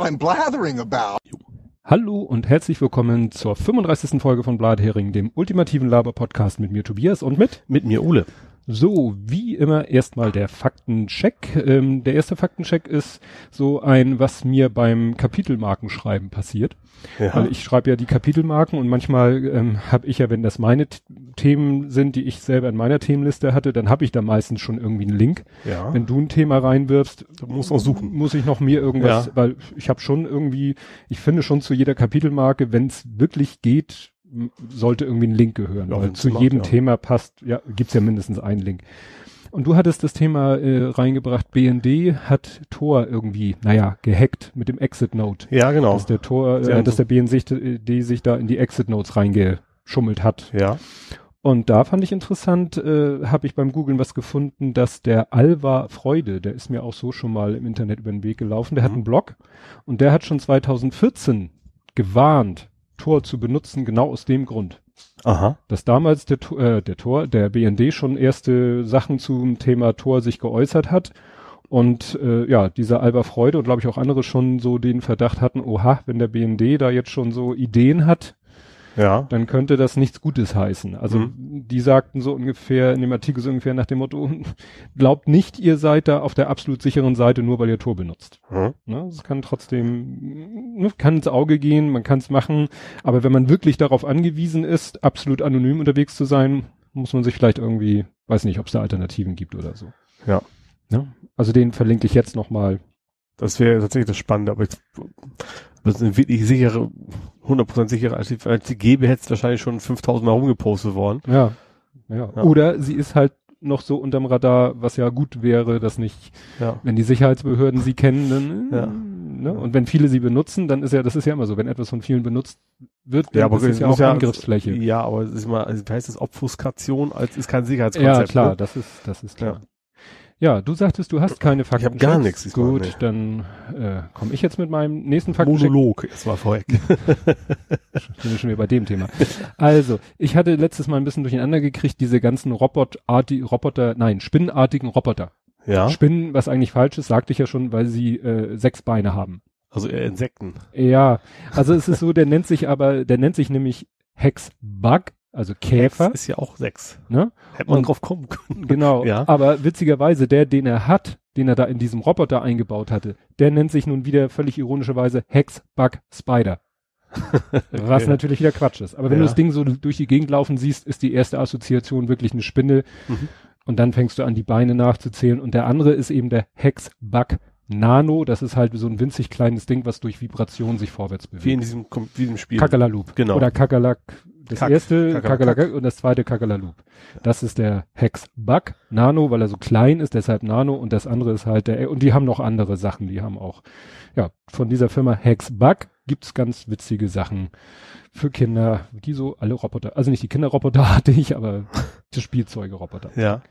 what I'm blathering about. Hallo und herzlich willkommen zur 35. Folge von Blathering, dem ultimativen Laber-Podcast mit mir Tobias und mit Mit mir Ole. So, wie immer erstmal der Faktencheck. Ähm, der erste Faktencheck ist so ein, was mir beim Kapitelmarkenschreiben passiert. Ja. Weil ich schreibe ja die Kapitelmarken und manchmal ähm, habe ich ja, wenn das meine T Themen sind, die ich selber in meiner Themenliste hatte, dann habe ich da meistens schon irgendwie einen Link. ja. Wenn du ein Thema reinwirfst, suchen. muss ich noch mir irgendwas, Ja. weil ich habe schon irgendwie, ich finde schon zu jeder Kapitelmarke, wenn es wirklich geht, sollte irgendwie ein Link gehören, Ja, weil zu macht, jedem ja. Thema passt, ja, gibt's ja mindestens einen Link. Und du hattest das Thema äh, reingebracht, BND hat Tor irgendwie, naja, gehackt mit dem Exit Note. Ja, genau. Dass der Tor, äh, dass der BND sich da in die Exit Notes reingeschummelt hat. Ja. Und da fand ich interessant, äh, habe ich beim Googlen was gefunden, dass der Alva Freude, der ist mir auch so schon mal im Internet über den Weg gelaufen, der hat Mhm. einen Blog und der hat schon 2014 gewarnt, Tor zu benutzen, genau aus dem Grund. Aha. Dass damals der, Tor- äh, der Tor, der BND schon erste Sachen zum Thema Tor sich geäußert hat und äh, ja, dieser Alva Freude und glaube ich auch andere schon so den Verdacht hatten, oha, wenn der BND da jetzt schon so Ideen hat, Ja. dann könnte das nichts Gutes heißen. Also Mhm. die sagten so ungefähr in dem Artikel so ungefähr nach dem Motto, glaubt nicht, ihr seid da auf der absolut sicheren Seite, nur weil ihr Tor benutzt. Hm. Ne? Es kann trotzdem, ne, kann ins Auge gehen, man kann es machen, aber wenn man wirklich darauf angewiesen ist, absolut anonym unterwegs zu sein, muss man sich vielleicht irgendwie, weiß nicht, ob es da Alternativen gibt oder so. Ja. Ne? Also den verlinke ich jetzt nochmal. Das wäre tatsächlich das Spannende, aber ich, das ist eine wirklich sichere, 100% sichere, als die, als die gäbe, hätte es wahrscheinlich schon 5000 Mal rumgepostet worden. Ja. ja. Ja. Oder sie ist halt noch so unterm Radar, was ja gut wäre, dass nicht Ja. wenn die Sicherheitsbehörden sie kennen, dann, Ja. ne? und wenn viele sie benutzen, dann ist ja, das ist ja immer so, wenn etwas von vielen benutzt wird, dann Ja, aber ist es es ja auch ja- Angriffsfläche. Ja, aber es ist mal, also, heißt das, Obfuskation als, ist kein Ja, Sicherheitskonzept. klar, Ne? das ist, das ist klar. Ja. du sagtest, du hast keine Fakten. hab gar nichts diesmal, Gut, nee. dann äh, komme ich jetzt mit meinem nächsten Fakten. Monolog, erstmal vorweg. Sind wir schon wieder bei dem Thema. Also, ich hatte letztes Mal ein bisschen durcheinander gekriegt, diese ganzen Robotarti Roboter, nein, spinnenartigen Roboter. ja. Spinnen, was eigentlich falsch ist, sagte ich ja schon, weil sie äh, sechs Beine haben. Also eher Insekten. Ja, also es ist so, der nennt sich aber, der nennt sich nämlich Hexbug, also Käfer, Das ist ja auch sechs. ne? Hätte man Und- drauf kommen können. Genau. Ja. Aber witzigerweise, der, den er hat, den er da in diesem Roboter eingebaut hatte, der nennt sich nun wieder völlig ironischerweise Hexbug Spider. Was Okay. natürlich wieder Quatsch ist. Aber wenn Ja. du das Ding so durch die Gegend laufen siehst, ist die erste Assoziation wirklich eine Spinne. Mhm. Und dann fängst du an, die Beine nachzuzählen. Und der andere ist eben der Hexbug Nano. Das ist halt so ein winzig kleines Ding, was durch Vibration sich vorwärts bewegt. Wie in diesem, wie diesem Spiel. Kakerlaloob. Genau. Oder Kakerlak. Das Kack. erste. Kakerlak und das zweite Kakerlaloob. Das ist der Hexbug Nano, weil er so klein ist, deshalb Nano und das andere ist halt der, und die haben noch andere Sachen, die haben auch, ja, von dieser Firma Hexbug gibt's ganz witzige Sachen für Kinder, die so alle Roboter, also nicht die Kinderroboter hatte ich, aber die Spielzeuge-Roboter. Ja.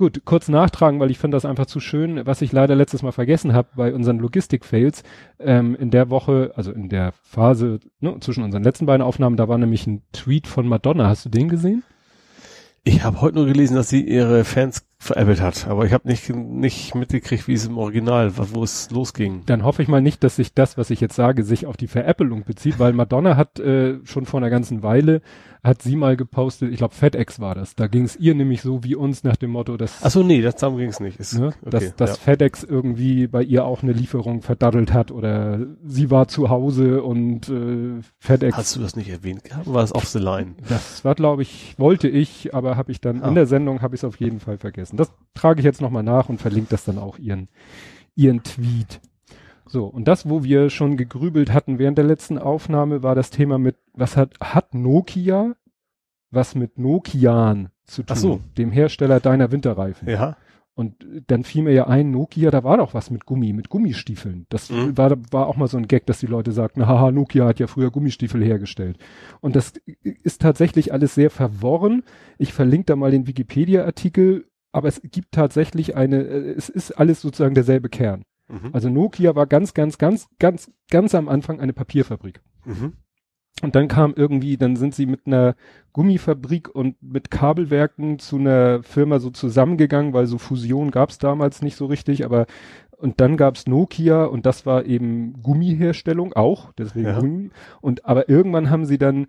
Gut, kurz nachtragen, weil ich finde das einfach zu schön, was ich leider letztes Mal vergessen habe bei unseren Logistik-Fails. Ähm, in der Woche, also in der Phase ne, zwischen unseren letzten beiden Aufnahmen, da war nämlich ein Tweet von Madonna. Hast du den gesehen? Ich habe heute nur gelesen, dass sie ihre Fans veräppelt hat, aber ich habe nicht, nicht mitgekriegt, wie es im Original, wo es losging. Dann hoffe ich mal nicht, dass sich das, was ich jetzt sage, sich auf die Veräppelung bezieht, weil Madonna hat äh, schon vor einer ganzen Weile, hat sie mal gepostet, ich glaube FedEx war das, da ging es ihr nämlich so wie uns nach dem Motto, dass, Ach so, nee, das darum ging es nicht. Ist, ne, okay, dass, dass ja. FedEx irgendwie bei ihr auch eine Lieferung verdaddelt hat oder sie war zu Hause und äh, FedEx Hast du das nicht erwähnt gehabt? War es off the line? Das war, glaube ich, wollte ich, aber habe ich dann Ah. in der Sendung habe ich es auf jeden Fall vergessen. Das trage ich jetzt nochmal nach und verlinke das dann auch ihren, ihren Tweet. So, und das, wo wir schon gegrübelt hatten während der letzten Aufnahme, war das Thema mit, was hat, hat Nokia was mit Nokian zu tun? Ach so. Dem Hersteller deiner Winterreifen. Ja. Und dann fiel mir ja ein, Nokia, da war doch was mit Gummi, mit Gummistiefeln. Das Mhm. war, war auch mal so ein Gag, dass die Leute sagten, haha, Nokia hat ja früher Gummistiefel hergestellt. Und das ist tatsächlich alles sehr verworren. Ich verlinke da mal den Wikipedia-Artikel, aber es gibt tatsächlich eine, äh, es ist alles sozusagen derselbe Kern. Mhm. Also Nokia war ganz, ganz, ganz, ganz, ganz am Anfang eine Papierfabrik. Mhm. Und dann kam irgendwie, dann sind sie mit einer Gummifabrik und mit Kabelwerken zu einer Firma so zusammengegangen, weil so Fusion gab es damals nicht so richtig, aber und dann gab's Nokia und das war eben Gummiherstellung auch, deswegen Ja. Gummi. Und aber irgendwann haben sie dann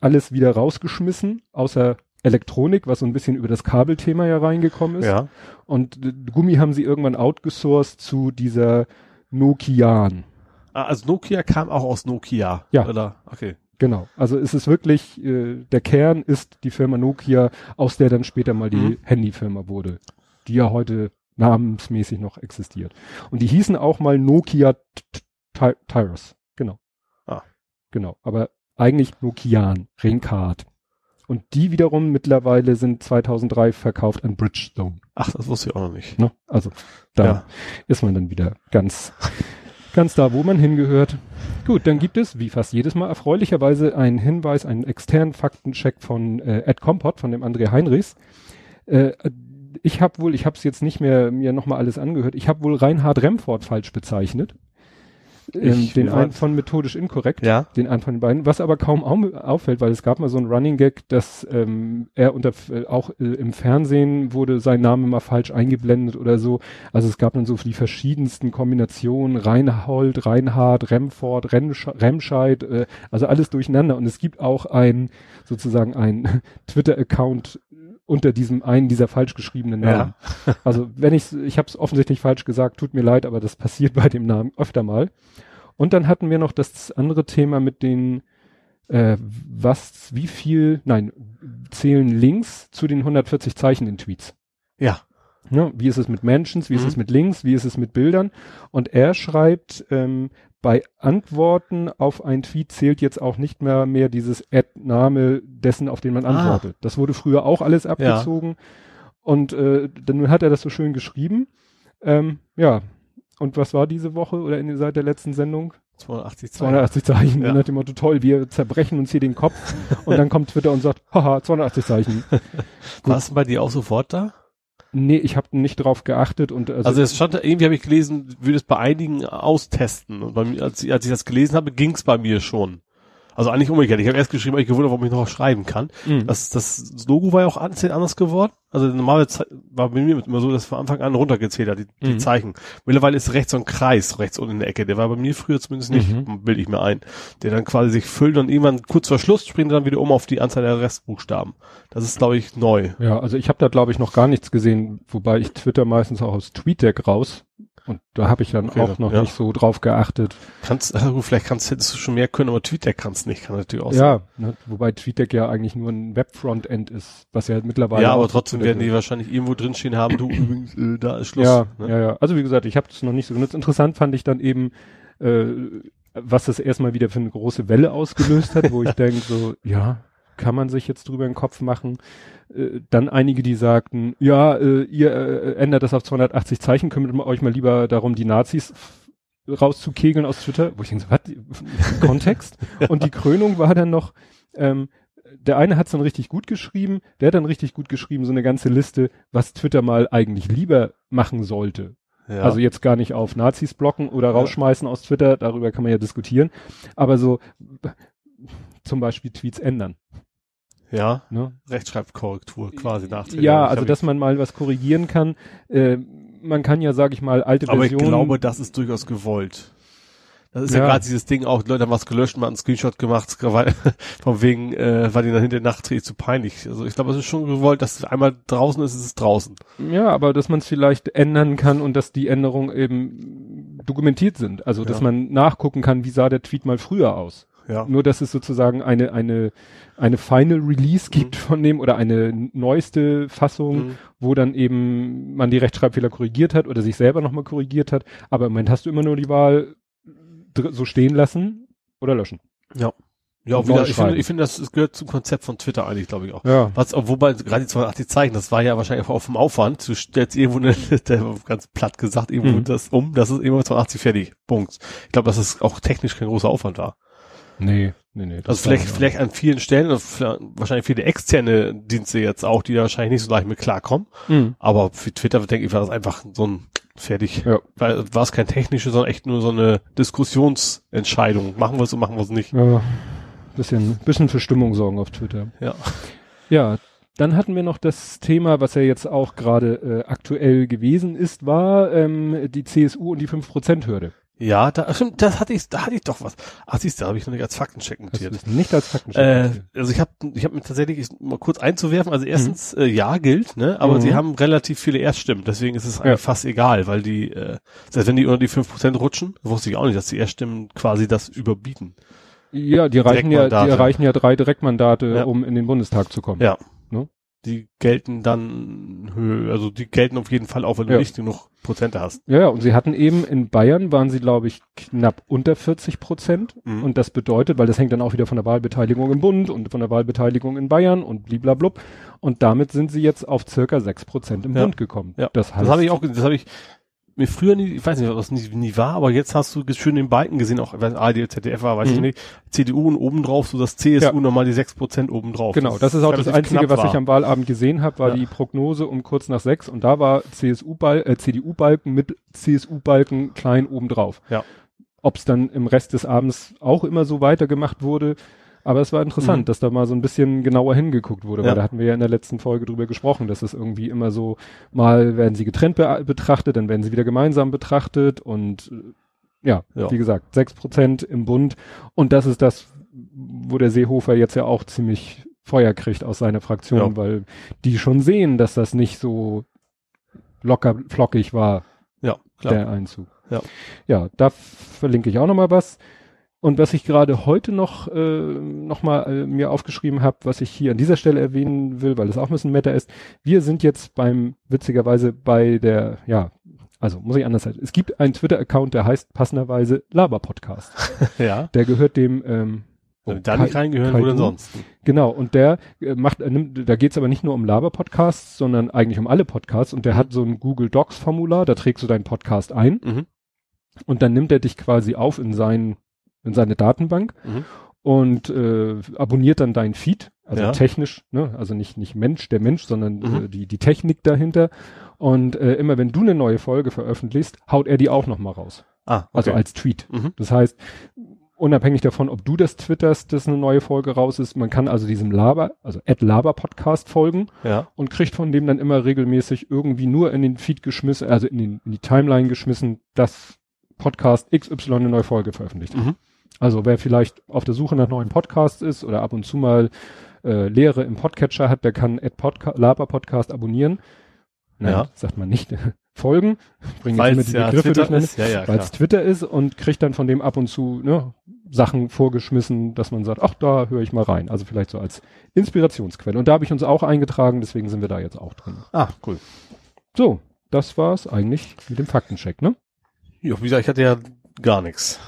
alles wieder rausgeschmissen, außer Elektronik, was so ein bisschen über das Kabelthema ja reingekommen ist. Ja. Und äh, Gummi haben sie irgendwann outgesourced zu dieser Nokian. Ah, also Nokia kam auch aus Nokia. Ja. Oder? Okay. Genau. Also es ist wirklich, äh, der Kern ist die Firma Nokia, aus der dann später mal die Mhm. Handyfirma wurde, die ja heute namensmäßig noch existiert. Und die hießen auch mal Nokia T- Ty- Tyrus. Genau. Ah. Genau. Aber eigentlich Nokian, Rencard. Und die wiederum mittlerweile sind 2003 verkauft an Bridgestone. Ach, das wusste ich auch noch nicht. Ne? Also da Ja. ist man dann wieder ganz, ganz da, wo man hingehört. Gut, dann gibt es, wie fast jedes Mal erfreulicherweise, einen Hinweis, einen externen Faktencheck von äh, Ed Kompott, von dem André Heinrichs. Äh, ich habe wohl, ich habe es jetzt nicht mehr mir nochmal alles angehört, ich habe wohl Reinhard Remford falsch bezeichnet. Ähm, den einen von methodisch inkorrekt Ja. den einen von den beiden, was aber kaum au auffällt, weil es gab mal so ein Running Gag, dass ähm, er unter äh, auch äh, im Fernsehen wurde sein Name mal falsch eingeblendet oder so. Also es gab dann so die verschiedensten Kombinationen, Reinhold, Reinhard, Remford, Remsch Remscheid, äh, also alles durcheinander. Und es gibt auch ein sozusagen ein Twitter-Account unter diesem einen dieser falsch geschriebenen Namen. Also wenn ich ich habe es offensichtlich falsch gesagt, tut mir leid, aber das passiert bei dem Namen öfter mal. Und dann hatten wir noch das andere Thema mit den äh, was, wie viel, nein, zählen Links zu den 140 Zeichen in Tweets. Ja. Ja, wie ist es mit Mentions, wie ist Mhm. es mit Links, wie ist es mit Bildern? Und er schreibt, ähm, bei Antworten auf einen Tweet zählt jetzt auch nicht mehr mehr dieses Ad-Name dessen, auf den man Ah. antwortet. Das wurde früher auch alles abgezogen. Und äh, dann hat er das so schön geschrieben. Ähm, ja. Und was war diese Woche oder in, seit der letzten Sendung? 280 Zeichen. 280 Zeichen. Ja. Nach dem Motto, toll, wir zerbrechen uns hier den Kopf. und dann kommt Twitter und sagt, haha, 280 Zeichen. War es bei dir auch sofort da? Nee, ich habe nicht drauf geachtet und also, Also es stand irgendwie habe ich gelesen, würde es bei einigen austesten. Und bei mir, als, als ich das gelesen habe, ging es bei mir schon. Also eigentlich umgekehrt. Ich habe erst geschrieben, aber ich gewundert, warum ich noch schreiben kann. mh. Das, das Logo war ja auch an- anders geworden. Also normalerweise war bei mir immer so, dass von Anfang an runtergezählt hat, die, die Mhm. Zeichen. Mittlerweile ist rechts so ein Kreis, rechts unten in der Ecke. Der war bei mir früher zumindest nicht, Mhm. bilde ich mir ein. Der dann quasi sich füllt und irgendwann kurz vor Schluss springt er dann wieder um auf die Anzahl der Restbuchstaben. Das ist, glaube ich, neu. Ja, also ich habe da glaube ich noch gar nichts gesehen, wobei ich Twitter meistens auch aus TweetDeck raus und da habe ich dann Okay, auch noch ja. nicht so drauf geachtet. Kannst, also vielleicht kannst hättest du schon mehr können, aber Twitter kannst nicht, kann natürlich auch sein. Ja, ne, wobei TweetDeck ja eigentlich nur ein Webfrontend ist, was ja mittlerweile Ja, aber trotzdem werden die ist. wahrscheinlich irgendwo drinstehen haben, du übrigens, äh, da ist Schluss. Ja, ne? ja, ja. Also wie gesagt, ich habe es noch nicht so genutzt. Interessant fand ich dann eben, äh, was das erstmal wieder für eine große Welle ausgelöst hat, wo ich denke so, ja, kann man sich jetzt drüber in den Kopf machen. Äh, dann einige, die sagten, ja, äh, ihr äh, ändert das auf 280 Zeichen, kümmert euch mal lieber darum, die Nazis rauszukegeln aus Twitter. Wo ich denke was? Kontext? Und die Krönung war dann noch, ähm, der eine hat es dann richtig gut geschrieben, der hat dann richtig gut geschrieben, so eine ganze Liste, was Twitter mal eigentlich lieber machen sollte. Ja. Also jetzt gar nicht auf Nazis blocken oder rausschmeißen aus Twitter, darüber kann man ja diskutieren. Aber so zum Beispiel Tweets ändern. ja, Ne? Rechtschreibkorrektur quasi nachträglich. Ja, Ich also dass man mal was korrigieren kann. Äh, man kann ja, sag ich mal, alte Aber ich Versionen. glaube, das ist durchaus gewollt. Das ist ja, Ja. gerade dieses Ding auch, die Leute haben was gelöscht, mal einen Screenshot gemacht, weil, von wegen, äh, war denen dann hinter nachträglich zu peinlich. Also ich glaube, es ist schon gewollt, dass es einmal draußen ist, ist es draußen. ja, aber dass man es vielleicht ändern kann und dass die Änderungen eben dokumentiert sind. Also dass Ja. man nachgucken kann, wie sah der Tweet mal früher aus. Ja. Nur, dass es sozusagen eine, eine, eine Final Release gibt von dem oder eine neueste Fassung, Mhm. wo dann eben man die Rechtschreibfehler korrigiert hat oder sich selber nochmal korrigiert hat. Aber im Moment hast du immer nur die Wahl, so stehen lassen oder löschen. Ja. Ja, auch wieder, ich finde, ich finde, das, das gehört zum Konzept von Twitter eigentlich, glaube ich auch. Ja. Was, wobei, gerade die 280 Zeichen, das war ja wahrscheinlich auch vom Aufwand. Du stellst irgendwo eine, der, ganz platt gesagt, irgendwo Mhm. das um, das ist immer 280 fertig. Punkt. Ich glaube, dass es auch technisch kein großer Aufwand war. Nee, nee, nee. Also vielleicht, vielleicht an vielen Stellen, wahrscheinlich viele externe Dienste jetzt auch, die da wahrscheinlich nicht so leicht mit klarkommen. Mhm. Aber für Twitter, denke ich, war das einfach so ein fertig. Ja. Weil war es kein technische, sondern echt nur so eine Diskussionsentscheidung. Machen wir es und machen wir es nicht. Ja, bisschen, bisschen für Stimmung sorgen auf Twitter. Ja. Ja, dann hatten wir noch das Thema, was ja jetzt auch gerade äh, aktuell gewesen ist, war ähm, die CSU und die 5%-Hürde. Ja, da, stimmt, das hatte ich, da hatte ich doch was. Ach, siehst du, habe ich noch nicht als Faktencheck notiert. Nicht als Faktencheck. Äh, also ich habe ich hab mir tatsächlich ich, mal kurz einzuwerfen, also erstens, äh, ja, gilt, ne? Aber Mhm. sie haben relativ viele Erststimmen, deswegen ist es Ja. fast egal, weil die, äh, selbst wenn die unter die 5% rutschen, wusste ich auch nicht, dass die Erststimmen quasi das überbieten. ja, die erreichen ja, die erreichen ja drei Direktmandate, Ja. um in den Bundestag zu kommen. Ja. Die gelten dann also die gelten auf jeden Fall auch, wenn du Ja. nicht genug Prozente hast. Ja, ja, und sie hatten eben in Bayern waren sie, glaube ich, knapp unter 40 Prozent. Mhm. Und das bedeutet, weil das hängt dann auch wieder von der Wahlbeteiligung im Bund und von der Wahlbeteiligung in Bayern und bliblablub. Und damit sind sie jetzt auf circa 6 Prozent im Ja. Bund gekommen. Ja, das heißt, Das habe ich auch, das habe ich mir früher nie, ich weiß nicht, was nie, nie war, aber jetzt hast du schön den Balken gesehen, auch wenn ARD, ZDF war, weiß ich Mhm. nicht, CDU und obendrauf, so das CSU Ja. nochmal die 6% obendrauf. Genau, das ist auch das Einzige, was war. ich am Wahlabend gesehen habe, war Ja. die Prognose um kurz nach sechs und da war CSU-Bal äh, CDU-Balken mit CSU-Balken klein obendrauf. Ja. Ob es dann im Rest des Abends auch immer so weitergemacht wurde, aber es war interessant, Mhm. dass da mal so ein bisschen genauer hingeguckt wurde, Ja. weil da hatten wir ja in der letzten Folge drüber gesprochen, dass es irgendwie immer so, mal werden sie getrennt be betrachtet, dann werden sie wieder gemeinsam betrachtet und äh, ja, Ja. wie gesagt, sechs Prozent im Bund und das ist das, wo der Seehofer jetzt ja auch ziemlich Feuer kriegt aus seiner Fraktion, Ja. weil die schon sehen, dass das nicht so locker flockig war, Ja, klar. der Einzug. Ja. Ja, da verlinke ich auch noch mal was. Und was ich gerade heute noch, äh, noch mal äh, mir aufgeschrieben habe, was ich hier an dieser Stelle erwähnen will, weil es auch ein bisschen Meta ist. Wir sind jetzt beim, witzigerweise bei der, ja, also muss ich anders sagen. Es gibt einen Twitter-Account, der heißt passenderweise Laber-Podcast. ja. Der gehört dem, ähm, Wenn da nicht Kai- reingehören, Kai wo denn sonst? Genau, und der äh, macht, er nimmt, da geht's aber nicht nur um Laber-Podcasts, sondern eigentlich um alle Podcasts. Und der Mhm. hat so ein Google Docs-Formular, da trägst du deinen Podcast ein Mhm. und dann nimmt er dich quasi auf in sein, in seine Datenbank Mhm. und äh, abonniert dann dein Feed, also Ja. technisch, ne, also nicht nicht Mensch, der Mensch, sondern Mhm. äh, die die Technik dahinter. Und äh, immer wenn du eine neue Folge veröffentlichst, haut er die auch noch mal raus, Ah, okay. also als Tweet. mhm. Das heißt, unabhängig davon, ob du das twitterst, dass eine neue Folge raus ist, man kann also diesem Laber, also Ad Laber Podcast folgen Ja. und kriegt von dem dann immer regelmäßig irgendwie nur in den Feed geschmissen, also in, den, in die Timeline geschmissen, dass Podcast XY eine neue Folge veröffentlicht. Mhm. Also wer vielleicht auf der Suche nach neuen Podcasts ist oder ab und zu mal äh, Lehre im Podcatcher hat, der kann Podca Laber Podcast abonnieren. Nein, Ja. sagt man nicht. Folgen. Bringen jetzt immer die ja Begriffe Twitter ist. Ja, ja, weil es Twitter ist und kriegt dann von dem ab und zu ne, Sachen vorgeschmissen, dass man sagt, ach, da höre ich mal rein. Also vielleicht so als Inspirationsquelle. Und da habe ich uns auch eingetragen, deswegen sind wir da jetzt auch drin. Ah, cool. So, das war's eigentlich mit dem Faktencheck, ne? Ja, wie gesagt, ich hatte ja gar nichts.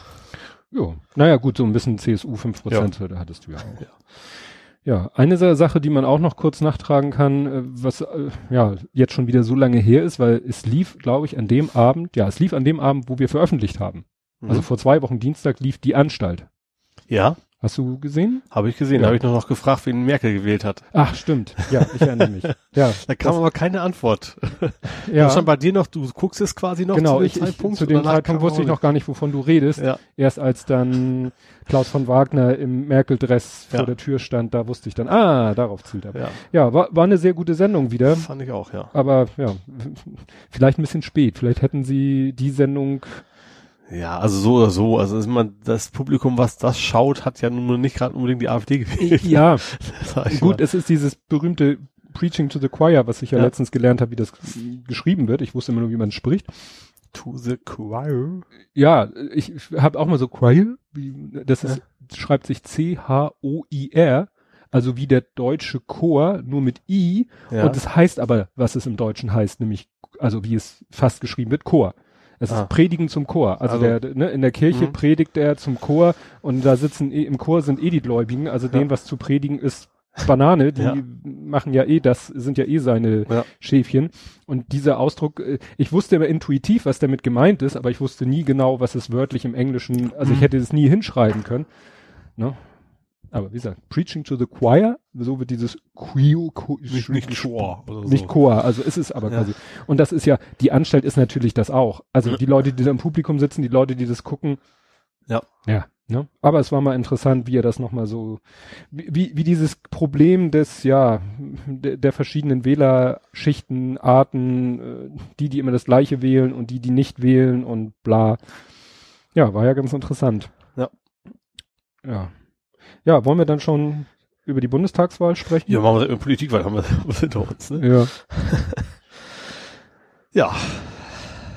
Ja, naja, gut, so ein bisschen CSU 5% Hürde hattest du ja auch. Ja. eine Sa- Sache, die man auch noch kurz nachtragen kann, äh, was äh, ja jetzt schon wieder so lange her ist, weil es lief, glaube ich, an dem Abend, ja, es lief an dem Abend, wo wir veröffentlicht haben. Mhm. Also vor zwei Wochen Dienstag lief die Anstalt. ja, Hast du gesehen? habe ich gesehen. Ja. Da habe ich noch, noch gefragt, wen Merkel gewählt hat. Ach, stimmt. Ja, ich erinnere mich. Ja, Da kam aber keine Antwort. ja Das stand bei dir noch, du guckst es quasi noch genau. zu dem Ich, Zeitpunkt. zu dem Zeitpunkt wusste ich noch gar nicht, wovon du redest. Ja, Erst als dann Klaus von Wagner im Merkel-Dress Ja. vor der Tür stand, da wusste ich dann, ah, darauf zielt er. ja, Ja, war, war eine sehr gute Sendung wieder. fand ich auch, ja. Aber ja, vielleicht ein bisschen spät. Vielleicht hätten sie die Sendung. Ja, also so oder so. Also ist man, das Publikum, was das schaut, hat ja nun nicht gerade unbedingt die AfD gewählt. Ja, gut, mal. es ist dieses berühmte Preaching to the Choir, was ich ja, Ja. letztens gelernt habe, wie das geschrieben wird. Ich wusste immer nur, wie man spricht. To the choir. Ja, ich habe auch mal so Choir, das ist, schreibt sich C-H-O-I-R, also wie der deutsche Chor, nur mit I. Ja. Und es heißt aber, was es im Deutschen heißt, nämlich, also wie es fast geschrieben wird, Chor. Es Ah. ist Predigen zum Chor. Also, Also- der, ne, in der Kirche Mhm. predigt er zum Chor und da sitzen eh, im Chor sind eh die Gläubigen, also Ja. denen was zu predigen ist Banane, die Ja. machen ja eh das, sind ja eh seine Ja. Schäfchen. Und dieser Ausdruck, äh, ich wusste immer intuitiv, was damit gemeint ist, aber ich wusste nie genau, was es wörtlich im Englischen, also ich Mhm. hätte es nie hinschreiben können. Ne? Aber wie gesagt, Preaching to the Choir, so wird dieses Quio, Qu- Nicht, nicht Chor oder so. nicht Chor, also ist es aber Ja. quasi. Und das ist ja, die Anstalt ist natürlich das auch. Also die Leute, die da im Publikum sitzen, die Leute, die das gucken. Ja. Ja, ne? Aber es war mal interessant, wie er das nochmal so, wie, wie, wie dieses Problem des, ja, der, der verschiedenen Wählerschichten, Arten, äh, die, die immer das Gleiche wählen und die, die nicht wählen und bla. Ja, war ja ganz interessant. Ja. Ja. Ja, wollen wir dann schon über die Bundestagswahl sprechen? Ja, machen wir über Politik, weil haben wir was hinter uns, ne? Ja. Ja.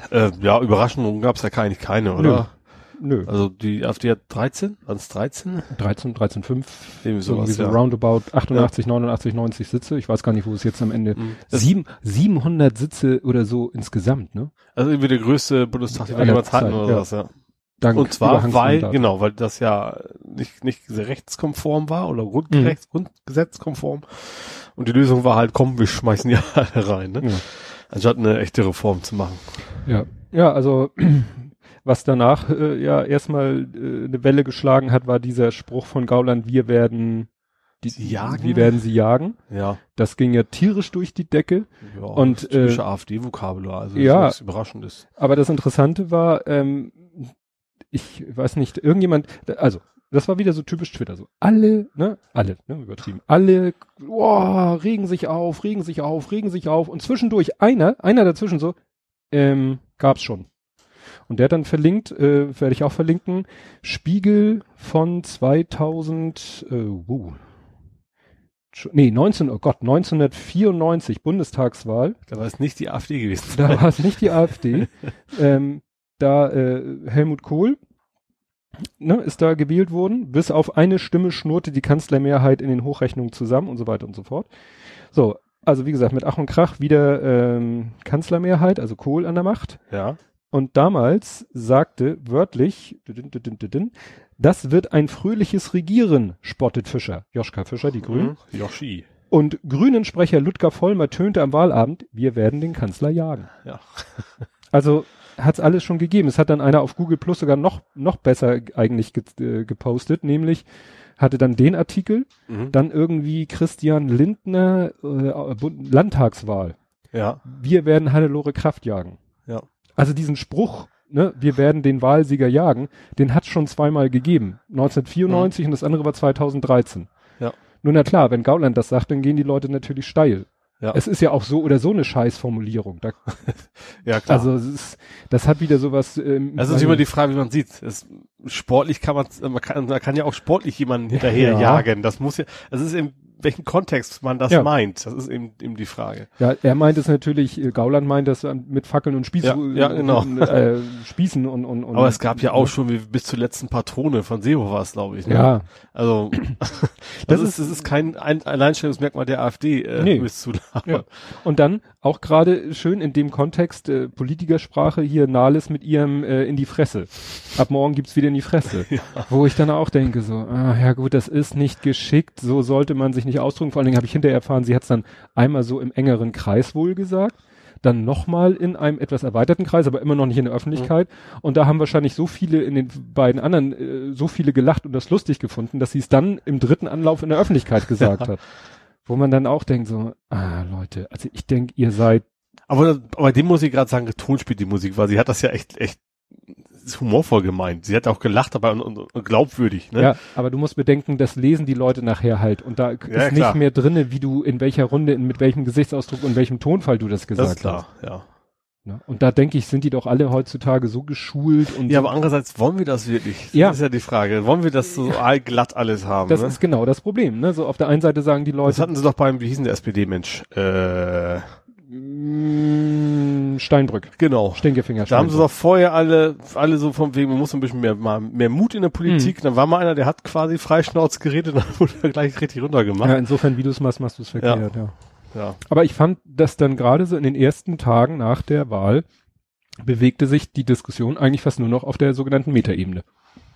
Äh, ja, Überraschungen gab es ja eigentlich keine, oder? Nö. Also die AfD hat 13? Waren es 13? 13, 13, 5. Irgendwie sowas, irgendwie so ja. roundabout 88, 89, 90 Sitze. Ich weiß gar nicht, wo es jetzt am Ende. Mhm. Sieben, 700 Sitze oder so insgesamt, ne? Also irgendwie der größte Bundestag, den wir jemals hatten oder ja. sowas, ja. Dank Und zwar, weil, genau, weil das ja nicht, nicht rechtskonform war oder Mhm. Grundgerecht, Grundgesetzkonform. Und die Lösung war halt, komm, wir schmeißen die alle rein, ne? Ja. Anstatt eine echte Reform zu machen. Ja, ja, also was danach äh, ja erstmal äh, eine Welle geschlagen hat, war dieser Spruch von Gauland, wir werden die, Sie jagen? wir werden sie jagen. Ja. Das ging ja tierisch durch die Decke. ja Und, typische äh, AfD-Vokabular, also ja. das überraschend ist. Aber das Interessante war, ähm, ich weiß nicht, irgendjemand, also das war wieder so typisch Twitter, so alle, ne, alle, ne, übertrieben, alle, oh, regen sich auf, regen sich auf, regen sich auf und zwischendurch einer, einer dazwischen so, ähm, gab's schon. Und der hat dann verlinkt, äh, werde ich auch verlinken, Spiegel von 2000, äh, uh, nee, 19, oh Gott, 1994 Bundestagswahl. Da war es nicht die AfD gewesen. Da war es nicht die AfD. ähm, da äh, Helmut Kohl ne, ist da gewählt worden. Bis auf eine Stimme schnurrte die Kanzlermehrheit in den Hochrechnungen zusammen und so weiter und so fort. So, also wie gesagt, mit Ach und Krach wieder ähm, Kanzlermehrheit, also Kohl an der Macht. Ja. Und damals sagte wörtlich, das wird ein fröhliches Regieren, spottet Fischer. Joschka Fischer, die Grünen. Mhm. Yoshi. Und Grünen-Sprecher Ludger Vollmer tönte am Wahlabend, wir werden den Kanzler jagen. Ja. Also hat's alles schon gegeben. Es hat dann einer auf Google Plus sogar noch, noch besser eigentlich ge äh, gepostet, nämlich hatte dann den Artikel, Mhm. dann irgendwie Christian Lindner, äh, Bund Landtagswahl. Ja. Wir werden Hannelore Kraft jagen. Ja. Also diesen Spruch, ne, wir werden den Wahlsieger jagen, den hat schon zweimal gegeben. 1994 und das andere war 2013. Ja. Nun na klar, wenn Gauland das sagt, dann gehen die Leute natürlich steil. Ja. Es ist ja auch so oder so eine Scheißformulierung. Da, Ja, klar. also es ist, das hat wieder sowas. Ähm, Das ist immer die Frage, wie man sieht. Es, sportlich kann man, man kann, man kann ja auch sportlich jemanden hinterher Ja. jagen. Das muss ja, das ist in welchem Kontext man das Ja. meint. Das ist eben, eben die Frage. Ja, er meint es natürlich, äh, Gauland meint das an- mit Fackeln und Spießen, Ja, ja, genau. und, äh, Spießen und, und, und Aber es gab ja auch schon wie bis zur letzten Patrone von Seehofer war es, glaube ich. Ne? Ja, Also das, ist, das ist kein ein Alleinstellungsmerkmal der AfD, äh, Nee. bis zu Ja. Und dann auch gerade schön in dem Kontext äh, Politikersprache hier Nahles mit ihrem äh, in die Fresse. Ab morgen gibt's wieder in die Fresse. Wo ich dann auch denke so, ah, ja gut, das ist nicht geschickt, so sollte man sich nicht ausdrücken. Vor allen Dingen habe ich hinterher erfahren, sie hat es dann einmal so im engeren Kreis wohl gesagt, dann nochmal in einem etwas erweiterten Kreis, aber immer noch nicht in der Öffentlichkeit. Und da haben wahrscheinlich so viele in den beiden anderen, äh, so viele gelacht und das lustig gefunden, dass sie es dann im dritten Anlauf in der Öffentlichkeit gesagt hat. Wo man dann auch denkt so, ah Leute, also ich denke, ihr seid, Aber bei dem muss ich gerade sagen, Ton spielt die Musik, weil sie hat das ja echt, echt humorvoll gemeint. Sie hat auch gelacht dabei und, und, glaubwürdig, ne? ja, aber du musst bedenken, das lesen die Leute nachher halt und da ist klar. nicht mehr drinne, wie du in welcher Runde, in, mit welchem Gesichtsausdruck und welchem Tonfall du das das gesagt ist klar, ja. hast. Ne? Und da denke ich, sind die doch alle heutzutage so geschult und Ja, aber andererseits wollen wir das wirklich? Das Ja. ist ja die Frage. Wollen wir das so allglatt alles haben? das ne? ist genau das Problem. Ne? So auf der einen Seite sagen die das Leute, hatten sie doch beim, wie hieß denn der SPD-Mensch? Äh, mm, Steinbrück, genau. Stinkefinger. Da haben sie doch vorher alle, alle so vom Wegen, man muss ein bisschen mehr, mal mehr Mut in der Politik. Hm. Dann war mal einer, der hat quasi freischnauz geredet, dann wurde er gleich richtig runtergemacht. ja, insofern, wie du es machst, machst du es verkehrt, ja. Ja. Aber ich fand, dass dann gerade so in den ersten Tagen nach der Wahl bewegte sich die Diskussion eigentlich fast nur noch auf der sogenannten Metaebene.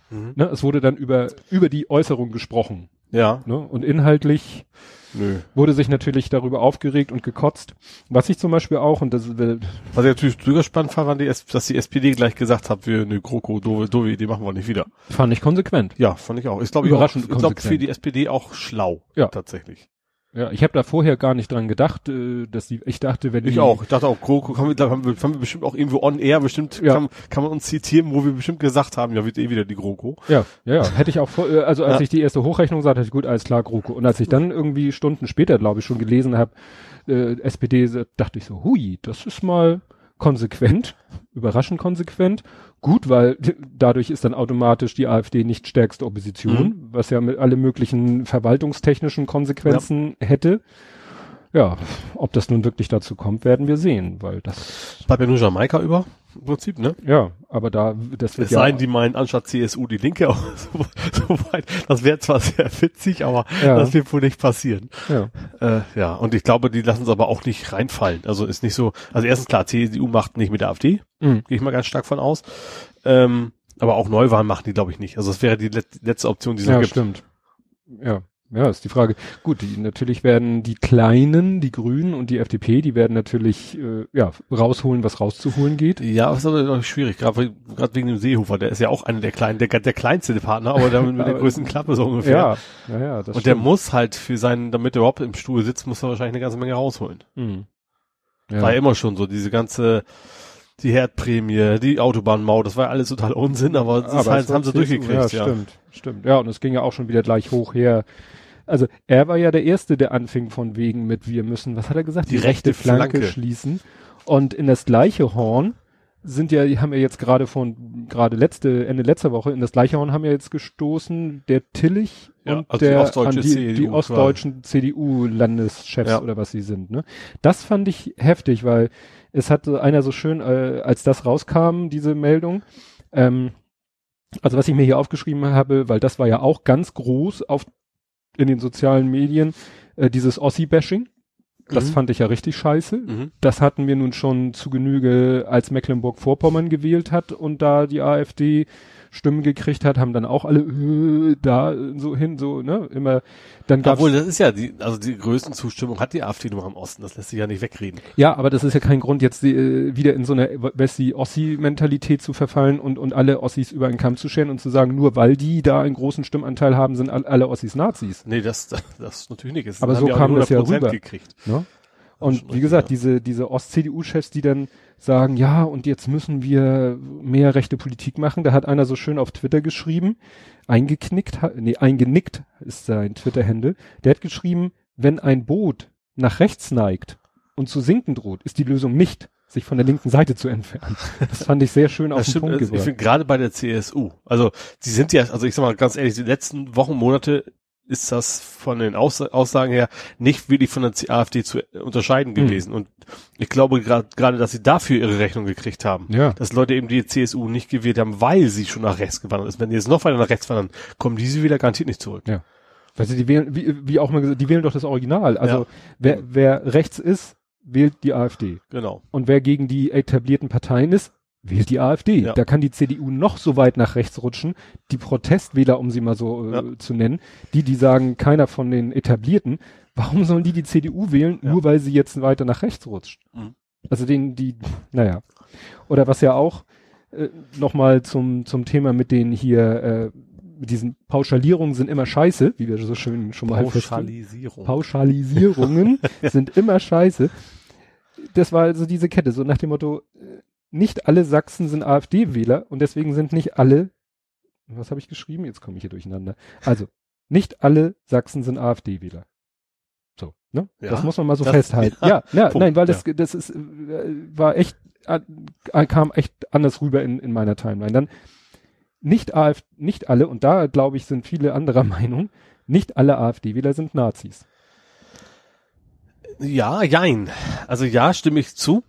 Mhm. Ne? Es wurde dann über, über die Äußerung gesprochen. Ja. Ne? Und inhaltlich Nö. wurde sich natürlich darüber aufgeregt und gekotzt. Was ich zum Beispiel auch, und das äh, Was ich natürlich sogar spannend fand, war, die, dass die SPD gleich gesagt hat, wir, ne, GroKo, doofe, doofe Idee machen wir nicht wieder. fand ich konsequent. Ja, fand ich auch. Ist, glaube ich, auch, ich glaube, für die SPD auch schlau. Ja. Tatsächlich. Ja, ich habe da vorher gar nicht dran gedacht, äh, dass die, ich dachte, wenn Ich die, auch. Ich dachte auch, GroKo haben wir, da haben wir, haben wir bestimmt auch irgendwo on air, bestimmt Ja. kann, kann man uns zitieren, wo wir bestimmt gesagt haben, ja, wird eh wieder die GroKo. Ja, ja, ja, hätte ich auch vor, äh, also als Ja. ich die erste Hochrechnung sah, dachte ich, gut, alles klar, GroKo. Und als ich dann irgendwie Stunden später, glaube ich, schon gelesen habe, äh, SPD, dachte ich so, hui, das ist mal konsequent, überraschend konsequent. Gut, weil dadurch ist dann automatisch die AfD nicht stärkste Opposition, was ja mit alle möglichen verwaltungstechnischen Konsequenzen hätte. Ja, ob das nun wirklich dazu kommt, werden wir sehen, weil das, Bleibt ja nur Jamaika über, im Prinzip, ne? ja, aber da, das wird Es ja, sei denn, die meinen anstatt CSU die Linke auch so, so weit. Das wäre zwar sehr witzig, aber Ja. das wird wohl nicht passieren. ja, Äh, ja, und ich glaube, die lassen es aber auch nicht reinfallen. Also ist nicht so, also erstens klar, CDU macht nicht mit der AfD, Mhm. gehe ich mal ganz stark von aus. Ähm, aber auch Neuwahlen machen die, glaube ich, nicht. Also das wäre die let letzte Option, die es ja, gibt. stimmt. Ja, ja, ist die Frage. Gut, die, natürlich werden die Kleinen, die Grünen und die FDP, die werden natürlich äh, ja rausholen, was rauszuholen geht. Ja, es ist aber schwierig, gerade wegen dem Seehofer, der ist ja auch einer der kleinen, der, der kleinste Partner, aber damit mit der größten Klappe so ungefähr. Ja, ja, ja das und der stimmt. muss halt für seinen, damit er überhaupt im Stuhl sitzt, muss er wahrscheinlich eine ganze Menge rausholen. Mhm. War ja Ja. immer schon so, diese ganze, die Herdprämie, die Autobahnmaut, das war ja alles total Unsinn, aber das Aber halt, es haben sie durchgekriegt, ja, ja. stimmt, stimmt. Ja, und es ging ja auch schon wieder gleich hoch her. Also er war ja der Erste, der anfing von wegen mit wir müssen, was hat er gesagt? Die rechte Flanke, Flanke. schließen. Und in das gleiche Horn sind ja, die haben ja jetzt gerade von, gerade letzte, Ende letzter Woche, in das gleiche Horn haben ja jetzt gestoßen der Tillich Ja, und also die der ostdeutsche an die, CDU die ostdeutschen CDU-Landeschefs Ja. oder was sie sind. Ne? Das fand ich heftig, weil es hat so einer so schön, äh, als das rauskam, diese Meldung, ähm, also was ich mir hier aufgeschrieben habe, weil das war ja auch ganz groß auf in den sozialen Medien, äh, dieses Ossi-Bashing. Das Mhm. fand ich ja richtig scheiße. Mhm. Das hatten wir nun schon zu Genüge, als Mecklenburg-Vorpommern gewählt hat und da die AfD Stimmen gekriegt hat, haben dann auch alle äh, da so hin, so, ne, immer, dann gab's, Obwohl, das ist ja die, also die größten Zustimmung hat die AfD nur im Osten, das lässt sich ja nicht wegreden. ja, aber das ist ja kein Grund, jetzt äh, wieder in so eine Wessi-Ossi-Mentalität zu verfallen und, und alle Ossis über einen Kamm zu scheren und zu sagen, nur weil die da einen großen Stimmanteil haben, sind all, alle Ossis Nazis. Nee, das, das, natürlich nicht. Das Aber so die kam das ja 100% rüber. gekriegt. Ne? Und wie gesagt, ja. diese, diese Ost-CDU-Chefs, die dann sagen, ja, und jetzt müssen wir mehr rechte Politik machen. Da hat einer so schön auf Twitter geschrieben, eingeknickt, nee, eingenickt ist sein Twitter-Hände. Der hat geschrieben, wenn ein Boot nach rechts neigt und zu sinken droht, ist die Lösung nicht, sich von der linken Seite zu entfernen. Das fand ich sehr schön auf den Punkt also ich finde gerade bei der CSU, also die sind ja, also ich sag mal ganz ehrlich, die letzten Wochen, Monate ist das von den Aus Aussagen her nicht wirklich von der AfD zu unterscheiden Hm. gewesen. Und ich glaube gerade, gerade, dass sie dafür ihre Rechnung gekriegt haben. Ja. Dass Leute eben die CSU nicht gewählt haben, weil sie schon nach rechts gewandert ist. Wenn die jetzt noch weiter nach rechts wandern, kommen diese wieder garantiert nicht zurück. Ja. Weißt du, die wählen, wie, wie auch mal gesagt, die wählen doch das Original. Also Ja. wer, wer rechts ist, wählt die AfD. Genau. Und wer gegen die etablierten Parteien ist, wählt die AfD. Ja. Da kann die CDU noch so weit nach rechts rutschen. Die Protestwähler, um sie mal so äh, Ja. zu nennen, die, die sagen, keiner von den etablierten, warum sollen die die CDU wählen, Ja. nur weil sie jetzt weiter nach rechts rutscht? Mhm. Also den, die, naja. Oder was ja auch äh, nochmal zum, zum Thema mit den hier, äh, mit diesen Pauschalierungen sind immer scheiße, wie wir so schön schon mal. Pauschalisierung. Pauschalisierungen sind immer scheiße. Das war also diese Kette, so nach dem Motto, äh, nicht alle Sachsen sind AfD-Wähler und deswegen sind nicht alle, was habe ich geschrieben? Jetzt komme ich hier durcheinander. Also, nicht alle Sachsen sind AfD-Wähler. So, ne? Ja, das muss man mal so das- festhalten. ja, Ja, ja, Punkt, nein, weil das, das ist, äh, war echt, äh, kam echt anders rüber in, in meiner Timeline. Dann nicht AfD, nicht alle, und da glaube ich, sind viele anderer Meinung, nicht alle AfD-Wähler sind Nazis. Ja, jein. Also ja, stimme ich zu,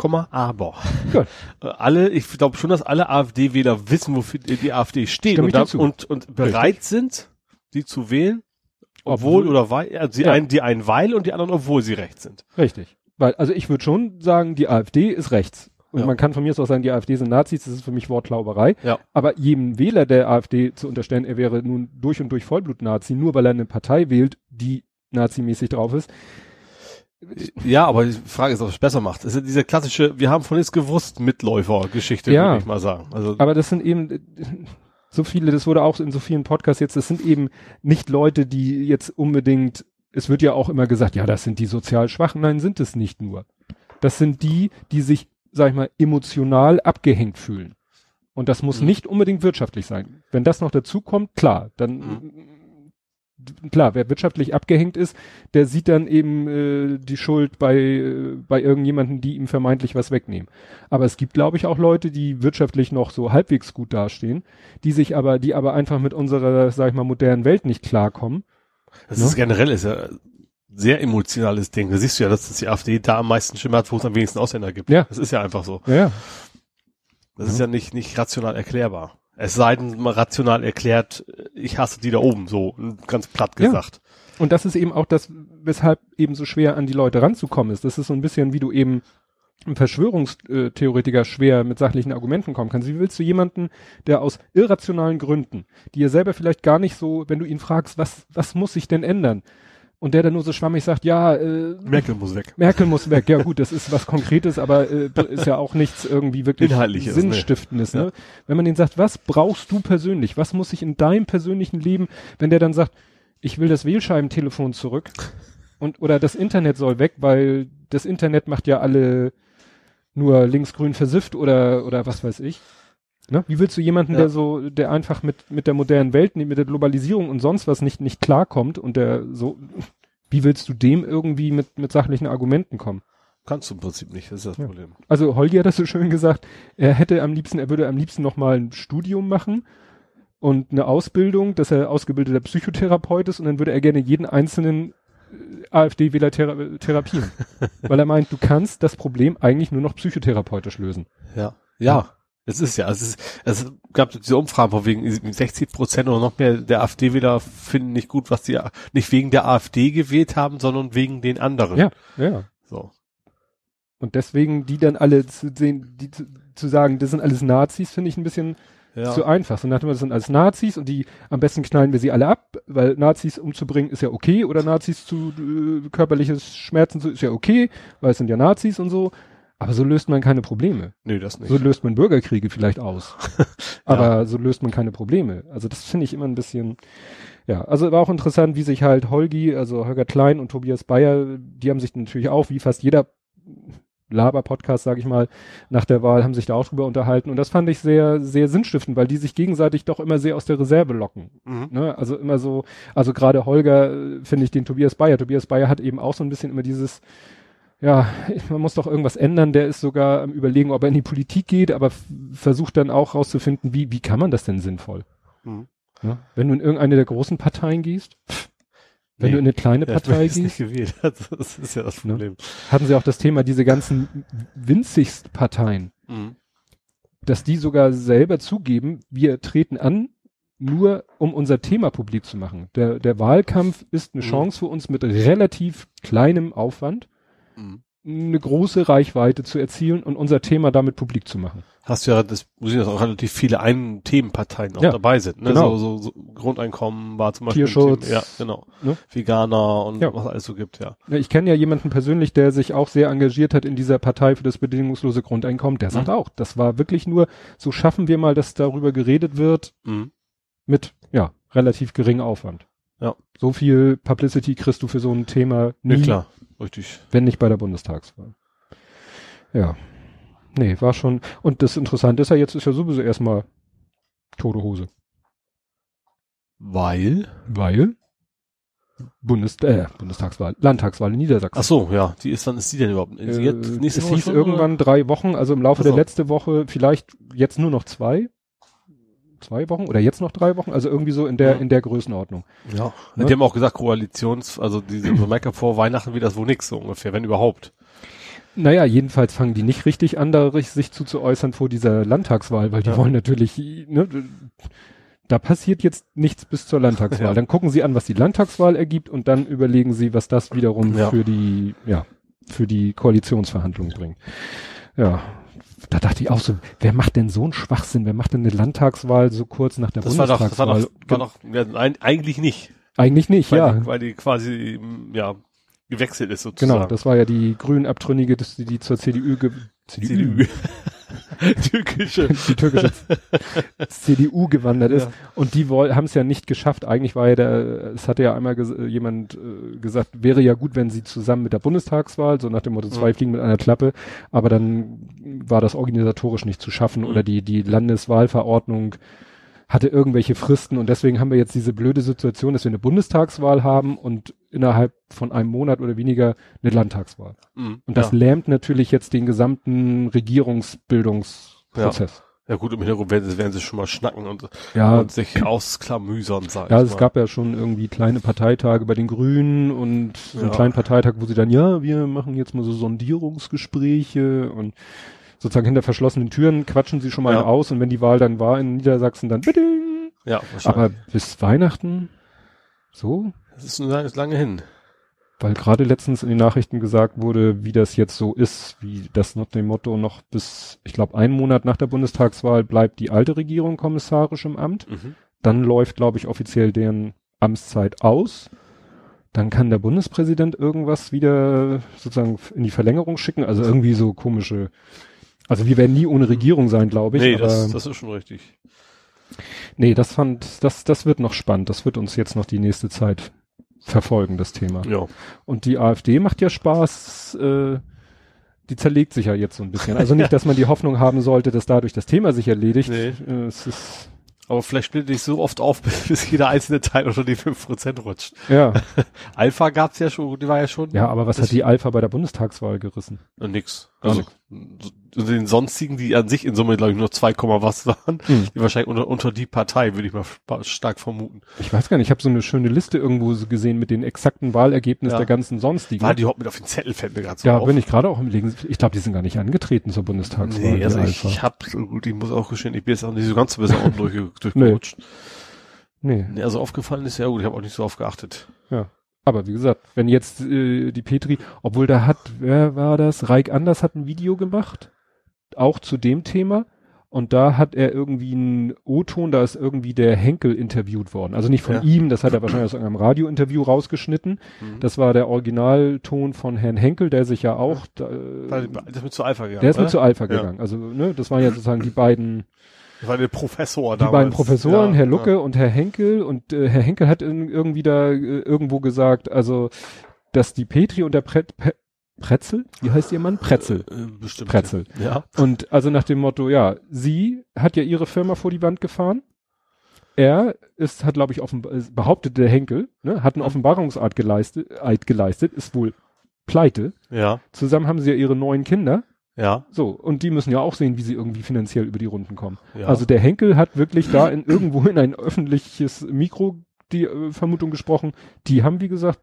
Komma, aber. Gut. Äh, Alle, ich glaube schon, dass alle AfD-Wähler wissen, wofür die AfD steht und, da, und, und bereit sind, die zu wählen, obwohl, Obwohl- oder weil, also die Ja. einen, die einen weil und die anderen, obwohl sie recht sind. Richtig. Weil, also ich würde schon sagen, die AfD ist rechts. Und Ja. man kann von mir aus auch sagen, die AfD sind Nazis, das ist für mich Wortklauberei. Ja. Aber jedem Wähler der AfD zu unterstellen, er wäre nun durch und durch Vollblut-Nazi, nur weil er eine Partei wählt, die nazimäßig drauf ist. Ja, aber die Frage ist, ob es besser macht. Es ist diese klassische, wir haben von nichts gewusst, Mitläufer-Geschichte, Ja. würde ich mal sagen. Also, Aber das sind eben so viele, das wurde auch in so vielen Podcasts jetzt, das sind eben nicht Leute, die jetzt unbedingt es wird ja auch immer gesagt, ja, das sind die sozial Schwachen. Nein, sind es nicht nur. Das sind die, die sich, sag ich mal, emotional abgehängt fühlen. Und das muss Mhm. nicht unbedingt wirtschaftlich sein. Wenn das noch dazu kommt, klar, dann Mhm. Klar, wer wirtschaftlich abgehängt ist, der sieht dann eben äh, die Schuld bei äh, bei irgendjemanden, die ihm vermeintlich was wegnehmen. Aber es gibt, glaube ich, auch Leute, die wirtschaftlich noch so halbwegs gut dastehen, die sich aber, die aber einfach mit unserer, sag ich mal, modernen Welt nicht klarkommen. Das Ne? ist generell ist ja ein sehr emotionales Ding. Da siehst du ja, dass die AfD da am meisten Stimme hat, wo es am wenigsten Ausländer gibt. Ja. Das ist ja einfach so. Ja. Das Ja. ist ja nicht, nicht rational erklärbar. Es sei denn, rational erklärt, ich hasse die da oben, so ganz platt Ja. gesagt. Und das ist eben auch das, weshalb eben so schwer an die Leute ranzukommen ist. Das ist so ein bisschen, wie du eben ein Verschwörungstheoretiker schwer mit sachlichen Argumenten kommen kannst. Wie willst du jemanden, der aus irrationalen Gründen, die ihr selber vielleicht gar nicht so, wenn du ihn fragst, was, was muss sich denn ändern? Und der dann nur so schwammig sagt, ja, äh, Merkel muss weg. Merkel muss weg. Ja gut, das ist was Konkretes, aber äh, ist ja auch nichts irgendwie wirklich Inhaltliches, ne? Sinnstiftendes. Ne? Ja. Wenn man den sagt, was brauchst du persönlich? Was muss sich in deinem persönlichen Leben, wenn der dann sagt, ich will das Wählscheibentelefon zurück und oder das Internet soll weg, weil das Internet macht ja alle nur linksgrün versifft oder oder was weiß ich. Ne? Wie willst du jemanden, Ja. der so, der einfach mit mit der modernen Welt, mit der Globalisierung und sonst was nicht nicht klarkommt und der so, wie willst du dem irgendwie mit mit sachlichen Argumenten kommen? Kannst du im Prinzip nicht, das ist das Ja. Problem. Also Holgi hat das so schön gesagt, er hätte am liebsten, er würde am liebsten noch mal ein Studium machen und eine Ausbildung, dass er ausgebildeter Psychotherapeut ist und dann würde er gerne jeden einzelnen äh, AfD-Wähler thera therapieren. Weil er meint, du kannst das Problem eigentlich nur noch psychotherapeutisch lösen. Ja. Ja. Es ist ja, es ist, es gab diese Umfragen von wegen 60 Prozent oder noch mehr der AfD-Wähler finden nicht gut, was sie nicht wegen der AfD gewählt haben, sondern wegen den anderen. Ja, ja. So. Und deswegen die dann alle zu sehen, die zu, zu sagen, das sind alles Nazis, finde ich ein bisschen Ja. zu einfach. So nachdem das sind alles Nazis und die am besten knallen wir sie alle ab, weil Nazis umzubringen ist ja okay oder Nazis zu äh, körperliches Schmerzen zu ist ja okay, weil es sind ja Nazis und so. Aber so löst man keine Probleme. nee, das nicht. So löst man Bürgerkriege vielleicht aus. Aber so löst man keine Probleme. Also das finde ich immer ein bisschen, ja. Also war auch interessant, wie sich halt Holgi, also Holger Klein und Tobias Bayer, die haben sich natürlich auch, wie fast jeder Laber-Podcast, sage ich mal, nach der Wahl, haben sich da auch drüber unterhalten. Und das fand ich sehr, sehr sinnstiftend, weil die sich gegenseitig doch immer sehr aus der Reserve locken. mhm. Ne? Also immer so, also gerade Holger äh, finde ich den Tobias Bayer. Tobias Bayer hat eben auch so ein bisschen immer dieses, ja, man muss doch irgendwas ändern. Der ist sogar am überlegen, ob er in die Politik geht, aber versucht dann auch rauszufinden, wie, wie kann man das denn sinnvoll? Mhm. Ne? Wenn du in irgendeine der großen Parteien gehst, wenn Nee. du in eine kleine Ja, Partei ist nicht gehst, gewählt. Das ist ja das Ne? Problem. hatten sie auch das Thema, diese ganzen winzigsten Parteien, Mhm. dass die sogar selber zugeben, wir treten an, nur um unser Thema publik zu machen. Der, der Wahlkampf ist eine Mhm. Chance für uns mit relativ kleinem Aufwand, Mhm. eine große Reichweite zu erzielen und unser Thema damit publik zu machen. Hast du ja, das muss ich dass auch relativ viele ein Themenparteien auch Ja, dabei sind. Ne? genau. So, so, so Grundeinkommen war zum Beispiel. Tierschutz, Thema. Ja, genau. ne? Veganer und Ja. was alles so gibt, ja. Ja, Ich kenne ja jemanden persönlich, der sich auch sehr engagiert hat in dieser Partei für das bedingungslose Grundeinkommen. Der sagt Mhm. auch, das war wirklich nur, so schaffen wir mal, dass darüber geredet wird Mhm. mit, ja, relativ geringem Aufwand. Ja. So viel Publicity kriegst du für so ein Thema nie, Nee, klar. Richtig. wenn nicht bei der Bundestagswahl. Ja. Nee, war schon, und das Interessante ist ja, jetzt ist ja sowieso erstmal tote Hose. Weil? Weil Bundes äh, Bundestagswahl, Landtagswahl in Niedersachsen. Ach so, ja. Die ist, wann ist die denn überhaupt? Äh, jetzt nächste es Woche hieß irgendwann drei Wochen, also im Laufe Ach so. der letzte Woche, vielleicht jetzt nur noch zwei. Zwei Wochen oder jetzt noch drei Wochen, also irgendwie so in der, Ja. in der Größenordnung. Ja. Ne? Die haben auch gesagt, Koalitions, also diese so Make-up vor Weihnachten wird das wohl nix so ungefähr, wenn überhaupt. Naja, jedenfalls fangen die nicht richtig an, da sich zu, zu äußern vor dieser Landtagswahl, weil die Ja. wollen natürlich, ne, da passiert jetzt nichts bis zur Landtagswahl. Ja. Dann gucken sie an, was die Landtagswahl ergibt und dann überlegen sie, was das wiederum Ja. für die, ja, für die Koalitionsverhandlungen bringt. Ja. Da dachte ich auch so, wer macht denn so einen Schwachsinn? Wer macht denn eine Landtagswahl so kurz nach der Das war doch, das war Bundestagswahl? doch, war doch ja, eigentlich nicht. Eigentlich nicht, Weil, ja. die, weil die quasi, ja, gewechselt ist sozusagen. Genau, das war ja die Grünabtrünnige, die, die zur CDU, ge CDU. Türkische. die türkische CDU gewandert ist. Ja. Und die haben es ja nicht geschafft. Eigentlich war ja der, es hatte ja einmal jemand äh, gesagt, wäre ja gut, wenn sie zusammen mit der Bundestagswahl, so nach dem Motto zwei Mhm. fliegen mit einer Klappe, aber dann war das organisatorisch nicht zu schaffen Mhm. oder die, die Landeswahlverordnung hatte irgendwelche Fristen und deswegen haben wir jetzt diese blöde Situation, dass wir eine Bundestagswahl haben und innerhalb von einem Monat oder weniger eine Landtagswahl. Mhm. Und das ja. lähmt natürlich jetzt den gesamten Regierungsbildungsprozess. ja gut, im Hintergrund werden sie, werden sie schon mal schnacken und, Ja, und sich ausklamüsern, sag ja, es mal. gab ja schon irgendwie kleine Parteitage bei den Grünen und so einen Ja. kleinen Parteitag, wo sie dann, ja, wir machen jetzt mal so Sondierungsgespräche und sozusagen hinter verschlossenen Türen quatschen sie schon mal Ja. aus und wenn die Wahl dann war in Niedersachsen, dann bidding. ja. Aber bis Weihnachten so? das ist, lange- ist lange hin. Weil gerade letztens in den Nachrichten gesagt wurde, wie das jetzt so ist, wie das nach dem Motto noch bis, ich glaube, einen Monat nach der Bundestagswahl bleibt die alte Regierung kommissarisch im Amt. Mhm. Dann läuft, glaube ich, offiziell deren Amtszeit aus. Dann kann der Bundespräsident irgendwas wieder sozusagen in die Verlängerung schicken. Also irgendwie so komische. Also wir werden nie ohne Regierung sein, glaube ich. Nee, aber das, das ist schon richtig. nee, das fand, das, das wird noch spannend. Das wird uns jetzt noch die nächste Zeit verfolgen, das Thema. Ja. Und die AfD macht ja Spaß, äh, die zerlegt sich ja jetzt so ein bisschen. Also nicht, dass man die Hoffnung haben sollte, dass dadurch das Thema sich erledigt. Nee. Äh, es ist, Aber vielleicht splittet dich so oft auf, bis, jeder einzelne Teil unter die 5% rutscht. ja. Alpha gab's ja schon, die war ja schon. ja, aber was hat die Alpha bei der Bundestagswahl gerissen? Nix. Also, so den sonstigen, die an sich in Summe, glaube ich, nur 2, Komma was waren, Hm. die wahrscheinlich unter, unter die Partei, würde ich mal stark vermuten. Ich weiß gar nicht, ich habe so eine schöne Liste irgendwo gesehen mit den exakten Wahlergebnissen Ja. der ganzen sonstigen. War die überhaupt mit auf den Zettel, fällt mir gerade so ja, auf. bin ich gerade auch im Legen. Ich glaube, die sind gar nicht angetreten zur Bundestagswahl. Nee, also ich, ich hab, so gut, ich muss auch gestehen, ich bin jetzt auch nicht so ganz so besser unten durchge durchgerutscht. nee. Nee, also aufgefallen ist, ja gut, ich habe auch nicht so oft geachtet. Aber wie gesagt, wenn jetzt äh, die Petri, obwohl da hat, wer war das? Reik Anders hat ein Video gemacht, auch zu dem Thema. Und da hat er irgendwie einen O-Ton, da ist irgendwie der Henkel interviewt worden. Also nicht von Ja. ihm, das hat er wahrscheinlich aus irgendeinem Radiointerview rausgeschnitten. Mhm. Das war der Originalton von Herrn Henkel, der sich ja auch, da, Weil, das ist mit zu Alpha gegangen. der ist mit oder? zu Alpha Ja. gegangen. Also, ne, das waren ja sozusagen die beiden, Das war der Professor die damals. beiden Professoren, Ja, Herr Lucke Ja. und Herr Henkel. Und äh, Herr Henkel hat in, irgendwie da äh, irgendwo gesagt, also, dass die Petri und der Pre Pe Pretzel, wie heißt ihr Mann? Pretzel. Äh, bestimmt. Pretzel. Ja. Und also nach dem Motto, ja, sie hat ja ihre Firma vor die Wand gefahren. Er ist, hat, glaube ich, offen, behauptet der Henkel, ne, hat einen. Offenbarungsart geleistet, Eid geleistet, ist wohl pleite. Ja. Zusammen haben sie ja ihre neun Kinder. Ja. So, und die müssen ja auch sehen, wie sie irgendwie finanziell über die Runden kommen. Ja. Also der Henkel hat wirklich da in irgendwo in ein öffentliches Mikro die äh, Vermutung gesprochen. Die haben, wie gesagt,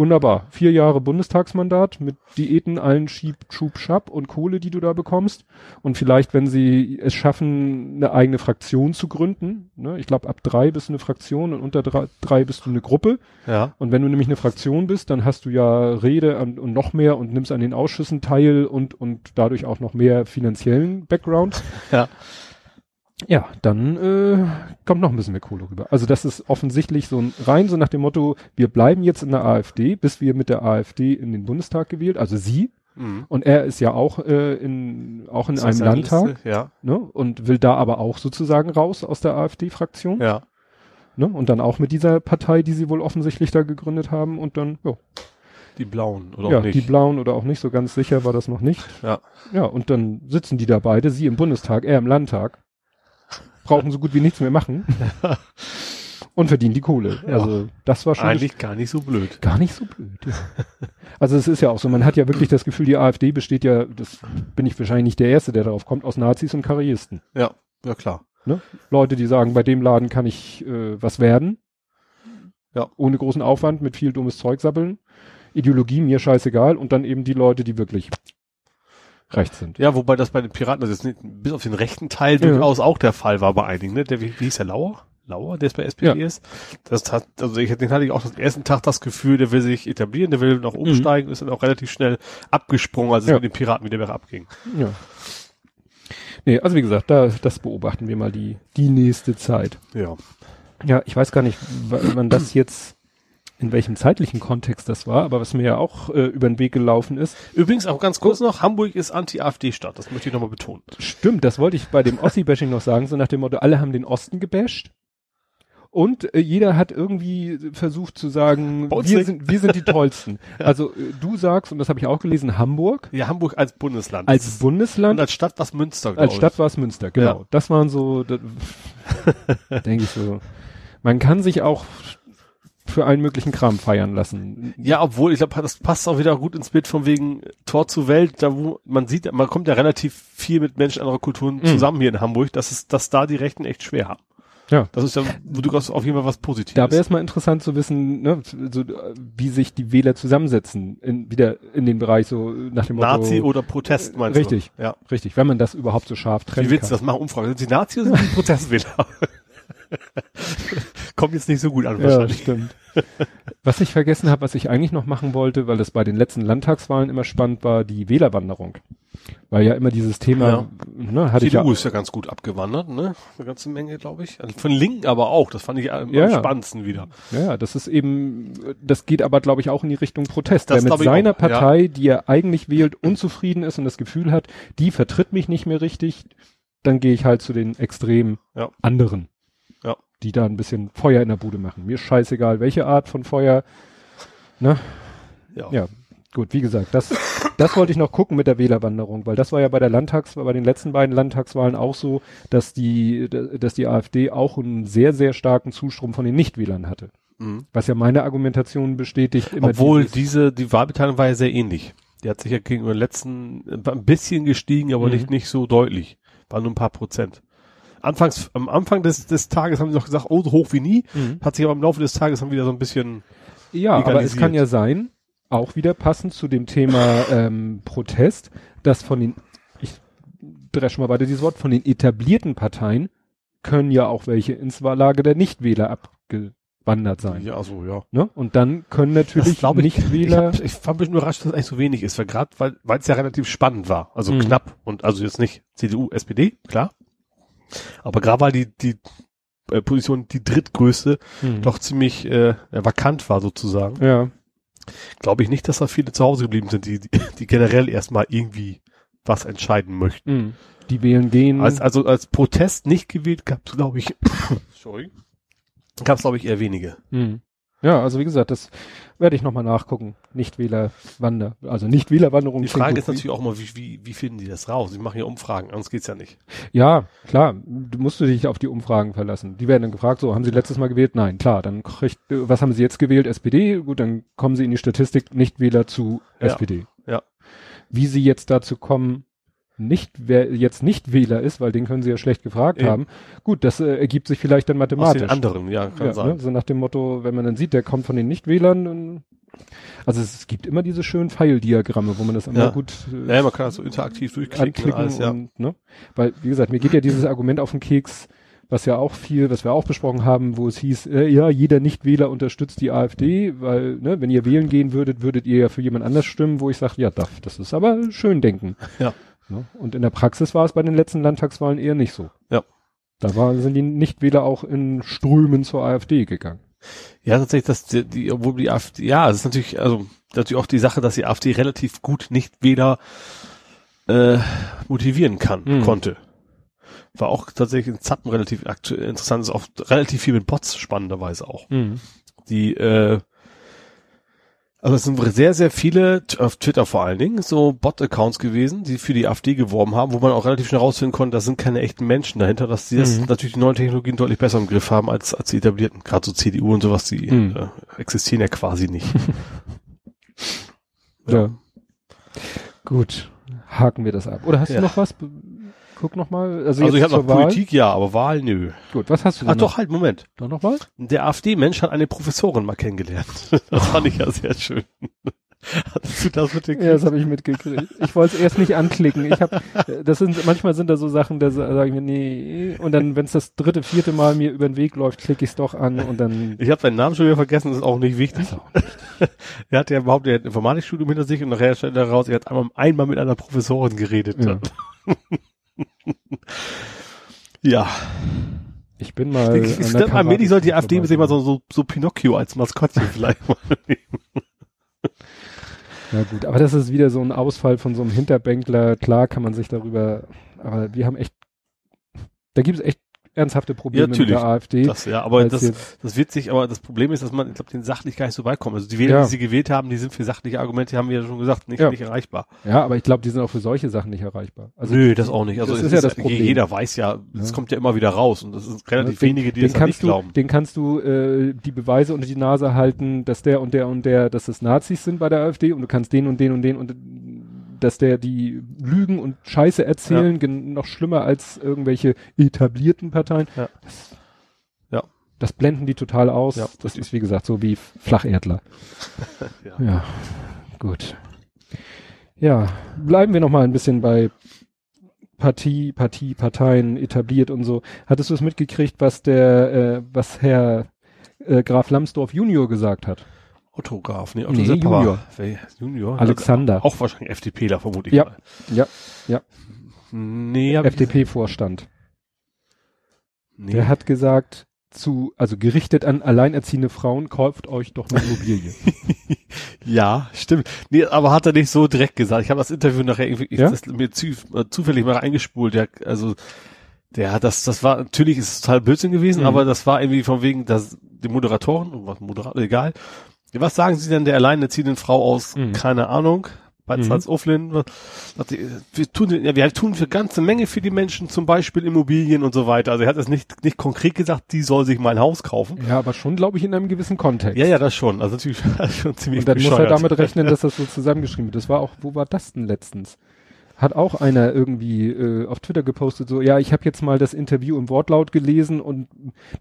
wunderbar. Vier Jahre Bundestagsmandat mit Diäten, allen Schieb, Schub, Schab und Kohle, die du da bekommst. Und vielleicht, wenn sie es schaffen, eine eigene Fraktion zu gründen, ne, ich glaube, ab drei bist du eine Fraktion und unter drei, drei bist du eine Gruppe. ja. Und wenn du nämlich eine Fraktion bist, dann hast du ja Rede an, und noch mehr und nimmst an den Ausschüssen teil und, und dadurch auch noch mehr finanziellen Background. Ja. Ja, dann äh, kommt noch ein bisschen mehr Kohle rüber. Also das ist offensichtlich so ein rein so nach dem Motto, wir bleiben jetzt in der AfD, bis wir mit der AfD in den Bundestag gewählt, also sie. Mhm. Und er ist ja auch äh, in auch in Das einem Landtag Liste, Ja. ne, und will da aber auch sozusagen raus aus der AfD-Fraktion. Ja. Ne, und dann auch mit dieser Partei, die sie wohl offensichtlich da gegründet haben und dann, ja, Die Blauen, oder ja, auch nicht. die Blauen oder auch nicht, so ganz sicher war das noch nicht. Ja. Ja, und dann sitzen die da beide, sie im Bundestag, er im Landtag, brauchen so gut wie nichts mehr machen und verdienen die Kohle. Ja. Also das war schon Eigentlich gar nicht so blöd. gar nicht so blöd. Ja. Also es ist ja auch so, man hat ja wirklich das Gefühl, die AfD besteht ja, das bin ich wahrscheinlich nicht der Erste, der darauf kommt, aus Nazis und Karrieristen. Ja. Ja, klar. Leute, die sagen, bei dem Laden kann ich äh, was werden. Ja. Ohne großen Aufwand, mit viel dummes Zeug sabbeln. Ideologie mir scheißegal und dann eben die Leute, die wirklich rechts sind. Ja, wobei das bei den Piraten, das ist nicht, bis auf den rechten Teil durchaus auch der Fall war bei einigen, ne? Der, wie, wie hieß der Lauer? Lauer, der jetzt bei SPD Ja. ist. Das hat, also ich, den hatte ich auch den ersten Tag das Gefühl, der will sich etablieren, der will noch umsteigen, ist dann auch relativ schnell abgesprungen, als es Ja. mit den Piraten wieder bergab abging. Ja. Nee, also wie gesagt, da, das beobachten wir mal die, die nächste Zeit. Ja. Ja, ich weiß gar nicht, wann man das jetzt in welchem zeitlichen Kontext das war, aber was mir ja auch äh, über den Weg gelaufen ist. Übrigens auch ganz kurz noch, Hamburg ist Anti-AfD-Stadt, das möchte ich nochmal betonen. Stimmt, das wollte ich bei dem Ossi-Bashing noch sagen, so nach dem Motto, alle haben den Osten gebasht. Und äh, jeder hat irgendwie versucht zu sagen, wir sind, wir sind die Tollsten. Also äh, du sagst, und das habe ich auch gelesen, Hamburg Ja, Hamburg als Bundesland. als Bundesland, und als Stadt was Münster, glaub als Stadt war es Münster, genau. Ja. Das waren so, denke ich so. Man kann sich auch für allen möglichen Kram feiern lassen. Ja, obwohl, ich glaube, das passt auch wieder gut ins Bild von wegen Tor zur Welt, da wo man sieht, man kommt ja relativ viel mit Menschen anderer Kulturen Mhm. zusammen hier in Hamburg, dass es, dass da die Rechten echt schwer haben. Ja. Das ist ja, wo du auf jeden Fall was Positives. Da wäre es mal interessant zu wissen, ne, so, äh, wie sich die Wähler zusammensetzen, in, wieder in den Bereich so nach dem Motto. Nazi oder Protest meinst Richtig. du? Ja. Richtig, wenn man das überhaupt so scharf trennen Wie willst du das machen? Umfrage. Sind sie Nazi oder sind sie Protestwähler? Kommt jetzt nicht so gut an Ja, wahrscheinlich. stimmt. was ich vergessen habe, was ich eigentlich noch machen wollte, weil das bei den letzten Landtagswahlen immer spannend war, die Wählerwanderung. Weil ja immer dieses Thema, Ja. ne, hatte ich ja, CDU ist ja ganz gut abgewandert, ne? Eine ganze Menge, glaube ich. Also von Linken aber auch. Das fand ich am Ja, am ja. spannendsten wieder. ja, ja, das ist eben, das geht aber, glaube ich, auch in die Richtung Protest. Das Wer mit seiner auch, ja. Partei, die er eigentlich wählt, unzufrieden ist und das Gefühl hat, die vertritt mich nicht mehr richtig, dann gehe ich halt zu den extrem Ja. anderen. Die da ein bisschen Feuer in der Bude machen. Mir ist scheißegal, welche Art von Feuer. Ne? Ja. Ja, gut, wie gesagt, das, das wollte ich noch gucken mit der Wählerwanderung, weil das war ja bei der Landtags, bei den letzten beiden Landtagswahlen auch so, dass die, dass die AfD auch einen sehr, sehr starken Zustrom von den Nichtwählern hatte. Mhm. Was ja meine Argumentation bestätigt, Obwohl dieses- diese, die Wahlbeteiligung war ja sehr ähnlich. Die hat sich ja gegenüber den letzten ein bisschen gestiegen, aber Mhm. nicht, nicht so deutlich. War nur ein paar Prozent. Anfangs, am Anfang des, des Tages haben sie noch gesagt, oh, so hoch wie nie. Mhm. Hat sich aber im Laufe des Tages dann wieder so ein bisschen, Ja, aber es kann ja sein, auch wieder passend zu dem Thema ähm, Protest, dass von den, ich dresche mal weiter dieses Wort, von den etablierten Parteien können ja auch welche ins Lager der Nichtwähler abgewandert sein. ja, so, ja. Ne? Und dann können natürlich Nichtwähler. Ich, ich war ein bisschen überrascht, dass es eigentlich so wenig ist, weil gerade, weil weil es ja relativ spannend war, also Mhm. knapp und also jetzt nicht CDU, SPD, klar, aber gerade weil die die äh, Position die drittgrößte Hm. doch ziemlich äh, vakant war sozusagen, Ja. glaube ich nicht, dass da viele zu Hause geblieben sind, die die, die generell erstmal irgendwie was entscheiden möchten. Hm. Die wählen gehen. Als, also als Protest nicht gewählt gab es, glaube ich, sorry, gab es glaube ich eher wenige. Hm. Ja, also wie gesagt, das werde ich nochmal nachgucken. Nichtwählerwander, also Nichtwählerwanderung. Die Frage ist natürlich auch immer, wie, wie, wie finden die das raus? Sie machen ja Umfragen, anders geht's ja nicht. Ja, klar. Du musst du dich auf die Umfragen verlassen. Die werden dann gefragt, so, haben Sie letztes Mal gewählt? Nein, klar. Dann kriegt, was haben Sie jetzt gewählt? SPD? Gut, dann kommen Sie in die Statistik Nichtwähler zu Ja, SPD. ja. Wie Sie jetzt dazu kommen, nicht, wer jetzt nicht Wähler ist, weil den können Sie ja schlecht gefragt Eben. haben. Gut, das äh, ergibt sich vielleicht dann Aus mathematisch. den anderen, ja, kann ja, sein. ne? So nach dem Motto, wenn man dann sieht, der kommt von den Nichtwählern, also es gibt immer diese schönen Pfeildiagramme, wo man das immer Ja. gut äh, Ja, man kann das so interaktiv durchklicken alles, ja. und, ne? Weil, wie gesagt, mir geht ja dieses Argument auf den Keks, was ja auch viel, was wir auch besprochen haben, wo es hieß, äh, ja, jeder Nichtwähler unterstützt die AfD, weil, ne, wenn ihr wählen gehen würdet, würdet ihr ja für jemand anders stimmen, wo ich sage, ja, darf, das ist aber schön denken. Ja. Ne? Und in der Praxis war es bei den letzten Landtagswahlen eher nicht so. Ja. Da war, sind die Nichtwähler auch in Strömen zur AfD gegangen. Ja, tatsächlich, dass die, die, obwohl die AfD, ja, es ist natürlich, also natürlich auch die Sache, dass die AfD relativ gut Nichtwähler äh, motivieren kann, Mhm. konnte. War auch tatsächlich in Zappen relativ aktuell interessant, ist auch relativ viel mit Bots spannenderweise auch. Die, äh, also es sind sehr, sehr viele, auf Twitter vor allen Dingen, so Bot-Accounts gewesen, die für die AfD geworben haben, wo man auch relativ schnell rausfinden konnte, da sind keine echten Menschen dahinter, dass die das Mhm. natürlich die neuen Technologien deutlich besser im Griff haben als, als die etablierten. Gerade so CDU und sowas, die Mhm. äh, existieren ja quasi nicht. Ja. Gut, haken wir das ab. Oder hast Ja. du noch was? Guck noch mal. Also, Also ich habe noch Wahl. Politik, ja, aber Wahl, nö. Gut, was hast du Ach denn doch, halt, Moment. noch? Doch noch mal? Der AfD-Mensch hat eine Professorin mal kennengelernt. Das fand ich ja sehr schön. Hattest du das mitgekriegt? Ja, das habe ich mitgekriegt. Ich wollte es erst nicht anklicken. Ich habe, das sind manchmal sind da so Sachen, da sa- sage ich mir nee. Und dann, wenn es das dritte, vierte Mal mir über den Weg läuft, klicke ich es doch an und dann. Ich habe seinen Namen schon wieder vergessen, das ist auch nicht wichtig. So. Er hat ja er hat ein Informatikstudium hinter sich und nachher stellt er raus, er hat einmal, einmal mit einer Professorin geredet. Ja. Ja. Ich bin mal. Ich, ich, ich, allmählich sollte die AfD sich mal so, so, so Pinocchio als Maskottchen vielleicht mal nehmen. Na gut, aber das ist wieder so ein Ausfall von so einem Hinterbänkler. Klar kann man sich darüber, aber wir haben echt, da gibt es echt ernsthafte Probleme ja, mit der AfD. Das, ja, aber das, das wird sich, aber das Problem ist, dass man, ich glaube, den sachlich gar nicht so weit kommt. Also die Wähler, ja. die sie gewählt haben, die sind für sachliche Argumente, haben wir ja schon gesagt, nicht, ja. nicht erreichbar. Ja, aber ich glaube, die sind auch für solche Sachen nicht erreichbar. Also Nö, das auch nicht. Also das ist, ja das Problem. Jeder weiß ja, es kommt ja immer wieder raus und das sind relativ den, wenige, die das halt nicht du, glauben. Den kannst du äh, die Beweise unter die Nase halten, dass der und der und der, dass das Nazis sind bei der AfD und du kannst den und den und den und dass der die Lügen und Scheiße erzählen, ja. noch schlimmer als irgendwelche etablierten Parteien. Ja. Das, ja. das blenden die total aus. Ja. Das ist, wie gesagt, so wie Flacherdler. ja. ja, gut. Ja, bleiben wir noch mal ein bisschen bei Partie, Partie, Parteien etabliert und so. Hattest du es mitgekriegt, was der, äh, was Herr äh, Graf Lambsdorff Junior gesagt hat? Otto Graf, nee, Otto nee, Junior. Junior. Alexander. Auch wahrscheinlich FDPler, vermute ich ja, mal. Ja, ja. Nee, FDP-Vorstand. Nee. Der hat gesagt, zu, also gerichtet an alleinerziehende Frauen, kauft euch doch eine Immobilie. ja, stimmt. Nee, aber hat er nicht so direkt gesagt. Ich habe das Interview nachher irgendwie, ja? das mir zu, äh, zufällig mal eingespult. Der, also, der hat das, das war, natürlich ist es total Blödsinn gewesen, mhm. aber das war irgendwie von wegen, dass die Moderatoren, was Moderator, egal, was sagen Sie denn der alleinerziehenden Frau aus, mhm. keine Ahnung, bei mhm. Salzuflen? Wir tun, ja, wir tun für ganze Menge für die Menschen, zum Beispiel Immobilien und so weiter. Also er hat es nicht, nicht konkret gesagt, die soll sich mal ein Haus kaufen. Ja, aber schon, glaube ich, in einem gewissen Kontext. Ja, ja, das schon. Also natürlich schon ziemlich Und dann bescheuert. muss er damit rechnen, dass das so zusammengeschrieben wird. Das war auch, wo war das denn letztens? Hat auch einer irgendwie äh, auf Twitter gepostet, so, ja, ich habe jetzt mal das Interview im Wortlaut gelesen und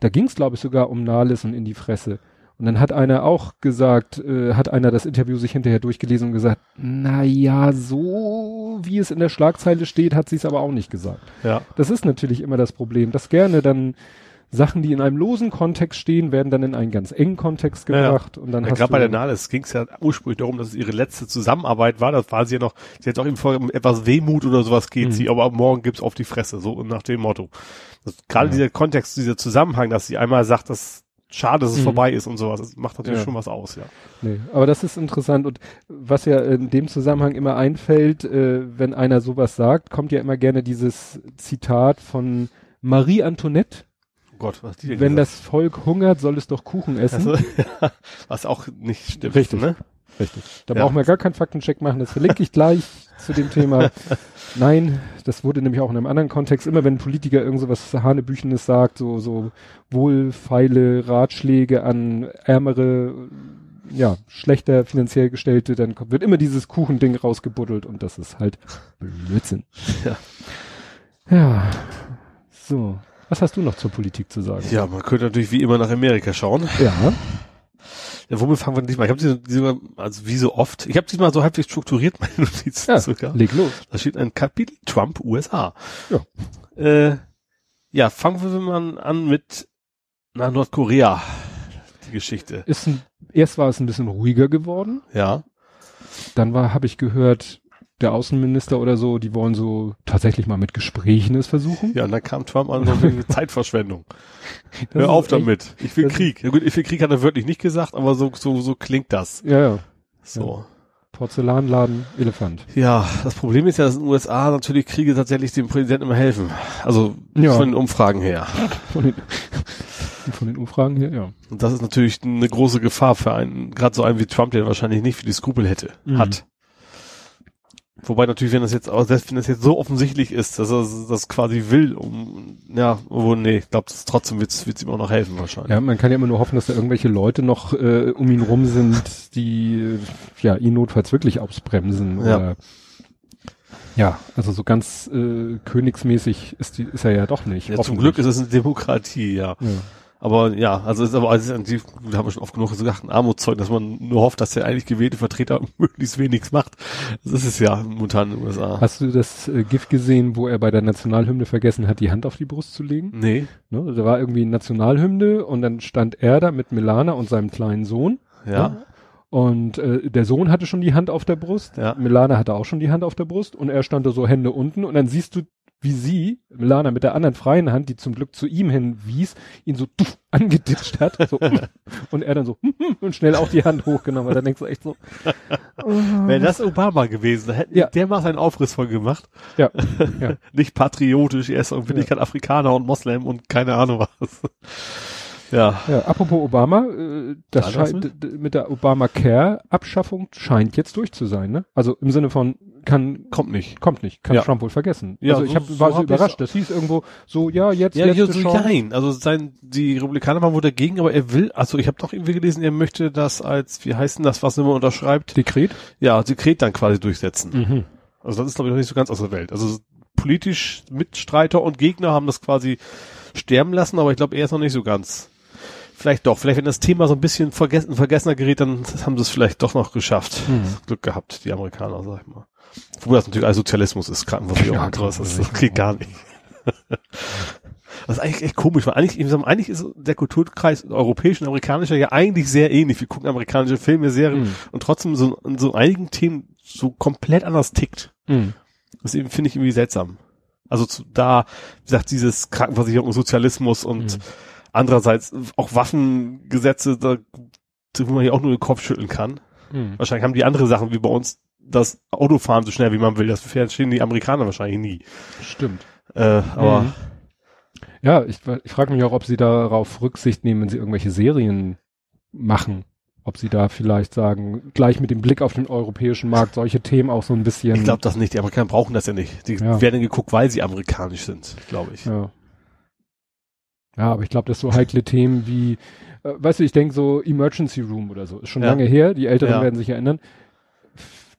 da ging es, glaube ich, sogar um Nahles und in die Fresse. Und dann hat einer auch gesagt, äh, hat einer das Interview sich hinterher durchgelesen und gesagt, na ja, so wie es in der Schlagzeile steht, hat sie es aber auch nicht gesagt. Ja. Das ist natürlich immer das Problem, dass gerne dann Sachen, die in einem losen Kontext stehen, werden dann in einen ganz engen Kontext gebracht ja, ja. und dann ja, hast gerade bei der Nahles ging es ja ursprünglich darum, dass es ihre letzte Zusammenarbeit war. Das war sie ja noch, sie hat auch eben vor etwas Wehmut oder sowas geht mhm. sie, aber morgen gibt's auf die Fresse, so nach dem Motto. Gerade ja. dieser Kontext, dieser Zusammenhang, dass sie einmal sagt, dass schade, dass es mhm. vorbei ist und sowas. Das macht natürlich ja. schon was aus, ja. Nee, aber das ist interessant und was ja in dem Zusammenhang immer einfällt, äh, wenn einer sowas sagt, kommt ja immer gerne dieses Zitat von Marie Antoinette. Oh Gott, was die denn Wenn gesagt? das Volk hungert, soll es doch Kuchen essen. Also, ja, was auch nicht stimmt. Richtig, ne? Richtig. Da ja. brauchen wir gar keinen Faktencheck machen, das verlinke ich gleich zu dem Thema. Nein, das wurde nämlich auch in einem anderen Kontext, immer wenn ein Politiker irgend so was Hanebüchenes sagt, so, so wohlfeile Ratschläge an ärmere, ja, schlechter finanziell gestellte, dann wird immer dieses Kuchending rausgebuddelt und das ist halt Blödsinn. Ja. Ja. So. Was hast du noch zur Politik zu sagen? Ja, man könnte natürlich wie immer nach Amerika schauen. Ja. Ja, womit fangen wir diesmal? Ich habe diese, also wie so oft, ich habe diesmal so halbwegs strukturiert meine Notizen ja, sogar. Leg los. Da steht ein Kapitel Trump USA. Ja. Äh, ja, fangen wir mal an mit na, Nordkorea. Die Geschichte. Ist ein, erst war es ein bisschen ruhiger geworden. Ja. Dann war, habe ich gehört, der Außenminister oder so, die wollen so tatsächlich mal mit Gesprächen es versuchen. Ja, und dann kam Trump an so wegen Zeitverschwendung. Das Hör auf damit. Ich will Krieg. Ja gut, ich will Krieg hat er wirklich nicht gesagt, aber so, so, so klingt das. Ja, ja. So. Ja. Porzellanladen, Elefant. Ja, das Problem ist ja, dass in den USA natürlich Kriege tatsächlich dem Präsidenten immer helfen. Also ja. von den Umfragen her. Von den, von den Umfragen her, ja. Und das ist natürlich eine große Gefahr für einen, gerade so einen wie Trump, der wahrscheinlich nicht für die Skrupel hätte, mhm. hat. Wobei natürlich, wenn das jetzt auch, selbst wenn das jetzt so offensichtlich ist, dass er das quasi will, um, ja, wo, nee, ich glaube, trotzdem wird's, wird's ihm auch noch helfen wahrscheinlich. Ja, man kann ja immer nur hoffen, dass da irgendwelche Leute noch äh, um ihn rum sind, die ja ihn notfalls wirklich ausbremsen. Ja. Oder, ja, also so ganz äh, königsmäßig ist, die, ist er ja doch nicht. Ja, zum Glück ist es eine Demokratie, ja. ja. Aber ja, also ist aber also die haben wir schon oft genug gesagt, ein Armutszeugnis, dass man nur hofft, dass der eigentlich gewählte Vertreter möglichst wenig macht. Das ist es ja momentan in den USA. Hast du das äh, GIF gesehen, wo er bei der Nationalhymne vergessen hat, die Hand auf die Brust zu legen? Nee. Ne, da war irgendwie Nationalhymne und dann stand er da mit Milana und seinem kleinen Sohn. Ja. Ne? Und äh, der Sohn hatte schon die Hand auf der Brust. Ja. Milana hatte auch schon die Hand auf der Brust und er stand da so Hände unten und dann siehst du wie sie, Lana mit der anderen freien Hand, die zum Glück zu ihm hin wies, ihn so tuff, angeditscht hat. So, und er dann so und schnell auch die Hand hochgenommen hat. Dann denkst du echt so. Oh, Wäre das Obama gewesen, hätte ja. der mal seinen Aufriss voll gemacht. Ja. ja. Nicht patriotisch, er ist irgendwie ja. nicht kein Afrikaner und Moslem und keine Ahnung was. Ja. ja apropos Obama, äh, das scheint mit? mit der Obamacare-Abschaffung scheint jetzt durch zu sein, ne? Also im Sinne von kann kommt nicht, kommt nicht, kann ja. Trump wohl vergessen. Ja, also ich hab, so war so überrascht. Das hieß irgendwo so, ja jetzt ja, ja so nein. Also sein die Republikaner waren wohl dagegen, aber er will. Also ich habe doch irgendwie gelesen, er möchte das als wie heißt denn das, was immer unterschreibt? Dekret. Ja, Dekret dann quasi durchsetzen. Mhm. Also das ist glaube ich noch nicht so ganz aus der Welt. Also politisch Mitstreiter und Gegner haben das quasi sterben lassen, aber ich glaube, er ist noch nicht so ganz Vielleicht doch. Vielleicht, wenn das Thema so ein bisschen vergessen, vergessener gerät, dann haben sie es vielleicht doch noch geschafft. Hm. Glück gehabt, die Amerikaner, sag ich mal. Wobei das natürlich als Sozialismus ist, Krankenversicherung ja, und sowas. Das, das geht gar nicht. Das ist eigentlich echt komisch, weil eigentlich, eigentlich ist der Kulturkreis europäisch und amerikanischer ja eigentlich sehr ähnlich. Wir gucken amerikanische Filme, Serien mhm. und trotzdem so in so einigen Themen so komplett anders tickt. Mhm. Das finde ich irgendwie seltsam. Also zu, da, wie gesagt, dieses Krankenversicherung, Sozialismus und mhm. Andererseits auch Waffengesetze, da, wo man hier auch nur den Kopf schütteln kann. Hm. Wahrscheinlich haben die andere Sachen wie bei uns das Autofahren so schnell wie man will. Das verstehen die Amerikaner wahrscheinlich nie. Stimmt. Äh, aber mhm. ja, ich, ich frage mich auch, ob sie darauf Rücksicht nehmen, wenn sie irgendwelche Serien machen. Ob sie da vielleicht sagen, gleich mit dem Blick auf den europäischen Markt solche Themen auch so ein bisschen. Ich glaube das nicht. Die Amerikaner brauchen das ja nicht. Die ja. werden geguckt, weil sie amerikanisch sind, glaube ich. Ja. Ja, aber ich glaube, dass so heikle Themen wie, äh, weißt du, ich denke so Emergency Room oder so, ist schon ja. lange her, die Älteren ja. werden sich erinnern.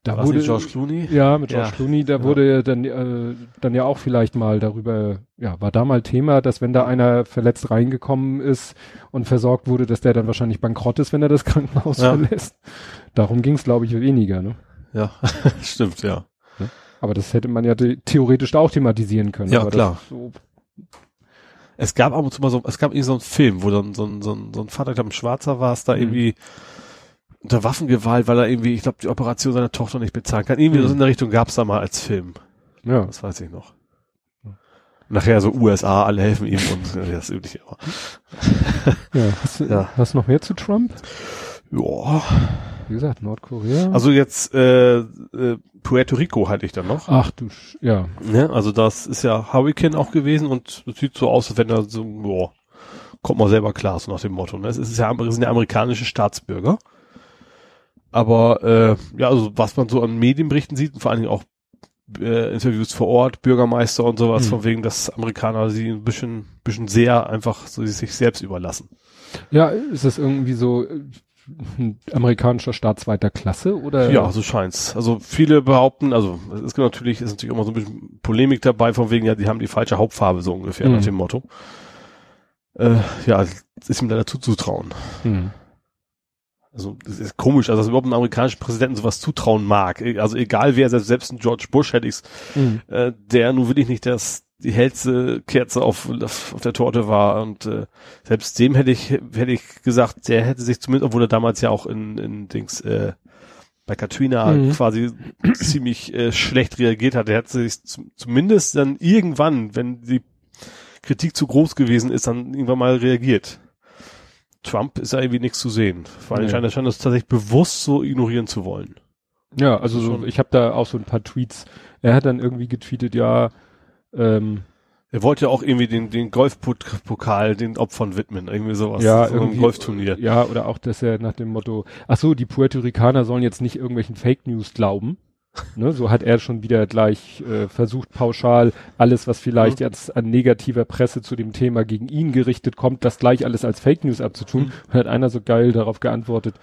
Da Was wurde George Clooney? Ja, mit George ja. Clooney, da ja. wurde dann äh, dann ja auch vielleicht mal darüber, ja, war da mal Thema, dass wenn da einer verletzt reingekommen ist und versorgt wurde, dass der dann wahrscheinlich bankrott ist, wenn er das Krankenhaus ja. verlässt. Darum ging es, glaube ich, weniger, ne? Ja, stimmt, ja. Aber das hätte man ja theoretisch auch thematisieren können. Ja, klar. So es gab ab und zu mal so, es gab irgendwie so einen Film, wo dann so ein, so ein, so ein Vater, ich glaube ein Schwarzer war es, da mhm. irgendwie unter Waffengewalt, weil er irgendwie, ich glaube, die Operation seiner Tochter nicht bezahlen kann. Irgendwie mhm. so in der Richtung gab es da mal als Film. Ja. Das weiß ich noch. Nachher so USA, alle helfen ihm und äh, das übliche. ja, hast, du, ja. hast du noch mehr zu Trump? Ja. Wie gesagt, Nordkorea. Also jetzt äh, äh, Puerto Rico hatte ich dann noch. Ach du, ja. Ne? Also das ist ja Hurricane auch gewesen und es sieht so aus, als wenn er so, boah, kommt mal selber klar, so nach dem Motto. Ne? Es ist ja, es sind ja amerikanische Staatsbürger. Aber äh, ja, also was man so an Medienberichten sieht und vor allen Dingen auch äh, Interviews vor Ort, Bürgermeister und sowas, hm. von wegen, dass Amerikaner sie ein bisschen, bisschen sehr einfach so sich selbst überlassen. Ja, ist das irgendwie so, ein amerikanischer Staat zweiter Klasse oder? Ja, so scheint's. Also viele behaupten, also es ist natürlich, ist natürlich immer so ein bisschen Polemik dabei, von wegen, ja, die haben die falsche Hauptfarbe, so ungefähr, mhm. nach dem Motto. Äh, ja, ist ihm leider zuzutrauen. Mhm. Also, das ist komisch, also dass überhaupt ein amerikanischer Präsidenten sowas zutrauen mag. Also egal wer, selbst ein George Bush hätte ich's, mhm. äh, der nun will ich nicht das, die hellste Kerze auf, auf, auf der Torte war und äh, selbst dem hätte ich hätte ich gesagt, der hätte sich zumindest, obwohl er damals ja auch in, in Dings äh, bei Katrina mhm. quasi ziemlich äh, schlecht reagiert hat, der hätte sich zum, zumindest dann irgendwann, wenn die Kritik zu groß gewesen ist, dann irgendwann mal reagiert. Trump ist ja irgendwie nichts zu sehen. Vor allem nee. scheint er scheint das tatsächlich bewusst so ignorieren zu wollen. Ja, also so, ich habe da auch so ein paar Tweets. Er hat dann irgendwie getweetet, ja, ähm, er wollte ja auch irgendwie den, den Golfpokal den Opfern widmen, irgendwie sowas. Ja, so irgendwie, Golfturnier. Ja, oder auch, dass er nach dem Motto, ach so, die Puerto Ricaner sollen jetzt nicht irgendwelchen Fake News glauben. Ne, so hat er schon wieder gleich äh, versucht, pauschal alles, was vielleicht mhm. jetzt an negativer Presse zu dem Thema gegen ihn gerichtet kommt, das gleich alles als Fake News abzutun. Mhm. Und hat einer so geil darauf geantwortet,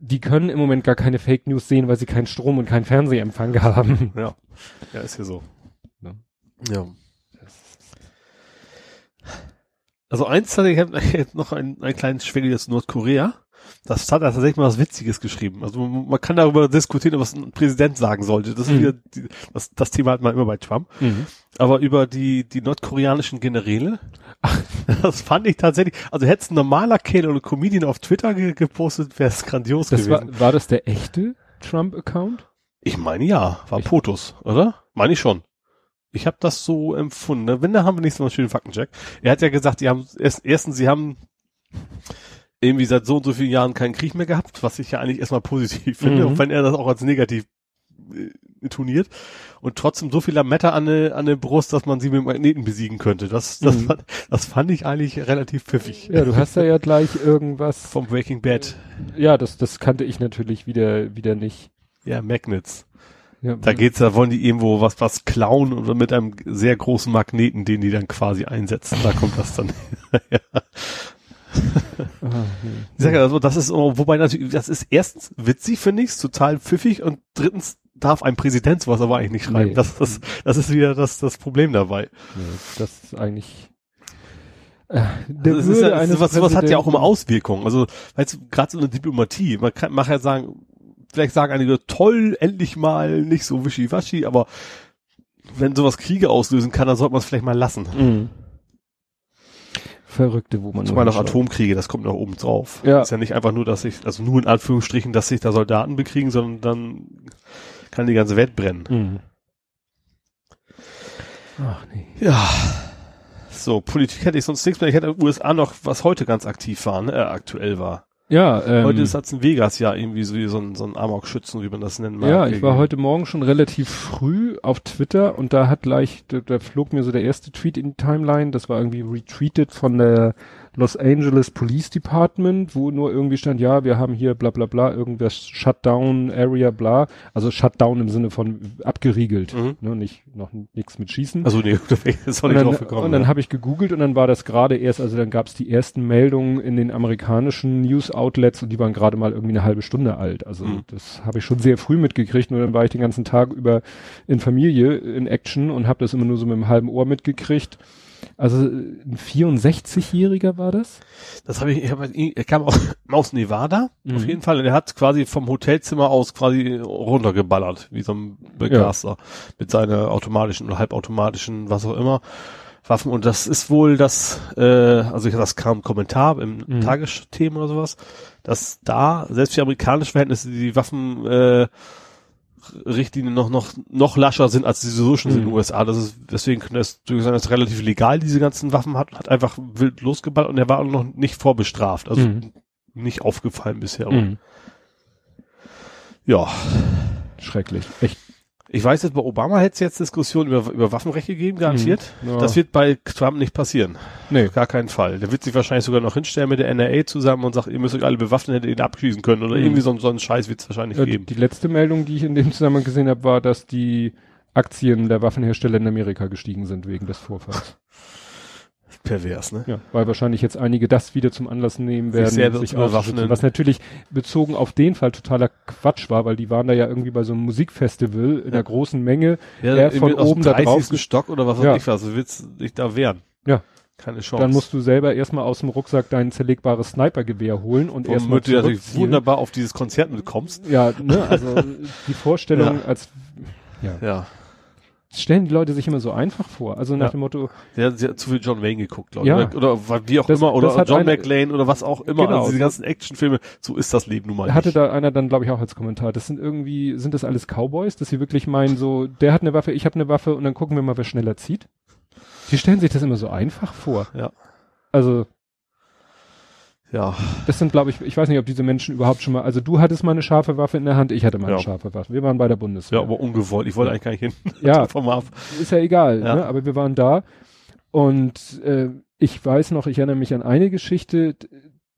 die können im Moment gar keine Fake News sehen, weil sie keinen Strom und keinen Fernsehempfang haben. Ja, ja ist ja so. Ja. ja. Also eins hatte ich noch einen, einen kleinen Schwengel jetzt Nordkorea. Das hat er tatsächlich mal was Witziges geschrieben. Also man kann darüber diskutieren, was ein Präsident sagen sollte. Das mhm. wieder die, das, das Thema hat man immer bei Trump. Mhm. Aber über die, die nordkoreanischen Generäle, ach, das fand ich tatsächlich, also hätte es ein normaler Kerl oder Comedian auf Twitter ge gepostet, wäre es grandios das gewesen. War, war das der echte Trump-Account? Ich meine ja, war ich, POTUS, oder? Meine ich schon. Ich habe das so empfunden. Ne? Wenn, da haben wir nicht so einen schönen Faktencheck. Er hat ja gesagt, die haben erst, erstens, sie haben irgendwie seit so und so vielen Jahren keinen Krieg mehr gehabt, was ich ja eigentlich erstmal positiv finde, Mhm. auch wenn er das auch als negativ äh, turniert und trotzdem so viel Lametta an der an der Brust, dass man sie mit Magneten besiegen könnte. Das, das, Mhm. fand, das fand ich eigentlich relativ pfiffig. Ja, du hast da ja gleich irgendwas. Vom Breaking Bad. Ja, das, das kannte ich natürlich wieder, wieder nicht. Ja, Magnets. Ja, Da geht's, da wollen die irgendwo was, was klauen oder mit einem sehr großen Magneten, den die dann quasi einsetzen. Da kommt das dann. ja. Ich sag ja, also, das ist, wobei natürlich, das ist erstens witzig, finde ich, total pfiffig und drittens darf ein Präsident sowas aber eigentlich nicht schreiben. Nee. Das, das, das ist wieder das, das Problem dabei. Nee, das ist eigentlich. Äh, der Also ist ja, eines sowas, sowas hat ja auch immer Auswirkungen. Also, weißt du, gerade so eine Diplomatie, man kann, man kann ja sagen, vielleicht sagen einige, toll, endlich mal, nicht so wischiwaschi, aber wenn sowas Kriege auslösen kann, dann sollte man es vielleicht mal lassen. Mhm. Verrückte, wo man Zumal noch. Atomkriege, das kommt noch oben drauf. Ja. Ist ja nicht einfach nur, dass sich, also nur in Anführungsstrichen, dass sich da Soldaten bekriegen, sondern dann kann die ganze Welt brennen. Mhm. Ach nee. Ja. So, Politik hätte ich sonst nichts mehr. Ich hätte USA noch, was heute ganz aktiv war, ne, äh, aktuell war. Ja, ähm, heute ist das in Vegas ja irgendwie so, wie so ein, so ein Amok-Schützen, wie man das nennen mag. Ja, ich war heute Morgen schon relativ früh auf Twitter und da hat gleich, da, da flog mir so der erste Tweet in die Timeline, das war irgendwie retweetet von der Los Angeles Police Department, wo nur irgendwie stand, ja, wir haben hier bla bla bla, irgendwas Shutdown Area bla, also Shutdown im Sinne von abgeriegelt, Mhm. ne, nicht, noch nichts mit Schießen. Also nee, da ich jetzt auch nicht dann, drauf gekommen. und dann ne? habe ich gegoogelt und dann war das gerade erst, also dann gab es die ersten Meldungen in den amerikanischen News-Outlets und die waren gerade mal irgendwie eine halbe Stunde alt. Also Mhm. das habe ich schon sehr früh mitgekriegt und dann war ich den ganzen Tag über in Familie, in Action und habe das immer nur so mit einem halben Ohr mitgekriegt. Also ein 64-Jähriger war das? Das habe ich, ich hab, er kam auch aus Nevada, Mhm. auf jeden Fall, und er hat quasi vom Hotelzimmer aus quasi runtergeballert, wie so ein Begaster, mit seiner automatischen oder halbautomatischen, was auch immer, Waffen. Und das ist wohl das, äh, also ich, das kam ein Kommentar im Mhm. Tagesthemen oder sowas, dass da, selbst für amerikanische Verhältnisse, die Waffen, äh, Richtlinien noch, noch, noch lascher sind, als sie so schon sind in den Mhm. USA. Das ist, deswegen könnte es durchaus sein, dass relativ legal diese ganzen Waffen hat, hat einfach wild losgeballert und er war auch noch nicht vorbestraft. Also Mhm. nicht aufgefallen bisher. Mhm. Ja. Schrecklich. Echt. Ich weiß jetzt, bei Obama hätte es jetzt Diskussionen über, über Waffenrecht gegeben, garantiert. Mhm. Ja. Das wird bei Trump nicht passieren. Nee. Gar keinen Fall. Der wird sich wahrscheinlich sogar noch hinstellen mit der NRA zusammen und sagt, ihr müsst euch alle bewaffnen, hättet ihn abschießen können. Oder Mhm. irgendwie so, so einen Scheiß wird es wahrscheinlich Ja, geben. die letzte Meldung, die ich in dem Zusammenhang gesehen habe, war, dass die Aktien der Waffenhersteller in Amerika gestiegen sind wegen des Vorfalls. Pervers, ne? Ja, weil wahrscheinlich jetzt einige das wieder zum Anlass nehmen Sich werden, selber sich zu bewaffnen. auszuschützen. Was natürlich bezogen auf den Fall totaler Quatsch war, weil die waren da ja irgendwie bei so einem Musikfestival in einer großen Menge. Er von oben da drauf 30. Stock oder was weiß Ja. ich was. Du willst dich da wehren. Ja. Keine Chance. Dann musst du selber erstmal aus dem Rucksack dein zerlegbares Snipergewehr holen und erstmal Womit du natürlich wunderbar auf dieses Konzert mitkommst. Ja, ne, also die Vorstellung Ja. als ja. Ja. Stellen die Leute sich immer so einfach vor. Also nach Ja. dem Motto, Der hat sehr- zu viel John Wayne geguckt, glaube Ja. ich. Oder, oder wie auch Das- immer. Oder hat John eine- McLean oder was auch immer. Genau. Also diese ganzen Actionfilme. So ist das Leben nun mal hatte nicht. da einer dann, glaube ich, auch als Kommentar, das sind irgendwie, sind das alles Cowboys, dass sie wirklich meinen, so, der hat eine Waffe, ich habe eine Waffe und dann gucken wir mal, wer schneller zieht. Die stellen sich das immer so einfach vor. Ja. Also, ja. das sind, glaube ich, ich weiß nicht, ob diese Menschen überhaupt schon mal, also du hattest mal eine scharfe Waffe in der Hand, ich hatte mal eine Ja. scharfe Waffe. Wir waren bei der Bundeswehr. Ja, aber ungewollt. Ich wollte eigentlich gar nicht hin. Ja. Vom Ab. ist ja egal, Ja. Ne? aber wir waren da und äh, ich weiß noch, ich erinnere mich an eine Geschichte,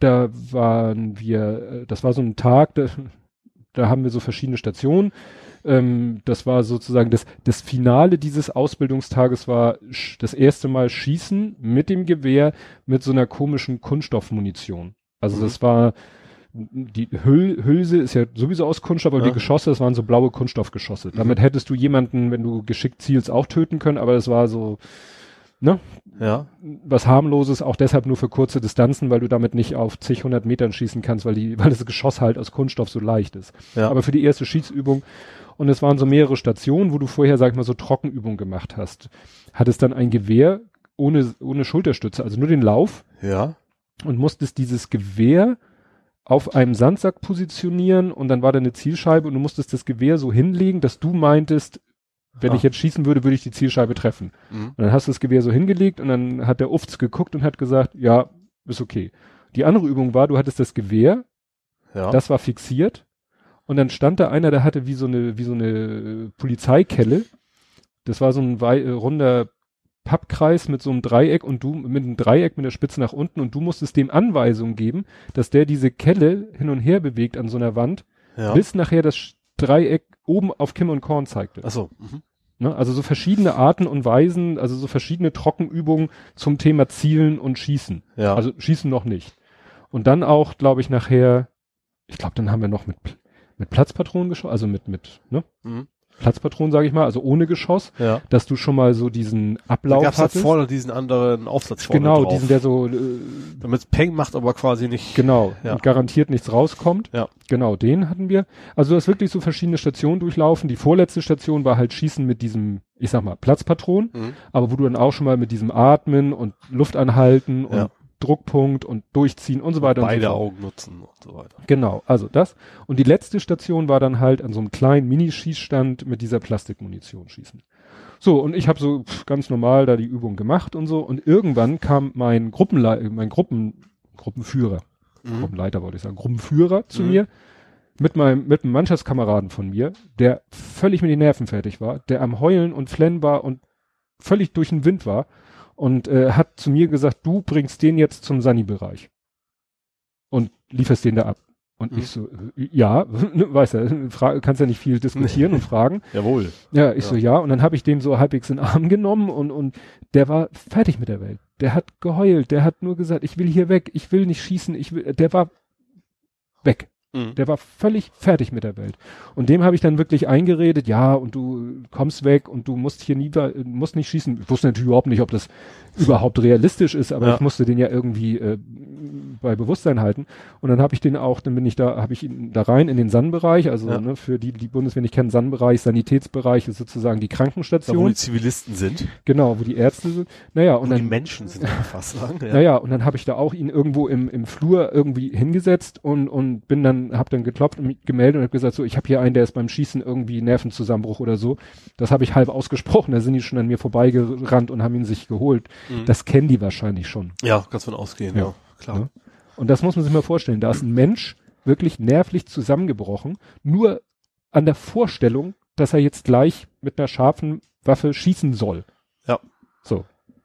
da waren wir, äh, das war so ein Tag, da, da haben wir so verschiedene Stationen. Ähm, das war sozusagen das, das Finale dieses Ausbildungstages war das erste Mal Schießen mit dem Gewehr mit so einer komischen Kunststoffmunition. Also Mhm. das war die Hüll, Hülse ist ja sowieso aus Kunststoff, aber Ja. die Geschosse, das waren so blaue Kunststoffgeschosse. Damit hättest du jemanden, wenn du geschickt zielst, auch töten können, aber es war so, ne, Ja. was harmloses, auch deshalb nur für kurze Distanzen, weil du damit nicht auf zig, hundert Metern schießen kannst, weil die, weil das Geschoss halt aus Kunststoff so leicht ist. Ja. Aber für die erste Schießübung, und es waren so mehrere Stationen, wo du vorher, sag ich mal, so Trockenübungen gemacht hast, hattest dann ein Gewehr ohne, ohne Schulterstütze, also nur den Lauf ja. und musstest dieses Gewehr auf einem Sandsack positionieren und dann war da eine Zielscheibe und du musstest das Gewehr so hinlegen, dass du meintest, Wenn Ah. ich jetzt schießen würde, würde ich die Zielscheibe treffen. Mhm. Und dann hast du das Gewehr so hingelegt und dann hat der Ufts geguckt und hat gesagt, ja, ist okay. Die andere Übung war, du hattest das Gewehr, Ja. das war fixiert und dann stand da einer, der hatte wie so eine, wie so eine Polizeikelle. Das war so ein äh, runder Pappkreis mit so einem Dreieck und du mit einem Dreieck mit der Spitze nach unten und du musstest dem Anweisungen geben, dass der diese Kelle hin und her bewegt an so einer Wand, ja. bis nachher das Dreieck oben auf Kim und Korn zeigte. Achso. Mhm. Ne? Also so verschiedene Arten und Weisen, also so verschiedene Trockenübungen zum Thema Zielen und Schießen. Ja. Also Schießen noch nicht. Und dann auch, glaube ich, nachher, ich glaube, dann haben wir noch mit, mit Platzpatronen geschossen, also mit, mit, ne? Mhm. Platzpatronen, sage ich mal, also ohne Geschoss, Ja. dass du schon mal so diesen Da Ablauf gab's da hattest. vorne diesen anderen Aufsatz vorne genau, drauf. diesen, der so, äh, Damit Peng macht, aber quasi nicht. genau, Ja. und garantiert nichts rauskommt. Ja. Genau, den hatten wir. Also du hast wirklich so verschiedene Stationen durchlaufen. Die vorletzte Station war halt Schießen mit diesem, ich sag mal, Platzpatronen. Mhm. aber wo du dann auch schon mal mit diesem Atmen und Luft anhalten und Ja. Druckpunkt und durchziehen und so weiter Beide und so. Augen nutzen und so weiter. Genau, also das. Und die letzte Station war dann halt an so einem kleinen Minischießstand mit dieser Plastikmunition schießen. So, und ich habe so pff, ganz normal da die Übung gemacht und so. Und irgendwann kam mein Gruppenleiter, mein Gruppen, Gruppenführer, Mhm. Gruppenleiter wollte ich sagen, Gruppenführer zu Mhm. mir mit meinem, mit einem Mannschaftskameraden von mir, der völlig mit den Nerven fertig war, der am Heulen und Flennen war und völlig durch den Wind war und äh, hat zu mir gesagt, du bringst den jetzt zum Sani-Bereich und lieferst den da ab. Und Mhm. ich so, äh, ja, weißt du, fra- kannst ja nicht viel diskutieren und fragen. Jawohl. Ja, ich Ja. so, ja. Und dann habe ich den so halbwegs in den Arm genommen und, und der war fertig mit der Welt. Der hat geheult, der hat nur gesagt, ich will hier weg, ich will nicht schießen, ich will, der war weg. Mhm. Der war völlig fertig mit der Welt. Und dem habe ich dann wirklich eingeredet, ja, und du kommst weg und du musst hier nie, musst nicht schießen. Ich wusste natürlich überhaupt nicht, ob das überhaupt realistisch ist, aber Ja. ich musste den ja irgendwie äh, bei Bewusstsein halten. Und dann habe ich den auch, dann bin ich da, habe ich ihn da rein in den Sannbereich, also Ja. ne, für die, die Bundeswehr nicht kennen, Sannbereich, Sanitätsbereich ist sozusagen die Da, wo Krankenstation. die Zivilisten sind. genau, wo die Ärzte sind. Naja, Und und die dann Menschen sind, kann fast sagen. Ja. naja, und dann habe ich da auch ihn irgendwo im, im Flur irgendwie hingesetzt und, und bin dann, hab dann geklopft und mich gemeldet und hab gesagt, so, ich habe hier einen, der ist beim Schießen irgendwie Nervenzusammenbruch oder so. Das habe ich halb ausgesprochen, da sind die schon an mir vorbeigerannt und haben ihn sich geholt. Mhm. Das kennen die wahrscheinlich schon. ja, kannst von ausgehen, ja. Ja. Klar. Ja. Und das muss man sich mal vorstellen. Da ist ein Mensch wirklich nervlich zusammengebrochen, nur an der Vorstellung, dass er jetzt gleich mit einer scharfen Waffe schießen soll. Ja. So.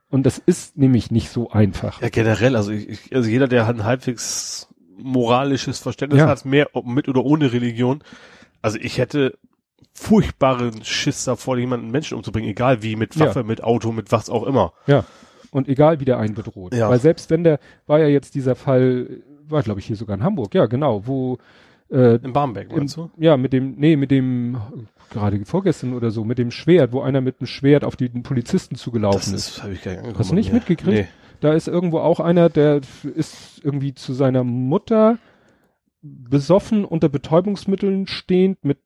Und das ist nämlich nicht so einfach. Ja, generell, also ich, also jeder, der ein halbwegs moralisches Verständnis Ja. hat, mehr ob mit oder ohne Religion, also ich hätte furchtbaren Schiss davor, jemanden Menschen umzubringen, egal wie, mit Ja. Waffe, mit Auto, mit was auch immer. Ja. Und egal wie der einen bedroht. Ja. Weil selbst wenn der, war ja jetzt dieser Fall, war glaube ich hier sogar in Hamburg, ja genau, wo äh, In Barmbek, im, meinst du? ja mit dem, nee, mit dem, gerade vorgestern oder so, mit dem Schwert, wo einer mit dem Schwert auf die Polizisten zugelaufen Das ist. ist, habe ich gar nicht angekommen. Hast du nicht Ja. mitgekriegt? Nee. Da ist irgendwo auch einer, der ist irgendwie zu seiner Mutter besoffen unter Betäubungsmitteln stehend mit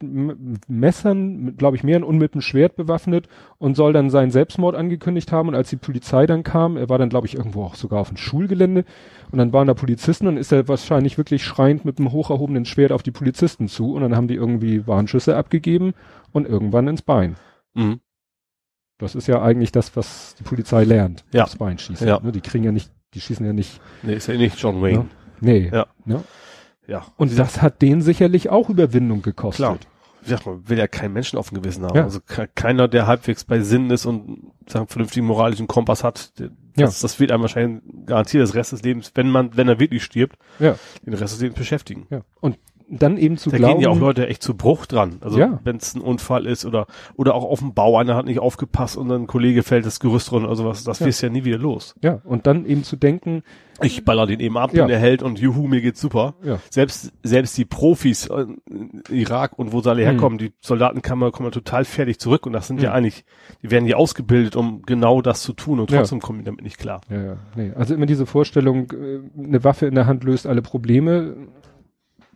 Messern, glaube ich, mehreren und mit einem Schwert bewaffnet und soll dann seinen Selbstmord angekündigt haben. Und als die Polizei dann kam, er war dann, glaube ich, irgendwo auch sogar auf dem Schulgelände und dann waren da Polizisten und ist er wahrscheinlich wirklich schreiend mit einem hoch erhobenen Schwert auf die Polizisten zu und dann haben die irgendwie Warnschüsse abgegeben und irgendwann ins Bein. Mhm. Das ist ja eigentlich das, was die Polizei lernt. Ja. Aufs Bein schießen. Ja. Ne, die kriegen ja nicht, die schießen ja nicht. Nee, ist ja nicht John Wayne. Nee. Ja. Ne? Ja. Und das hat denen sicherlich auch Überwindung gekostet. Klar. Gesagt, man will ja keinen Menschen auf dem Gewissen haben. Ja. Also ke keiner, der halbwegs bei Sinn ist und sagen, vernünftigen moralischen Kompass hat, der, Ja. das, das wird einem wahrscheinlich garantiert das Rest des Lebens, wenn man, wenn er wirklich stirbt, Ja. den Rest des Lebens beschäftigen. Ja. Und dann eben zu Da glauben. gehen ja auch Leute echt zu Bruch dran. Also Ja. wenn es ein Unfall ist oder oder auch auf dem Bau, einer hat nicht aufgepasst und dann ein Kollege fällt das Gerüst runter oder sowas, das Ja. wirst ja nie wieder los. Ja. Und dann eben zu denken, Ich baller den eben ab, Ja. den er hält und juhu, mir geht's super. ja, Selbst, selbst die Profis äh, in Irak und wo sie alle Hm. herkommen, die Soldaten kommen, total fertig zurück und das sind ja Hm. eigentlich, die werden ja ausgebildet, um genau das zu tun und trotzdem kommen die damit nicht klar. ja, ja. Nee. Also immer diese Vorstellung, äh, eine Waffe in der Hand löst alle Probleme.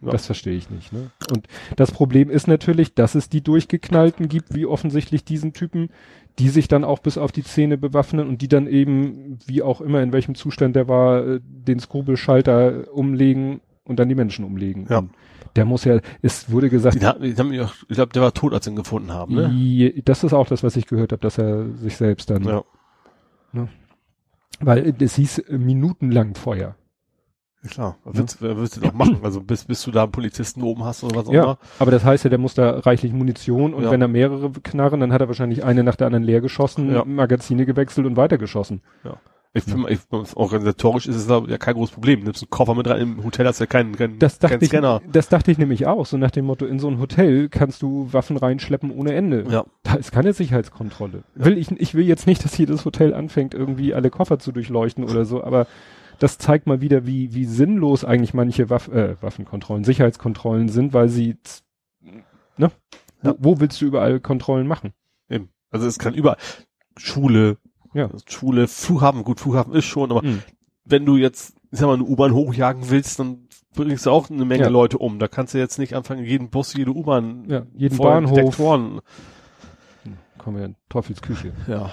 Ja. Das verstehe ich nicht. Ne? Und das Problem ist natürlich, dass es die Durchgeknallten gibt, wie offensichtlich diesen Typen, die sich dann auch bis auf die Zähne bewaffnen und die dann eben, wie auch immer, in welchem Zustand der war, äh, den Skrubelschalter umlegen und dann die Menschen umlegen. Ja. Und der muss ja, es wurde gesagt, Die die haben, ja- ich glaube, der war tot, als sie ihn gefunden haben, ne? je- das ist auch das, was ich gehört habe, dass er sich selbst dann, Ja. weil es hieß äh, minutenlang Feuer. Ja, Klar, willst, wer willst du doch machen? Also bis, bis du da einen Polizisten oben hast oder was auch Ja, immer. aber das heißt ja, der muss da reichlich Munition und Ja. wenn er mehrere knarren, dann hat er wahrscheinlich eine nach der anderen leer geschossen, Ja. Magazine gewechselt und weitergeschossen. Ich finde, ich, organisatorisch ist es ich, ja kein großes Problem. Nimmst einen Koffer mit rein, im Hotel hast du ja keinen, keinen, Das dachte keinen ich, Scanner. das dachte ich nämlich auch, so nach dem Motto, in so ein Hotel kannst du Waffen reinschleppen ohne Ende. Ja. Da ist keine Sicherheitskontrolle. Will ich, ich will jetzt nicht, dass jedes Hotel anfängt, irgendwie alle Koffer zu durchleuchten oder so, aber das zeigt mal wieder, wie, wie sinnlos eigentlich manche Waff, äh, Waffenkontrollen, Sicherheitskontrollen sind, weil sie, ne? Ja. Wo, wo willst du überall Kontrollen machen? Eben. Also es kann überall. Schule, Ja. Schule, Flughafen, gut, Flughafen ist schon, aber Mhm. wenn du jetzt, ich sag mal, eine U-Bahn hochjagen willst, dann bringst du auch eine Menge Ja. Leute um. Da kannst du jetzt nicht anfangen, jeden Bus, jede U-Bahn, Ja, jeden Bahnhof. Detektoren. Kommen wir in Teufelsküche. Ja.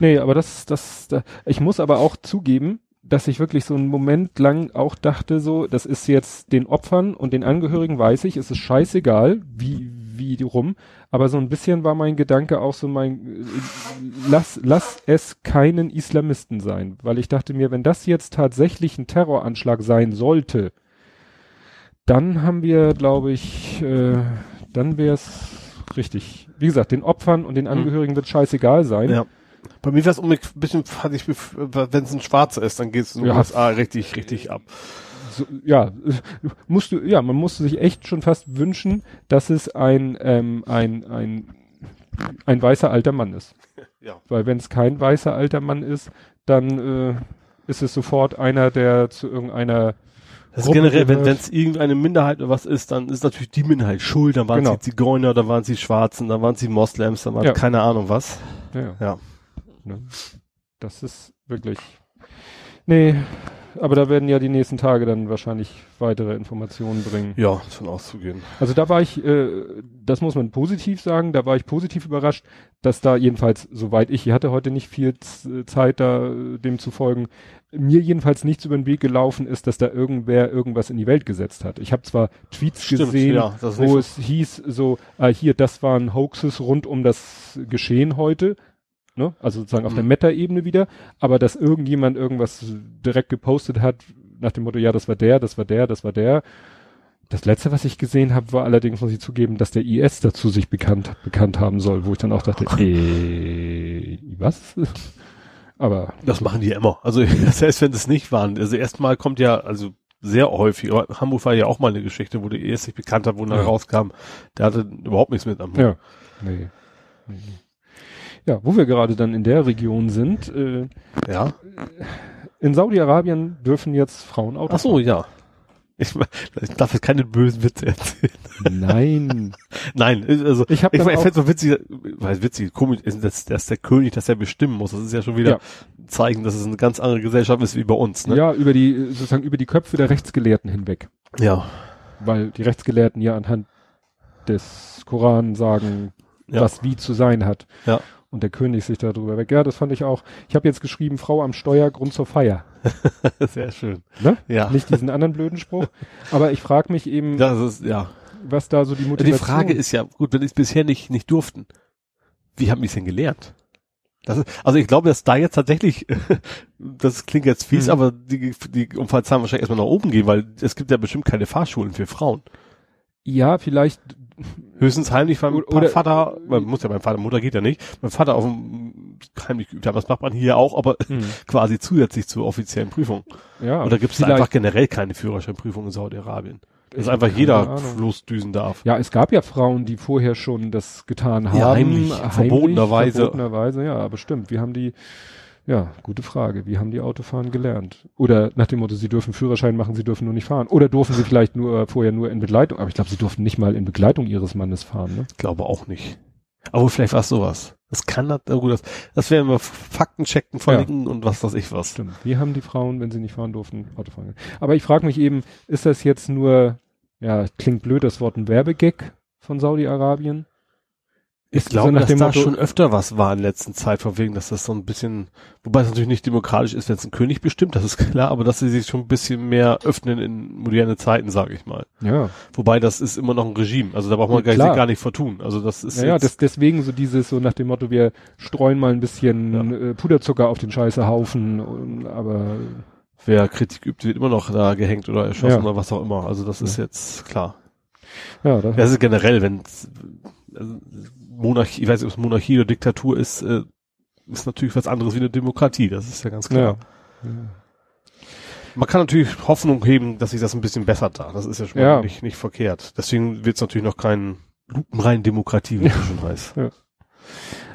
Nee, aber das, das, da, ich muss aber auch zugeben, dass ich wirklich so einen Moment lang auch dachte, so, das ist jetzt den Opfern und den Angehörigen, weiß ich, es ist scheißegal, wie, wie die rum, aber so ein bisschen war mein Gedanke auch so mein, äh, lass, lass es keinen Islamisten sein, weil ich dachte mir, wenn das jetzt tatsächlich ein Terroranschlag sein sollte, dann haben wir, glaube ich, äh, dann wäre es richtig. Wie gesagt, den Opfern und den Angehörigen wird scheißegal sein. Ja. Bei mir wäre es um ein bisschen, wenn es ein Schwarzer ist, dann geht es in den Ja. USA richtig, richtig ab. so, ja, musst du, ja, man musste sich echt schon fast wünschen, dass es ein, ähm, ein, ein, ein weißer alter Mann ist. Ja. Weil wenn es kein weißer alter Mann ist, dann äh, ist es sofort einer, der zu irgendeiner Das ist generell, wenn es irgendeine Minderheit oder was ist, dann ist natürlich die Minderheit schuld. Dann waren Genau. sie Zigeuner, dann waren sie Schwarzen, dann waren sie Moslems, dann waren Ja. keine Ahnung was. ja, ja. Ne? Das ist wirklich. Nee, aber da werden ja die nächsten Tage dann wahrscheinlich weitere Informationen bringen. Ja, ist von auszugehen. Also da war ich, äh, das muss man positiv sagen, da war ich positiv überrascht, dass da jedenfalls, soweit ich, ich hatte heute nicht viel Z- Zeit, da äh, dem zu folgen, mir jedenfalls nichts über den Weg gelaufen ist, dass da irgendwer irgendwas in die Welt gesetzt hat. Ich habe zwar Tweets Stimmt, gesehen, ja, wo es hieß so, ah, hier, das waren Hoaxes rund um das Geschehen heute, ne? also sozusagen auf der Mhm. Meta-Ebene wieder, aber dass irgendjemand irgendwas direkt gepostet hat, nach dem Motto, ja, das war der, das war der, das war der. Das letzte, was ich gesehen habe, war allerdings, muss ich zugeben, dass der IS dazu sich bekannt, bekannt haben soll, wo ich dann auch dachte, äh, was? Aber Das machen die ja immer. Also selbst wenn es nicht waren. Also erstmal kommt ja, also sehr häufig, Hamburg war ja auch mal eine Geschichte, wo der erst sich bekannt hat, wo dann Ja. rauskam, der hatte überhaupt nichts mit am Hut. ja, nee. nee. Ja, wo wir gerade dann in der Region sind, äh, Ja. in Saudi-Arabien dürfen jetzt Frauen Auto Ach so, ja. Ich, ich darf jetzt keine bösen Witze erzählen. fahren. Nein. Nein, also Ich habe ich, ich auch, fände so witzig, weil witzig, komisch ist, dass, dass der König das ja bestimmen muss. Das ist ja schon wieder Ja. ein Zeichen, dass es eine ganz andere Gesellschaft ist wie bei uns. Ne? ja, über die, sozusagen über die Köpfe der Rechtsgelehrten hinweg. Ja. Weil die Rechtsgelehrten ja anhand des Koran sagen, Ja. was wie zu sein hat. Ja. Und der König sich darüber weg. Ja, das fand ich auch. Ich habe jetzt geschrieben, Frau am Steuer, Grund zur Feier. Sehr schön. Ne? Ja. Nicht diesen anderen blöden Spruch. Aber ich frage mich eben, Das ist, ja. was da so die Die Motivation Frage ist ja, gut, wenn die es bisher nicht, nicht durften, wie haben die es denn gelernt? Ist, also ich glaube, dass da jetzt tatsächlich, das klingt jetzt fies, Mhm. aber die, die Unfallzahlen wahrscheinlich erstmal nach oben gehen, weil es gibt ja bestimmt keine Fahrschulen für Frauen. Ja, vielleicht, Höchstens heimlich beim Oder- Vater, man muss ja beim Vater, Mutter geht ja nicht, beim Vater auf dem heimlich geübt haben, das macht man hier auch, aber hm, quasi zusätzlich zur offiziellen Prüfung. ja. Oder gibt es einfach generell keine Führerscheinprüfung in Saudi-Arabien? Dass einfach jeder losdüsen darf. Ja, es gab ja Frauen, die vorher schon das getan haben. Ja, heimlich, verbotenerweise. Verbotenerweise, ja, aber stimmt. Wie haben die, ja, gute Frage. Wie haben die Autofahren gelernt? Oder nach dem Motto, sie dürfen Führerschein machen, sie dürfen nur nicht fahren. Oder durften sie vielleicht nur vorher nur in Begleitung, aber ich glaube, sie durften nicht mal in Begleitung ihres Mannes fahren, ne? Glaube auch nicht. Aber vielleicht war es sowas. Das kann das, na gut, das, das werden wir Fakten checken, verlinken und was weiß ich was. Stimmt. Wie haben die Frauen, wenn sie nicht fahren durften, Autofahren gelernt? Aber ich frage mich eben, ist das jetzt nur, ja, klingt blöd, das Wort ein Werbegag von Saudi-Arabien? Ich so glaube, nach dass da Motto- schon öfter was war in letzter Zeit, von wegen, dass das so ein bisschen, wobei es natürlich nicht demokratisch ist, wenn es ein König bestimmt, das ist klar, aber dass sie sich schon ein bisschen mehr öffnen in moderne Zeiten, sage ich mal. Ja. Wobei das ist immer noch ein Regime, also da braucht man Ja, gar, gar nicht vertun. Also das ist Ja, ja, das, deswegen so dieses, so nach dem Motto, wir streuen mal ein bisschen äh, Puderzucker auf den scheiße Haufen, und, aber wer Kritik übt, wird immer noch da gehängt oder erschossen Ja. oder was auch immer. Also das ist jetzt klar. ja, das, Das ist generell, wenn also Monarchie, ich weiß nicht, ob es Monarchie oder Diktatur ist, äh, ist natürlich was anderes wie eine Demokratie, das ist ja ganz klar. ja. Man kann natürlich Hoffnung heben, dass sich das ein bisschen bessert da. Das ist ja schon Ja. mal nicht, nicht verkehrt. Deswegen wird es natürlich noch kein lupenrein Demokratie, wie es so schon heißt.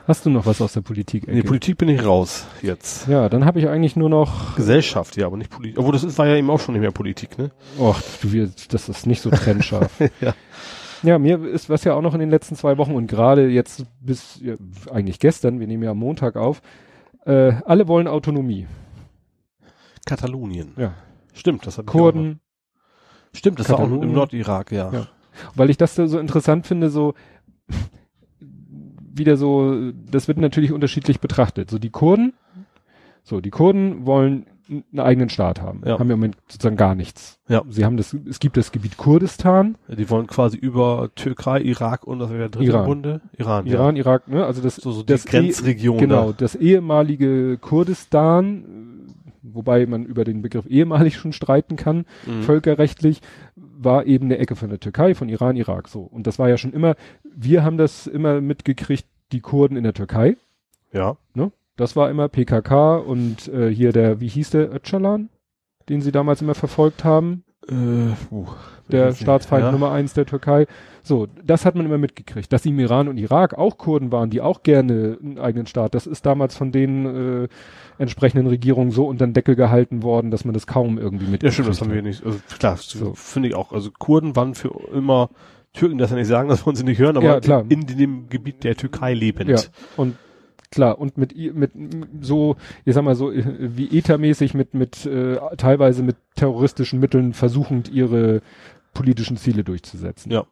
Hast du noch was aus der Politik? In die Politik bin ich raus jetzt. ja, dann habe ich eigentlich nur noch, Gesellschaft, ja, aber nicht Politik. Obwohl, das ist, war ja eben auch schon nicht mehr Politik, ne? ach, du wirst, das ist nicht so trennscharf. Ja. Ja, mir ist was ja auch noch in den letzten zwei Wochen und gerade jetzt bis ja, eigentlich gestern, wir nehmen ja am Montag auf, äh, alle wollen Autonomie. Katalonien. Ja. Stimmt, das hat Kurden, Stimmt, das war auch Katalonien. im Nordirak, ja. Ja. weil ich das so interessant finde, so wieder so, das wird natürlich unterschiedlich betrachtet. So die Kurden, so die Kurden wollen einen eigenen Staat haben, Ja. haben im Moment sozusagen gar nichts. Ja. Sie haben das, es gibt das Gebiet Kurdistan, Die wollen quasi über Türkei, Irak und das wäre der dritte Iran. Runde? Iran, Iran, Irak, ne? Also das, ja. So, so die das Grenzregion. Genau, da. das ehemalige Kurdistan, wobei man über den Begriff ehemalig schon streiten kann, Mhm. völkerrechtlich, war eben eine Ecke von der Türkei, von Iran, Irak, so. Und das war ja schon immer, wir haben das immer mitgekriegt, die Kurden in der Türkei, Ja. Das war immer PKK und äh, hier der, wie hieß der, Öcalan, den sie damals immer verfolgt haben, Äh, uh, der. Staatsfeind ja. Nummer eins der Türkei. So, das hat man immer mitgekriegt. Dass im Iran und Irak auch Kurden waren, die auch gerne einen eigenen Staat, das ist damals von den äh, entsprechenden Regierungen so unter den Deckel gehalten worden, dass man das kaum irgendwie mitgekriegt Ja, stimmt, das haben wir nicht. Also klar, So. so. finde ich auch. Also Kurden waren für immer Türken, das ja nicht sagen, das wollen sie nicht hören, aber Ja, klar. in, in dem Gebiet der Türkei lebend. Ja, und klar, und mit mit so, ich sag mal so, äh, wie ETA-mäßig mit, mit äh, teilweise mit terroristischen Mitteln versuchend ihre politischen Ziele durchzusetzen. Ja.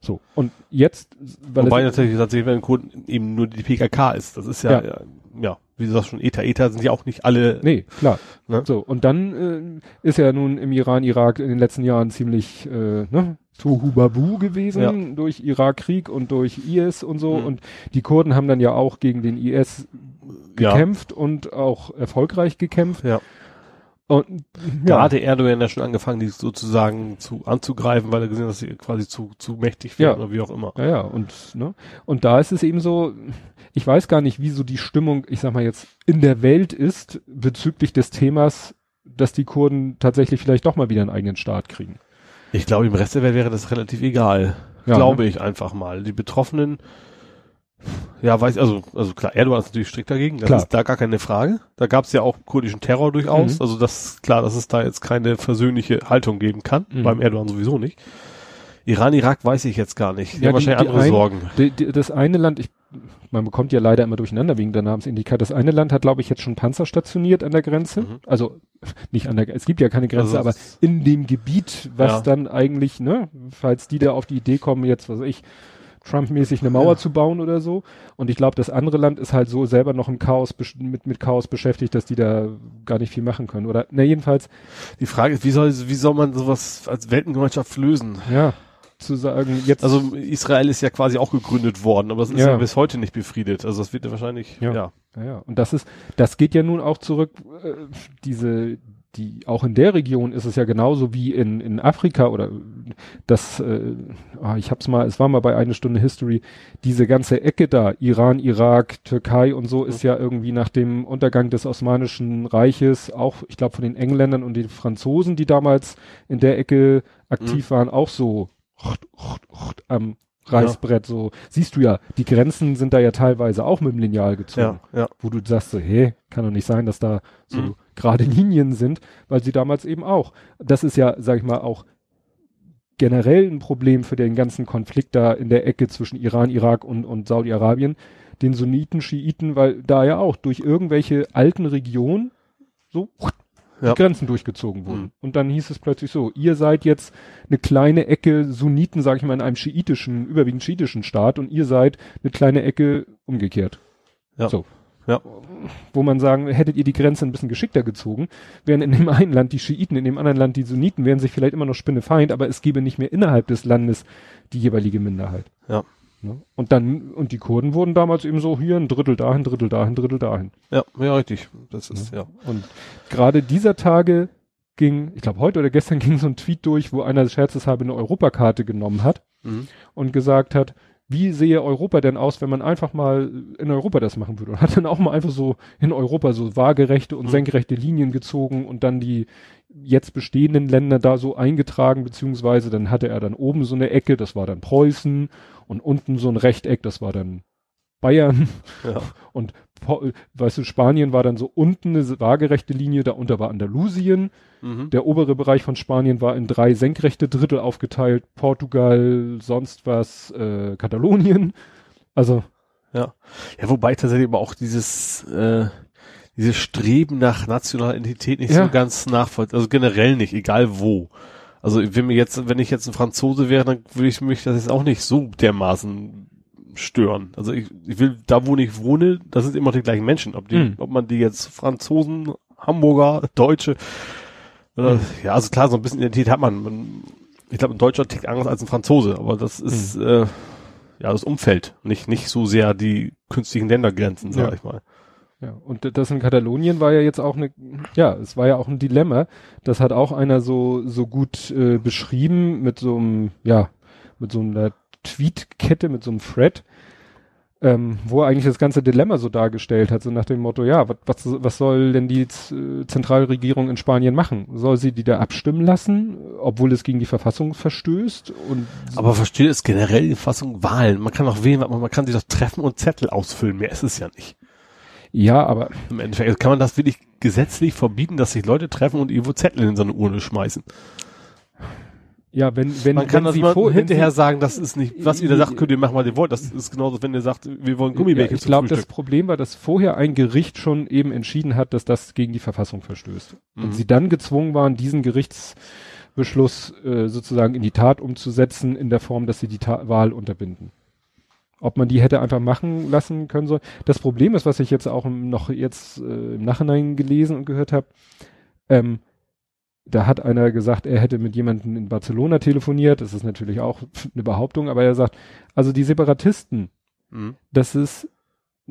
So. Und jetzt, weil Wobei es, natürlich tatsächlich, wenn Kurden eben nur die PKK ist. Das ist ja, Ja. ja, ja wie du sagst schon, ETA, ETA sind ja auch nicht alle. Nee, klar. Ne? So, und dann äh, ist ja nun im Iran, Irak in den letzten Jahren ziemlich äh, ne, Tohuwabu gewesen Ja. durch Irakkrieg und durch IS und so. Mhm. Und die Kurden haben dann ja auch gegen den IS Ja. gekämpft und auch erfolgreich gekämpft. Ja. Und Da ja, hatte Erdogan ja schon angefangen, die sozusagen zu anzugreifen, weil er gesehen hat, dass sie quasi zu, zu mächtig werden Ja. oder wie auch immer. ja, ja, und ne, und da ist es eben so, ich weiß gar nicht, wie so die Stimmung, ich sag mal jetzt, in der Welt ist bezüglich des Themas, dass die Kurden tatsächlich vielleicht doch mal wieder einen eigenen Staat kriegen. Ich glaube, im Rest der Welt wäre das relativ egal. Ja, glaube ne? ich einfach mal. Die Betroffenen, ja, weiß also, also klar, Erdogan ist natürlich strikt dagegen, das Klar. ist da gar keine Frage. Da gab es ja auch kurdischen Terror durchaus. Mhm. Also das ist klar, dass es da jetzt keine versöhnliche Haltung geben kann. Mhm. Beim Erdogan sowieso nicht. Iran, Irak weiß ich jetzt gar nicht. Die Ja, haben wahrscheinlich die andere ein- Sorgen. Die, die, das eine Land, ich, man bekommt ja leider immer durcheinander wegen der Namensindikat. Das eine Land hat, glaube ich, jetzt schon Panzer stationiert an der Grenze. Mhm. Also nicht an der, es gibt ja keine Grenze, Also aber in dem Gebiet, was Ja. dann eigentlich, ne, falls die da auf die Idee kommen, jetzt was weiß ich, Trump-mäßig eine Mauer Ja. zu bauen oder so. Und ich glaube, das andere Land ist halt so selber noch im Chaos mit, mit Chaos beschäftigt, dass die da gar nicht viel machen können. Oder na jedenfalls, Die Frage ist, wie soll, wie soll man sowas als Weltengemeinschaft lösen? ja, zu sagen, jetzt Also Israel ist ja quasi auch gegründet worden, aber es ist Ja. ja. bis heute nicht befriedet. Also das wird ja wahrscheinlich, Ja. ja. Ja. Und das ist, das geht ja nun auch zurück, äh, diese, die, auch in der Region ist es ja genauso wie in, in Afrika oder das, äh, ah, ich hab's mal, es war mal bei eine Stunde History, diese ganze Ecke da, Iran, Irak, Türkei und so, ist ja irgendwie nach dem Untergang des Osmanischen Reiches, auch, ich glaube, von den Engländern und den Franzosen, die damals in der Ecke aktiv waren, auch so am Reißbrett, so, siehst du ja, die Grenzen sind da ja teilweise auch mit dem Lineal gezogen Ja, ja. wo du sagst so, hey, kann doch nicht sein, dass da so Mhm. gerade Linien sind, weil sie damals eben auch. Das ist ja, sag ich mal, auch generell ein Problem für den ganzen Konflikt da in der Ecke zwischen Iran, Irak und, und Saudi-Arabien, den Sunniten, Schiiten, weil da ja auch durch irgendwelche alten Regionen so ja. die Grenzen durchgezogen wurden. Mhm. Und dann hieß es plötzlich so, ihr seid jetzt eine kleine Ecke Sunniten, sage ich mal, in einem schiitischen, überwiegend schiitischen Staat und ihr seid eine kleine Ecke umgekehrt. Ja. So. Ja. Wo man sagen, hättet ihr die Grenze ein bisschen geschickter gezogen, wären in dem einen Land die Schiiten, in dem anderen Land die Sunniten, wären sich vielleicht immer noch Spinnefeind, aber es gäbe nicht mehr innerhalb des Landes die jeweilige Minderheit. Ja. Ne? Und dann, und die Kurden wurden damals eben so hier ein Drittel dahin, Drittel dahin, Drittel dahin. Ja, ja, richtig. Das ist, ja. ja. Und gerade dieser Tage ging, ich glaube heute oder gestern ging so ein Tweet durch, wo einer scherzeshalber eine Europakarte genommen hat mhm. und gesagt hat, wie sehe Europa denn aus, wenn man einfach mal in Europa das machen würde? Und hat dann auch mal einfach so in Europa so waagerechte und mhm. senkrechte Linien gezogen und dann die jetzt bestehenden Länder da so eingetragen, beziehungsweise dann hatte er dann oben so eine Ecke, das war dann Preußen und unten so ein Rechteck, das war dann Bayern. Ja. Und weißt du, Spanien war dann so unten eine waagerechte Linie, darunter war Andalusien. Mhm. Der obere Bereich von Spanien war in drei senkrechte Drittel aufgeteilt. Portugal, sonst was, äh, Katalonien. Also. Ja. Ja, wobei tatsächlich aber auch dieses, äh, dieses Streben nach nationaler Identität nicht ja. so ganz nachvollziehen. Also generell nicht, egal wo. Also wenn mir jetzt, wenn ich jetzt ein Franzose wäre, dann würde ich mich das jetzt auch nicht so dermaßen stören. Also ich, ich will da, wo ich wohne, das sind immer die gleichen Menschen. Ob die, mhm. ob man die jetzt Franzosen, Hamburger, Deutsche, oder, mhm. ja, also klar, so ein bisschen Identität hat man. man ich glaube, ein Deutscher tickt anders als ein Franzose, aber das ist, mhm. äh, ja, das Umfeld, nicht, nicht so sehr die künstlichen Ländergrenzen, sag ja. ich mal. Ja, und das in Katalonien war ja jetzt auch eine, ja, es war ja auch ein Dilemma. Das hat auch einer so, so gut äh, beschrieben mit so einem, ja, mit so einer Tweetkette, mit so einem Thread, ähm, wo er eigentlich das ganze Dilemma so dargestellt hat, so nach dem Motto, ja, was, was, was soll denn die äh, Zentralregierung in Spanien machen? Soll sie die da abstimmen lassen, obwohl es gegen die Verfassung verstößt? Und so Aber versteht es generell die Verfassung Wahlen? Man kann auch wählen, man kann sich doch treffen und Zettel ausfüllen, mehr ist es ja nicht. Ja, aber. Im Endeffekt kann man das wirklich gesetzlich verbieten, dass sich Leute treffen und irgendwo Zettel in so eine Urne schmeißen. Ja, wenn, wenn, man kann wenn das vor, hinterher sagen, das ist nicht, was ihr da sagt, könnt ihr machen, was ihr wollt. Das ist genauso, wenn ihr sagt, wir wollen Gummibärchen ja, Ich glaube, das Problem war, dass vorher ein Gericht schon eben entschieden hat, dass das gegen die Verfassung verstößt. Mhm. Und sie dann gezwungen waren, diesen Gerichtsbeschluss äh, sozusagen in die Tat umzusetzen, in der Form, dass sie die Ta Wahl unterbinden ob man die hätte einfach machen lassen können soll. Das Problem ist, was ich jetzt auch noch jetzt äh, im Nachhinein gelesen und gehört habe, ähm, da hat einer gesagt, er hätte mit jemandem in Barcelona telefoniert. Das ist natürlich auch eine Behauptung, aber er sagt, also die Separatisten, mhm. das ist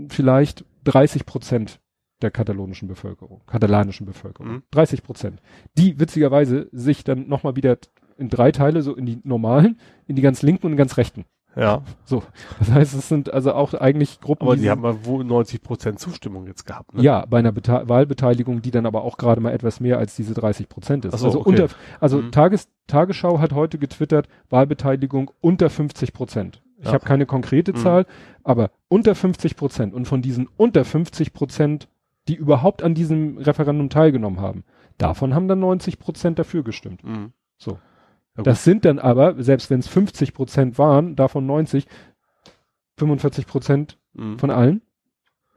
vielleicht 30 Prozent der katalonischen Bevölkerung, katalanischen Bevölkerung. Mhm. 30 Prozent. Die witzigerweise sich dann nochmal wieder in drei Teile, so in die normalen, in die ganz linken und ganz rechten ja. So. Das heißt, es sind also auch eigentlich Gruppen. Aber die, die haben mal wohl 90 Prozent Zustimmung jetzt gehabt. Ne? Ja, bei einer Bete Wahlbeteiligung, die dann aber auch gerade mal etwas mehr als diese 30 Prozent ist. So, also okay. unter, also mhm. Tages, Tagesschau hat heute getwittert, Wahlbeteiligung unter 50 Prozent. Ich ja. habe keine konkrete mhm. Zahl, aber unter 50 Prozent. Und von diesen unter 50 Prozent, die überhaupt an diesem Referendum teilgenommen haben, davon haben dann 90 Prozent dafür gestimmt. Mhm. So. Ja, das sind dann aber, selbst wenn es 50 Prozent waren, davon 90, 45 Prozent mhm. von allen.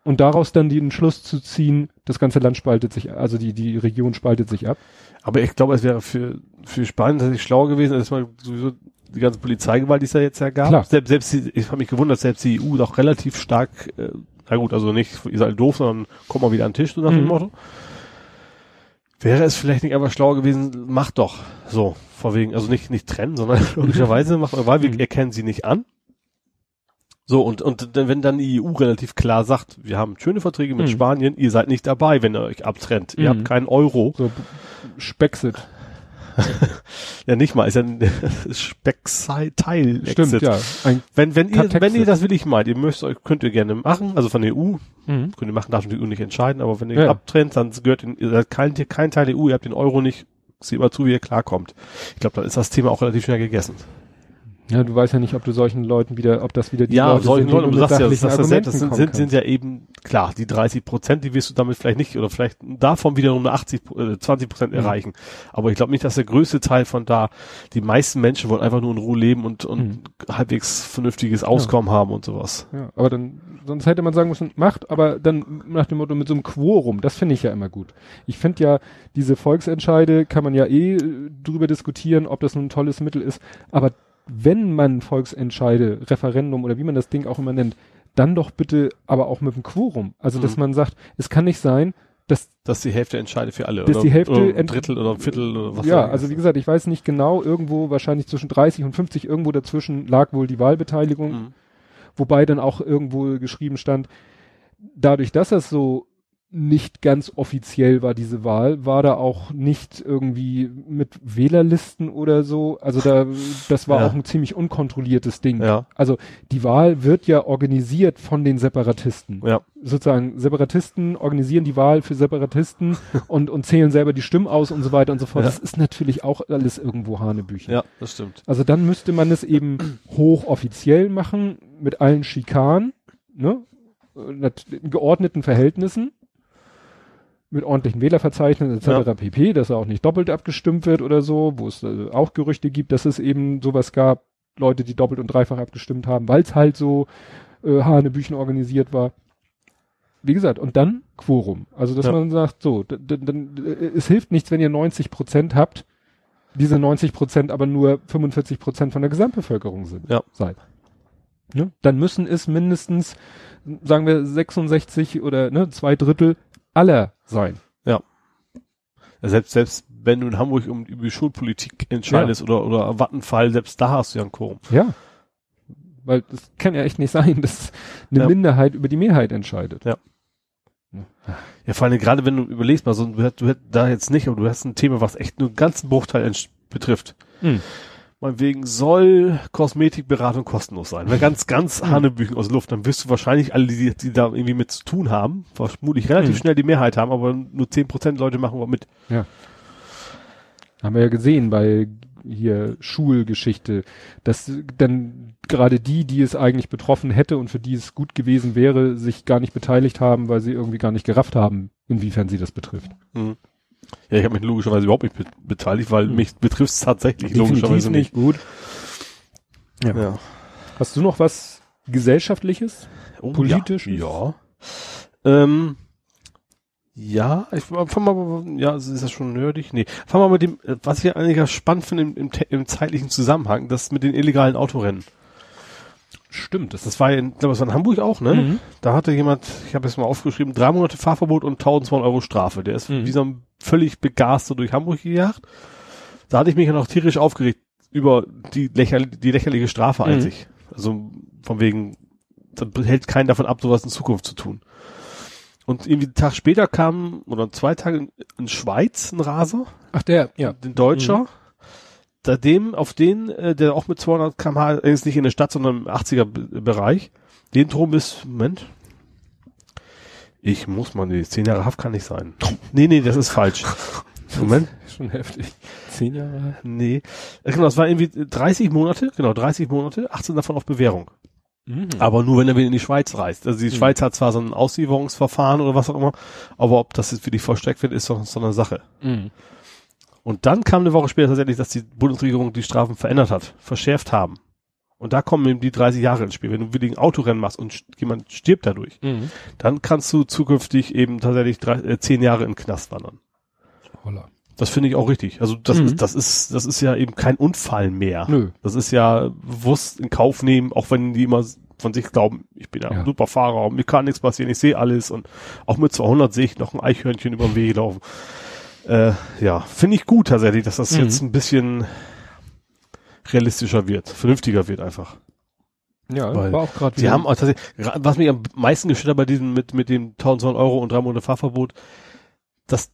Und daraus dann den Schluss zu ziehen, das ganze Land spaltet sich, also die, die Region spaltet sich ab. Aber ich glaube, es wäre für, für Spanien tatsächlich schlauer gewesen, dass man sowieso die ganze Polizeigewalt, die es ja jetzt ja gab. Klar. Selbst, selbst die, ich habe mich gewundert, selbst die EU doch relativ stark, äh, na gut, also nicht, ihr seid doof, sondern kommt mal wieder an den Tisch, so nach mhm. dem Motto. Wäre es vielleicht nicht einfach schlauer gewesen, macht doch so, vor wegen, also nicht, nicht trennen, sondern logischerweise macht weil wir mhm. erkennen sie nicht an. So, und, und wenn dann die EU relativ klar sagt, wir haben schöne Verträge mit mhm. Spanien, ihr seid nicht dabei, wenn ihr euch abtrennt, ihr mhm. habt keinen Euro. So, Spexit. ja, nicht mal, ist ja ein Speckteil. Stimmt, ja. Ein wenn, wenn ihr, wenn ihr das wirklich meint, ihr müsst euch, könnt ihr gerne machen, also von der EU, mhm. könnt ihr machen, darf die EU nicht entscheiden, aber wenn ihr ja. abtrennt, dann gehört ihr seid kein, kein Teil der EU, ihr habt den Euro nicht, seht mal zu, wie ihr klarkommt. Ich glaube, dann ist das Thema auch relativ schnell gegessen. Ja, du weißt ja nicht, ob du solchen Leuten wieder, ob das wieder die ja, Leute solchen sind, Leuten, du sagst ja, das, das, das, das sind, sind, sind ja eben, klar, die 30 Prozent, die wirst du damit vielleicht nicht, oder vielleicht davon wiederum eine 80, äh, 20 Prozent mhm. erreichen. Aber ich glaube nicht, dass der größte Teil von da, die meisten Menschen wollen einfach nur in Ruhe leben und, und mhm. halbwegs vernünftiges Auskommen ja. haben und sowas. Ja, aber dann, sonst hätte man sagen müssen, macht, aber dann nach dem Motto mit so einem Quorum, das finde ich ja immer gut. Ich finde ja, diese Volksentscheide kann man ja eh äh, drüber diskutieren, ob das nun ein tolles Mittel ist, aber wenn man Volksentscheide, Referendum oder wie man das Ding auch immer nennt, dann doch bitte aber auch mit dem Quorum. Also, dass mhm. man sagt, es kann nicht sein, dass, dass die Hälfte entscheidet für alle. Dass oder, die Hälfte oder ein Drittel oder ein Viertel oder was. Ja, also wie gesagt, ich weiß nicht genau, irgendwo wahrscheinlich zwischen 30 und 50, irgendwo dazwischen lag wohl die Wahlbeteiligung. Mhm. Wobei dann auch irgendwo geschrieben stand, dadurch, dass das so nicht ganz offiziell war diese Wahl, war da auch nicht irgendwie mit Wählerlisten oder so. Also da, das war ja. auch ein ziemlich unkontrolliertes Ding. Ja. Also die Wahl wird ja organisiert von den Separatisten. Ja. Sozusagen Separatisten organisieren die Wahl für Separatisten und, und zählen selber die Stimmen aus und so weiter und so fort. Ja. Das ist natürlich auch alles irgendwo Hanebüchen. Ja, das stimmt. Also dann müsste man es eben hochoffiziell machen mit allen Schikanen, ne? In geordneten Verhältnissen mit ordentlichen Wählerverzeichnissen etc. Ja. pp, dass er auch nicht doppelt abgestimmt wird oder so, wo es äh, auch Gerüchte gibt, dass es eben sowas gab, Leute, die doppelt und dreifach abgestimmt haben, weil es halt so äh, Hanebüchen organisiert war. Wie gesagt, und dann Quorum. Also, dass ja. man sagt, so, äh, es hilft nichts, wenn ihr 90 Prozent habt, diese 90 Prozent aber nur 45 Prozent von der Gesamtbevölkerung sind. Ja. Seid. Ne? Dann müssen es mindestens, sagen wir, 66 oder ne, zwei Drittel aller sein. Ja. Selbst, selbst wenn du in Hamburg um, über die Schulpolitik entscheidest ja. oder, oder Wattenfall, selbst da hast du ja ein Quorum. Ja. Weil das kann ja echt nicht sein, dass eine ja. Minderheit über die Mehrheit entscheidet. Ja. Ja, vor allem gerade wenn du überlegst mal, so, du du hättest da jetzt nicht, aber du hast ein Thema, was echt nur einen ganzen Bruchteil betrifft. Hm meinetwegen soll Kosmetikberatung kostenlos sein. Wenn ganz, ganz mhm. Hanebüchen aus der Luft, dann wirst du wahrscheinlich alle, die, die da irgendwie mit zu tun haben, vermutlich relativ mhm. schnell die Mehrheit haben, aber nur zehn Prozent Leute machen was mit. Ja. Haben wir ja gesehen bei hier Schulgeschichte, dass dann gerade die, die es eigentlich betroffen hätte und für die es gut gewesen wäre, sich gar nicht beteiligt haben, weil sie irgendwie gar nicht gerafft haben, inwiefern sie das betrifft. Mhm. Ja, ich habe mich logischerweise überhaupt nicht be beteiligt, weil mich betrifft es tatsächlich Definitiv logischerweise nicht. gut. Ja. ja. Hast du noch was Gesellschaftliches? Oh, Politisches? Ja. Ja. Ähm, ja, ich fang mal, ja, ist das schon nerdig? Nee. Fang mal mit dem, was ich eigentlich spannend finde im, im, im zeitlichen Zusammenhang, das mit den illegalen Autorennen. Stimmt. Das, das war in, glaube das war in Hamburg auch, ne? Mhm. Da hatte jemand, ich habe jetzt mal aufgeschrieben, drei Monate Fahrverbot und 1200 Euro Strafe. Der ist mhm. wie so ein völlig begeistert durch Hamburg gejagt. Da hatte ich mich ja noch tierisch aufgeregt über die, lächer, die lächerliche Strafe mhm. an sich. Also von wegen, dann hält keinen davon ab, sowas in Zukunft zu tun. Und irgendwie einen Tag später kam, oder zwei Tage in, in Schweiz ein Raser. Ach der, ja. Den Deutscher. Mhm da dem, auf den, äh, der auch mit 200 km/h, ist nicht in der Stadt, sondern im 80er Bereich, den Drum ist, Moment, ich muss mal, nee, 10 Jahre Haft kann nicht sein. Nee, nee, das ist falsch. Moment. schon heftig. 10 Jahre? Nee. Äh, genau, das war irgendwie 30 Monate, genau, 30 Monate, 18 davon auf Bewährung. Mhm. Aber nur, wenn er wieder in die Schweiz reist. Also die mhm. Schweiz hat zwar so ein Auslieferungsverfahren oder was auch immer, aber ob das jetzt für die vollstreckt wird, ist doch so eine Sache. Mhm. Und dann kam eine Woche später tatsächlich, dass die Bundesregierung die Strafen verändert hat, verschärft haben. Und da kommen eben die 30 Jahre ins Spiel. Wenn du willigen Autorennen machst und jemand stirbt dadurch, mhm. dann kannst du zukünftig eben tatsächlich drei, äh, zehn Jahre in den Knast wandern. Holla. Das finde ich auch richtig. Also das mhm. ist, das ist, das ist ja eben kein Unfall mehr. Nö. Das ist ja bewusst in Kauf nehmen, auch wenn die immer von sich glauben, ich bin ja, ja. ein super Fahrer, mir kann nichts passieren, ich sehe alles und auch mit 200 sehe ich noch ein Eichhörnchen über den Weg laufen. Äh, ja, finde ich gut tatsächlich, dass das mhm. jetzt ein bisschen realistischer wird, vernünftiger wird einfach. Ja, Weil war auch gerade. Sie haben auch tatsächlich, was mich am meisten gestört hat bei diesem mit mit dem 1200 Euro und drei Monate Fahrverbot, dass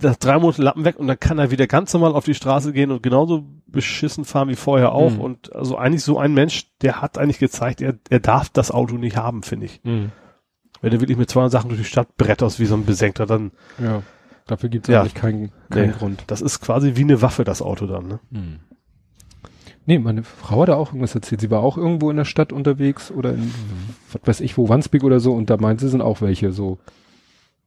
das drei Monate Lappen weg und dann kann er wieder ganz normal auf die Straße gehen und genauso beschissen fahren wie vorher auch. Mhm. Und also eigentlich so ein Mensch, der hat eigentlich gezeigt, er, er darf das Auto nicht haben, finde ich. Mhm. Wenn er wirklich mit 200 Sachen durch die Stadt bretterst wie so ein Besenkter, dann ja. Dafür gibt es ja. eigentlich keinen, keinen nee, Grund. Das ist quasi wie eine Waffe, das Auto dann. Ne? Hm. Nee, meine Frau hat da auch irgendwas erzählt. Sie war auch irgendwo in der Stadt unterwegs oder in, was weiß ich wo, Wandsbek oder so und da meint sie, sind auch welche so,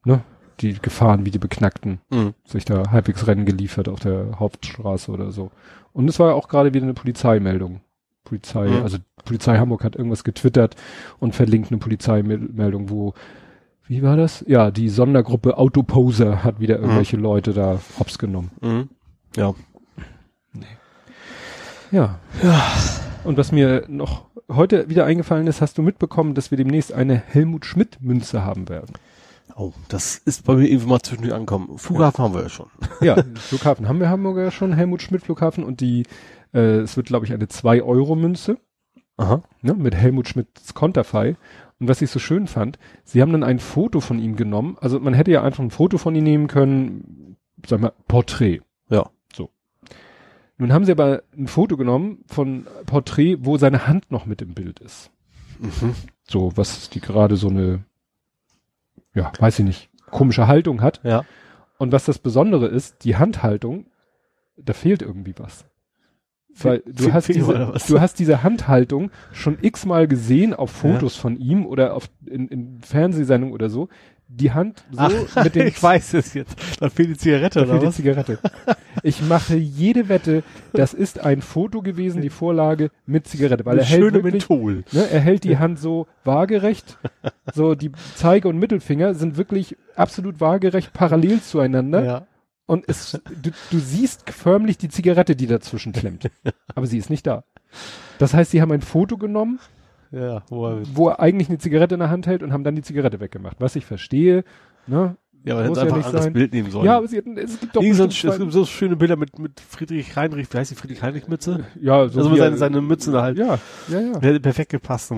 ne, die gefahren wie die Beknackten, Mhm. sich da halbwegs Rennen geliefert auf der Hauptstraße oder so. Und es war ja auch gerade wieder eine Polizeimeldung. Polizei, Mhm. also Polizei Hamburg hat irgendwas getwittert und verlinkt eine Polizeimeldung, wo, wie war das? Ja, die Sondergruppe Autoposer hat wieder irgendwelche Leute da hops genommen. Mhm. Ja. Ja. Und was mir noch heute wieder eingefallen ist, hast du mitbekommen, dass wir demnächst eine Helmut Schmidt Münze haben werden. Oh, das ist bei mir irgendwie mal zwischendurch angekommen. Flughafen haben wir ja schon. Ja, Flughafen haben wir Hamburger ja schon, Helmut Schmidt Flughafen und die, äh, es wird glaube ich eine 2 Euro Münze, Aha. ne, mit Helmut Schmidts Konterfei. Und was ich so schön fand, sie haben dann ein Foto von ihm genommen, also man hätte ja einfach ein Foto von ihm nehmen können, sag mal, Porträt. Ja. Nun haben sie aber ein Foto genommen von Porträt, wo seine Hand noch mit im Bild ist. Mhm. So, was die gerade so eine, ja, weiß ich nicht, komische Haltung hat. Ja. Und was das Besondere ist, die Handhaltung, da fehlt irgendwie was. Weil du Fe- hast Finger oder diese, was? du hast diese Handhaltung schon x-mal gesehen auf Fotos von ihm oder auf, in, in Fernsehsendungen oder so. Die Hand so mit den ich weiß es jetzt. Da fehlt die Zigarette, für oder die was? Zigarette. Ich mache jede Wette, das ist ein Foto gewesen, die Vorlage mit Zigarette, weil Eine er hält schöne wirklich, Menthol. Ne, er hält die Hand so waagerecht. So, die Zeige- und Mittelfinger sind wirklich absolut waagerecht parallel zueinander. Ja. Und es, du, du siehst förmlich die Zigarette, die dazwischen klemmt. Aber sie ist nicht da. Das heißt, sie haben ein Foto genommen, Ja, wo er, wo er eigentlich eine Zigarette in der Hand hält und haben dann die Zigarette weggemacht. Was ich verstehe, ne? ja, aber hätten ja einfach ein anderes sein. Bild nehmen sollen. Ja, aber sie hatten, es gibt doch so es gibt so schöne Bilder mit, mit Friedrich Heinrich, wie heißt die Friedrich Heinrich Mütze? ja, so also seine, seine Mütze da halt. ja, ja, ja. Der hätte perfekt gepasst.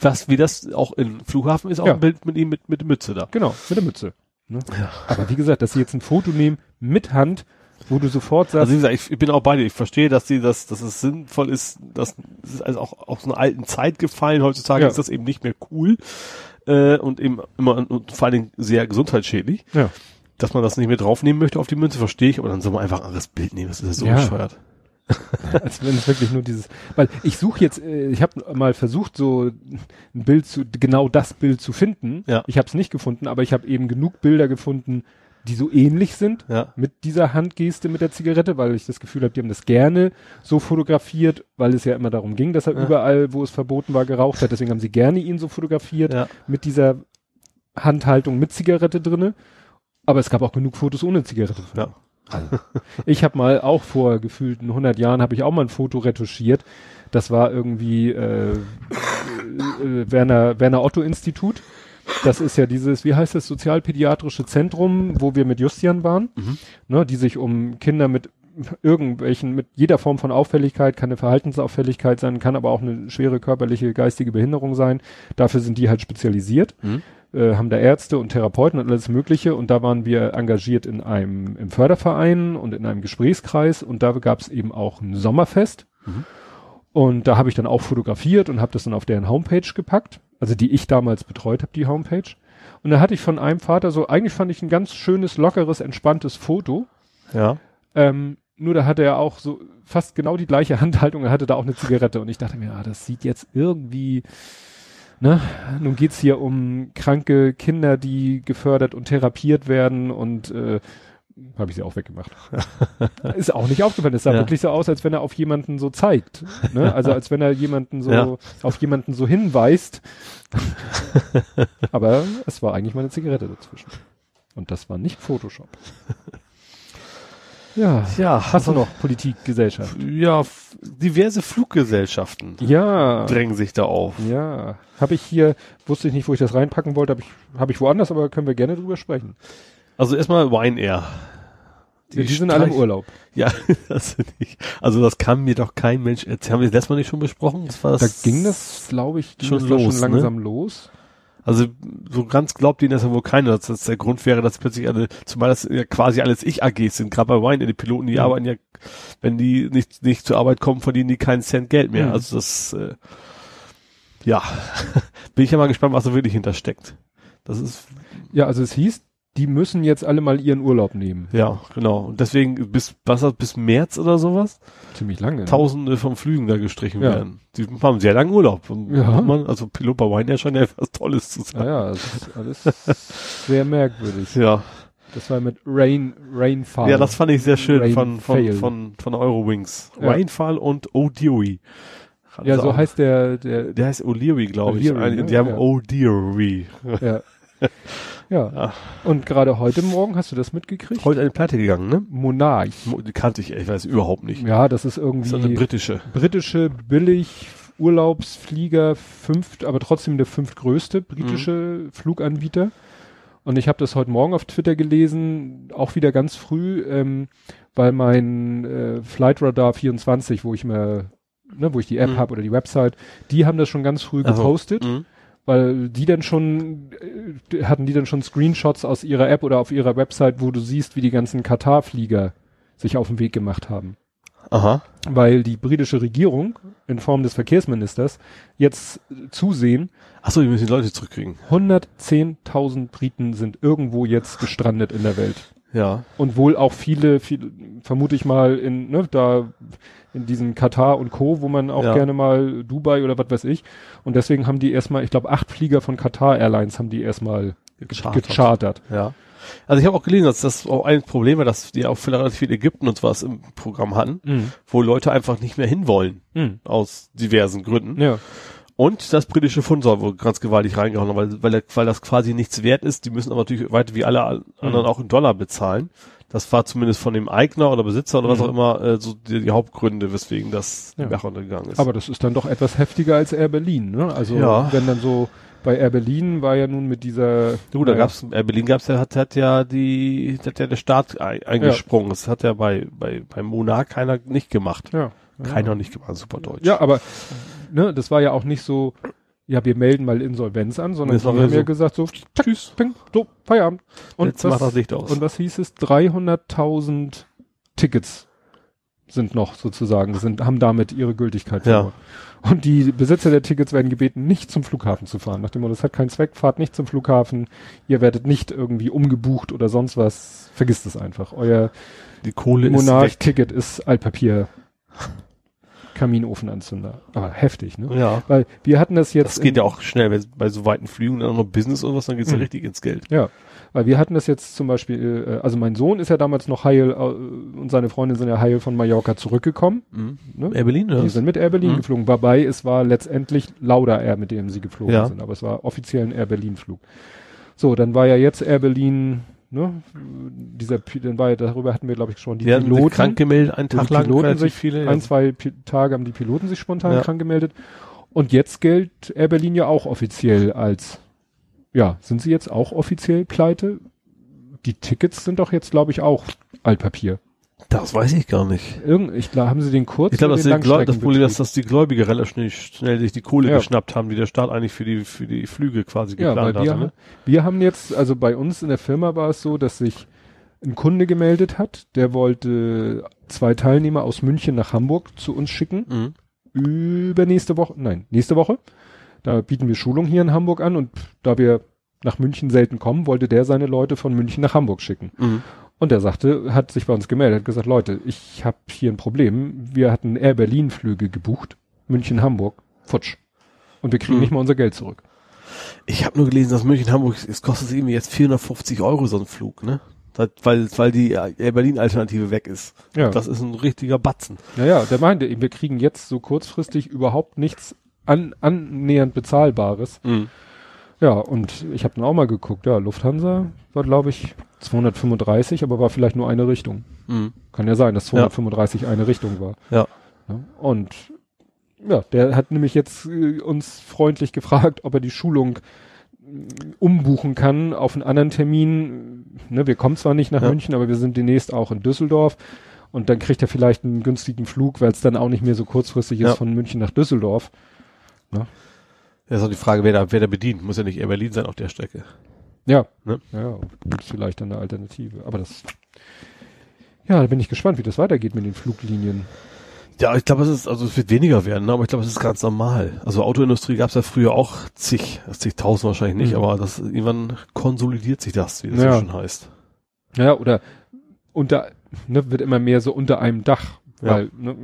Was, wie das auch im Flughafen ist, auch Ja. ein Bild mit ihm mit, mit Mütze da. Genau, mit der Mütze. Ne? Ja. Aber wie gesagt, dass sie jetzt ein Foto nehmen mit Hand, wo du sofort sagst, Also wie gesagt, ich, ich bin auch bei dir. Ich verstehe, dass die das, dass es sinnvoll ist, dass es ist also auch aus einer alten Zeit gefallen. Heutzutage Ja. ist das eben nicht mehr cool äh, und eben immer und vor allen Dingen sehr gesundheitsschädlich. ja, Dass man das nicht mehr draufnehmen möchte auf die Münze, verstehe ich, aber dann soll man einfach ein anderes Bild nehmen. Das ist ja so Ja. bescheuert. als wenn es wirklich nur dieses, weil ich suche jetzt, äh, ich habe mal versucht, so ein Bild zu, genau das Bild zu finden. Ja. Ich habe es nicht gefunden, aber ich habe eben genug Bilder gefunden, die so ähnlich sind Ja. mit dieser Handgeste mit der Zigarette, weil ich das Gefühl habe, die haben das gerne so fotografiert, weil es ja immer darum ging, dass er Ja. überall, wo es verboten war, geraucht hat. Deswegen haben sie gerne ihn so fotografiert Ja. mit dieser Handhaltung mit Zigarette drinne. Aber es gab auch genug Fotos ohne Zigarette. drin. Ja. Ich habe mal auch vor gefühlten 100 Jahren habe ich auch mal ein Foto retuschiert. Das war irgendwie äh, äh, Werner Werner Otto Institut. Das ist ja dieses, wie heißt das, sozialpädiatrische Zentrum, wo wir mit Justian waren, Mhm. ne, die sich um Kinder mit irgendwelchen, mit jeder Form von Auffälligkeit, kann eine Verhaltensauffälligkeit sein, kann aber auch eine schwere körperliche, geistige Behinderung sein. Dafür sind die halt spezialisiert Mhm. äh, haben da Ärzte und Therapeuten und alles Mögliche und da waren wir engagiert in einem im Förderverein und in einem Gesprächskreis und da gab es eben auch ein Sommerfest Mhm. und da habe ich dann auch fotografiert und habe das dann auf deren Homepage gepackt, also die ich damals betreut habe, die Homepage. Und da hatte ich von einem Vater so, eigentlich fand ich ein ganz schönes, lockeres, entspanntes Foto. Ja. Ähm, nur da hatte er auch so fast genau die gleiche Handhaltung, er hatte da auch eine Zigarette und ich dachte mir, ah, das sieht jetzt irgendwie, ne, nun geht's hier um kranke Kinder, die gefördert und therapiert werden und äh, habe ich sie auch weggemacht. Ist auch nicht aufgefallen. Es sah Ja. wirklich so aus, als wenn er auf jemanden so zeigt. Ne? Also als wenn er jemanden so Ja. auf jemanden so hinweist. Aber es war eigentlich meine Zigarette dazwischen. Und das war nicht Photoshop. Ja. Ja. Hast du noch Politik, Gesellschaft? Ja, diverse Fluggesellschaften Ja. drängen sich da auf. Ja. Habe ich hier, wusste ich nicht, wo ich das reinpacken wollte, habe ich, habe ich woanders, aber können wir gerne drüber sprechen. Also erstmal Ryanair. Die, die sind alle im Urlaub. Ja, das finde ich. Also das kann mir doch kein Mensch erzählen. Haben wir das letzte Mal nicht schon besprochen? Das war Da das ging das, glaube ich, schon da los, schon ne? langsam los. Also so ganz glaubt ihnen das ja wohl keiner, dass das der Grund wäre, dass plötzlich alle, zumal das ja quasi alles Ich-AGs sind, gerade bei Ryanair, die Piloten, die Mhm. arbeiten ja, wenn die nicht, nicht zur Arbeit kommen, verdienen die keinen Cent Geld mehr. Mhm. Also das, äh, ja, bin ich ja mal gespannt, was da wirklich hintersteckt. Das ist, Ja, also es hieß, die müssen jetzt alle mal ihren Urlaub nehmen. Ja, genau. Und deswegen bis, was, bis März oder sowas, Ziemlich lange. ne? Tausende von Flügen da gestrichen Ja. werden. Die haben sehr langen Urlaub. Ja. Man, also bei Ryanair scheint ja etwas Tolles zu sein. Naja, das ist alles sehr merkwürdig. Ja. Das war mit Rain, Rainfall. Ja, das fand ich sehr schön Rain von, von, Fail. von, von Eurowings. Ja. Rainfall und O'Deary. Ja, so heißt der, der, Der heißt O'Leary, glaube ich. Ne? Die haben Ja. O'Deary. ja. Ja. Ja. Und gerade heute Morgen, hast du das mitgekriegt? Heute eine Pleite gegangen, ne? Monarch. Mo- Die kannte ich, ich weiß überhaupt nicht. Ja, das ist Das ist eine irgendwie britische. britische billig Urlaubsflieger, fünft, aber trotzdem der fünftgrößte britische Mhm. Fluganbieter. Und ich habe das heute Morgen auf Twitter gelesen, auch wieder ganz früh, ähm, weil mein äh, Flightradar 24, wo ich mir, ne, wo ich die App Mhm. habe oder die Website, die haben das schon ganz früh Also, gepostet, Mhm. Weil die dann schon, äh, hatten die dann schon Screenshots aus ihrer App oder auf ihrer Website, wo du siehst, wie die ganzen Katar-Flieger sich auf den Weg gemacht haben Aha. weil die britische Regierung in Form des Verkehrsministers jetzt zusehen, Achso, die müssen die Leute zurückkriegen. 110.000 Briten sind irgendwo jetzt gestrandet in der Welt. Ja. Und wohl auch viele, viele vermute ich mal in, ne, da in diesen Katar und Co., wo man auch Ja. gerne mal Dubai oder was weiß ich. Und deswegen haben die erstmal, ich glaube, acht Flieger von Katar Airlines haben die erstmal Gechartert. gechartert. Ja. Also ich habe auch gelesen, dass das auch ein Problem war, dass die auch vielleicht relativ viel Ägypten und was im Programm hatten, Mhm. wo Leute einfach nicht mehr hinwollen. Mhm. Aus diversen Gründen. Ja. Und das britische Pfund soll wohl ganz gewaltig reingehauen, weil, weil, weil das quasi nichts wert ist. Die müssen aber natürlich weiter wie alle anderen Mhm. auch in Dollar bezahlen. Das war zumindest von dem Eigner oder Besitzer oder was Mhm. auch immer äh, so die, die Hauptgründe, weswegen das Ja. Bach untergegangen ist. Aber das ist dann doch etwas heftiger als Air Berlin, ne? Also Ja. wenn dann so bei Air Berlin war ja nun mit dieser Du, da äh, gab's, äh, Berlin gab's ja, hat, hat ja die, hat ja der Staat ein, eingesprungen. Das hat ja bei, bei, bei Monarch keiner nicht gemacht. ja, Keiner nicht gemacht, super deutsch. Ja, aber ne, das war ja auch nicht so, ja, wir melden mal Insolvenz an, sondern Das die war haben so, ja gesagt so, tschüss, ping, so, Feierabend. Und Jetzt macht das was, Licht aus. und was hieß es? 300.000 Tickets sind noch sozusagen, sind, haben damit ihre Gültigkeit Ja. Und die Besitzer der Tickets werden gebeten, nicht zum Flughafen zu fahren. Nach dem Motto, das hat keinen Zweck, fahrt nicht zum Flughafen, ihr werdet nicht irgendwie umgebucht oder sonst was. Vergisst es einfach. Euer die Kohle ist. Monarch-Ticket ist Altpapier. Kaminofenanzünder. Aber heftig, ne? Ja. Weil wir hatten das jetzt. Das geht ja auch schnell, wenn bei so weiten Flügen dann noch Business oder was, dann geht's ja Mhm. richtig ins Geld. Ja, weil wir hatten das jetzt zum Beispiel, äh, also mein Sohn ist ja damals noch heil äh, und seine Freundin sind ja heil von Mallorca zurückgekommen. Ne? Air Berlin, oder? Die sind mit Air Berlin Mhm. geflogen, wobei es war letztendlich Lauda Air, mit dem sie geflogen Ja. sind, aber es war offiziell ein Air Berlin Flug. So, dann war ja jetzt Air Berlin, ne, dieser, dann war ja, darüber hatten wir glaube ich schon, die Die Piloten, krank gemeldet, einen wo Tag lang, Piloten sich, viele. ein, zwei Pi Tage haben die Piloten sich spontan Ja. krank gemeldet und jetzt gilt Air Berlin ja auch offiziell als, ja, sind sie jetzt auch offiziell pleite? Die Tickets sind doch jetzt glaube ich auch Altpapier. Das weiß ich gar nicht. Irgend, ich glaube, haben sie den kurz Ich glaube, das, das Problem ist, dass die Gläubiger relativ schnell, schnell sich die Kohle Ja. geschnappt haben, die der Staat eigentlich für die, für die Flüge quasi Ja, geplant wir, hatte. Ne? wir haben jetzt, also bei uns in der Firma war es so, dass sich ein Kunde gemeldet hat, der wollte zwei Teilnehmer aus München nach Hamburg zu uns schicken, Mhm. übernächste Woche, nein, nächste Woche. Da bieten wir Schulung hier in Hamburg an und da wir nach München selten kommen, wollte der seine Leute von München nach Hamburg schicken. Mhm. Und er sagte, hat sich bei uns gemeldet, hat gesagt, Leute, ich habe hier ein Problem. Wir hatten Air Berlin Flüge gebucht, München Hamburg, futsch. Und wir kriegen Mhm. nicht mal unser Geld zurück. Ich habe nur gelesen, dass München Hamburg, es kostet irgendwie jetzt 450 Euro so ein Flug, ne? Das, weil, weil die Air Berlin Alternative weg ist. Ja. Das ist ein richtiger Batzen. Naja, der meinte, eben, wir kriegen jetzt so kurzfristig überhaupt nichts an, annähernd bezahlbares. Ja, und ich habe dann auch mal geguckt, ja, Lufthansa war, glaube ich, 235, aber war vielleicht nur eine Richtung. Mhm. Kann ja sein, dass 235 eine Richtung war. Ja. Ja, Und ja, der hat nämlich jetzt äh, uns freundlich gefragt, ob er die Schulung äh, umbuchen kann auf einen anderen Termin. Ne, wir kommen zwar nicht nach Ja. München, aber wir sind demnächst auch in Düsseldorf. Und dann kriegt er vielleicht einen günstigen Flug, weil es dann auch nicht mehr so kurzfristig Ja. ist von München nach Düsseldorf. Ja, ist auch die Frage, wer da, wer da bedient. Muss ja nicht Air Berlin sein auf der Strecke. Ja. Ne? Ja, vielleicht eine Alternative. Aber das, ja, da bin ich gespannt, wie das weitergeht mit den Fluglinien. Ja, ich glaube, es ist, also es wird weniger werden, ne? aber ich glaube, es ist ganz normal. Also Autoindustrie gab es ja früher auch zig, zigtausend wahrscheinlich nicht, mhm. aber das irgendwann konsolidiert sich das, wie das ja. so schon heißt. Ja, oder unter, ne, wird immer mehr so unter einem Dach. Ja. Weil ne,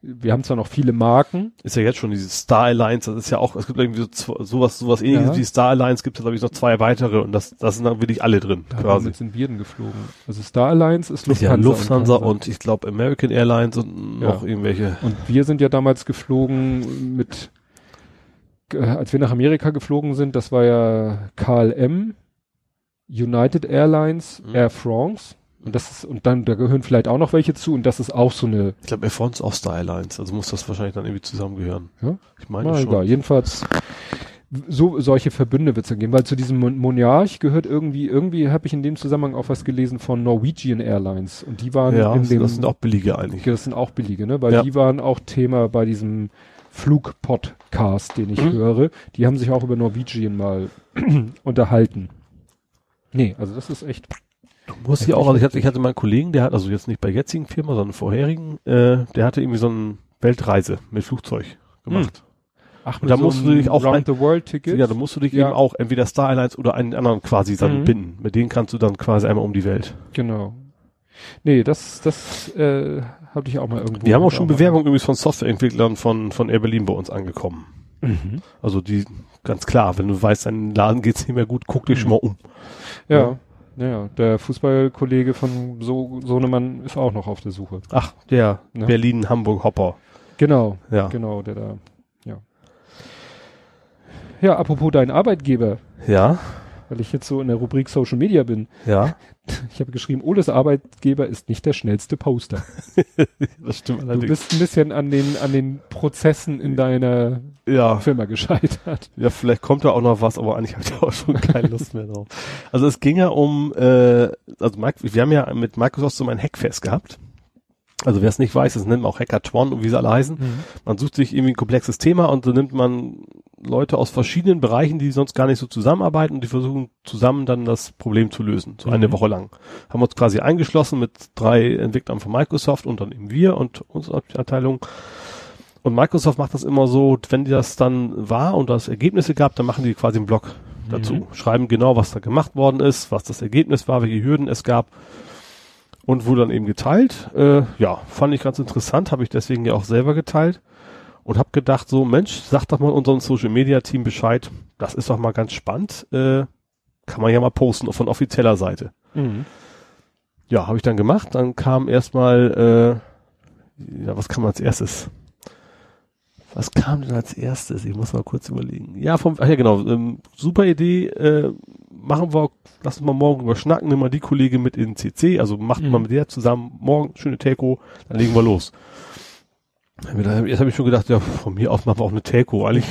wir haben zwar noch viele Marken. Ist ja jetzt schon diese Star Alliance, das ist ja auch, es gibt irgendwie so, sowas, sowas ähnliches ja. wie Star Alliance, gibt es glaube ich noch zwei weitere und das, das sind dann wirklich alle drin. Da quasi. Mit sind wir denn geflogen. Also Star Alliance ist Lufthansa. Ja, Lufthansa und, und ich glaube American Airlines und noch ja. irgendwelche. Und wir sind ja damals geflogen mit, äh, als wir nach Amerika geflogen sind, das war ja KLM, United Airlines, mhm. Air France und das ist, und dann, da gehören vielleicht auch noch welche zu und das ist auch so eine. Ich glaube, Air France auch Star Airlines, also muss das wahrscheinlich dann irgendwie zusammengehören. Ja? Ich meine Na, schon. Egal. Jedenfalls, so, solche Verbünde wird es dann geben, weil zu diesem Monarch gehört irgendwie, irgendwie habe ich in dem Zusammenhang auch was gelesen von Norwegian Airlines und die waren ja, in dem. das sind auch billige eigentlich. Das sind auch billige, ne, weil ja. die waren auch Thema bei diesem Flugpodcast, den ich mhm. höre. Die haben sich auch über Norwegian mal unterhalten. Nee, also das ist echt Du musst ja auch, also ich hatte, ich hatte meinen Kollegen, der hat, also jetzt nicht bei jetzigen Firma, sondern vorherigen, äh, der hatte irgendwie so eine Weltreise mit Flugzeug gemacht. Hm. Ach, und da so musst du dich auch Round the World Ticket. Ja, da musst du dich ja. eben auch entweder Star Airlines oder einen anderen quasi dann mhm. binden. Mit denen kannst du dann quasi einmal um die Welt. Genau. Nee, das, das äh, hatte ich auch mal irgendwo. Wir haben auch schon Bewerbungen übrigens von Softwareentwicklern von, von Air Berlin bei uns angekommen. Mhm. Also die, ganz klar, wenn du weißt, dein Laden geht's nicht mehr gut, guck dich mhm. schon mal um. Ja. ja. Ja, der Fußballkollege von so Sohnemann ist auch noch auf der Suche. Ach, der ja. Berlin-Hamburg-Hopper. Genau, ja. genau, der da, ja. Ja, apropos dein Arbeitgeber. Ja weil ich jetzt so in der Rubrik Social Media bin. Ja. Ich habe geschrieben, Oles Arbeitgeber ist nicht der schnellste Poster. das stimmt allerdings. Du bist ein bisschen an den, an den Prozessen in deiner ja. Firma gescheitert. Ja, vielleicht kommt da auch noch was, aber eigentlich habe ich auch schon keine Lust mehr drauf. Also es ging ja um, äh, also wir haben ja mit Microsoft so ein Hackfest gehabt. Also wer es nicht weiß, das nennt man auch Hackathon und wie sie alle heißen. Mhm. Man sucht sich irgendwie ein komplexes Thema und so nimmt man Leute aus verschiedenen Bereichen, die sonst gar nicht so zusammenarbeiten und die versuchen zusammen dann das Problem zu lösen. So mhm. eine Woche lang. Haben uns quasi eingeschlossen mit drei Entwicklern von Microsoft und dann eben wir und unsere Abteilung. Und Microsoft macht das immer so, wenn das dann war und das Ergebnisse gab, dann machen die quasi einen Blog dazu. Mhm. Schreiben genau, was da gemacht worden ist, was das Ergebnis war, welche Hürden es gab und wurde dann eben geteilt. Äh, ja, fand ich ganz interessant, habe ich deswegen ja auch selber geteilt und habe gedacht, so Mensch, sag doch mal unserem Social Media Team Bescheid, das ist doch mal ganz spannend, äh, kann man ja mal posten von offizieller Seite. Mhm. Ja, habe ich dann gemacht. Dann kam erstmal, äh, ja, was kam als erstes? Was kam denn als erstes? Ich muss mal kurz überlegen. Ja, vom, ach ja genau, ähm, super Idee, äh, machen wir, lass uns mal morgen überschnacken, nimm mal die Kollegin mit in CC, also macht mhm. mal mit der zusammen morgen schöne Telco, dann legen wir los. Jetzt habe ich schon gedacht, ja, von mir aus machen wir auch eine Telco, eigentlich,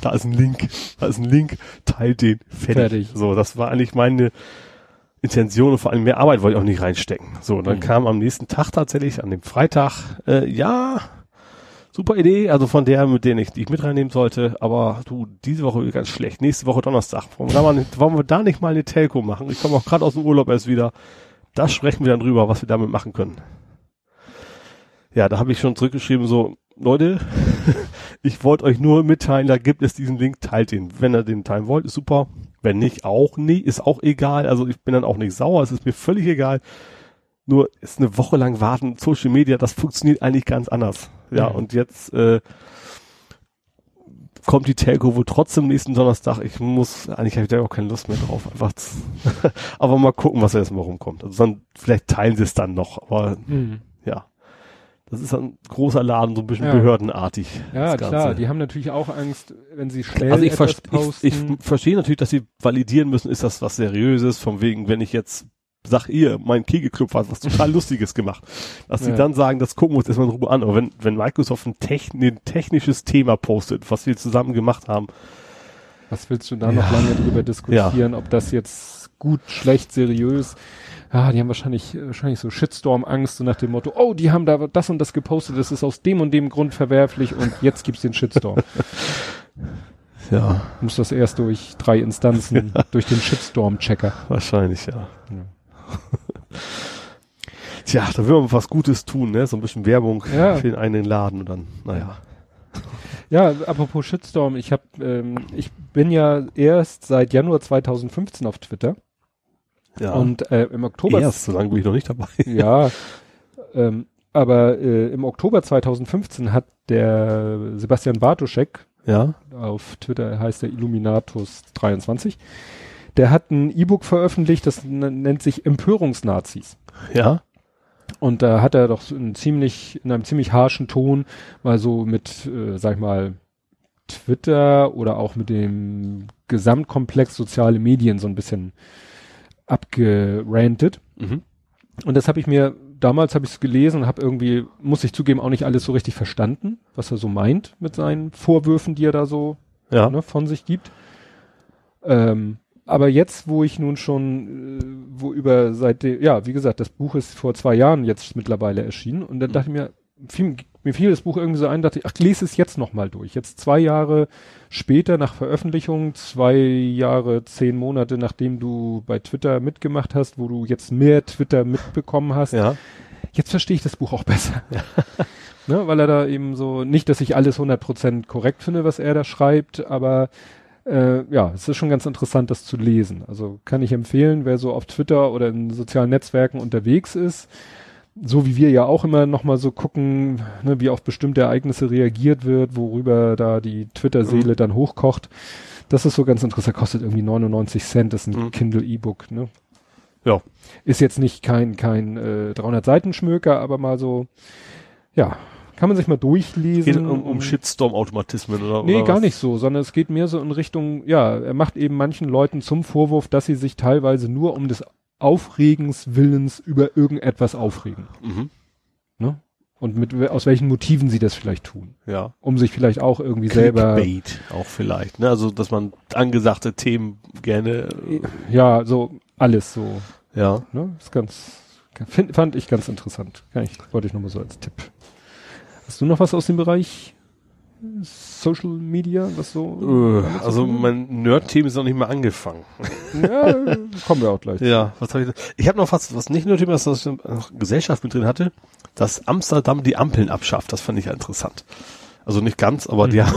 da ist ein Link, da ist ein Link, teilt den, fertig. fertig. So, das war eigentlich meine Intention und vor allem mehr Arbeit wollte ich auch nicht reinstecken. So, und dann mhm. kam am nächsten Tag tatsächlich, an dem Freitag, äh, ja, super Idee, also von der, mit denen ich, die ich mit reinnehmen sollte, aber du, diese Woche ganz schlecht, nächste Woche Donnerstag, wir da, mal, wollen wir da nicht mal eine Telco machen? Ich komme auch gerade aus dem Urlaub erst wieder. Da sprechen wir dann drüber, was wir damit machen können. Ja, da habe ich schon zurückgeschrieben, so, Leute, ich wollte euch nur mitteilen, da gibt es diesen Link, teilt ihn. Wenn ihr den teilen wollt, ist super. Wenn nicht, auch nie, ist auch egal. Also ich bin dann auch nicht sauer, es ist mir völlig egal. Nur ist eine Woche lang warten, Social Media, das funktioniert eigentlich ganz anders. Ja, mhm. und jetzt äh, kommt die Telco wohl trotzdem nächsten Donnerstag. Ich muss, eigentlich habe ich da auch keine Lust mehr drauf. Einfach, aber mal gucken, was da erstmal rumkommt. Also dann, vielleicht teilen sie es dann noch, aber mhm. ja. Das ist ein großer Laden, so ein bisschen ja. behördenartig. Ja, klar, die haben natürlich auch Angst, wenn sie schnell also ich, ver ich, ich verstehe natürlich, dass sie validieren müssen, ist das was Seriöses, von wegen, wenn ich jetzt sag ihr, mein Kegelclub hat was total Lustiges gemacht. Dass ja. sie dann sagen, das gucken wir uns erstmal in Ruhe an. Aber wenn, wenn Microsoft ein, Techn ein technisches Thema postet, was wir zusammen gemacht haben. Was willst du da ja. noch lange drüber diskutieren, ja. ob das jetzt gut, schlecht, seriös? Ja, die haben wahrscheinlich, wahrscheinlich so Shitstorm-Angst, so nach dem Motto, oh, die haben da das und das gepostet, das ist aus dem und dem Grund verwerflich und jetzt gibt's den Shitstorm. ja. Muss das erst durch drei Instanzen, durch den Shitstorm-Checker. Wahrscheinlich, ja. Tja, da will man was Gutes tun, ne? So ein bisschen Werbung Ja. für den eigenen Laden und dann, naja. Ja, apropos Shitstorm, ich hab, ähm, ich bin ja erst seit Januar 2015 auf Twitter Ja. und äh, im Oktober erst, so lange bin ich noch nicht dabei. ja, ähm, aber äh, im Oktober 2015 hat der Sebastian Bartoschek, Ja. auf Twitter heißt er Illuminatus23, der hat ein E-Book veröffentlicht, das nennt sich Empörungsnazis. Ja. Und da hat er doch so in ziemlich, in einem ziemlich harschen Ton mal so mit, äh, sag ich mal, Twitter oder auch mit dem Gesamtkomplex soziale Medien so ein bisschen abgerantet. Mhm. Und das habe ich mir, damals habe ich es gelesen und habe irgendwie, muss ich zugeben, auch nicht alles so richtig verstanden, was er so meint mit seinen Vorwürfen, die er da so Ja. ne, von sich gibt. Ähm, aber jetzt, wo ich nun schon, äh, wo über seitdem, ja, wie gesagt, das Buch ist vor zwei Jahren jetzt mittlerweile erschienen und dann dachte ich mir, fiel, mir fiel das Buch irgendwie so ein, dachte ich, ach, lese es jetzt nochmal durch. Jetzt zwei Jahre später nach Veröffentlichung, zwei Jahre, zehn Monate nachdem du bei Twitter mitgemacht hast, wo du jetzt mehr Twitter mitbekommen hast, Ja. jetzt verstehe ich das Buch auch besser. ne, weil er da eben so, nicht, dass ich alles 100% korrekt finde, was er da schreibt, aber äh, ja, es ist schon ganz interessant, das zu lesen. Also kann ich empfehlen, wer so auf Twitter oder in sozialen Netzwerken unterwegs ist, so wie wir ja auch immer nochmal so gucken, ne, wie auf bestimmte Ereignisse reagiert wird, worüber da die Twitter-Seele dann hochkocht. Das ist so ganz interessant, kostet irgendwie 99 Cent, das ist ein Mhm. Kindle E-Book, ne? Ja. Ist jetzt nicht kein, kein äh, 300 Seiten Schmöker, aber mal so, ja, kann man sich mal durchlesen. Geht um, um Shitstorm-Automatismen oder Nee, oder gar was? nicht so, sondern es geht mehr so in Richtung, ja, er macht eben manchen Leuten zum Vorwurf, dass sie sich teilweise nur um des Aufregens Willens über irgendetwas aufregen. Mhm. Ne? Und mit, aus welchen Motiven sie das vielleicht tun. Ja. Um sich vielleicht auch irgendwie selber, Clickbait auch vielleicht, ne? Also, dass man angesagte Themen gerne, äh, ja, so alles so, ja. ne? Ist ganz, find, fand ich ganz interessant. Ich, wollte ich nochmal so als Tipp. Hast du noch was aus dem Bereich Social Media, was so? Äh, also mein Nerd-Thema ist noch nicht mal angefangen. Ja, kommen wir auch gleich. Ja, was habe ich? Ich habe noch was, was nicht Nerd-Thema ist, was ich noch Gesellschaft mit drin hatte, dass Amsterdam die Ampeln abschafft. Das fand ich ja interessant. Also nicht ganz, aber die, haben,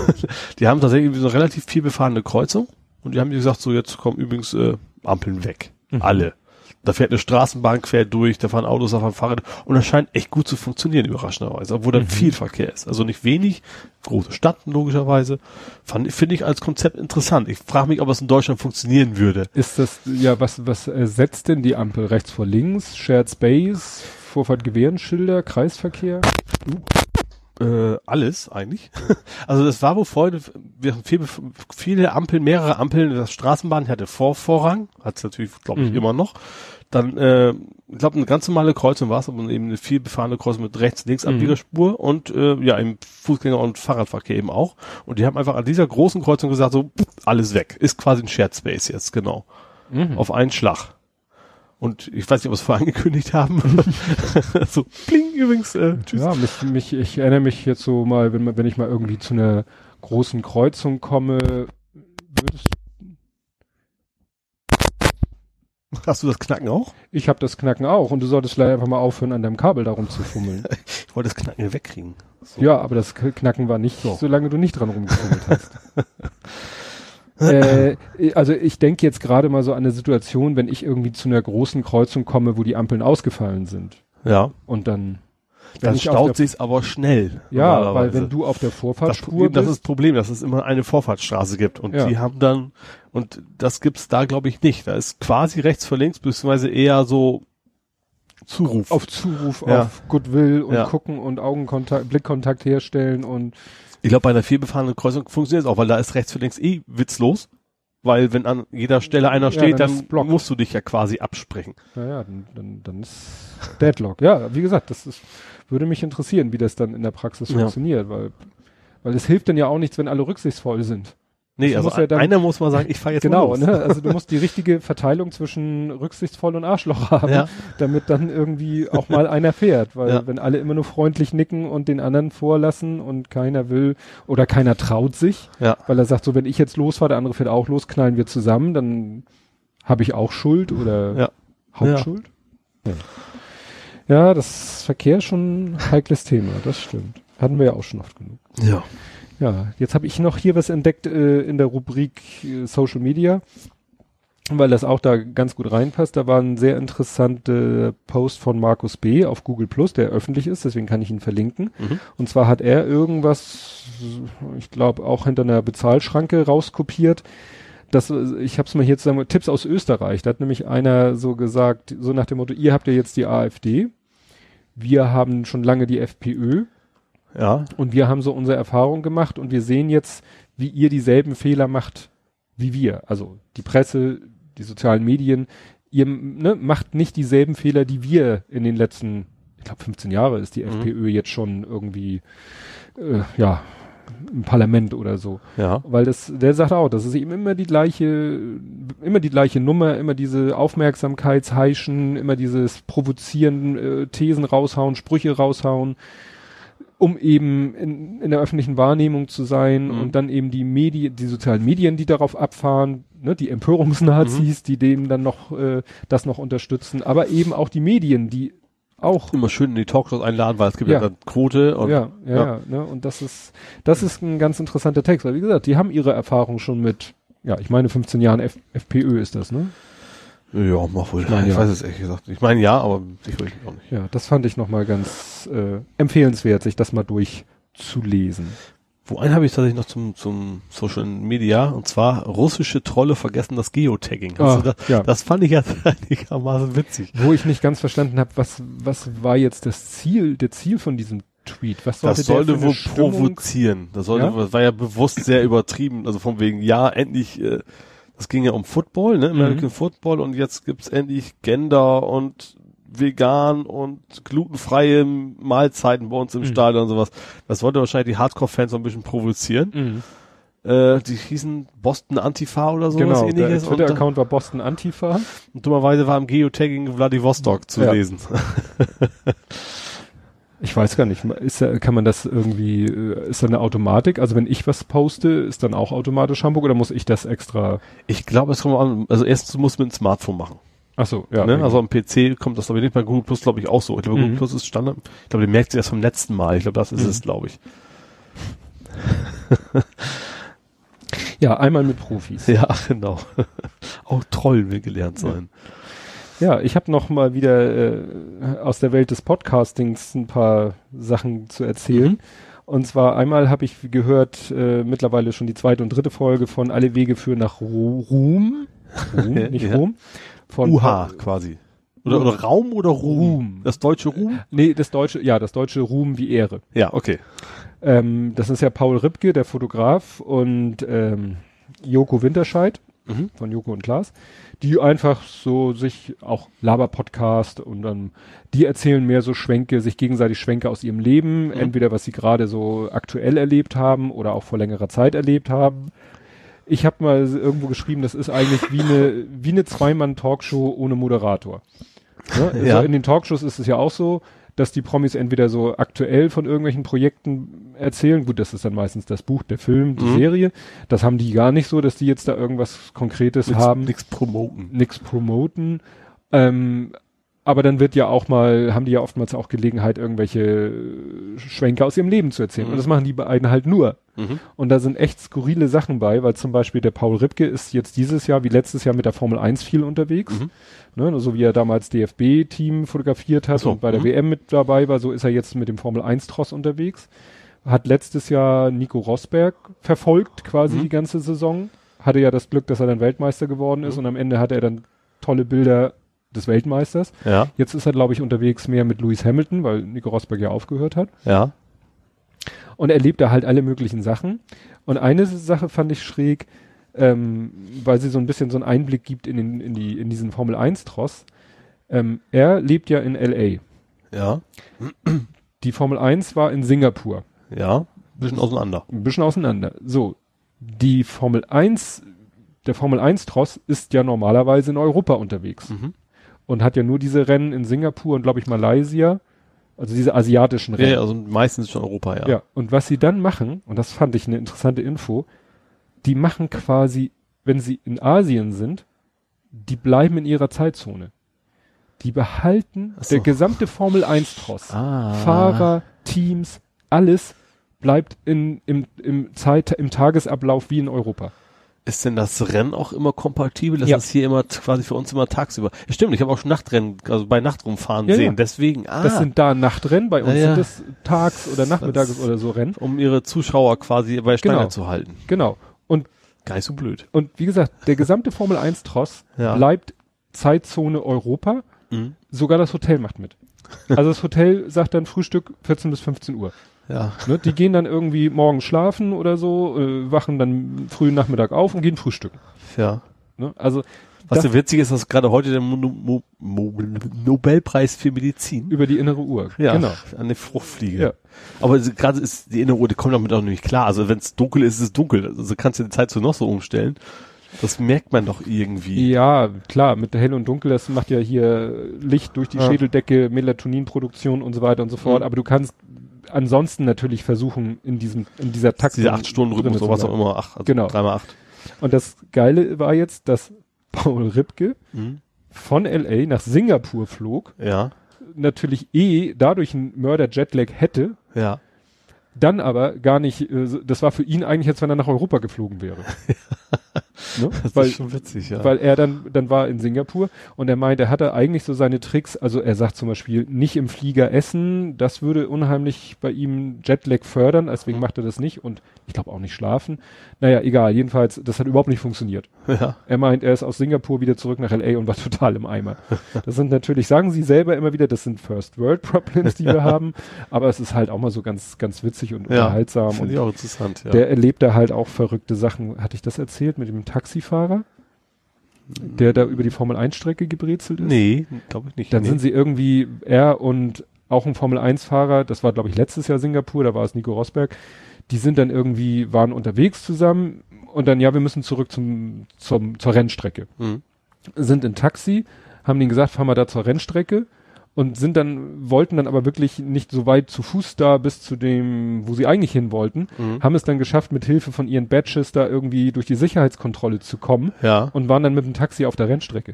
die haben tatsächlich so eine relativ viel befahrene Kreuzung und die haben gesagt, so jetzt kommen übrigens äh, Ampeln weg. Alle. Da fährt eine Straßenbahn quer durch, da fahren Autos, da fahren Fahrräder und das scheint echt gut zu funktionieren, überraschenderweise, obwohl da viel Verkehr ist. Also nicht wenig, große Stadt logischerweise. Fand- Finde ich als Konzept interessant. Ich frage mich, ob es in Deutschland funktionieren würde. Ist das, ja, was, was ersetzt denn die Ampel? Rechts vor links, Shared Space, Vorfahrt Gewehrenschilder, Kreisverkehr? Äh, alles eigentlich. Also das war wohl vorher, wir hatten viel, viele Ampeln, mehrere Ampeln, das Straßenbahn hatte Vor Vorrang, hat es natürlich, glaube ich, Mhm. immer noch. Dann, äh, ich glaube, eine ganz normale Kreuzung war es, aber eben eine viel befahrene Kreuzung mit rechts-links Mhm. Abbiegerspur und äh, ja, im Fußgänger- und Fahrradverkehr eben auch. Und die haben einfach an dieser großen Kreuzung gesagt, so, alles weg. Ist quasi ein Shared Space jetzt, genau. Mhm. Auf einen Schlag. Und ich weiß nicht, ob wir es vorher angekündigt haben. so, bling, übrigens, äh, tschüss. Ja, mich, mich, ich erinnere mich jetzt so mal, wenn, wenn ich mal irgendwie zu einer großen Kreuzung komme, würdest, Hast du das Knacken auch? ich habe das Knacken auch und du solltest vielleicht einfach mal aufhören, an deinem Kabel darum zu fummeln. Ich wollte das Knacken wegkriegen. So. Ja, aber das Knacken war nicht, So. solange du nicht dran rumgefummelt hast. äh, also ich denke jetzt gerade mal so an eine Situation, wenn ich irgendwie zu einer großen Kreuzung komme, wo die Ampeln ausgefallen sind. Ja. Und dann, Dann staut sich's aber schnell. ja, weil wenn du auf der das, Vorfahrtsspur Problem, das ist bist, das Problem, dass es immer eine Vorfahrtsstraße gibt und Ja. die haben dann und das gibt's da glaube ich nicht. Da ist quasi rechts vor links beziehungsweise eher so Zuruf. auf Zuruf, Ja. auf Goodwill und Ja. gucken und Augenkontakt, Blickkontakt herstellen und ich glaube bei einer vielbefahrenen Kreuzung funktioniert es auch, weil da ist rechts vor links eh witzlos, weil wenn an jeder Stelle einer Ja, steht, dann dann, Block. musst du dich ja quasi absprechen. naja, dann, dann, dann ist Deadlock. Ja, wie gesagt, das ist, würde mich interessieren, wie das dann in der Praxis Ja. funktioniert, weil, weil es hilft dann ja auch nichts, wenn alle rücksichtsvoll sind. Nee, also muss ja dann- einer muss mal sagen, ich fahre jetzt genau, mal los. ne? Also du musst die richtige Verteilung zwischen rücksichtsvoll und Arschloch haben, Ja. damit dann irgendwie auch mal einer fährt. Weil Ja. wenn alle immer nur freundlich nicken und den anderen vorlassen und keiner will oder keiner traut sich, Ja. weil er sagt, so wenn ich jetzt losfahre, der andere fährt auch los, knallen wir zusammen, dann habe ich auch Schuld oder Ja. Hauptschuld. Ja. Das Verkehr ist schon ein heikles Thema, das stimmt. Hatten wir ja auch schon oft genug. Ja. Ja, jetzt habe ich noch hier was entdeckt äh, in der Rubrik äh, Social Media, weil das auch da ganz gut reinpasst. Da war ein sehr interessanter Post von Markus B. auf Google Plus, der öffentlich ist, deswegen kann ich ihn verlinken. Mhm. Und zwar hat er irgendwas, ich glaube auch hinter einer Bezahlschranke rauskopiert. Das, ich habe es mal hier zusammen, Tipps aus Österreich. Da hat nämlich einer so gesagt, so nach dem Motto, ihr habt ja jetzt die AfD, wir haben schon lange die FPÖ, Ja. und wir haben so unsere Erfahrung gemacht und wir sehen jetzt, wie ihr dieselben Fehler macht wie wir. Also die Presse, die sozialen Medien, ihr ne, macht nicht dieselben Fehler, die wir in den letzten, ich glaube 15 Jahre ist die Mhm. FPÖ jetzt schon irgendwie, äh, ja, im Parlament oder so. Ja. Weil das, der sagt auch, das ist eben immer die gleiche, immer die gleiche Nummer, immer diese Aufmerksamkeitsheischen, immer dieses Provozieren, äh, Thesen raushauen, Sprüche raushauen, um eben in, in der öffentlichen Wahrnehmung zu sein Mhm. und dann eben die Medien, die sozialen Medien, die darauf abfahren, ne, die Empörungsnazis, die dem dann noch äh, das noch unterstützen, aber eben auch die Medien, die auch Immer schön in die Talkshows einladen, weil es gibt ja, Ja. dann Quote und ja, ja, ja. ja. ne? Und das ist, das ist ein ganz interessanter Text, weil wie gesagt, die haben ihre Erfahrung schon mit, ja, ich meine 15 Jahren F FPÖ ist das, ne? ja, mach wohl. Ich Ich, meine, ja. weiß es ehrlich gesagt. Ich meine ja, aber sicherlich auch nicht. Ja, das fand ich nochmal ganz äh, empfehlenswert, sich das mal durchzulesen. Wo einen habe ich tatsächlich noch zum, zum Social Media, und zwar russische Trolle vergessen das Geotagging. Ah, das, ja. das fand ich ja einigermaßen witzig. Wo ich nicht ganz verstanden habe, was, was war jetzt das Ziel, der Ziel von diesem Tweet? Was sollte Das sollte wohl Stimmung- provozieren. Das sollte, Ja? das war ja bewusst sehr übertrieben. Also von wegen, ja, endlich, äh, das ging ja um Football, ne, American Mhm. Football und jetzt gibt's endlich Gender und vegan und glutenfreie Mahlzeiten bei uns im Mhm. Stadion und sowas. Das wollte wahrscheinlich die Hardcore-Fans so ein bisschen provozieren. Mhm. Äh, die hießen Boston Antifa oder sowas Genau, der Twitter-Account war Boston Antifa. und dummerweise war im Geotagging Vladivostok zu Ja. lesen. Ich weiß gar nicht, ist da, kann man das irgendwie, äh, ist da eine Automatik? Also wenn ich was poste, ist dann auch automatisch Hamburg oder muss ich das extra? Ich glaube, es kommt an, also erstens muss man ein Smartphone machen. Ach so, ja. ne? Also am PC kommt das aber nicht bei Google Plus, glaube ich, auch so. Ich glaube, Mhm. Google Plus ist Standard. Ich glaube, die merkt sie erst vom letzten Mal. Ich glaube, das ist Mhm. es, glaube ich. ja, einmal mit Profis. Ja, genau. auch Troll will gelernt sein. Ja, ich habe noch mal wieder äh, aus der Welt des Podcastings ein paar Sachen zu erzählen. Mhm. Und zwar einmal habe ich gehört, äh, mittlerweile schon die zweite und dritte Folge von Alle Wege führen nach Ru Ruhm. Ruhm, nicht Ja. Ruhm. Von UH quasi. Oder, oder Raum oder Ruhm? Das deutsche Ruhm? Nee, das deutsche, ja, das deutsche Ruhm wie Ehre. Ja, okay. Ähm, das ist ja Paul Ripke, der Fotograf, und ähm, Joko Winterscheid Mhm. von Joko und Klaas, die einfach so sich auch Laber-Podcast und dann, die erzählen mehr so Schwenke, sich gegenseitig Schwenke aus ihrem Leben, entweder was sie gerade so aktuell erlebt haben oder auch vor längerer Zeit erlebt haben. Ich habe mal irgendwo geschrieben, das ist eigentlich wie eine, wie eine Zweimann-Talkshow ohne Moderator. Ne? Ja. So in den Talkshows ist es ja auch so, dass die Promis entweder so aktuell von irgendwelchen Projekten erzählen, gut, das ist dann meistens das Buch, der Film, die Mhm. Serie. Das haben die gar nicht so, dass die jetzt da irgendwas Konkretes Nix, haben, nix promoten. nix promoten. Ähm, aber dann wird ja auch mal, haben die ja oftmals auch Gelegenheit, irgendwelche äh, Schwenke aus ihrem Leben zu erzählen. Mhm. Und das machen die beiden halt nur. Mhm. Und da sind echt skurrile Sachen bei, weil zum Beispiel der Paul Ripke ist jetzt dieses Jahr wie letztes Jahr mit der Formel 1 viel unterwegs. Mhm. Ne, so wie er damals DFB-Team fotografiert hat so, und bei der mhm. WM mit dabei war, so ist er jetzt mit dem Formel 1-Tross unterwegs. Hat letztes Jahr Nico Rosberg verfolgt, quasi Mhm. die ganze Saison. Hatte ja das Glück, dass er dann Weltmeister geworden ist Mhm. und am Ende hatte er dann tolle Bilder des Weltmeisters. Ja, Jetzt ist er, glaube ich, unterwegs mehr mit Lewis Hamilton, weil Nico Rosberg ja aufgehört hat. ja. Und erlebt da halt alle möglichen Sachen. Und eine Sache fand ich schräg, ähm, weil sie so ein bisschen so einen Einblick gibt in, den, in, die, in diesen Formel 1-Tross. Ähm, er lebt ja in L.A. Ja, Die Formel 1 war in Singapur. ja. Bisschen auseinander. Ein bisschen auseinander. So, die Formel 1, der Formel 1-Tross ist ja normalerweise in Europa unterwegs. Mhm. Und hat ja nur diese Rennen in Singapur und, glaube ich, Malaysia. Also diese asiatischen Rennen. ja, also meistens schon Europa, ja. Ja, und was sie dann machen, und das fand ich eine interessante Info, die machen quasi, wenn sie in Asien sind, die bleiben in ihrer Zeitzone. Die behalten so. der gesamte Formel 1 Tross. Ah. Fahrer, Teams, alles bleibt in, im, im Zeit, im Tagesablauf wie in Europa. Ist denn das Rennen auch immer kompatibel? Das Ja. ist hier immer quasi für uns immer tagsüber. Ja, stimmt, ich habe auch schon Nachtrennen, also bei Nachtrumfahren Ja, sehen. Deswegen, ah, Das sind da Nachtrennen, bei uns sind das Tags- oder Nachmittags- oder so Rennen. um ihre Zuschauer quasi bei Stange Genau. zu halten. Genau. Und, Gar nicht so blöd. und wie gesagt, der gesamte Formel 1 Tross bleibt Zeitzone Europa. Mhm. Sogar das Hotel macht mit. Also das Hotel sagt dann Frühstück 14 bis 15 Uhr. Ja. Ne? Die gehen dann irgendwie morgens schlafen oder so, äh, wachen dann frühen Nachmittag auf und gehen frühstücken. Ja. Ne? Also Was so witzig ist, dass gerade heute der Mo Mo Mo Nobelpreis für Medizin über die innere Uhr. ja, Genau. an der Fruchtfliege. Ja. Aber gerade ist die innere Uhr, die kommt damit auch nicht klar. Also wenn es dunkel ist, ist es dunkel. Also kannst du die Zeit so noch so umstellen. Das merkt man doch irgendwie. Ja, klar, mit hell und dunkel, das macht ja hier Licht durch die Ja. Schädeldecke, Melatoninproduktion und so weiter und so fort. Mhm. Aber du kannst ansonsten natürlich versuchen, in diesem, in dieser Takt. Diese acht Stunden Rhythmus, zu sowas auch immer. Ach, also Genau. dreimal acht. Und das Geile war jetzt, dass Paul Ripke Mhm. von LA nach Singapur flog, Ja. natürlich eh dadurch einen Mörder-Jetlag hätte, Ja. dann aber gar nicht, äh, das war für ihn eigentlich, als wenn er nach Europa geflogen wäre. ne? Das Weil, ist schon witzig, ja. weil er dann, dann war in Singapur und er meint, er hatte eigentlich so seine Tricks, also er sagt zum Beispiel, nicht im Flieger essen, das würde unheimlich bei ihm Jetlag fördern, deswegen Mhm. macht er das nicht und ich glaube auch nicht schlafen. Naja, egal, jedenfalls, das hat überhaupt nicht funktioniert. ja. Er meint, er ist aus Singapur wieder zurück nach LA und war total im Eimer. Das sind natürlich, sagen sie selber immer wieder, das sind First World Problems, die wir haben, aber es ist halt auch mal so ganz, ganz witzig und Ja. unterhaltsam Finde und ich auch interessant, ja. der erlebt da halt auch verrückte Sachen. Hatte ich das erzählt mit dem Taxifahrer, der da über die Formel 1 Strecke gebrezelt ist? nee, glaube ich nicht. Dann nee. sind sie irgendwie, er und auch ein Formel 1 Fahrer, das war glaube ich letztes Jahr Singapur, da war es Nico Rosberg, die sind dann irgendwie, waren unterwegs zusammen und dann, ja, wir müssen zurück zum, zum, zur Rennstrecke. Mhm. Sind in Taxi, haben denen gesagt, fahren wir da zur Rennstrecke und sind dann, wollten dann aber wirklich nicht so weit zu Fuß da bis zu dem, wo sie eigentlich hin wollten, Mhm. haben es dann geschafft, mit Hilfe von ihren Badges da irgendwie durch die Sicherheitskontrolle zu kommen Ja. und waren dann mit dem Taxi auf der Rennstrecke.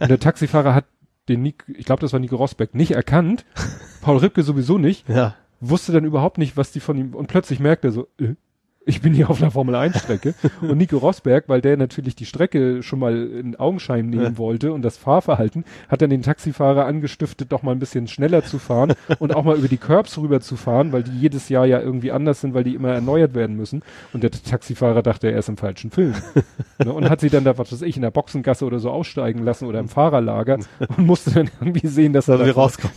und der Taxifahrer hat den Nick, ich glaube, das war Nico Rosberg, nicht erkannt, Paul Ripke sowieso nicht, Ja. wusste dann überhaupt nicht, was die von ihm, und plötzlich merkt er so, äh, ich bin hier auf einer Formel 1 Strecke. und Nico Rosberg, weil der natürlich die Strecke schon mal in Augenschein nehmen Ja. wollte und das Fahrverhalten, hat dann den Taxifahrer angestiftet, doch mal ein bisschen schneller zu fahren und auch mal über die Curbs rüber zu fahren, weil die jedes Jahr ja irgendwie anders sind, weil die immer erneuert werden müssen. Und der Taxifahrer dachte, er ist im falschen Film. ne, und hat sie dann da, was weiß ich, in der Boxengasse oder so aussteigen lassen oder im Fahrerlager und musste dann irgendwie sehen, dass er Also da rauskommt.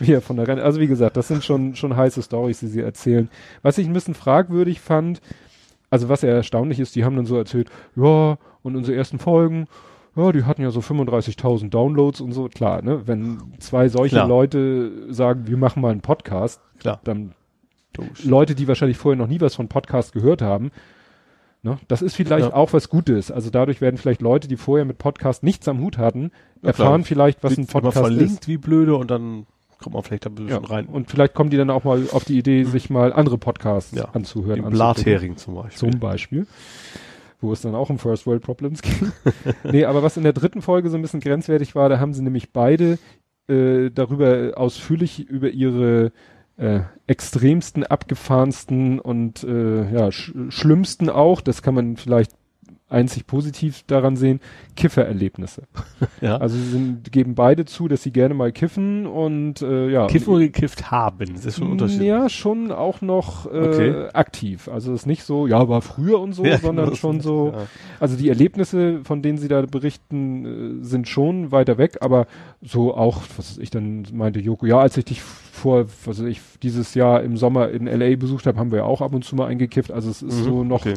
wie er von der Renne. Also wie gesagt, das sind schon, schon heiße Stories, die sie erzählen. Was ich ein bisschen fragwürdig fand, also was ja erstaunlich ist, die haben dann so erzählt, ja, und unsere ersten Folgen, ja, die hatten ja so 35.000 Downloads und so. Klar, ne, wenn zwei solche Klar. Leute sagen, wir machen mal einen Podcast, Klar. dann Logisch. Leute, die wahrscheinlich vorher noch nie was von Podcast gehört haben, ne, das ist vielleicht Ja. auch was Gutes. Also dadurch werden vielleicht Leute, die vorher mit Podcast nichts am Hut hatten, erfahren vielleicht, was ein Wird Podcast ist. verlinkt wie blöde und dann kommt man vielleicht da ein bisschen Ja, rein. und vielleicht kommen die dann auch mal auf die Idee, sich mal andere Podcasts Ja. anzuhören. Den. Blathering zum Beispiel. Zum Beispiel. Wo es dann auch um First World Problems ging. nee, aber was in der dritten Folge so ein bisschen grenzwertig war, da haben sie nämlich beide äh, darüber ausführlich über ihre äh, extremsten, abgefahrensten und äh, ja, sch schlimmsten auch, das kann man vielleicht einzig positiv daran sehen, Kiffererlebnisse. ja. Also sie sind, geben beide zu, dass sie gerne mal kiffen und äh, ja. Kiffen oder gekifft haben. Das ist schon ein Unterschied. Ja, schon auch noch äh, Okay. aktiv. Also es ist nicht so, ja, war früher und so, Ja, sondern genau, schon so. ja. Also die Erlebnisse, von denen sie da berichten, äh, sind schon weiter weg, aber so auch, was weiß ich dann meinte Joko, ja, als ich dich vor, was weiß ich, dieses Jahr im Sommer in LA besucht habe, haben wir ja auch ab und zu mal eingekifft. Also es ist Mhm, so noch, okay.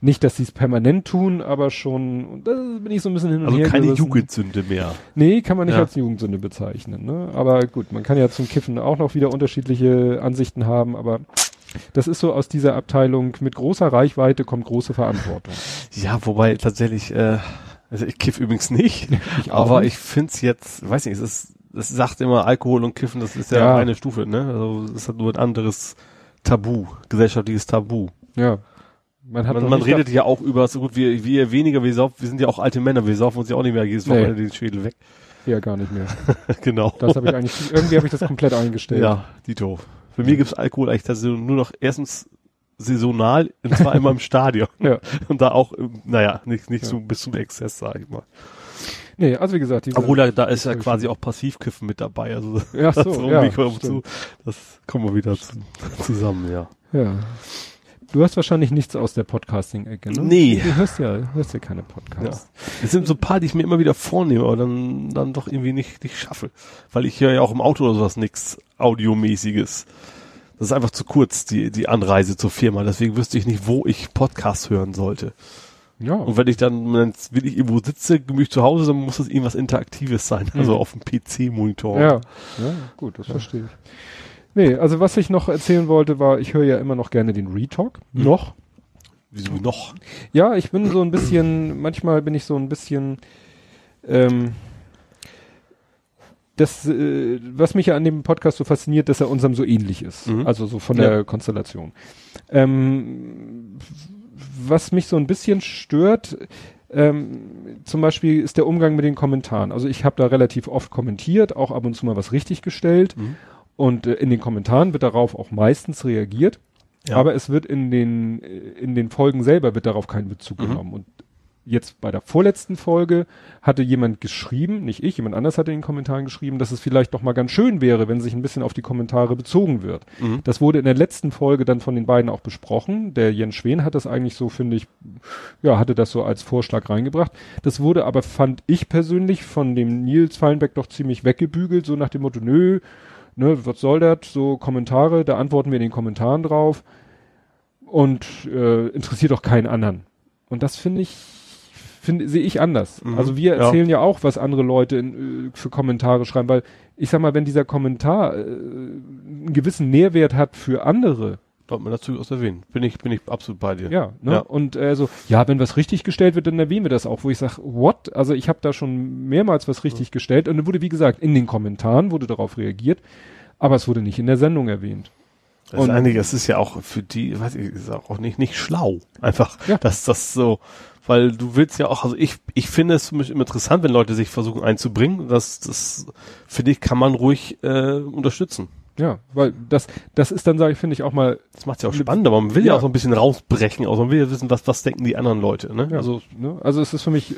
Nicht, dass sie es permanent tun, aber schon, und da bin ich so ein bisschen hin und Also her keine gerissen. Jugendsünde mehr. Nee, kann man nicht Ja. als Jugendsünde bezeichnen. Ne? Aber gut, man kann ja zum Kiffen auch noch wieder unterschiedliche Ansichten haben, aber das ist so aus dieser Abteilung mit großer Reichweite kommt große Verantwortung. Ja, wobei tatsächlich, äh, also ich kiff übrigens nicht, Ich aber nicht. ich find's jetzt, weiß nicht, es ist, es sagt immer Alkohol und Kiffen, das ist ja, Ja. eine Stufe, ne? Also es hat nur ein anderes Tabu, gesellschaftliches Tabu. Ja. Man hat Man, man redet ja auch über so gut wie wir weniger, wir saufen, wir sind ja auch alte Männer, wir saufen uns ja auch nicht mehr jedes Nee. Wochenende den Schädel weg. eher gar nicht mehr. genau. Das habe ich eigentlich, irgendwie habe ich das komplett eingestellt. Ja, doof. Für mich gibt's Alkohol eigentlich das nur noch erstens saisonal und zwar immer im Stadion. Ja. Und da auch, ähm, naja, nicht, nicht Ja. so bis zum Exzess, sag ich mal. Nee, also wie gesagt, diese, Obwohl da, da ist ja quasi auch Passivkiffen mit dabei. Also Ja, so, das ja, zu, das kommen wir wieder zu, zusammen, ja. ja. Du hast wahrscheinlich nichts aus der Podcasting-Ecke, ne? Nee. Du hörst ja, hörst ja keine Podcasts. Es sind so ein paar, die ich mir immer wieder vornehme, aber dann, dann doch irgendwie nicht, nicht schaffe. Weil ich höre ja auch im Auto oder sowas nichts Audiomäßiges. Das ist einfach zu kurz, die, die Anreise zur Firma. Deswegen wüsste ich nicht, wo ich Podcast hören sollte. Ja. Und wenn ich dann, wenn ich irgendwo sitze, gemütlich zu Hause, dann muss das irgendwas Interaktives sein. Also Mhm. auf dem PC-Monitor. Ja, ja, gut, das verstehe ich. Nee, also was ich noch erzählen wollte, war, ich höre ja immer noch gerne den Retalk. Mhm. Noch. Wieso noch? Ja, ich bin so ein bisschen, manchmal bin ich so ein bisschen, ähm, das, äh, was mich ja an dem Podcast so fasziniert, dass er unserem so ähnlich ist. Mhm. Also so von Ja. der Konstellation. Ähm, was mich so ein bisschen stört, ähm, zum Beispiel ist der Umgang mit den Kommentaren. Also ich habe da relativ oft kommentiert, auch ab und zu mal was richtig gestellt. Mhm. Und äh, in den Kommentaren wird darauf auch meistens reagiert. Ja. Aber es wird in den, äh, in den Folgen selber wird darauf kein Bezug Mhm. genommen. Und jetzt bei der vorletzten Folge hatte jemand geschrieben, nicht ich, jemand anders hatte in den Kommentaren geschrieben, dass es vielleicht doch mal ganz schön wäre, wenn sich ein bisschen auf die Kommentare bezogen wird. Mhm. Das wurde in der letzten Folge dann von den beiden auch besprochen. Der Jens Schwen hat das eigentlich so, finde ich, ja, hatte das so als Vorschlag reingebracht. Das wurde aber, fand ich persönlich, von dem Nils Fallenbeck doch ziemlich weggebügelt, so nach dem Motto, nö, ne, was soll das? So Kommentare, da antworten wir in den Kommentaren drauf und äh, interessiert doch keinen anderen. Und das finde ich, finde, sehe ich anders. Mhm. Also wir Ja. erzählen ja. auch, was andere Leute in, äh, für Kommentare schreiben, weil ich sag mal, wenn dieser Kommentar äh, einen gewissen Nährwert hat für andere, Sollte man dazu aus erwähnen. Bin ich, bin ich absolut bei dir. ja, ne? Ja. Und äh, so, ja, wenn was richtig gestellt wird, dann erwähnen wir das auch, wo ich sage, what? Also ich habe da schon mehrmals was richtig gestellt und dann wurde, wie gesagt, in den Kommentaren wurde darauf reagiert, aber es wurde nicht in der Sendung erwähnt. Das ist Und- einige, es ist ja auch für die, weiß ich, ist auch nicht, nicht schlau. Einfach, Ja. dass das so, weil du willst ja auch, also ich, ich finde es für mich immer interessant, wenn Leute sich versuchen einzubringen. Das, das finde ich, kann man ruhig äh, unterstützen. Ja, weil das, das ist dann, sage ich, finde ich auch mal, Das macht ja auch spannend, aber man will ja. Ja. auch so ein bisschen rausbrechen, also man will ja wissen, was, was denken die anderen Leute, ne? ja, Also, ne? also es ist für mich, äh,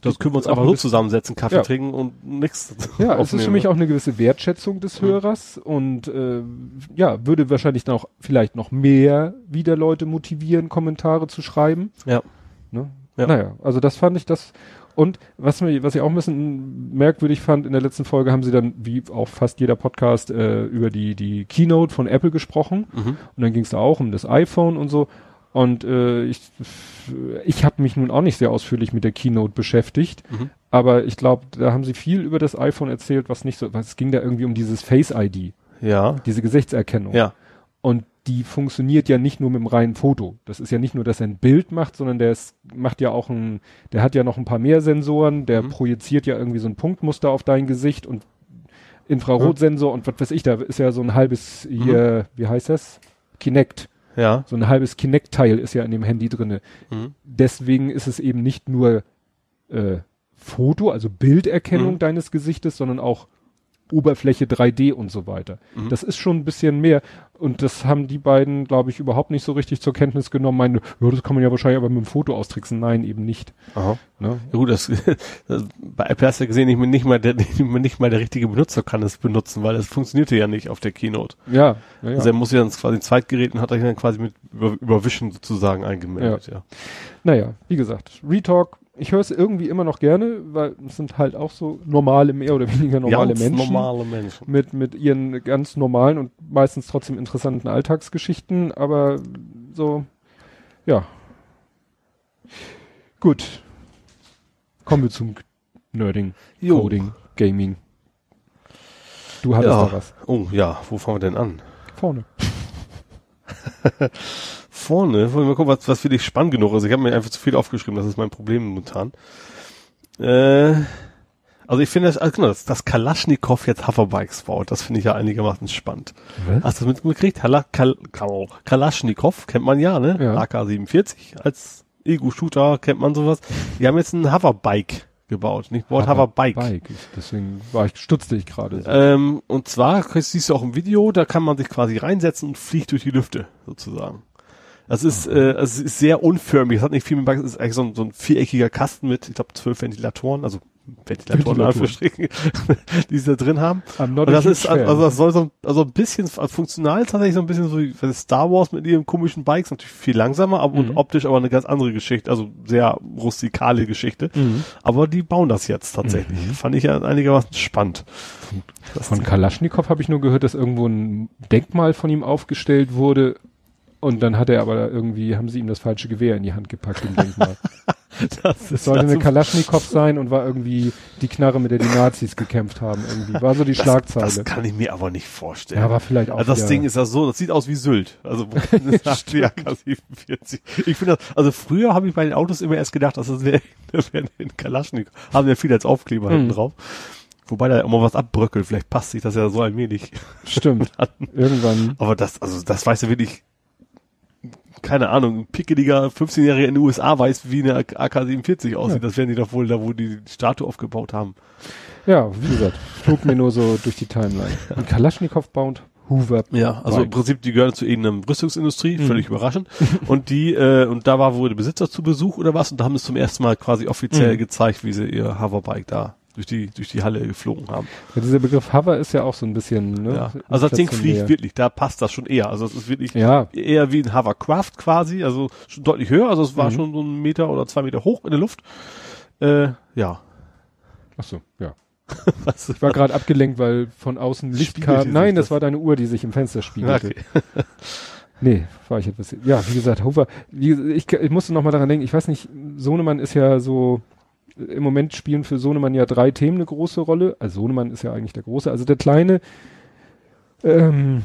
das können wir uns auch einfach so bisschen- zusammensetzen, Kaffee Ja. trinken und nix. Ja, es ist für mich ne? auch eine gewisse Wertschätzung des Hörers und äh, ja, würde wahrscheinlich dann auch vielleicht noch mehr wieder Leute motivieren, Kommentare zu schreiben. Ja. Ne? Ja. Naja, also das fand ich das. Und was mir, was ich auch ein bisschen merkwürdig fand, in der letzten Folge haben sie dann, wie auch fast jeder Podcast, äh, über die, die Keynote von Apple gesprochen. Mhm. Und dann ging es da auch um das iPhone und so. Und äh, ich, ich habe mich nun auch nicht sehr ausführlich mit der Keynote beschäftigt. Mhm. Aber ich glaube, da haben sie viel über das iPhone erzählt, was nicht so, was es ging da irgendwie um dieses Face ID, Ja. diese Gesichtserkennung. Ja. Und die funktioniert ja nicht nur mit dem reinen Foto. Das ist ja nicht nur, dass er ein Bild macht, sondern der ist, macht ja auch ein, der hat ja noch ein paar mehr Sensoren, der Mhm. projiziert ja irgendwie so ein Punktmuster auf dein Gesicht und Infrarotsensor und was weiß ich, da ist ja so ein halbes hier, wie heißt das? Kinect. Ja. So ein halbes Kinect-Teil ist ja in dem Handy drinne. Mhm. Deswegen ist es eben nicht nur äh, Foto, also Bilderkennung Mhm. deines Gesichtes, sondern auch Oberfläche 3D und so weiter. Mhm. Das ist schon ein bisschen mehr. Und das haben die beiden, glaube ich, überhaupt nicht so richtig zur Kenntnis genommen. Meine, ja, das kann man ja wahrscheinlich aber mit dem Foto austricksen. Nein, eben nicht. Aha. Ne? Ja gut, das, das bei Apple hast du ja gesehen, nicht, mal- nicht mal der nicht mal der richtige Benutzer kann es benutzen, weil es funktionierte ja nicht auf der Keynote. Ja, ja, ja. Also er muss ja dann quasi ein Zweitgerät und hat sich dann quasi mit über, Überwischen sozusagen eingemeldet, ja. Naja, wie gesagt, Retalk, ich höre es irgendwie immer noch gerne, weil es sind halt auch so normale, mehr oder weniger normale Ganz Menschen. normale Menschen. Mit, mit ihren ganz normalen und meistens trotzdem interessanten Alltagsgeschichten, aber so, ja. Gut. Kommen wir zum Nerding, Jo. Coding, Gaming. Du hattest Ja. da was. Oh ja, wo fangen wir denn an? Vorne. Vorne, wollen wir mal gucken, was, was für dich spannend genug ist. Ich habe mir einfach zu viel aufgeschrieben, das ist mein Problem momentan. Äh, also ich finde das, also genau, dass, dass Kalaschnikow jetzt Hoverbikes baut, das finde ich ja einigermaßen spannend. Was? Hast du das mitgekriegt? Kal, Kal, Kalaschnikow kennt man ja, ne? Ja. AK-47 als Ego-Shooter kennt man sowas. Die haben jetzt ein Hoverbike gebaut. Nicht Board, Hover Bike. Ich, deswegen war ich, stutzte ich gerade. So. Ähm, und zwar, das siehst du auch im Video, da kann man sich quasi reinsetzen und fliegt durch die Lüfte, sozusagen. Das ist, äh, es ist sehr unförmig. Es hat nicht viel mit es ist eigentlich so ein, so ein viereckiger Kasten mit, ich glaube, zwölf Ventilatoren, also Ventilatoren, Ventilatoren. die sie da drin haben. Und das ist, also das soll so, also ein bisschen, also funktional tatsächlich so ein bisschen so wie Star Wars mit ihren komischen Bikes, natürlich viel langsamer, aber mhm. und optisch aber eine ganz andere Geschichte, also sehr rustikale Geschichte. Mhm. Aber die bauen das jetzt tatsächlich. Mhm. Fand ich ja einigermaßen spannend. Von Kalaschnikow habe ich nur gehört, dass irgendwo ein Denkmal von ihm aufgestellt wurde, und dann hat er aber irgendwie, haben sie ihm das falsche Gewehr in die Hand gepackt im Denkmal. das ist, sollte eine Kalaschnikow sein und war irgendwie die Knarre, mit der die Nazis gekämpft haben. Irgendwie war so die das, Schlagzeile. Das kann ich mir aber nicht vorstellen. Ja, aber vielleicht auch. Also das Ding ist ja so, das sieht aus wie Sylt. Also das AK-47. Ich finde das, also früher habe ich bei den Autos immer erst gedacht, dass das wäre wär ein Kalaschnikow. Haben wir viel als Aufkleber mhm. hinten drauf. Wobei da immer was abbröckelt, vielleicht passt sich das ja so allmählich. Stimmt. Irgendwann. Aber das, also das weißt du wirklich, keine Ahnung, ein pickeliger 15-Jähriger in den USA weiß, wie eine AK-47 aussieht. Ja. Das werden die doch wohl da, wo die die Statue aufgebaut haben. Ja, wie gesagt, flog mir nur so durch die Timeline. Und Kalaschnikow baut Hoover. Ja, also im Prinzip, die gehören zu irgendeiner Rüstungsindustrie, mhm. völlig überraschend. Und die, äh, und da war wohl der Besitzer zu Besuch oder was und da haben es zum ersten Mal quasi offiziell mhm. gezeigt, wie sie ihr Hoverbike da durch die, durch die Halle geflogen haben. Ja, dieser Begriff Hover ist ja auch so ein bisschen, ne? Ja. Also das Ding fliegt wirklich, da passt das schon eher. Also es ist wirklich ja. eher wie ein Hovercraft quasi, also schon deutlich höher, also es war mhm. schon so ein Meter oder zwei Meter hoch in der Luft. Äh, ja. Ach so, ja. Was? Ich war gerade abgelenkt, weil von außen Licht kam. Nein, das, das, war deine Uhr, die sich im Fenster spiegelte. Okay. nee, war ich etwas. Ja, wie gesagt, Hover. Wie, ich, ich musste noch mal daran denken. Ich weiß nicht, Sohnemann ist ja so im Moment spielen für Sohnemann ja drei Themen eine große Rolle. Also Sohnemann ist ja eigentlich der große. Also der kleine, ähm,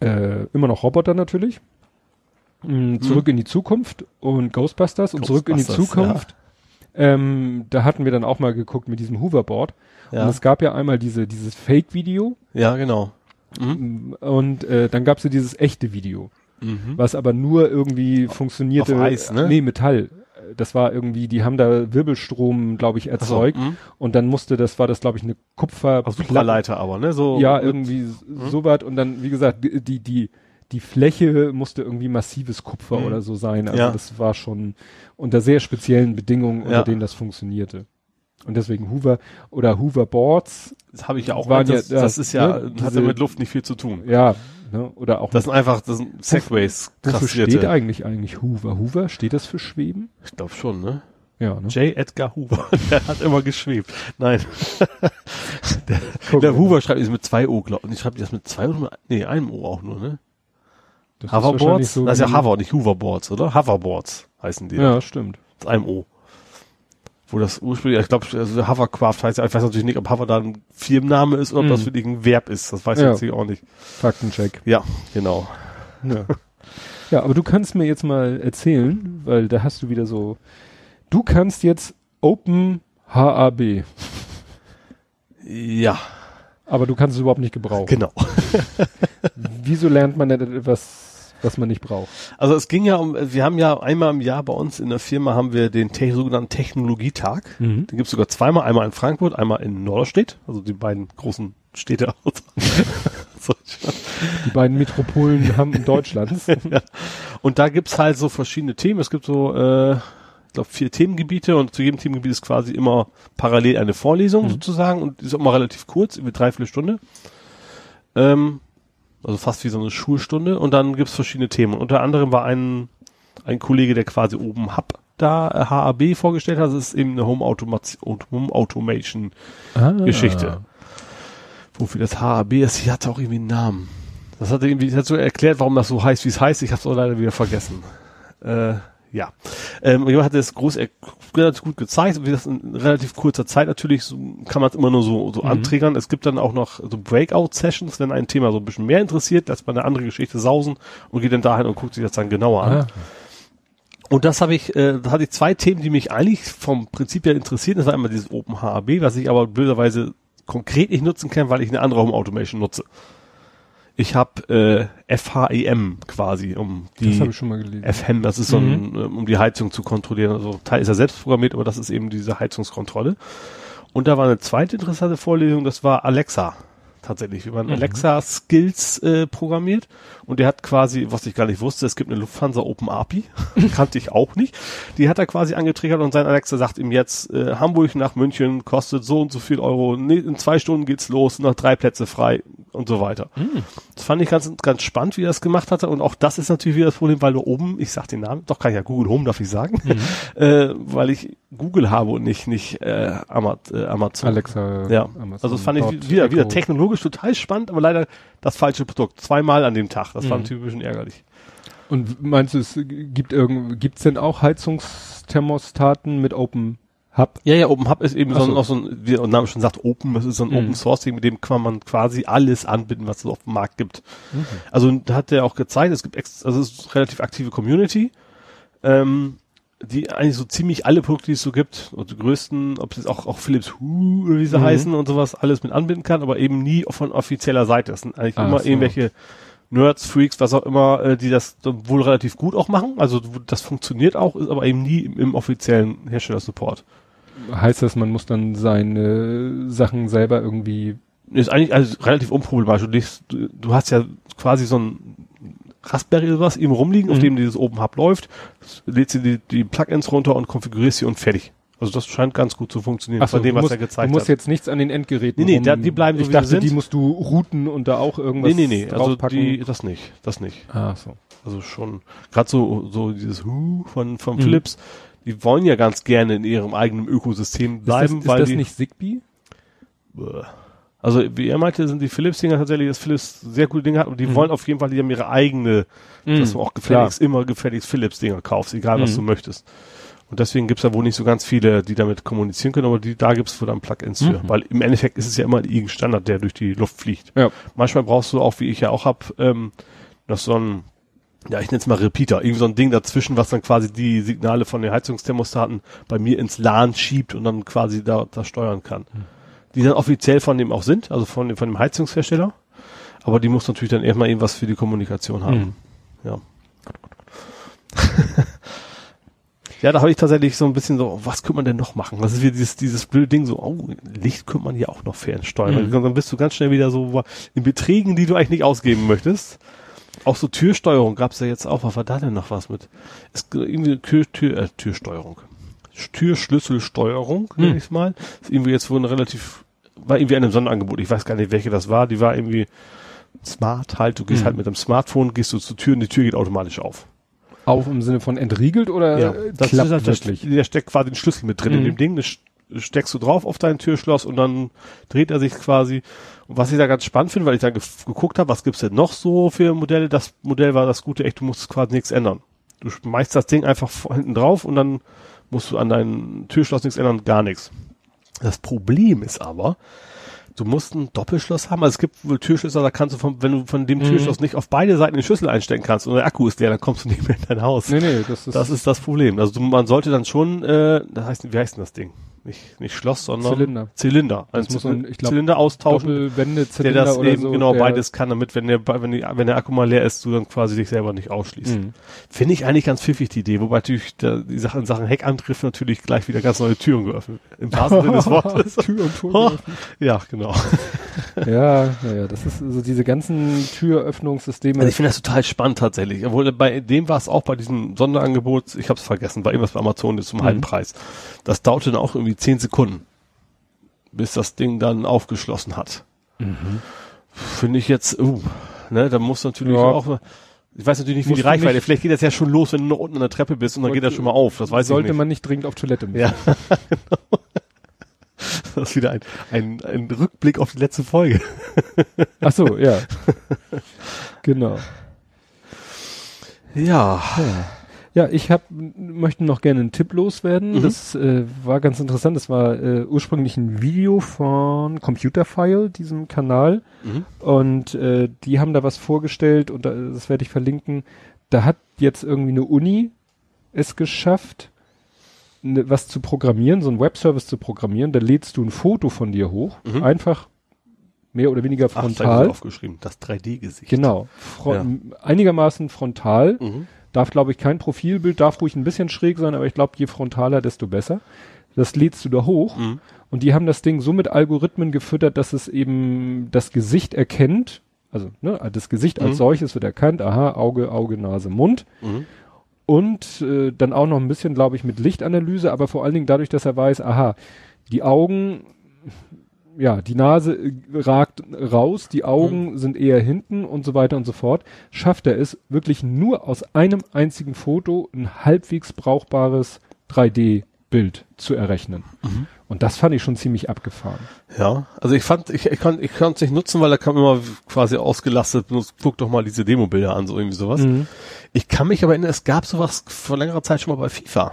äh, immer noch Roboter natürlich. Mhm. Zurück in die Zukunft und Ghostbusters, Ghostbusters und zurück in die Zukunft. Ja. Ähm, da hatten wir dann auch mal geguckt mit diesem Hoverboard. Ja. Und es gab ja einmal diese, dieses Fake-Video. Ja, genau. Mhm. Und äh, dann gab es ja dieses echte Video. Mhm. Was aber nur irgendwie funktionierte. Auf Eis, ne? Nee, Metall das war irgendwie, die haben da Wirbelstrom, glaube ich, erzeugt so, mhm. und dann musste, das war das, glaube ich, eine Kupfer. Superleiter aber, ne? So ja, irgendwie mh. so was und dann, wie gesagt, die, die, die Fläche musste irgendwie massives Kupfer mhm. oder so sein. Also ja. das war schon unter sehr speziellen Bedingungen, unter ja. denen das funktionierte. Und deswegen Hoover oder Hooverboards. Das habe ich ja auch. Waren das, ja, das ist ja, ne, hat ja mit Luft nicht viel zu tun. Ja, ne? Oder auch. Das sind einfach, das sind Segways. Wofür steht eigentlich eigentlich Hoover? Hoover, steht das für Schweben? Ich glaube schon, ne? Ja, ne? J. Edgar Hoover. der hat immer geschwebt. Nein. der, der Hoover schreibt es mit zwei O, glaube ich. Schreibt das mit zwei oder mit, nee, einem O auch nur, ne? Das Hoverboards? So das ist ja Hover, nicht Hooverboards, oder? Hoverboards heißen die. Ja, stimmt. Mit einem O wo das ursprünglich, ich glaube, also Hovercraft heißt ja, ich weiß natürlich nicht, ob Hover da ein Firmenname ist oder ob mm. das wirklich ein Verb ist. Das weiß ja. ich jetzt auch nicht. Faktencheck. Ja, genau. Ja. ja, aber du kannst mir jetzt mal erzählen, weil da hast du wieder so, du kannst jetzt Open HAB. Ja. Aber du kannst es überhaupt nicht gebrauchen. Genau. Wieso lernt man denn etwas was man nicht braucht. Also es ging ja um, wir haben ja einmal im Jahr bei uns in der Firma haben wir den te sogenannten Technologietag. Mhm. Den gibt's sogar zweimal, einmal in Frankfurt, einmal in Norderstedt, also die beiden großen Städte aus. die beiden Metropolen haben Deutschlands. ja. Und da gibt's halt so verschiedene Themen. Es gibt so, äh, ich glaube, vier Themengebiete und zu jedem Themengebiet ist quasi immer parallel eine Vorlesung mhm. sozusagen und die ist auch mal relativ kurz, über drei, vier Stunden. Ähm, also fast wie so eine Schulstunde. Und dann gibt's verschiedene Themen. Unter anderem war ein, ein Kollege, der quasi oben Hub da äh, HAB vorgestellt hat. Das ist eben eine Home, Automation, Home Automation ah. Geschichte. Wofür das HAB ist, sie hatte auch irgendwie einen Namen. Das hat irgendwie, so erklärt, warum das so heißt, wie es heißt. Ich habe es auch leider wieder vergessen. Äh, ja. Ähm, jemand hat das groß relativ gut gezeigt, wie das in relativ kurzer Zeit natürlich, so kann man es immer nur so, so mhm. anträgern. Es gibt dann auch noch so Breakout-Sessions, wenn ein Thema so ein bisschen mehr interessiert, lässt man eine andere Geschichte sausen und geht dann dahin und guckt sich das dann genauer an. Ah. Und das habe ich, äh, da hatte ich zwei Themen, die mich eigentlich vom Prinzip her interessieren. Das war einmal dieses Open HAB, was ich aber blöderweise konkret nicht nutzen kann, weil ich eine andere Home Automation nutze Ich habe äh, FHEM quasi, um die das habe ich schon mal gelesen. FHEM, das ist so ein, ähm, um die Heizung zu kontrollieren. Also Teil ist ja selbst programmiert, aber das ist eben diese Heizungskontrolle. Und da war eine zweite interessante Vorlesung, das war Alexa tatsächlich, wie man Mhm. Alexa Skills äh, programmiert. Und der hat quasi, was ich gar nicht wusste, es gibt eine Lufthansa Open API, kannte ich auch nicht. Die hat er quasi angetriggert und sein Alexa sagt ihm jetzt, äh, Hamburg nach München kostet so und so viel Euro, nee, in zwei Stunden geht's los, noch drei Plätze frei und so weiter. Mhm. Das fand ich ganz, ganz spannend, wie er das gemacht hatte. Und auch das ist natürlich wieder das Problem, weil du oben, ich sag den Namen, doch kann ich ja Google Home, darf ich sagen, äh, weil ich Google habe und nicht, nicht äh, äh, Amazon. Alexa. Ja, Amazon also das fand ich wieder, wieder technologisch total spannend, aber leider das falsche Produkt. Zweimal an dem Tag. Das war Mhm. natürlich ein bisschen ärgerlich. Und meinst du, es gibt irgend, gibt's denn auch Heizungsthermostaten mit Open Hub? Ja, ja, Open Hub ist eben so, so. ein, auch so ein, wie der Name schon sagt, Open, das ist so ein Mhm. Open Source Ding, mit dem kann man quasi alles anbinden, was es auf dem Markt gibt. Mhm. Also da hat er auch gezeigt, es gibt ex also es ist eine relativ aktive Community, ähm, die eigentlich so ziemlich alle Produkte, die es so gibt, und die größten, ob es auch, auch Philips Hue oder wie sie Mhm. heißen und sowas, alles mit anbinden kann, aber eben nie von offizieller Seite. Das sind eigentlich Ach immer so. irgendwelche Nerds, Freaks, was auch immer, äh, die das wohl relativ gut auch machen. Also das funktioniert auch, ist aber eben nie im, im offiziellen Herstellersupport. Heißt das, man muss dann seine Sachen selber irgendwie Ist eigentlich also relativ unproblematisch. Du, legst, du, hast ja quasi so ein Raspberry oder was eben rumliegen, auf Mhm. dem dieses Open Hub läuft, lädst dir die, die Plugins runter und konfigurierst sie und fertig. Also das scheint ganz gut zu funktionieren, Ach so, von dem, was musst, er gezeigt du musst hat. jetzt nichts an den Endgeräten Nee, nee, da- die bleiben so, Ich wie dachte, sind. die musst du routen und da auch irgendwas nee, nee, nee, also die, das nicht, das nicht. ah, so. Also schon, gerade so, so dieses Hu von, von Mhm. Philips, die wollen ja ganz gerne in ihrem eigenen Ökosystem bleiben, ist das, weil ist das die, nicht Zigbee? Also wie er meinte, sind die Philips-Dinger tatsächlich, dass Philips sehr coole Dinge hat und die Mhm. wollen auf jeden Fall, die haben ihre eigene, dass du auch gefälligst, immer gefälligst Philips-Dinger kaufst, egal was Mhm. du möchtest. Und deswegen gibt's da wohl nicht so ganz viele, die damit kommunizieren können, aber die, da gibt's wohl dann Plugins für. Mhm. Weil im Endeffekt ist es ja immer ein irgendein Standard, der durch die Luft fliegt. Ja. Manchmal brauchst du auch, wie ich ja auch hab, ähm, noch so ein, ja, ich nenne es mal Repeater, irgendwie so ein Ding dazwischen, was dann quasi die Signale von den Heizungsthermostaten bei mir ins LAN schiebt und dann quasi da, da steuern kann. Die dann offiziell von dem auch sind, also von dem, von dem Heizungshersteller. Aber die muss natürlich dann erstmal irgendwas für die Kommunikation haben. Mhm. Ja. ja, da habe ich tatsächlich so ein bisschen so, was könnte man denn noch machen? Das ist wie dieses, dieses blöde Ding so, oh, Licht könnte man hier auch noch fernsteuern. Mhm. Dann bist du ganz schnell wieder so in Beträgen, die du eigentlich nicht ausgeben möchtest. Auch so Türsteuerung gab's ja jetzt auch. Was war da denn noch was mit? Es irgendwie Tür, Tür, äh, Türsteuerung. Türschlüsselsteuerung, Hm. nenn ich's mal. Ist irgendwie jetzt wohl eine relativ, war irgendwie einem Sonderangebot. Ich weiß gar nicht, welche das war. Die war irgendwie smart halt. Du gehst Hm. halt mit dem Smartphone, gehst du zur Tür und die Tür geht automatisch auf. Auf im Sinne von entriegelt oder äh, das klappt ist, das, wirklich? der steckt quasi den Schlüssel mit drin in Mhm. dem Ding. Das steckst du drauf auf dein Türschloss und dann dreht er sich quasi. Und was ich da ganz spannend finde, weil ich dann ge geguckt habe, was gibt's denn noch so für Modelle? Das Modell war das Gute, echt, du musst quasi nichts ändern. Du schmeißt das Ding einfach hinten drauf und dann musst du an deinem Türschloss nichts ändern, gar nichts. Das Problem ist aber, du musst ein Doppelschloss haben. Also es gibt wohl Türschlösser, da kannst du von, wenn du von dem Mhm. Türschloss nicht auf beide Seiten den Schlüssel einstecken kannst und der Akku ist leer, dann kommst du nicht mehr in dein Haus. Nee, nee, das ist, Das ist das Problem. Also du, man sollte dann schon, äh, das heißt, wie heißt denn das Ding? Nicht, nicht Schloss, sondern Zylinder. Zylinder. Das Ein muss man, ich glaub, Zylinder austauschen, Doppelwände, der Zylinder das oder eben so. genau der, beides kann, damit wenn der, wenn, die, wenn der Akku mal leer ist, du dann quasi dich selber nicht ausschließt. Mhm. Finde ich eigentlich ganz pfiffig, die Idee, wobei natürlich der, die Sache in Sachen Heckantriff natürlich gleich wieder ganz neue Türen geöffnet. Im wahrsten Sinne des Wortes. Tür und Tor. Ja, genau. Ja, naja, das ist so diese ganzen Türöffnungssysteme. Also ich finde das total spannend tatsächlich. Obwohl bei dem war es auch bei diesem Sonderangebot, ich habe es vergessen, war irgendwas bei Amazon jetzt zum Mhm. halben Preis. Das dauerte dann auch irgendwie zehn Sekunden, bis das Ding dann aufgeschlossen hat. Mhm. Finde ich jetzt, uh, ne, da muss natürlich Ja. auch, ich weiß natürlich nicht, wie Musst die Reichweite, nicht- vielleicht geht das ja schon los, wenn du noch unten an der Treppe bist und dann geht das schon mal auf, das weiß Sollte ich nicht. man nicht dringend auf Toilette müssen. Ja, genau. Das ist wieder ein, ein, ein Rückblick auf die letzte Folge. Ach so, ja. genau. Ja. Ja, ich hab, möchte noch gerne einen Tipp loswerden. Mhm. Das äh, war ganz interessant. Das war äh, ursprünglich ein Video von Computerfile, diesem Kanal. Mhm. Und äh, die haben da was vorgestellt und da, das werde ich verlinken. Da hat jetzt irgendwie eine Uni es geschafft, ne, was zu programmieren, so ein Webservice zu programmieren. Da lädst du ein Foto von dir hoch, Mhm. einfach mehr oder weniger Ach, frontal. ist aufgeschrieben, das 3D-Gesicht. genau. Fron Einigermaßen frontal. Mhm. Darf, glaube ich, kein Profilbild, darf ruhig ein bisschen schräg sein, aber ich glaube, je frontaler, desto besser. Das lädst du da hoch. Mhm. Und die haben das Ding so mit Algorithmen gefüttert, dass es eben das Gesicht erkennt. Also, ne, das Gesicht als Mhm. solches wird erkannt. Aha, Auge, Auge, Nase, Mund. Mhm. Und äh, dann auch noch ein bisschen, glaube ich, mit Lichtanalyse, aber vor allen Dingen dadurch, dass er weiß, aha, die Augen, ja, die Nase äh, ragt raus, die Augen sind eher hinten und so weiter und so fort, schafft er es wirklich nur aus einem einzigen Foto ein halbwegs brauchbares 3D-Bild zu errechnen. Und das fand ich schon ziemlich abgefahren. Ja, also ich fand, ich, ich kann ich kann es nicht nutzen, weil da kam immer quasi ausgelastet, guck doch mal diese Demo-Bilder an, so irgendwie sowas. Mhm. Ich kann mich aber erinnern, es gab sowas vor längerer Zeit schon mal bei FIFA.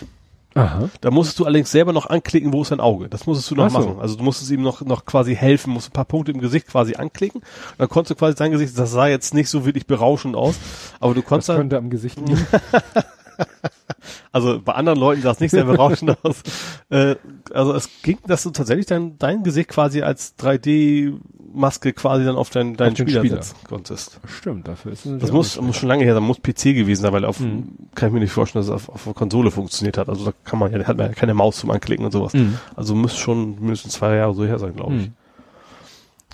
Aha. Da musstest du allerdings selber noch anklicken, wo ist dein Auge. Das musstest du noch so. machen. Also du musstest ihm noch, noch quasi helfen, musst ein paar Punkte im Gesicht quasi anklicken. Und dann konntest du quasi sein Gesicht, das sah jetzt nicht so wirklich berauschend aus, aber du Das konntest dann, könnte am Gesicht liegen. also bei anderen Leuten sah es nicht sehr berauschend aus. Äh, also es ging, dass du tatsächlich dein, dein Gesicht quasi als 3D-Maske quasi dann auf dein, deinen Auf Spieler, Spieler. setzen konntest. Stimmt, dafür ist es Das muss, muss schon lange her, sein, muss PC gewesen sein, weil auf, Mhm. kann ich mir nicht vorstellen, dass es auf, auf der Konsole funktioniert hat. Also da kann man ja, hat man ja keine Maus zum Anklicken und sowas. Mhm. Also müsste schon mindestens zwei Jahre so her sein, glaube ich. Mhm.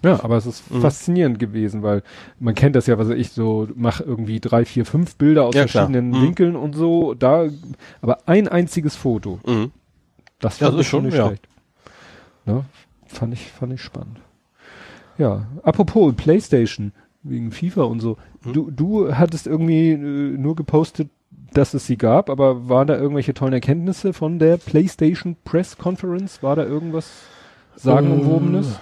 Ja, aber es ist Mhm. faszinierend gewesen, weil man kennt das ja, was ich so, mach irgendwie drei, vier, fünf Bilder aus Ja, verschiedenen Mhm. Winkeln und so, da, aber ein einziges Foto, Mhm. das Ja, fand das ich ist schon nicht ja. schlecht. Ne? Fand ich, fand ich spannend. Ja, apropos Playstation, wegen FIFA und so, Mhm. du, du hattest irgendwie äh, nur gepostet, dass es sie gab, aber waren da irgendwelche tollen Erkenntnisse von der PlayStation Press Conference? War da irgendwas sagenumwobenes?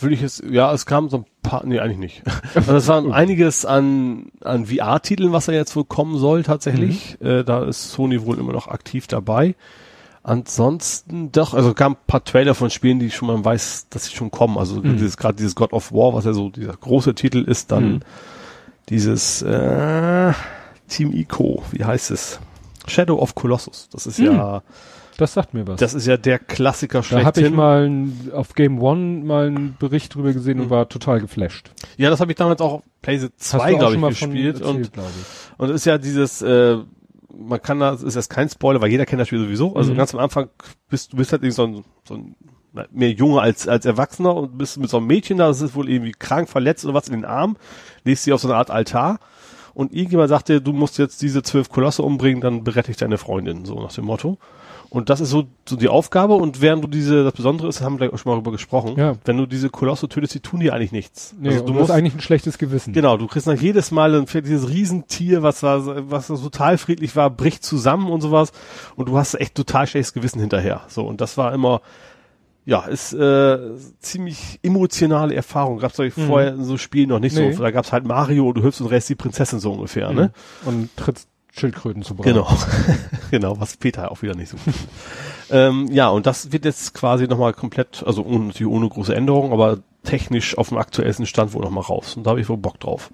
Will ich es, ja, es kam so ein paar, nee, eigentlich nicht. Also es waren einiges an, an VR-Titeln, was da jetzt wohl kommen soll, tatsächlich. Äh, da ist Sony wohl immer noch aktiv dabei. Ansonsten doch, also kam ein paar Trailer von Spielen, die schon man weiß, dass sie schon kommen. Also Mhm. dieses, gerade dieses God of War, was ja so dieser große Titel ist, dann Mhm. dieses äh, Team Ico, wie heißt es? Shadow of Colossus. Das ist ja, Das sagt mir was. das ist ja der Klassiker Da habe ich schlechthin. mal ein, auf Game One mal einen Bericht drüber gesehen und Mhm. war total geflasht. Ja, das habe ich damals auch auf PlayStation 2, glaube ich, gespielt. und, glaube ich. und es ist ja dieses, äh, man kann da, ist jetzt kein Spoiler, weil jeder kennt das Spiel sowieso. Also Mhm. ganz am Anfang bist du bist halt irgendwie so ein, so ein mehr Junge als, als Erwachsener und bist mit so einem Mädchen da, das ist wohl irgendwie krank, verletzt oder was in den Arm, legst sie auf so eine Art Altar und irgendjemand sagt dir, du musst jetzt diese zwölf Kolosse umbringen, dann berette ich deine Freundin, so nach dem Motto. Und das ist so, so die Aufgabe und während du diese, das Besondere ist, haben wir gleich auch schon mal darüber gesprochen, Ja. wenn du diese Kolosse tötest, die tun dir eigentlich nichts. Nee, also du musst hast eigentlich ein schlechtes Gewissen. Genau, du kriegst nach jedes Mal ein, dieses Riesentier, was war, was total friedlich war, bricht zusammen und sowas. Und du hast echt total schlechtes Gewissen hinterher. So, und das war immer, ja, ist äh, ziemlich emotionale Erfahrung. Gab's euch Mhm. vorher in so Spielen noch nicht Nee. so. Da gab's halt Mario und du hüpfst und rennst die Prinzessin so ungefähr, ne? Mhm. Und trittst Schildkröten zu braten. Genau. genau, was Peter auch wieder nicht so gut ähm, ja, und das wird jetzt quasi nochmal komplett, also ohne, natürlich ohne große Änderung, aber technisch auf dem aktuellsten Stand wohl nochmal raus. Und da habe ich wohl Bock drauf.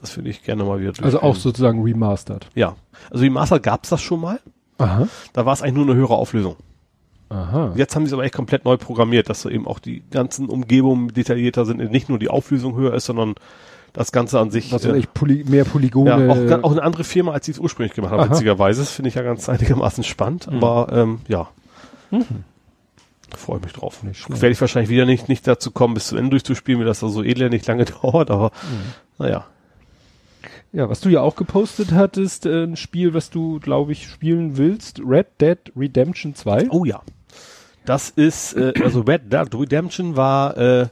Das würde ich gerne mal wieder Also auch sozusagen remastered. Ja. Also die Master gab's das schon mal. Aha. Da war es eigentlich nur eine höhere Auflösung. Aha. Jetzt haben sie es aber echt komplett neu programmiert, dass so eben auch die ganzen Umgebungen detaillierter sind, nicht nur die Auflösung höher ist, sondern das Ganze an sich. Was äh, ich, Poly mehr Polygone. ja, auch, auch eine andere Firma, als sie es ursprünglich gemacht haben, Aha. witzigerweise. Das finde ich ja ganz einigermaßen spannend, aber ähm, ja. Mhm. Freue ich mich drauf. Werde ich wahrscheinlich wieder nicht, nicht dazu kommen, bis zum Ende durchzuspielen, weil das da so elendig lange dauert, aber Mhm. naja. Ja, was du ja auch gepostet hattest, äh, ein Spiel, was du, glaube ich, spielen willst, Red Dead Redemption 2. Oh ja. Das ist, äh, also Red Dead Redemption war äh,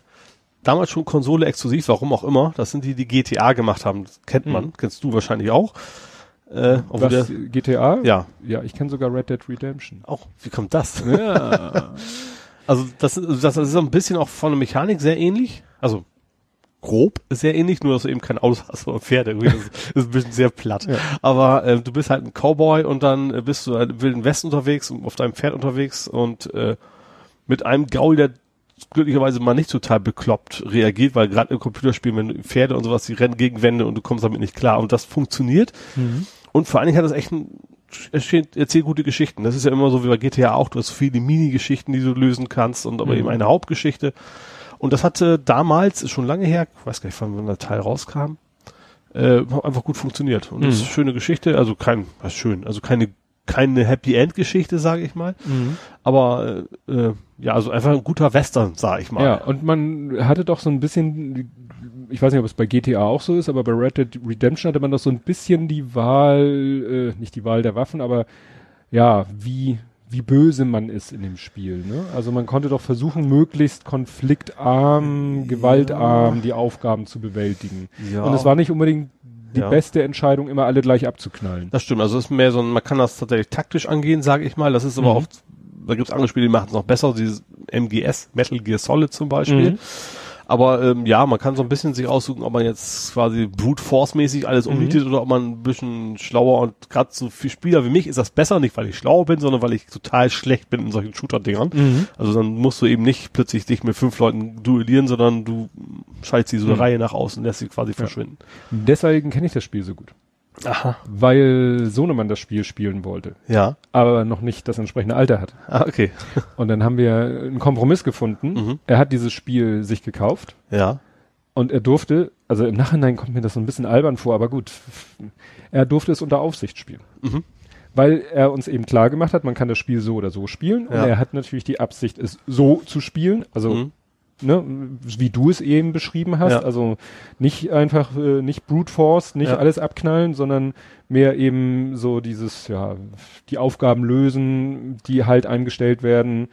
damals schon Konsole exklusiv, warum auch immer. Das sind die, die GTA gemacht haben. Das kennt man, Mhm. kennst du wahrscheinlich auch. Äh, Was, der, GTA? ja, Ja, ich kenne sogar Red Dead Redemption. auch. Wie kommt das? Ja. Also das, ist- das ist so ein bisschen auch von der Mechanik sehr ähnlich. Also grob sehr ähnlich, nur dass du eben kein Auto hast oder Pferde. Das ist, ist ein bisschen sehr platt. Ja. Aber ähm, du bist halt ein Cowboy und dann äh, bist du halt im Wilden Westen unterwegs und auf deinem Pferd unterwegs und äh, mit einem Gaul, der glücklicherweise mal nicht total bekloppt reagiert, weil gerade im Computerspiel, wenn Pferde und sowas, die rennen gegen Wände und du kommst damit nicht klar und das funktioniert. Mhm. Und vor allen Dingen hat das echt ein, erzählt gute Geschichten. Das ist ja immer so wie bei GTA auch, du hast viele Mini-Geschichten, die du lösen kannst und aber Mhm. eben eine Hauptgeschichte. Und das hatte damals, ist schon lange her, ich weiß gar nicht, wann der Teil rauskam, äh, einfach gut funktioniert. Und das ist Mhm. eine schöne Geschichte, also kein, was schön, also keine, keine Happy End Geschichte, sage ich mal. Aber äh, äh, ja, also einfach ein guter Western, sage ich mal. Ja, und man hatte doch so ein bisschen, ich weiß nicht, ob es bei GTA auch so ist, aber bei Red Dead Redemption hatte man doch so ein bisschen die Wahl, äh, nicht die Wahl der Waffen, aber ja, wie, wie böse man ist in dem Spiel. Ne? Also man konnte doch versuchen, möglichst konfliktarm, gewaltarm die Aufgaben zu bewältigen. Ja. Und es war nicht unbedingt die Ja. beste Entscheidung, immer alle gleich abzuknallen. Das stimmt, also es ist mehr so ein, man kann das tatsächlich taktisch angehen, sage ich mal. Das ist aber Mhm. oft, da gibt's andere Spiele, die machen es noch besser, dieses MGS, Metal Gear Solid zum Beispiel. Mhm. Aber ähm, ja, man kann so ein bisschen sich aussuchen, ob man jetzt quasi brute force mäßig alles Mhm. umnietet oder ob man ein bisschen schlauer und gerade so für Spieler wie mich ist das besser, nicht weil ich schlauer bin, sondern weil ich total schlecht bin in solchen Shooter-Dingern. Mhm. Also dann musst du eben nicht plötzlich dich mit fünf Leuten duellieren, sondern du schaltest die so Mhm. eine Reihe nach außen und lässt sie quasi verschwinden. Deswegen kenne ich das Spiel so gut. Aha. Weil Sohnemann das Spiel spielen wollte, Ja. aber noch nicht das entsprechende Alter hat. Ah, okay. Und dann haben wir einen Kompromiss gefunden. Mhm. Er hat dieses Spiel sich gekauft Ja. und er durfte, also im Nachhinein kommt mir das so ein bisschen albern vor, aber gut, er durfte es unter Aufsicht spielen. Mhm. Weil er uns eben klar gemacht hat, man kann das Spiel so oder so spielen. Ja. Und er hat natürlich die Absicht, es so zu spielen. Also, Mhm. Ne, wie du es eben beschrieben hast. Ja. Also nicht einfach, äh, nicht brute force, nicht Ja. alles abknallen, sondern mehr eben so dieses, ja, die Aufgaben lösen, die halt eingestellt werden.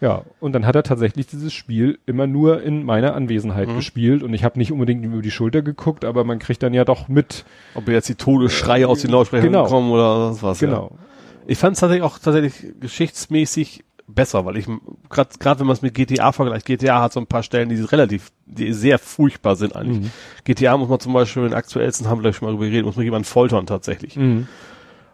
Ja, und dann hat er tatsächlich dieses Spiel immer nur in meiner Anwesenheit Mhm. gespielt und ich habe nicht unbedingt über die Schulter geguckt, aber man kriegt dann ja doch mit. Ob jetzt die Todesschreie aus den Lautsprechern Genau. kommen oder sonst was. Genau. Ja. Ich fand es tatsächlich auch tatsächlich geschichtsmäßig besser, weil ich gerade wenn man es mit GTA vergleicht, GTA hat so ein paar Stellen, die relativ, die sehr furchtbar sind eigentlich. Mhm. GTA muss man zum Beispiel, den aktuellsten haben wir gleich schon mal drüber geredet, muss man jemanden foltern tatsächlich. Mhm.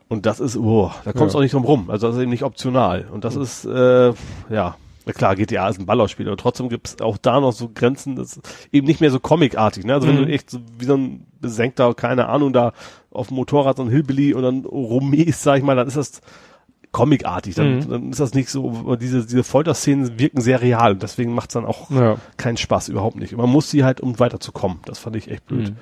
Und das ist, oh, da kommst du Ja. auch nicht drum rum. Also das ist eben nicht optional. Und das ist, äh, ja, klar, GTA ist ein Ballerspiel, aber trotzdem gibt's auch da noch so Grenzen, das ist eben nicht mehr so comicartig. Ne? Also wenn Mhm. du echt so wie so ein besenkter, keine Ahnung, da auf dem Motorrad so ein Hillbilly und dann rummähst, sag ich mal, dann ist das comicartig. Dann, Mhm. dann ist das nicht so, diese, diese Folterszenen wirken sehr real und deswegen macht's dann auch Ja. keinen Spaß, überhaupt nicht. Man muss sie halt, um weiterzukommen. Das fand ich echt blöd. Mhm.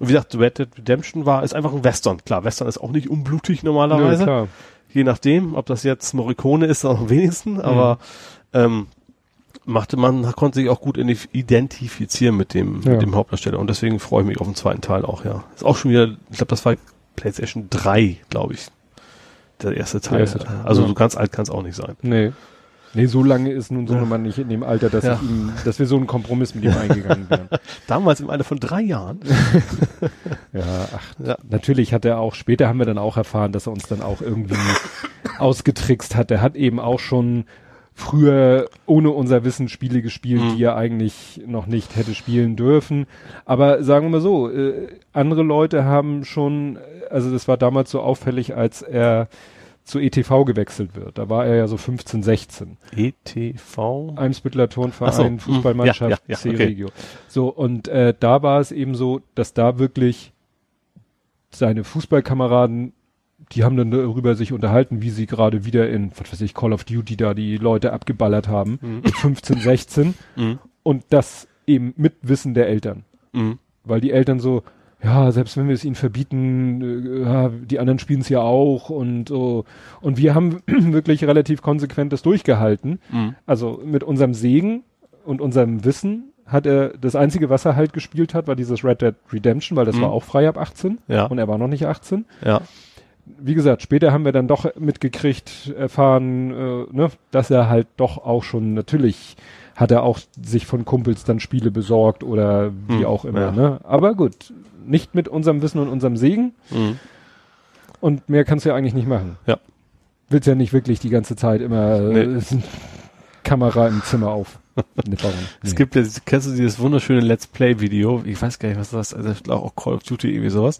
Und wie gesagt, Red Dead Redemption war, ist einfach ein Western. Klar, Western ist auch nicht unblutig normalerweise. klar. Je nachdem, ob das jetzt Morricone ist, am wenigsten, aber ähm, machte man, konnte sich auch gut identif- identifizieren mit dem, Ja. mit dem Hauptdarsteller. Und deswegen freue ich mich auf den zweiten Teil auch, ja. Ist auch schon wieder, ich glaube, das war PlayStation 3, glaube ich. Der erste Teil. erste Teil, also ja. so ganz alt kann es auch nicht sein. Nee. Nee, so lange ist nun so Ja. ein Mann nicht in dem Alter, dass Ja. ich ihm, dass wir so einen Kompromiss mit ihm eingegangen wären. Damals im Alter von drei Jahren. Ja, ach, Ja. natürlich hat er auch, später haben wir dann auch erfahren, dass er uns dann auch irgendwie ausgetrickst hat. Er hat eben auch schon früher ohne unser Wissen Spiele gespielt, Mhm. die er eigentlich noch nicht hätte spielen dürfen. Aber sagen wir mal so, äh, andere Leute haben schon, also das war damals so auffällig, als er zu ETV gewechselt wird. Da war er ja so 15, 16. ETV. Eimsbüttler Ach so, Turnverein, mm, Fußballmannschaft, ja, ja, ja, okay. C-Regio. So, und äh, da war es eben so, dass da wirklich seine Fußballkameraden, die haben dann darüber sich unterhalten, wie sie gerade wieder in, was weiß ich, Call of Duty da die Leute abgeballert haben, Mhm. mit 15, 16 Mhm. und das eben mit Wissen der Eltern. Mhm. Weil die Eltern so, ja, selbst wenn wir es ihnen verbieten, äh, ja, die anderen spielen es ja auch und so. Und wir haben wirklich relativ konsequent das durchgehalten. Mhm. Also mit unserem Segen und unserem Wissen hat er, das einzige, was er halt gespielt hat, war dieses Red Dead Redemption, weil das Mhm. war auch frei ab 18 Ja. und er war noch nicht 18. Ja. Wie gesagt, später haben wir dann doch mitgekriegt, erfahren, äh, ne, dass er halt doch auch schon, natürlich hat er auch sich von Kumpels dann Spiele besorgt oder wie Mhm, auch immer, ja. ne? Aber gut, nicht mit unserem Wissen und unserem Segen Mhm. und mehr kannst du ja eigentlich nicht machen. Ja. Willst ja nicht wirklich die ganze Zeit immer äh, Nee. Kamera im Zimmer auf. Nee, warum? Es Nee. gibt ja, kennst du dieses wunderschöne Let's Play Video? Ich weiß gar nicht, was das ist. Also ich glaube auch Call of Duty irgendwie sowas.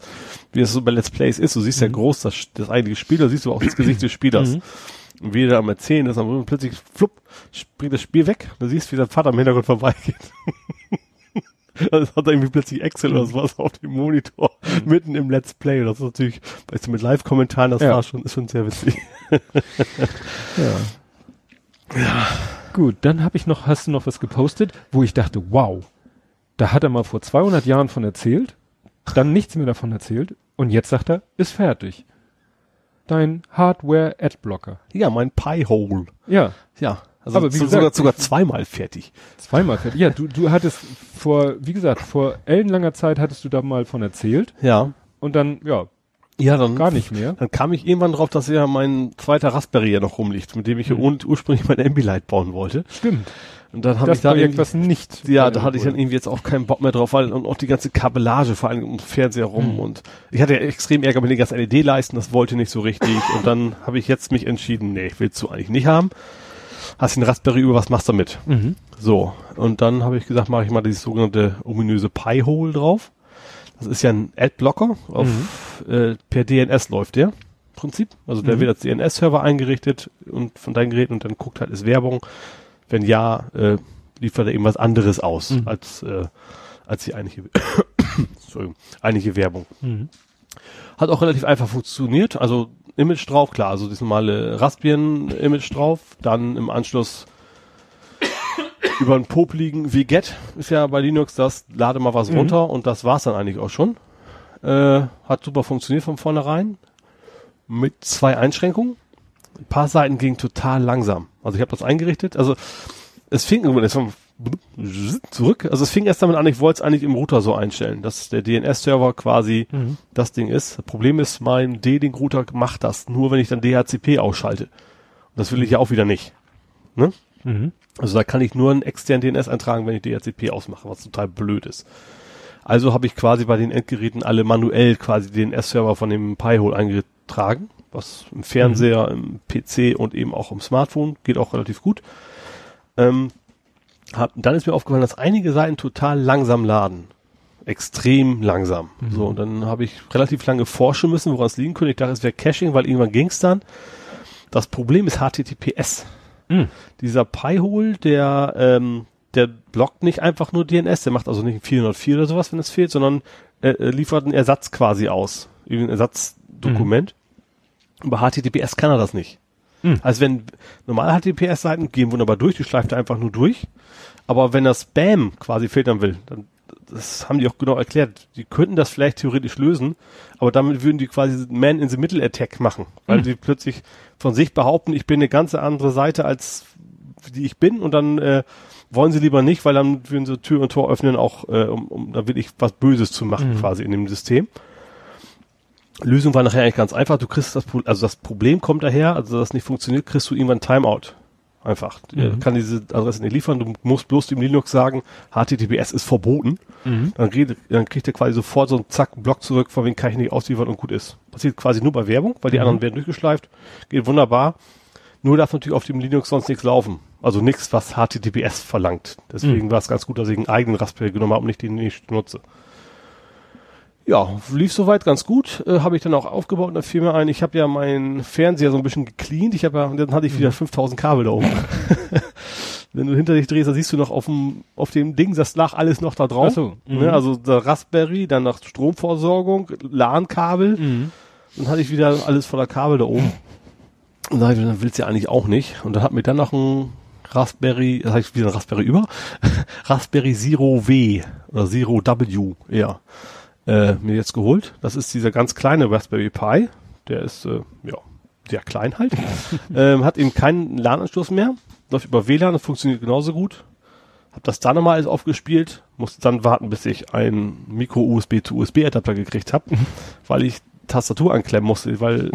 Wie das so bei Let's Plays ist. Du siehst ja Mhm. groß das, das eigentliche Spiel, da siehst du auch das Gesicht des Spielers. Mhm. Und wie der am Erzählen ist, dann plötzlich flupp, springt das Spiel weg. Du siehst, wie sein Vater im Hintergrund vorbeigeht. Das hat er irgendwie plötzlich Excel oder sowas auf dem Monitor, mitten im Let's Play. Und das ist natürlich, weißt du, mit Live-Kommentaren, das Ja. war schon, ist schon sehr witzig. Ja. Gut, dann habe ich noch, hast du noch was gepostet, wo ich dachte, wow, da hat er mal vor 200 Jahren von erzählt, dann nichts mehr davon erzählt und jetzt sagt er, ist fertig. Dein Hardware Adblocker. Ja, mein Pi-Hole. Ja. Ja. Also Aber wie so- gesagt, sogar, sogar zweimal fertig. Zweimal fertig. Ja, du, du hattest vor, wie gesagt, vor ellenlanger Zeit hattest du da mal von erzählt Ja. und dann, ja, Ja, dann gar nicht mehr. Dann kam ich irgendwann drauf, dass ja mein zweiter Raspberry ja noch rumliegt, mit dem ich Mhm. ur- ursprünglich mein Ambilight bauen wollte. Stimmt. Und dann habe ich da Projekt, irgendwie- was nicht. ja, da hatte ich dann irgendwie jetzt auch keinen Bock mehr drauf, weil und auch die ganze Kabellage vor allem um den Fernseher rum Mhm. und ich hatte ja extrem Ärger mit den ganzen LED-Leisten, das wollte nicht so richtig und dann habe ich jetzt mich entschieden, nee, willst du eigentlich nicht haben. Hast den Raspberry über, was machst du damit? Mhm. So, und dann habe ich gesagt, mache ich mal dieses sogenannte ominöse Pi-Hole drauf. Das ist ja ein Adblocker, auf, äh, per DNS läuft der, im Prinzip. Also der Mhm. wird als DNS-Server eingerichtet und von deinen Geräten und dann guckt halt, ist Werbung. Wenn ja, äh, liefert er eben was anderes aus, Mhm. als, äh, als die eigentliche, eigentliche Werbung. Mhm. Hat auch relativ einfach funktioniert. Also Image drauf, klar, also das normale Raspbian-Image drauf, dann im Anschluss über den popligen wget ist ja bei Linux das, lade mal was Mhm. runter und das war's dann eigentlich auch schon. Äh, hat super funktioniert von vornherein. Mit zwei Einschränkungen. Ein paar Seiten gingen total langsam. Also ich habe das eingerichtet. Also es fing irgendwann zurück. Also es fing erst damit an, ich wollte es eigentlich im Router so einstellen, dass der DNS-Server quasi Mhm. das Ding ist. Das Problem ist, mein D-Link-Router macht das nur, wenn ich dann DHCP ausschalte. Und das will ich ja auch wieder nicht. Ne? Mhm. Also da kann ich nur einen externen DNS eintragen, wenn ich DHCP ausmache, was total blöd ist. Also habe ich quasi bei den Endgeräten alle manuell quasi den DNS-Server von dem Pi-Hole eingetragen, was im Fernseher, im PC und eben auch im Smartphone geht auch relativ gut. Ähm, hab, dann ist mir aufgefallen, dass einige Seiten total langsam laden. Extrem langsam. So, und dann habe ich relativ lange forschen müssen, woran es liegen könnte. Ich dachte, es wäre Caching, weil irgendwann ging es dann. Das Problem ist HTTPS. Mhm. Dieser Pi-Hole, der, ähm, der blockt nicht einfach nur DNS, der macht also nicht ein 404 oder sowas, wenn es fehlt, sondern äh, äh, liefert einen Ersatz quasi aus. Ein Ersatzdokument. Bei HTTPS kann er das nicht. Mhm. Also wenn normale HTTPS-Seiten gehen wunderbar durch, die schleift er einfach nur durch. Aber wenn das Spam quasi filtern will, dann das haben die auch genau erklärt. Die könnten das vielleicht theoretisch lösen, aber damit würden die quasi Man in the Middle Attack machen, weil Mhm. die plötzlich von sich behaupten, ich bin eine ganze andere Seite als die ich bin und dann äh, wollen sie lieber nicht, weil dann würden sie Tür und Tor öffnen, auch äh, um, um da wirklich was Böses zu machen Mhm. quasi in dem System. Lösung war nachher eigentlich ganz einfach. Du kriegst das, also das Problem kommt daher, also das nicht funktioniert, kriegst du irgendwann Timeout. Einfach. Mhm. kann diese Adresse nicht liefern. Du musst bloß dem Linux sagen, HTTPS ist verboten. Mhm. Dann, redet, dann kriegt er quasi sofort so einen Zack, einen Block zurück, von wem kann ich nicht ausliefern und gut ist. Passiert quasi nur bei Werbung, weil die Mhm. anderen werden durchgeschleift. Geht wunderbar. Nur darf natürlich auf dem Linux sonst nichts laufen. Also nichts, was HTTPS verlangt. Deswegen Mhm. war es ganz gut, dass ich einen eigenen Raspberry genommen habe und nicht den, den ich nutze. Ja, lief soweit ganz gut. Äh, habe ich dann auch aufgebaut in der Firma ein. Ich habe ja meinen Fernseher so ein bisschen gecleant. Ich habe ja, und dann hatte ich Mhm. wieder 5000 Kabel da oben. Wenn du hinter dich drehst, dann siehst du noch auf dem, auf dem Ding, das lag alles noch da drauf. So, mhm. Ne, also der Raspberry, dann noch Stromversorgung, LAN-Kabel. Mhm. Dann hatte ich wieder alles voller Kabel da oben. Und dann, hab ich dann willst du ja eigentlich auch nicht. Und dann hat mir dann noch ein Raspberry, das heißt wieder ein Raspberry über, Raspberry Zero W oder Zero W eher, äh, mir jetzt geholt. Das ist dieser ganz kleine Raspberry Pi. Der ist, äh, ja, sehr klein halt. ähm, hat eben keinen LAN-Anschluss mehr. Läuft über WLAN, das funktioniert genauso gut. Hab das dann nochmal alles aufgespielt, musste dann warten, bis ich einen Micro-USB zu USB-Adapter gekriegt habe, weil ich Tastatur anklemmen musste, weil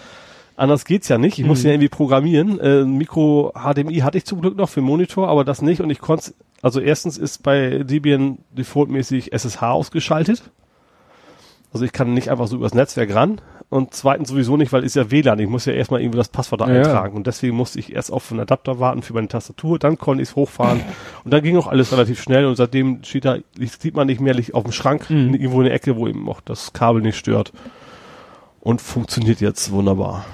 anders geht's ja nicht. Ich musste ja irgendwie programmieren. Äh, Mikro HDMI hatte ich zum Glück noch für den Monitor, aber das nicht. Und ich konnte, also erstens ist bei Debian defaultmäßig SSH ausgeschaltet. Also ich kann nicht einfach so übers Netzwerk ran. Und zweitens sowieso nicht, weil ist ja WLAN. Ich muss ja erstmal irgendwie das Passwort da Ja, eintragen. Und deswegen musste ich erst auf einen Adapter warten für meine Tastatur. Dann konnte ich es hochfahren. Und dann ging auch alles relativ schnell. Und seitdem steht da, sieht man nicht mehr liegt auf dem Schrank, Mhm. irgendwo in der Ecke, wo eben auch das Kabel nicht stört. Und funktioniert jetzt wunderbar.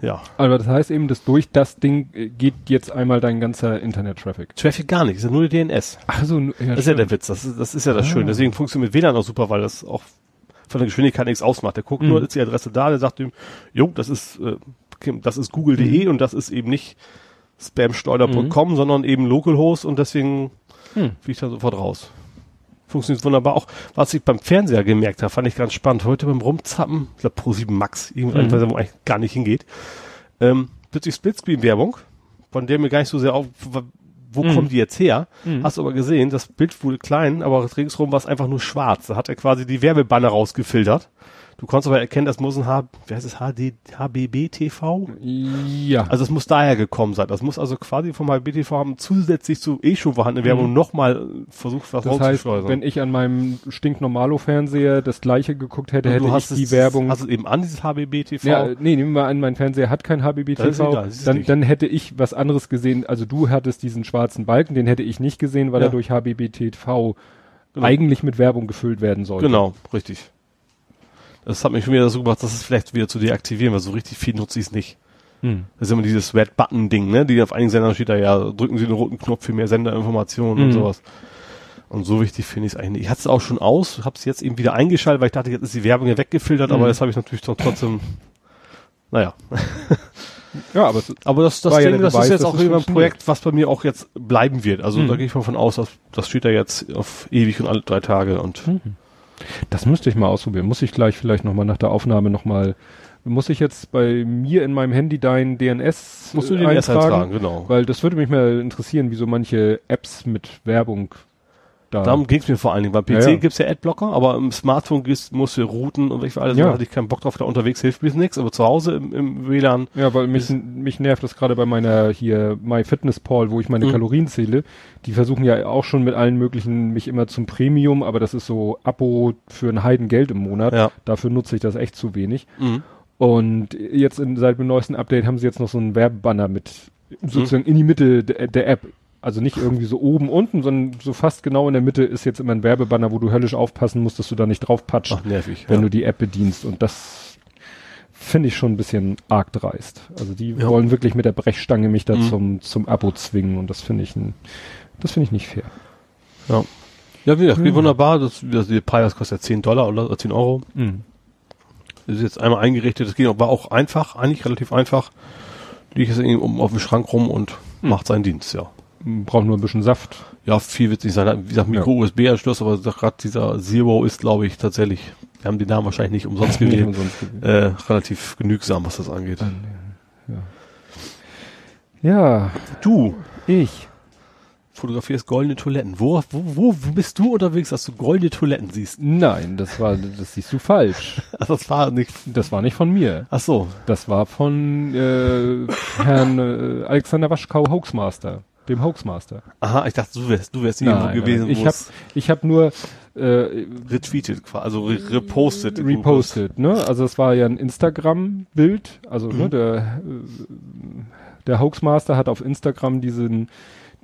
Ja. Aber das heißt eben, dass durch das Ding äh, geht jetzt einmal dein ganzer Internet-Traffic. Traffic gar nicht, ist ja nur die DNS. Ach so, ja, Das ist ja der Witz, das ist, das ist ja das Ah. Schöne. Deswegen funktioniert mit WLAN auch super, weil das auch von der Geschwindigkeit nichts ausmacht. Der guckt Mhm. nur, ist die Adresse da, der sagt ihm, jo, das ist, äh, das ist google.de Mhm. und das ist eben nicht spamsteuer.com, mhm. sondern eben localhost und deswegen hm. fliegt er sofort raus. Funktioniert wunderbar. Auch was ich beim Fernseher gemerkt habe, fand ich ganz spannend. Heute beim Rumzappen, ich glaube Pro7 Max, irgendwann, mhm. wo eigentlich gar nicht hingeht, ähm, plötzlich Splitscreen-Werbung, von der mir gar nicht so sehr auf, wo mhm. kommen die jetzt her? Mhm. Hast du aber gesehen, das Bild wurde klein, aber ringsrum war es einfach nur schwarz. Da hat er quasi die Werbebanner rausgefiltert. Du konntest aber erkennen, das muss ein H, wie heißt es, HD, HBB-TV? Ja. Also es muss daher gekommen sein. Das muss also quasi vom HBB-TV haben zusätzlich zu eh schon vorhandene Werbung mhm. nochmal versucht, was Das heißt, wenn ich an meinem Stinknormalo-Fernseher das gleiche geguckt hätte, hätte ich die es, Werbung... Hast du eben an dieses HBB-TV? Ja, nee, nehmen wir an, mein Fernseher hat kein HBB-TV. Dann, dann hätte ich was anderes gesehen. Also du hattest diesen schwarzen Balken, den hätte ich nicht gesehen, weil ja. er durch HBB-TV genau. eigentlich mit Werbung gefüllt werden sollte. Genau, richtig. Das hat mich schon wieder so gebracht, dass es vielleicht wieder zu deaktivieren, weil so richtig viel nutze ich es nicht. Hm. Das ist immer dieses Red Button Ding, ne? Die auf einigen Sendern steht da ja, drücken Sie den roten Knopf für mehr Senderinformationen hm. und sowas. Und so wichtig finde ich es eigentlich nicht. Ich hatte es auch schon aus, habe es jetzt eben wieder eingeschaltet, weil ich dachte, jetzt ist die Werbung ja weggefiltert, hm. aber das habe ich natürlich trotzdem, naja. Ja, aber, aber das, das, Ding, ja das ist jetzt auch über ein Projekt, was bei mir auch jetzt bleiben wird. Also mhm. da gehe ich mal von aus, dass das steht da jetzt auf ewig und alle drei Tage und mhm. Das müsste ich mal ausprobieren. Muss ich gleich vielleicht nochmal nach der Aufnahme nochmal, muss ich jetzt bei mir in meinem Handy dein DNS Musst du den eintragen? eintragen, genau. Weil das würde mich mal interessieren, wie so manche Apps mit Werbung da. Darum ging es mir vor allen Dingen. Beim PC ja, ja. gibt's ja Adblocker, aber im Smartphone musst du routen und ich war alles, ja. da hatte ich keinen Bock drauf, da unterwegs hilft mir nichts, aber zu Hause im, im WLAN. Ja, weil mich, mich nervt das gerade bei meiner hier MyFitnessPal, wo ich meine mhm. Kalorien zähle. Die versuchen ja auch schon mit allen möglichen mich immer zum Premium, aber das ist so Abo für ein Heidengeld im Monat. Ja. Dafür nutze ich das echt zu wenig. Mhm. Und jetzt in, seit dem neuesten Update haben sie jetzt noch so einen Werbebanner mit sozusagen mhm. in die Mitte der, der App also nicht irgendwie so oben, unten, sondern so fast genau in der Mitte ist jetzt immer ein Werbebanner, wo du höllisch aufpassen musst, dass du da nicht drauf patschst, Ach, nervig, wenn ja. du die App bedienst. Und das finde ich schon ein bisschen arg dreist. Also die ja. wollen wirklich mit der Brechstange mich da mhm. zum, zum Abo zwingen und das finde ich ein, das finde ich nicht fair. Ja. Ja, wie gesagt, wie wunderbar. Das, das, die Pius kostet ja 10 Dollar oder 10 Euro. Mhm. Das ist jetzt einmal eingerichtet. Das ging, war auch einfach, eigentlich relativ einfach. Liegt jetzt irgendwie um auf dem Schrank rum und mhm. macht seinen Dienst, ja braucht nur ein bisschen Saft. Ja, viel wird nicht sein. Wie gesagt, Micro-USB-Anschluss, aber gerade dieser Zero ist, glaube ich, tatsächlich, wir haben den Namen wahrscheinlich nicht umsonst gewählt, umsonst äh, relativ genügsam, was das angeht. Ja. ja. Du. Ich. Fotografierst goldene Toiletten. Wo, wo, wo, wo bist du unterwegs, dass du goldene Toiletten siehst? Nein, das war, das siehst du falsch. das war nicht. Das war nicht von mir. Ach so. Das war von äh, Herrn äh, Alexander Waschkau Hoaxmaster dem Hoaxmaster. Aha, ich dachte, du wärst, du wärst irgendwo nein, gewesen. Nein. Ich habe ich hab nur äh, retweetet, also re repostet. Repostet, ne? Also es war ja ein Instagram-Bild, also ne, mhm. ne, der der Hoaxmaster hat auf Instagram diesen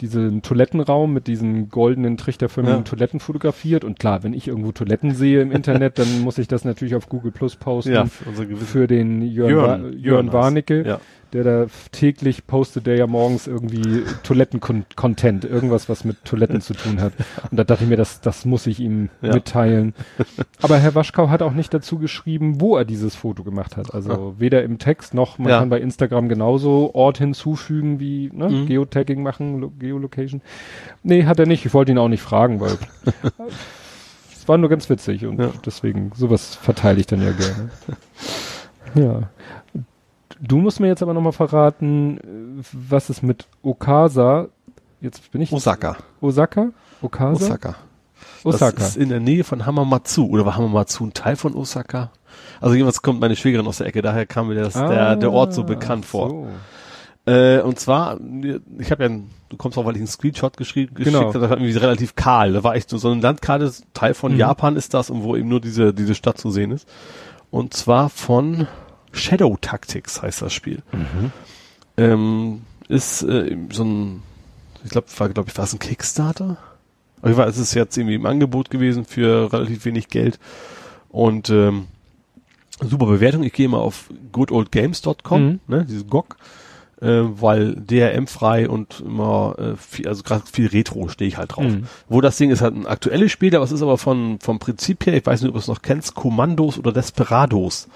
diesen Toilettenraum mit diesen goldenen trichterförmigen ja. Toiletten fotografiert und klar, wenn ich irgendwo Toiletten sehe im Internet, dann muss ich das natürlich auf Google Plus posten ja, für den Jörn, Jörn, Jörn Warnecke. Ja der da täglich postet, der ja morgens irgendwie Toiletten-Content, irgendwas, was mit Toiletten zu tun hat. Und da dachte ich mir, das, das muss ich ihm ja. mitteilen. Aber Herr Waschkau hat auch nicht dazu geschrieben, wo er dieses Foto gemacht hat. Also ah. weder im Text noch, man ja. kann bei Instagram genauso Ort hinzufügen wie ne, mhm. Geotagging machen, Geolocation. Nee, hat er nicht. Ich wollte ihn auch nicht fragen, weil es war nur ganz witzig und ja. deswegen, sowas verteile ich dann ja gerne. Ja. Du musst mir jetzt aber nochmal verraten, was es mit Okasa, jetzt bin ich... Osaka. Osaka? Okasa? Osaka. Osaka. Das ist in der Nähe von Hamamatsu. Oder war Hamamatsu ein Teil von Osaka? Also jemals kommt meine Schwägerin aus der Ecke, daher kam mir das, ah, der, der Ort so bekannt vor. So. Äh, und zwar, ich habe ja, du kommst auch, weil ich einen Screenshot geschrieben, geschickt genau. habe, das war irgendwie relativ kahl. Da war echt so, so eine Landkarte, Teil von mhm. Japan ist das und wo eben nur diese, diese Stadt zu sehen ist. Und zwar von, Shadow Tactics heißt das Spiel. Mhm. Ähm, ist äh, so ein, ich glaube, war, glaube ich, war es ein Kickstarter? Auf jeden Fall ist es jetzt irgendwie im Angebot gewesen für relativ wenig Geld. Und ähm, super Bewertung. Ich gehe mal auf goodoldgames.com, mhm. ne, dieses GOG, äh, weil DRM-frei und immer äh, viel, also gerade viel Retro stehe ich halt drauf. Mhm. Wo das Ding ist halt ein aktuelles Spiel, aber es ist aber von vom Prinzip her, ich weiß nicht, ob du es noch kennst, Kommandos oder Desperados.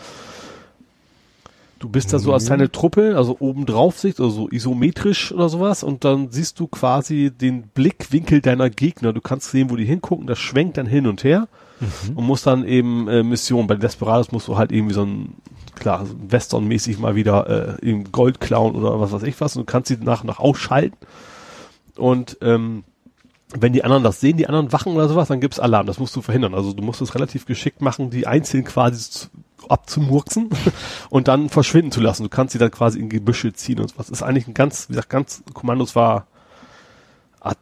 Du bist da so als Mhm. deine Truppe, also oben drauf Sicht, also so isometrisch oder sowas und dann siehst du quasi den Blickwinkel deiner Gegner. Du kannst sehen, wo die hingucken, das schwenkt dann hin und her und musst dann eben äh, Mission. Bei Desperados musst du halt irgendwie so ein, klar, so Western-mäßig mal wieder äh, eben Gold klauen oder was weiß ich was und du kannst sie nach nach ausschalten. Und ähm, wenn die anderen das sehen, die anderen wachen oder sowas, dann gibt's Alarm. Das musst du verhindern. Also du musst es relativ geschickt machen, die einzeln quasi zu, abzumurksen und dann verschwinden zu lassen. Du kannst sie dann quasi in Gebüsche ziehen und sowas. Ist eigentlich ein ganz, wie gesagt, ganz Kommandos war A-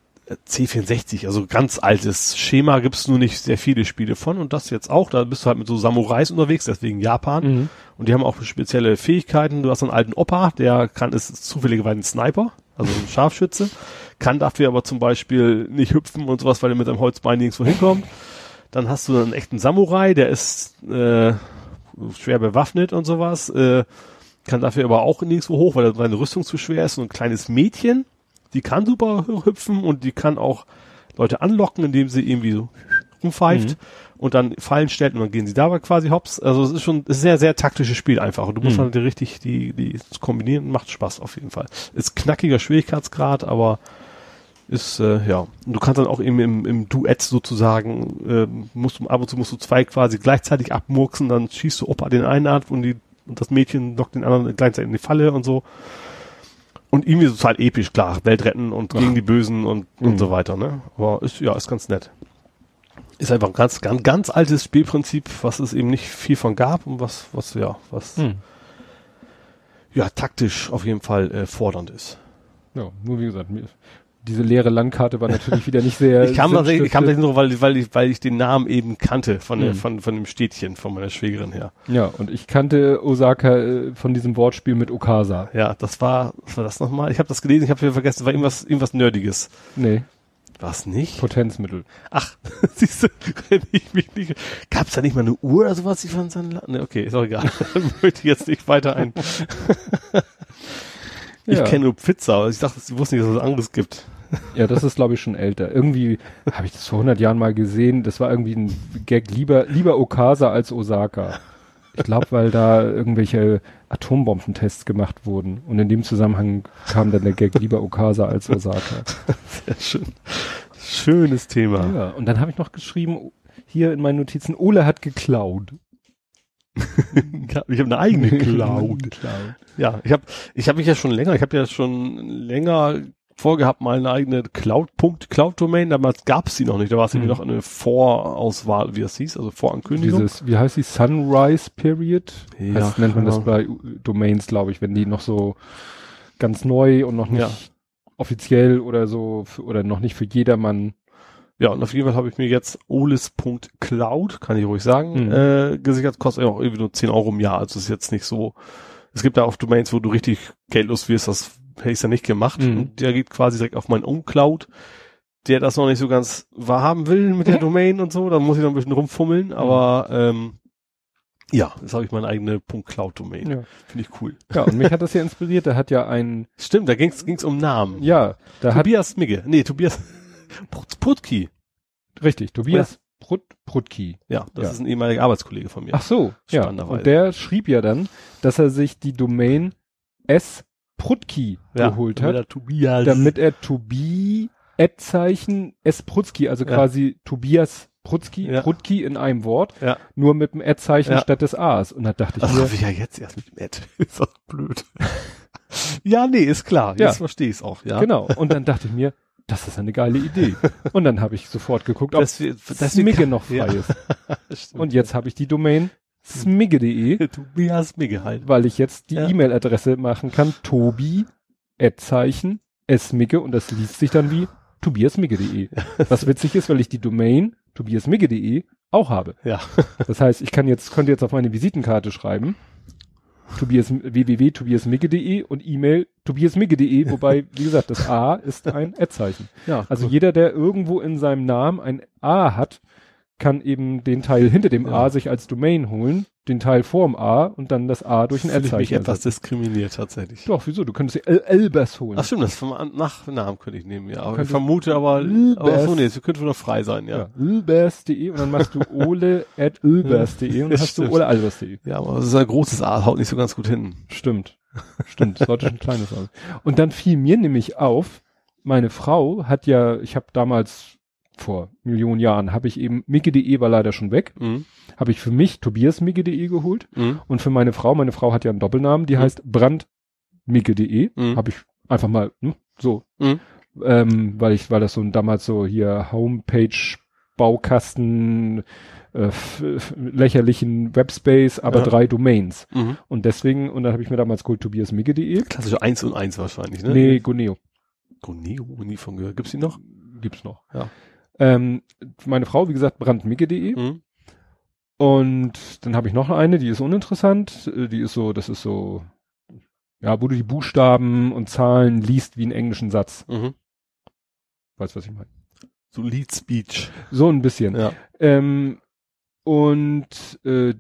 C64, also ganz altes Schema, gibt's nur nicht sehr viele Spiele von und das jetzt auch. Da bist du halt mit so Samurais unterwegs, deswegen Japan. Mhm. Und die haben auch spezielle Fähigkeiten. Du hast einen alten Opa, der kann, ist zufälligerweise ein Sniper, also ein Scharfschütze, kann dafür aber zum Beispiel nicht hüpfen und sowas, weil er mit seinem Holzbein nirgendwo hinkommt. Dann hast du einen echten Samurai, der ist äh, schwer bewaffnet und sowas, äh, kann dafür aber auch nirgendwo hoch, weil seine Rüstung zu schwer ist. Und ein kleines Mädchen, die kann super hüpfen und die kann auch Leute anlocken, indem sie irgendwie so rumpfeift und dann Fallen stellt und dann gehen sie dabei quasi hops. Also es ist schon ein sehr, sehr taktisches Spiel einfach. Und du musst Mhm. halt richtig die, die kombinieren, macht Spaß auf jeden Fall. Ist knackiger Schwierigkeitsgrad, aber ist, äh, ja. Und du kannst dann auch eben im, im Duett sozusagen, äh, musst du, ab und zu musst du zwei quasi gleichzeitig abmurksen, dann schießt du Opa den einen ab und die, und das Mädchen lockt den anderen gleichzeitig in die Falle und so. Und irgendwie es halt episch, klar. Welt retten und gegen die Bösen und, und Mhm. so weiter, ne? Aber ist, ja, ist ganz nett. Ist einfach ein ganz, ganz, ganz altes Spielprinzip, was es eben nicht viel von gab und was, was, ja, was, Mhm. ja, taktisch auf jeden Fall äh, fordernd ist. Ja, nur wie gesagt, mir, diese leere Landkarte war natürlich wieder nicht sehr. Ich kam da, ich kam da sinnstiftend. nur, weil, weil ich, weil ich den Namen eben kannte von, der, Mhm. von, von dem Städtchen, von meiner Schwägerin her. Ja, und ich kannte Osaka äh, von diesem Wortspiel mit Okasa. Ja, das war, was war das nochmal? Ich habe das gelesen, ich habe wieder vergessen, es war irgendwas, irgendwas Nerdiges. Nee, Was nicht? Potenzmittel. Ach, siehst du, wenn ich mich nicht, gab's da nicht mal eine Uhr oder sowas, die von seinem Ne, okay, ist auch egal. Möchte ich jetzt nicht weiter ein. Ich Ja. kenne nur Pizza, aber ich dachte, ich wusste nicht, dass es anderes gibt. Ja, das ist glaube ich schon älter. Irgendwie habe ich das vor 100 Jahren mal gesehen. Das war irgendwie ein Gag. Lieber, lieber Okasa als Osaka. Ich glaube, weil da irgendwelche Atombombentests gemacht wurden. Und in dem Zusammenhang kam dann der Gag lieber Okasa als Osaka. Sehr schön. Schönes Thema. Ja, und dann habe ich noch geschrieben, hier in meinen Notizen, Ole hat geklaut. Ich habe eine eigene Cloud. Cloud. Ja, ich habe ich hab mich ja schon länger, ich habe ja schon länger vorgehabt, mal eine eigene Cloud-Punkt, Cloud-Domain, damals gab es die noch nicht, da war es irgendwie Mhm. noch eine Vorauswahl, wie das hieß, also Vorankündigung. Dieses, wie heißt die, Sunrise Period? Ja, heißt, nennt man das genau. bei Domains, glaube ich, wenn die noch so ganz neu und noch nicht Ja. offiziell oder so oder noch nicht für jedermann. Ja, und auf jeden Fall habe ich mir jetzt olis.cloud, kann ich ruhig sagen, Mhm. äh, gesichert, kostet auch irgendwie nur 10 Euro im Jahr, also ist jetzt nicht so, es gibt da auch Domains, wo du richtig geldlos wirst, das hätte ich ja nicht gemacht. Mhm. Und der geht quasi direkt auf meinen Own-Cloud, der das noch nicht so ganz wahrhaben will mit der Domain und so, da muss ich noch ein bisschen rumfummeln, aber ähm, ja, jetzt habe ich meine eigene .cloud-Domain. Ja. Finde ich cool. ja, und mich hat das ja inspiriert. Der hat ja ein, Stimmt, da ging's ging's um Namen. ja, da hat, Tobias Migge. Nee, Tobias Put- Putki. richtig, Tobias Prut, Prutki. Ja, das Ja. ist ein ehemaliger Arbeitskollege von mir. Ach so, ja. Und der schrieb ja dann, dass er sich die Domain S Prutki ja, geholt hat. er damit er Tobi Ad-Zeichen S Prutzki, also Ja. quasi Tobias Prutzki, Ja. Prutki in einem Wort, Ja. nur mit dem Ad-Zeichen statt des A's. Und da dachte ich Ach, mir, ja jetzt erst mit dem Ad. ist das blöd. ja, nee, ist klar. Ja. Jetzt verstehe ich es auch, ja. genau. Und dann dachte ich mir, das ist eine geile Idee. Und dann habe ich sofort geguckt, ob Deswegen, Smigge noch frei ist. Und jetzt habe ich die Domain smigge.de, Tobias Migge halt. weil ich jetzt die Ja. E-Mail-Adresse machen kann, Tobi Ad-Zeichen Smigge und das liest sich dann wie tobiasmigge.de. Was witzig ist, weil ich die Domain tobiasmigge.de auch habe. Ja. Das heißt, ich kann jetzt, könnte jetzt auf meine Visitenkarte schreiben, Tobias, www.tobiasmigge.de und E-Mail tobiasmigge.de, wobei, wie gesagt, das A ist ein Ad-Zeichen. Ja. Also jeder, der irgendwo in seinem Namen ein A hat, kann eben den Teil hinter dem Ja. A sich als Domain holen. den Teil vorm A und dann das A durch ein Fühle ich mich L-Zeichen. etwas diskriminiert tatsächlich. Doch, wieso? Du könntest dir El Elbers holen. Ach stimmt, das vom Nachnamen könnte ich nehmen, ja. Aber ich vermute aber, aber so, nee, es könnte wohl noch frei sein, ja. Elbers.de und dann machst du ole at elbers.de und dann hast du ole albers.de. Ja, aber das ist ein großes A, haut nicht so ganz gut hin. Stimmt. Stimmt. Sollte schon ein kleines sein. Und dann fiel mir nämlich auf, meine Frau hat ja, ich habe damals vor Millionen Jahren, habe ich eben, Micke.de war leider schon weg, Mhm. habe ich für mich Tobias Micke.de geholt Mhm. und für meine Frau, meine Frau hat ja einen Doppelnamen, die Mhm. heißt brandmicke.de, Mhm. habe ich einfach mal hm, so, Mhm. ähm, weil ich, weil das so ein, damals so hier Homepage Baukasten äh, lächerlichen Webspace, aber Ja. drei Domains. Mhm. Und deswegen, und dann habe ich mir damals geholt tobiasmicke.de. Klassische 1 und 1 wahrscheinlich, ne? Nee, Goneo Goneo, nie von gehört. Gibt's die noch? gibt's noch. Ja. Ähm, meine Frau, wie gesagt, brandmicke.de. Mhm. Und dann habe ich noch eine, die ist uninteressant. Äh, Die ist so, das ist so, ja, wo du die Buchstaben und Zahlen liest wie einen englischen Satz. Mhm. Weißt was ich meine? So Lead Speech. So ein bisschen. Ja. Ähm, und äh,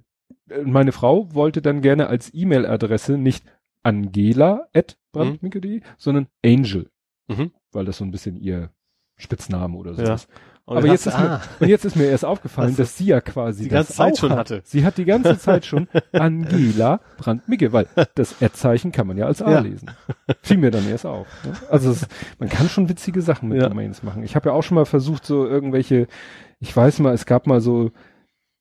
meine Frau wollte dann gerne als E-Mail-Adresse nicht Angela at brandmicke.de, sondern Angel, Mhm. weil das so ein bisschen ihr Spitzname oder so Ja. Und Aber jetzt ist, mir, ah, und jetzt ist mir erst aufgefallen, du dass sie ja quasi die das ganze Zeit schon hat. hatte. Sie hat die ganze Zeit schon Angela Brandmicke, weil das Ad-Zeichen kann man ja als A Ja. lesen. Fiel mir dann erst auf. Ne? Also es, man kann schon witzige Sachen mit Ja. Domains machen. Ich habe ja auch schon mal versucht, so irgendwelche, ich weiß mal, es gab mal so,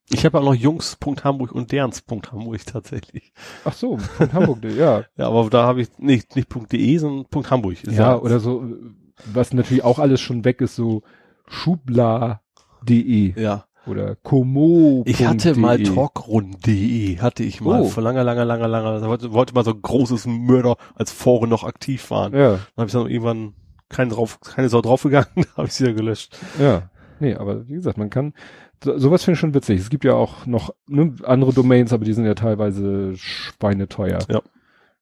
Ich habe auch noch Jungs.hamburg und derns.hamburg tatsächlich. ach so, Hamburg, ja. Ja, aber da habe ich nicht, nicht .de, sondern Punkt Hamburg. Ist Ja, oder so, was natürlich auch alles schon weg ist, so schubla.de Ja. oder komo. Ich hatte mal talkrund.de, hatte ich mal Oh. vor langer, langer, langer, langer, da wollte, wollte mal so ein großes Mörder als Foren noch aktiv waren. Ja, Dann habe ich dann irgendwann kein drauf, keine Sau draufgegangen, da habe ich sie ja gelöscht. ja. Nee, aber wie gesagt, man kann, so, sowas finde ich schon witzig. Es gibt ja auch noch ne, andere Domains, aber die sind ja teilweise schweineteuer. Ja.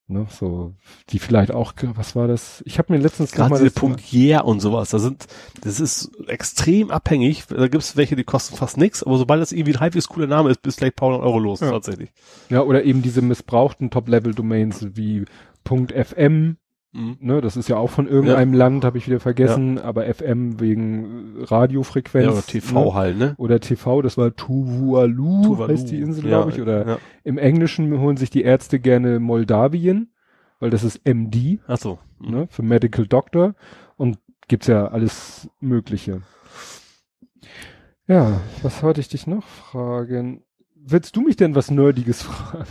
Ne, so, die vielleicht auch, was war das? Ich habe mir letztens Gerade mal diese das- Punkt Yeah und sowas, da sind, das ist extrem abhängig. Da gibt's welche, die kosten fast nichts, aber sobald das irgendwie ein halbwegs cooler Name ist, bist du gleich paar hundert Euro los, Ja. tatsächlich. Ja, oder eben diese missbrauchten Top-Level-Domains wie .fm, Mhm. ne, das ist ja auch von irgendeinem Land, habe ich wieder vergessen, aber FM wegen Radiofrequenz. Ja, oder TV ne? halt, ne? Oder TV, das war Tuvalu, Tuvalu. heißt die Insel, Ja, glaube ich, oder Ja. im Englischen holen sich die Ärzte gerne Moldawien, weil das ist MD, Ach so. Mhm. ne, für Medical Doctor und gibt's ja alles Mögliche. Ja, was wollte ich dich noch fragen? Willst du mich denn was Nerdiges fragen?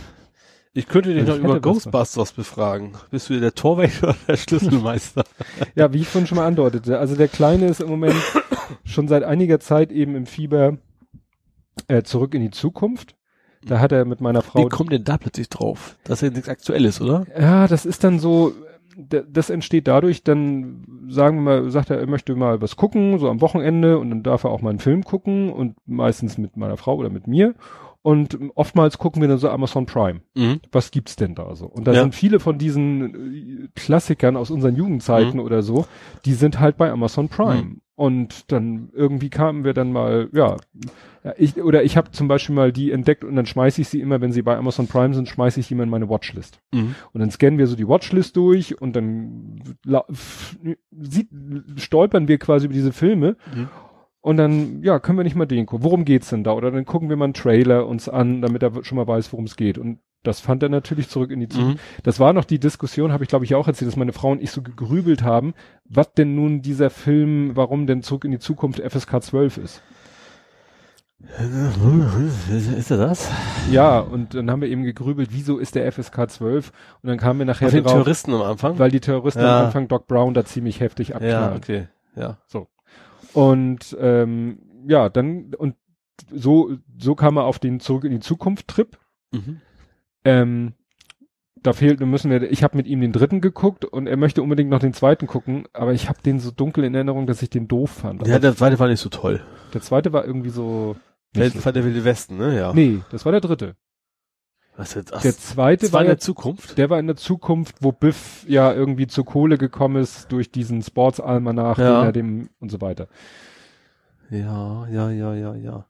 Ich könnte dich Also noch über Ghostbusters befragen. Bist du der Torwächter oder der Schlüsselmeister? Ja, wie ich vorhin schon mal andeutete, also der Kleine ist im Moment schon seit einiger Zeit eben im Fieber äh, zurück in die Zukunft. Da hat er mit meiner Frau Wie kommt denn da plötzlich drauf? Das ist ja nichts Aktuelles, oder? Ja, das ist dann so, das entsteht dadurch, dann sagen wir mal, sagt er, er möchte mal was gucken, so am Wochenende und dann darf er auch mal einen Film gucken und meistens mit meiner Frau oder mit mir. Und oftmals gucken wir dann so Amazon Prime. Mhm. Was gibt's denn da so? Und da Ja. sind viele von diesen äh, Klassikern aus unseren Jugendzeiten oder so, die sind halt bei Amazon Prime. Mhm. Und dann irgendwie kamen wir dann mal, ja, ich, oder ich habe zum Beispiel mal die entdeckt und dann schmeiße ich sie immer, wenn sie bei Amazon Prime sind, schmeiße ich die immer in meine Watchlist. Mhm. Und dann scannen wir so die Watchlist durch und dann sieht, stolpern wir quasi über diese Filme. Und dann, ja, können wir nicht mal den gucken. Worum geht's denn da? Oder dann gucken wir mal einen Trailer uns an, damit er schon mal weiß, worum es geht. Und das fand er natürlich zurück in die Zukunft. Mhm. Das war noch die Diskussion, habe ich glaube ich auch erzählt, dass meine Frau und ich so gegrübelt haben, was denn nun dieser Film, warum denn zurück in die Zukunft FSK 12 ist. Ist er das? Ja, und dann haben wir eben gegrübelt, wieso ist der FSK 12? Und dann kamen wir nachher Auf den drauf, Terroristen am Anfang? weil die Terroristen Ja. am Anfang Doc Brown da ziemlich heftig ja, abknallen. okay. Ja. Und ähm, ja, dann und so so kam er auf den zurück in die Zukunft Trip. Mhm. Ähm, da fehlt, müssen wir, ich habe mit ihm den dritten geguckt und er möchte unbedingt noch den zweiten gucken, aber ich habe den so dunkel in Erinnerung, dass ich den doof fand. Ja, der zweite war nicht so toll. der zweite war irgendwie so. War der Wilde Westen, ne? Ja. Nee, das war der dritte. Was jetzt? Ach, Der zweite war in der Zukunft? der war in der Zukunft, wo Biff ja irgendwie zur Kohle gekommen ist durch diesen Sportsalmanach, Ja. den er dem und so weiter. Ja, ja, ja, ja, ja.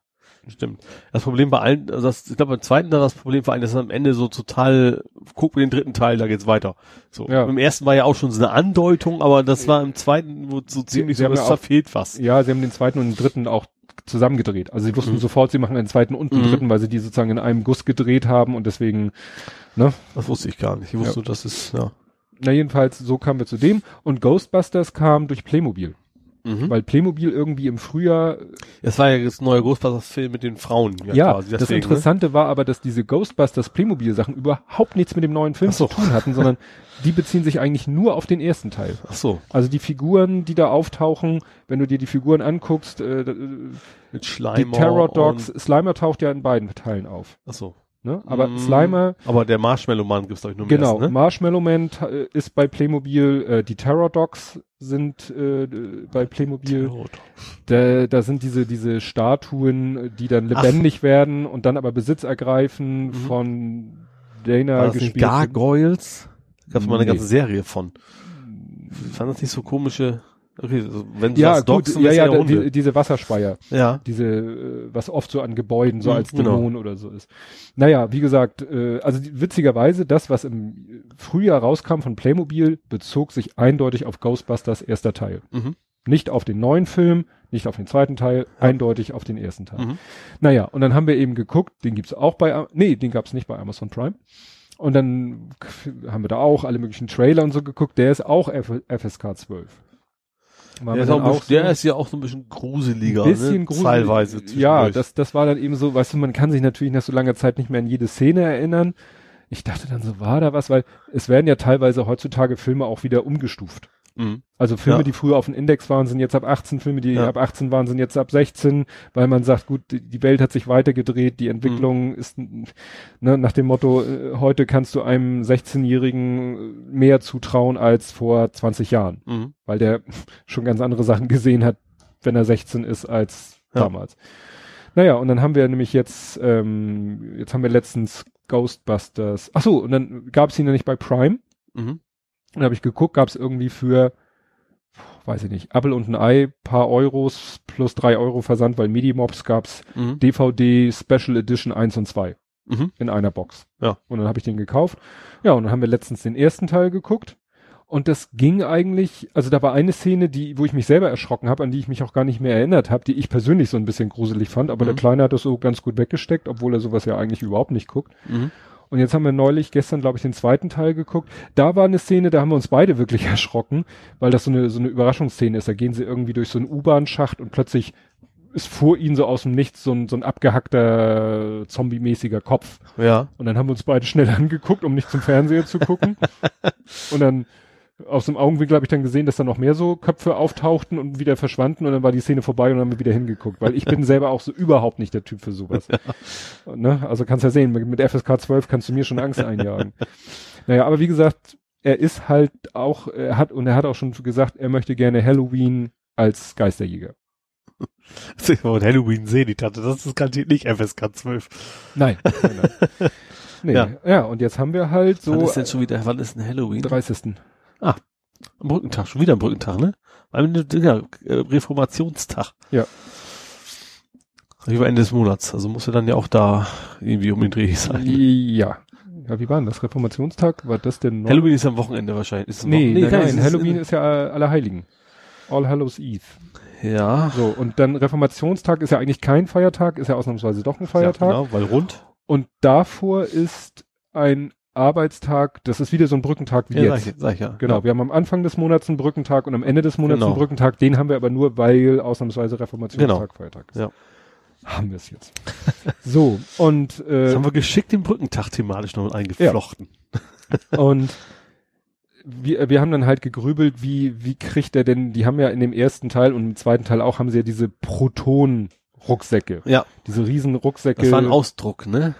Stimmt. Das Problem bei allen, also das, ich glaube beim zweiten da das Problem vor allem, dass am Ende so total, guck mir den dritten Teil, da geht's weiter. So. Ja. Im ersten war ja auch schon so eine Andeutung, aber das war im zweiten, wo so ziemlich sie so, haben es ja verfehlt was. Ja, sie haben den zweiten und den dritten auch zusammengedreht. Also sie wussten Mhm. sofort, sie machen den zweiten und den Mhm. dritten, weil sie die sozusagen in einem Guss gedreht haben und deswegen, ne? Das wusste ich gar nicht. Ich wusste, das ist, ja. Na jedenfalls, so kamen wir zu dem. Und Ghostbusters kam durch Playmobil. Mhm. Weil Playmobil irgendwie im Frühjahr Es war ja das neue Ghostbusters-Film mit den Frauen. Ja, quasi, das deswegen, ne? Interessante war aber, dass diese Ghostbusters Playmobil-Sachen überhaupt nichts mit dem neuen Film so. zu tun hatten, sondern die beziehen sich eigentlich nur auf den ersten Teil. Ne? Ach so, Also die Figuren, die da auftauchen, wenn du dir die Figuren anguckst, äh, äh, mit die Schleimer. Terror Dogs, Slimer taucht ja in beiden Teilen auf. Ach so. Ne? Aber Mm, Slimer, Aber der Marshmallow-Mann gibt's doch nur im genau, ersten, ne? Marshmallow Man äh, ist bei Playmobil, äh, die Terror Dogs sind äh, bei Playmobil. Da, da sind diese, diese Statuen, die dann lebendig werden und dann aber Besitz ergreifen Mhm. von Dana War das gespielt. Gargoyles? Gab's mal eine Nee. ganze Serie von. Ich fand das nicht so komische, okay, also wenn du ja, sagst gut, Dogs, dann ja, ja, die, diese Wasserspeier, ja. diese, äh, was oft so an Gebäuden so Mhm, als genau. Dämon oder so ist. Naja, wie gesagt, äh, also die, witzigerweise, das, was im Frühjahr rauskam von Playmobil, bezog sich eindeutig auf Ghostbusters erster Teil. Mhm. Nicht auf den neuen Film, nicht auf den zweiten Teil, eindeutig auf den ersten Teil. Mhm. Naja, und dann haben wir eben geguckt, den gibt's auch bei, nee, den gab's nicht bei Amazon Prime. Und dann haben wir da auch alle möglichen Trailer und so geguckt, der ist auch F FSK 12. Der, ist auch bisschen, der so- ist ja auch so ein bisschen gruseliger, ein bisschen ne? gruselig. Teilweise. Ja, das, das war dann eben so, weißt du, man kann sich natürlich nach so langer Zeit nicht mehr an jede Szene erinnern. Ich dachte dann so, war da was, weil es werden ja teilweise heutzutage Filme auch wieder umgestuft. Mhm. Also Filme, Ja. die früher auf dem Index waren, sind jetzt ab 18, Filme, die Ja. ab 18 waren, sind jetzt ab 16, weil man sagt, gut, die Welt hat sich weitergedreht, die Mhm. Entwicklung ist ne, nach dem Motto, äh, heute kannst du einem 16-Jährigen mehr zutrauen als vor 20 Jahren, Mhm. weil der schon ganz andere Sachen gesehen hat, wenn er 16 ist, als Ja. damals. Naja, und dann haben wir nämlich jetzt, ähm, jetzt haben wir letztens Ghostbusters, ach so, und dann gab es ihn ja nicht bei Prime, Mhm. Und habe ich geguckt, gab es irgendwie für, weiß ich nicht, Apple und ein Ei, paar Euros plus drei Euro Versand, weil Medimobs gab's Mhm. DVD Special Edition 1 und 2 Mhm. in einer Box. Ja. Und dann habe ich den gekauft. Ja, und dann haben wir letztens den ersten Teil geguckt. Und das ging eigentlich, also da war eine Szene, die, wo ich mich selber erschrocken habe, an die ich mich auch gar nicht mehr erinnert habe, die ich persönlich so ein bisschen gruselig fand, aber Mhm. der Kleine hat das so ganz gut weggesteckt, obwohl er sowas ja eigentlich überhaupt nicht guckt. Mhm. Und jetzt haben wir neulich, gestern glaube ich, den zweiten Teil geguckt. Da war eine Szene, da haben wir uns beide wirklich erschrocken, weil das so eine, so eine Überraschungsszene ist. Da gehen sie irgendwie durch so einen U-Bahn-Schacht und plötzlich ist vor ihnen so aus dem Nichts so ein, so ein abgehackter, zombie-mäßiger Kopf. Ja. Und dann haben wir uns beide schnell angeguckt, um nicht zum Fernseher zu gucken. und dann aus dem Augenwinkel habe ich dann gesehen, dass da noch mehr so Köpfe auftauchten und wieder verschwanden und dann war die Szene vorbei und dann haben wir wieder hingeguckt, weil ich bin selber auch so überhaupt nicht der Typ für sowas. Ne? Also kannst ja sehen, mit FSK 12 kannst du mir schon Angst einjagen. naja, aber wie gesagt, er ist halt auch, er hat, und er hat auch schon gesagt, er möchte gerne Halloween als Geisterjäger. Ich wollte Halloween sehen, ich dachte, das ist garantiert nicht FSK 12. Nein. nein, nein. Nee, ja. Ja. und jetzt haben wir halt so wann ist denn schon wieder, wann ist denn Halloween? 30. Am Brückentag, schon wieder am Brückentag, ne? Ja, äh, Reformationstag. Ja. Über Ende des Monats, also muss er dann ja auch da irgendwie um den Dreh sein. Ja. Ja, wie war denn das? Reformationstag? War das denn noch? Halloween ist am Wochenende wahrscheinlich. Ist Nee, Wochen- nein, gar nein, nicht, es Halloween in- ist ja Allerheiligen. All Hallows Eve. Ja. So, und dann Reformationstag ist ja eigentlich kein Feiertag, ist ja ausnahmsweise doch ein Feiertag. Ja, genau, weil rund. Und davor ist ein Arbeitstag, das ist wieder so ein Brückentag wie Ja, jetzt. sag ich, sag ich ja. Genau, wir haben am Anfang des Monats einen Brückentag und am Ende des Monats Genau. einen Brückentag. Den haben wir aber nur, weil ausnahmsweise Reformationstag Genau. Feiertag ist. Ja. Haben wir es jetzt. so, und, Das äh, haben wir geschickt den Brückentag thematisch noch eingeflochten. und wir, wir haben dann halt gegrübelt, wie, wie kriegt er denn, die haben ja in dem ersten Teil und im zweiten Teil auch, haben sie ja diese Proton-Rucksäcke. Ja, Diese riesen Rucksäcke. das war ein Ausdruck, ne?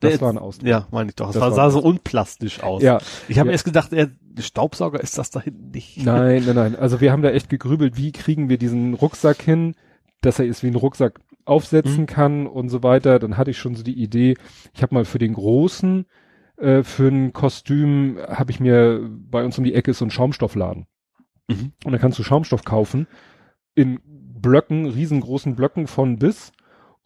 Das Der- war ein Ausdruck. Ja, meine ich doch. Das, Das war, sah so unplastisch aus. Ja, Ich habe Ja. erst gedacht, er, Staubsauger ist das da hinten nicht. nein, nein, nein. Also wir haben da echt gegrübelt, wie kriegen wir diesen Rucksack hin, dass er ist wie ein Rucksack aufsetzen Mhm. kann und so weiter. Dann hatte ich schon so die Idee, ich habe mal für den großen, äh, für ein Kostüm, habe ich mir bei uns um die Ecke so ein Schaumstoffladen. Mhm. Und dann kannst du Schaumstoff kaufen in Blöcken, riesengroßen Blöcken von bis.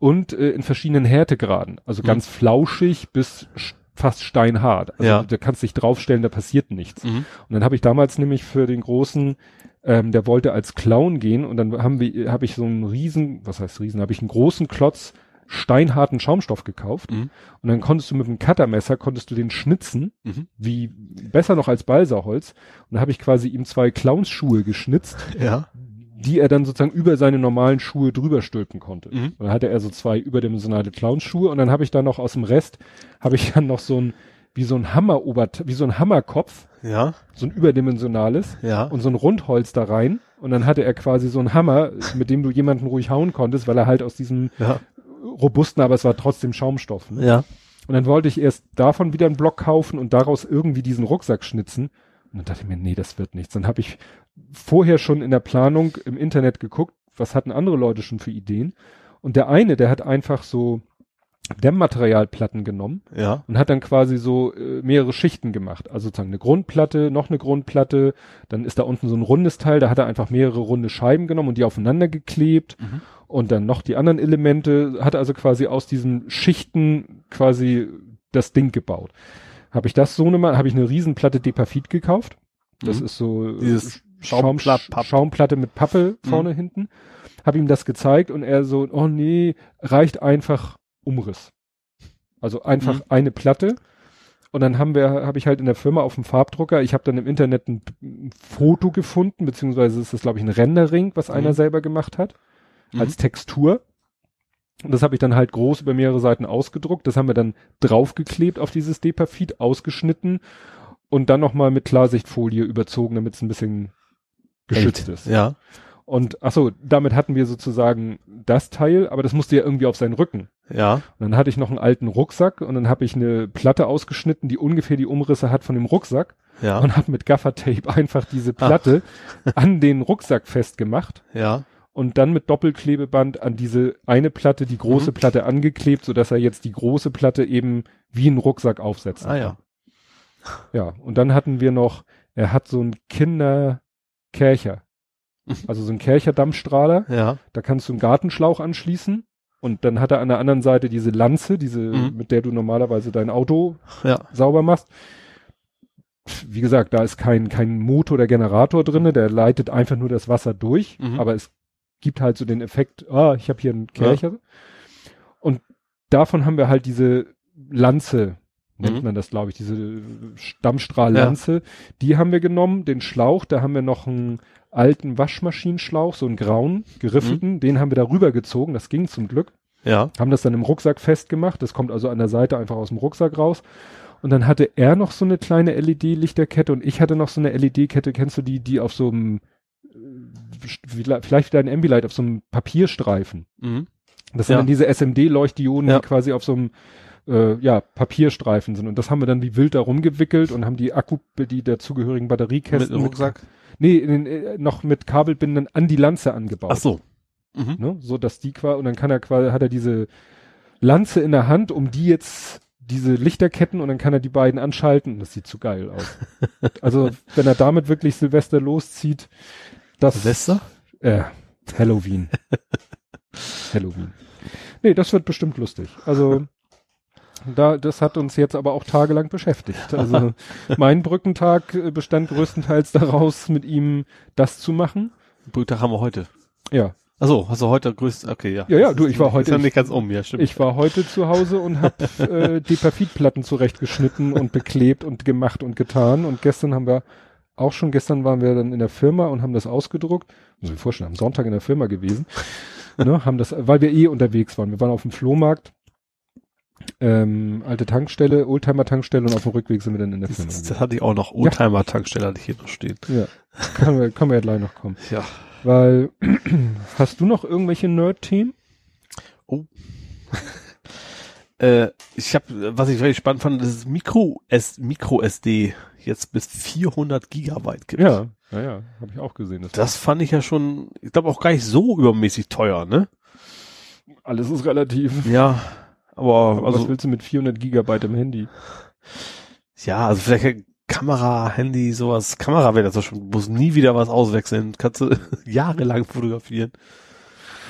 Und äh, in verschiedenen Härtegraden. Also ganz mhm. flauschig bis fast steinhart. Also ja. da kannst dich draufstellen, da passiert nichts. Mhm. Und dann habe ich damals nämlich für den großen, ähm, der wollte als Clown gehen und dann haben wir, habe ich so einen riesen, was heißt riesen, habe ich einen großen Klotz steinharten Schaumstoff gekauft mhm. und dann konntest du mit dem Cuttermesser konntest du den schnitzen, mhm. wie besser noch als Balsaholz und dann habe ich quasi ihm zwei Clownsschuhe geschnitzt. Ja die er dann sozusagen über seine normalen Schuhe drüber stülpen konnte. Mhm. Und dann hatte er so zwei überdimensionale Clownschuhe und dann habe ich dann noch aus dem Rest, habe ich dann noch so ein, wie so ein Hammer wie so ein Hammerkopf, ja. so ein überdimensionales ja. und so ein Rundholz da rein und dann hatte er quasi so ein Hammer, mit dem du jemanden ruhig hauen konntest, weil er halt aus diesem ja. robusten, aber es war trotzdem Schaumstoff. Ne? Ja. Und dann wollte ich erst davon wieder einen Block kaufen und daraus irgendwie diesen Rucksack schnitzen. Und dann dachte ich mir, nee, das wird nichts. Dann habe ich vorher schon in der Planung im Internet geguckt, was hatten andere Leute schon für Ideen. Und der eine, der hat einfach so Dämmmaterialplatten genommen ja. und hat dann quasi so äh, mehrere Schichten gemacht. Also sozusagen eine Grundplatte, noch eine Grundplatte, dann ist da unten so ein rundes Teil, da hat er einfach mehrere runde Scheiben genommen und die aufeinander geklebt Mhm. und dann noch die anderen Elemente, hat also quasi aus diesen Schichten quasi das Ding gebaut. Habe ich das so eine, habe ich eine Riesenplatte Depafit gekauft. Das Mhm. ist so Dieses Schaum, Schaumplatt- Schaumplatte mit Pappe vorne hinten. Hab ihm das gezeigt und er so, oh nee, reicht einfach Umriss. Also einfach Mhm. eine Platte. Und dann haben wir, habe ich halt in der Firma auf dem Farbdrucker, ich habe dann im Internet ein, ein Foto gefunden, beziehungsweise ist das, glaube ich, ein Rendering, was einer Mhm. selber gemacht hat, Mhm. als Textur. Und das habe ich dann halt groß über mehrere Seiten ausgedruckt. Das haben wir dann draufgeklebt auf dieses Depafit, ausgeschnitten und dann nochmal mit Klarsichtfolie überzogen, damit es ein bisschen geschützt ist. Ja. Und ach so, damit hatten wir sozusagen das Teil, aber das musste ja irgendwie auf seinen Rücken. Ja. Und dann hatte ich noch einen alten Rucksack und dann habe ich eine Platte ausgeschnitten, die ungefähr die Umrisse hat von dem Rucksack Ja. und habe mit Gaffertape einfach diese Platte an den Rucksack festgemacht ja. und dann mit Doppelklebeband an diese eine Platte, die große Mhm. Platte angeklebt, so dass er jetzt die große Platte eben wie einen Rucksack aufsetzt. Ah ja. Ja, und dann hatten wir noch, er hat so einen Kinderkercher. Also so einen Kercher-Dampfstrahler. Ja. Da kannst du einen Gartenschlauch anschließen. Und dann hat er an der anderen Seite diese Lanze, diese, Mhm. mit der du normalerweise dein Auto Ja. sauber machst. Wie gesagt, da ist kein, kein Motor oder Generator drinne, der leitet einfach nur das Wasser durch. Mhm. Aber es gibt halt so den Effekt, ah, ich habe hier einen Kercher. Und davon haben wir halt diese Lanze, nennt Mhm. man das, glaube ich, diese Dampfstrahllanze. Die haben wir genommen, den Schlauch, da haben wir noch einen alten Waschmaschinenschlauch, so einen grauen, geriffelten, Mhm. den haben wir darüber gezogen, das ging zum Glück. Ja. Haben das dann im Rucksack festgemacht, das kommt also an der Seite einfach aus dem Rucksack raus. Und dann hatte er noch so eine kleine LED-Lichterkette und ich hatte noch so eine LED-Kette, kennst du die, die auf so einem, äh, vielleicht wieder ein Ambilight auf so einem Papierstreifen. Mhm. Das sind Ja. dann diese SMD-Leuchtdioden, Ja. die quasi auf so einem äh, ja, Papierstreifen sind. Und das haben wir dann wie wild da rumgewickelt und haben die Akku, die dazugehörigen Batteriekästen Mit Rucksack? nee, in den, äh, noch mit Kabelbindern an die Lanze angebaut. Ach so. Mhm. Ne? So dass die quasi, und dann kann er quasi, hat er diese Lanze in der Hand, um die jetzt diese Lichterketten und dann kann er die beiden anschalten. Das sieht zu geil aus. also, wenn er damit wirklich Silvester loszieht, das Silvester? äh, Halloween. Halloween. Nee, das wird bestimmt lustig. Also, da, das hat uns jetzt aber auch tagelang beschäftigt. Also, mein Brückentag äh, bestand größtenteils daraus, mit ihm das zu machen. Brücktag haben wir heute. Ja. Achso, hast du heute größt, okay, ja. Ja, ja, du, ich war heute- Ist ja nicht ganz um, ja, stimmt. Ich war heute zu Hause und habe äh, Depafitplatten zurechtgeschnitten und beklebt und gemacht und getan. Und gestern haben wir, auch schon gestern waren wir dann in der Firma und haben das ausgedruckt. Muss ich mir vorstellen, am Sonntag in der Firma gewesen. ne, haben das, weil wir eh unterwegs waren. Wir waren auf dem Flohmarkt, ähm, alte Tankstelle, Oldtimer-Tankstelle und auf dem Rückweg sind wir dann in der Firma. das, das hatte ich auch noch. Oldtimer-Tankstelle hatte ich hier noch stehen. Ja, können wir, können wir ja gleich noch kommen. Ja. Weil, hast du noch irgendwelche Nerd-Themen? Äh, ich habe, was ich wirklich spannend fand, das ist Micro, S, Micro SD jetzt bis 400 Gigabyte gibt. Ja, ja, ja, habe ich auch gesehen. Das, Das fand ich ja schon, ich glaube auch gar nicht so übermäßig teuer, ne? alles ist relativ. Ja, aber was also willst du mit 400 Gigabyte im Handy? ja, also vielleicht Kamera, Handy, sowas. Kamera wäre das doch schon, muss nie wieder was auswechseln. Kannst du jahrelang fotografieren.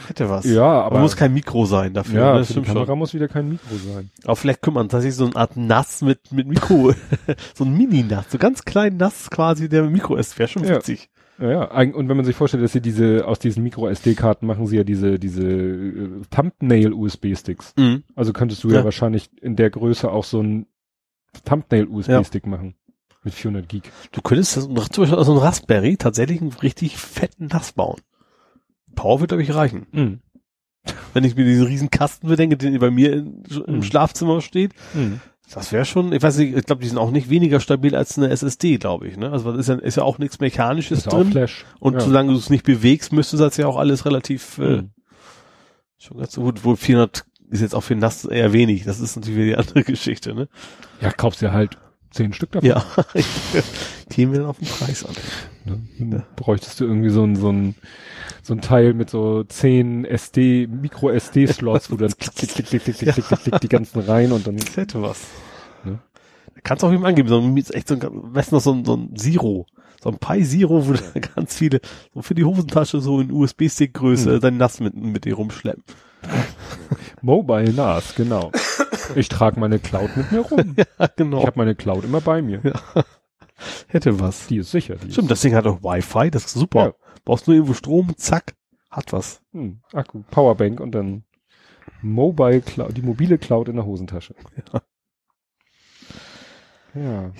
Hätte was. Ja, aber. muss kein Mikro sein dafür. ja, ne? für die Kamera schon. muss wieder kein Mikro sein. Aber vielleicht kümmern, dass ich so eine Art Nass mit, mit Mikro, so ein Mini-Nass, so ganz klein Nass quasi, der mit Mikro ist, wäre schon witzig. Ja, ja. eig- Und wenn man sich vorstellt, dass sie diese, aus diesen Micro-SD-Karten machen sie ja diese, diese äh, Thumbnail-USB-Sticks. Mhm. Also könntest du ja. Ja. wahrscheinlich in der Größe auch so ein Thumbnail-USB-Stick machen. Mit 400 Gig. Du könntest das, zum Beispiel aus so einem Raspberry tatsächlich einen richtig fetten Nass bauen. Power wird, glaube ich, reichen. Mhm. Wenn ich mir diesen riesen Kasten bedenke, den bei mir in, im Mhm. Schlafzimmer steht, Mhm. Das wäre schon, ich weiß nicht, ich glaube, die sind auch nicht weniger stabil als eine SSD, glaube ich. Ne? Also das ist ja, ist ja auch nichts Mechanisches Ist drin. Flash. Und ja. solange du es nicht bewegst, müsste das ja auch alles relativ äh, Mhm. schon ganz so gut. Wohl 400 ist jetzt auch für Nass eher wenig. Das ist natürlich wieder die andere Geschichte, ne? Ja, kaufst dir halt zehn Stück davon. Ja, käme dann auf den Preis an. Ne? Dann Bräuchtest du irgendwie so ein, so ein, so ein Teil mit so zehn SD, Micro-SD-Slots, wo du dann klick, klick, klick, klick, klick, klick, klick, klick, klick, die ganzen rein und dann, Das hätte was. Ne? Da kannst du auch jemand angeben, so ein, echt so ein, weißt noch, so ein, so ein Zero. So ein Pi Zero, wo du ganz viele, so für die Hosentasche so in USB-Stick-Größe Hm. dein Nass mit, mit dir rumschleppen. Mobile NAS, genau. Ich trage meine Cloud mit mir rum. Ja, genau. Ich habe meine Cloud immer bei mir. hätte was. Die ist sicher. Die Stimmt, das Ding hat auch Wi-Fi, das ist super. Ja. Brauchst nur irgendwo Strom, zack, hat was. Ist, hm, Akku, Powerbank und dann Mobile Cloud, die mobile Cloud in der Hosentasche. Ja.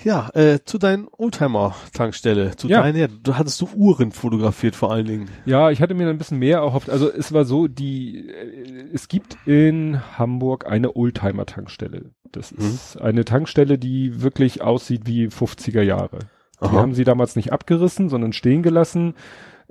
Ja, äh, zu deinen Oldtimer-Tankstelle, zu Ja. deiner, ja, du hattest du Uhren fotografiert vor allen Dingen. Ja, ich hatte mir ein bisschen mehr erhofft. Also es war so, die äh, es gibt in Hamburg eine Oldtimer-Tankstelle. Das Mhm. ist eine Tankstelle, die wirklich aussieht wie 50er Jahre. Die Aha. haben sie damals nicht abgerissen, sondern stehen gelassen.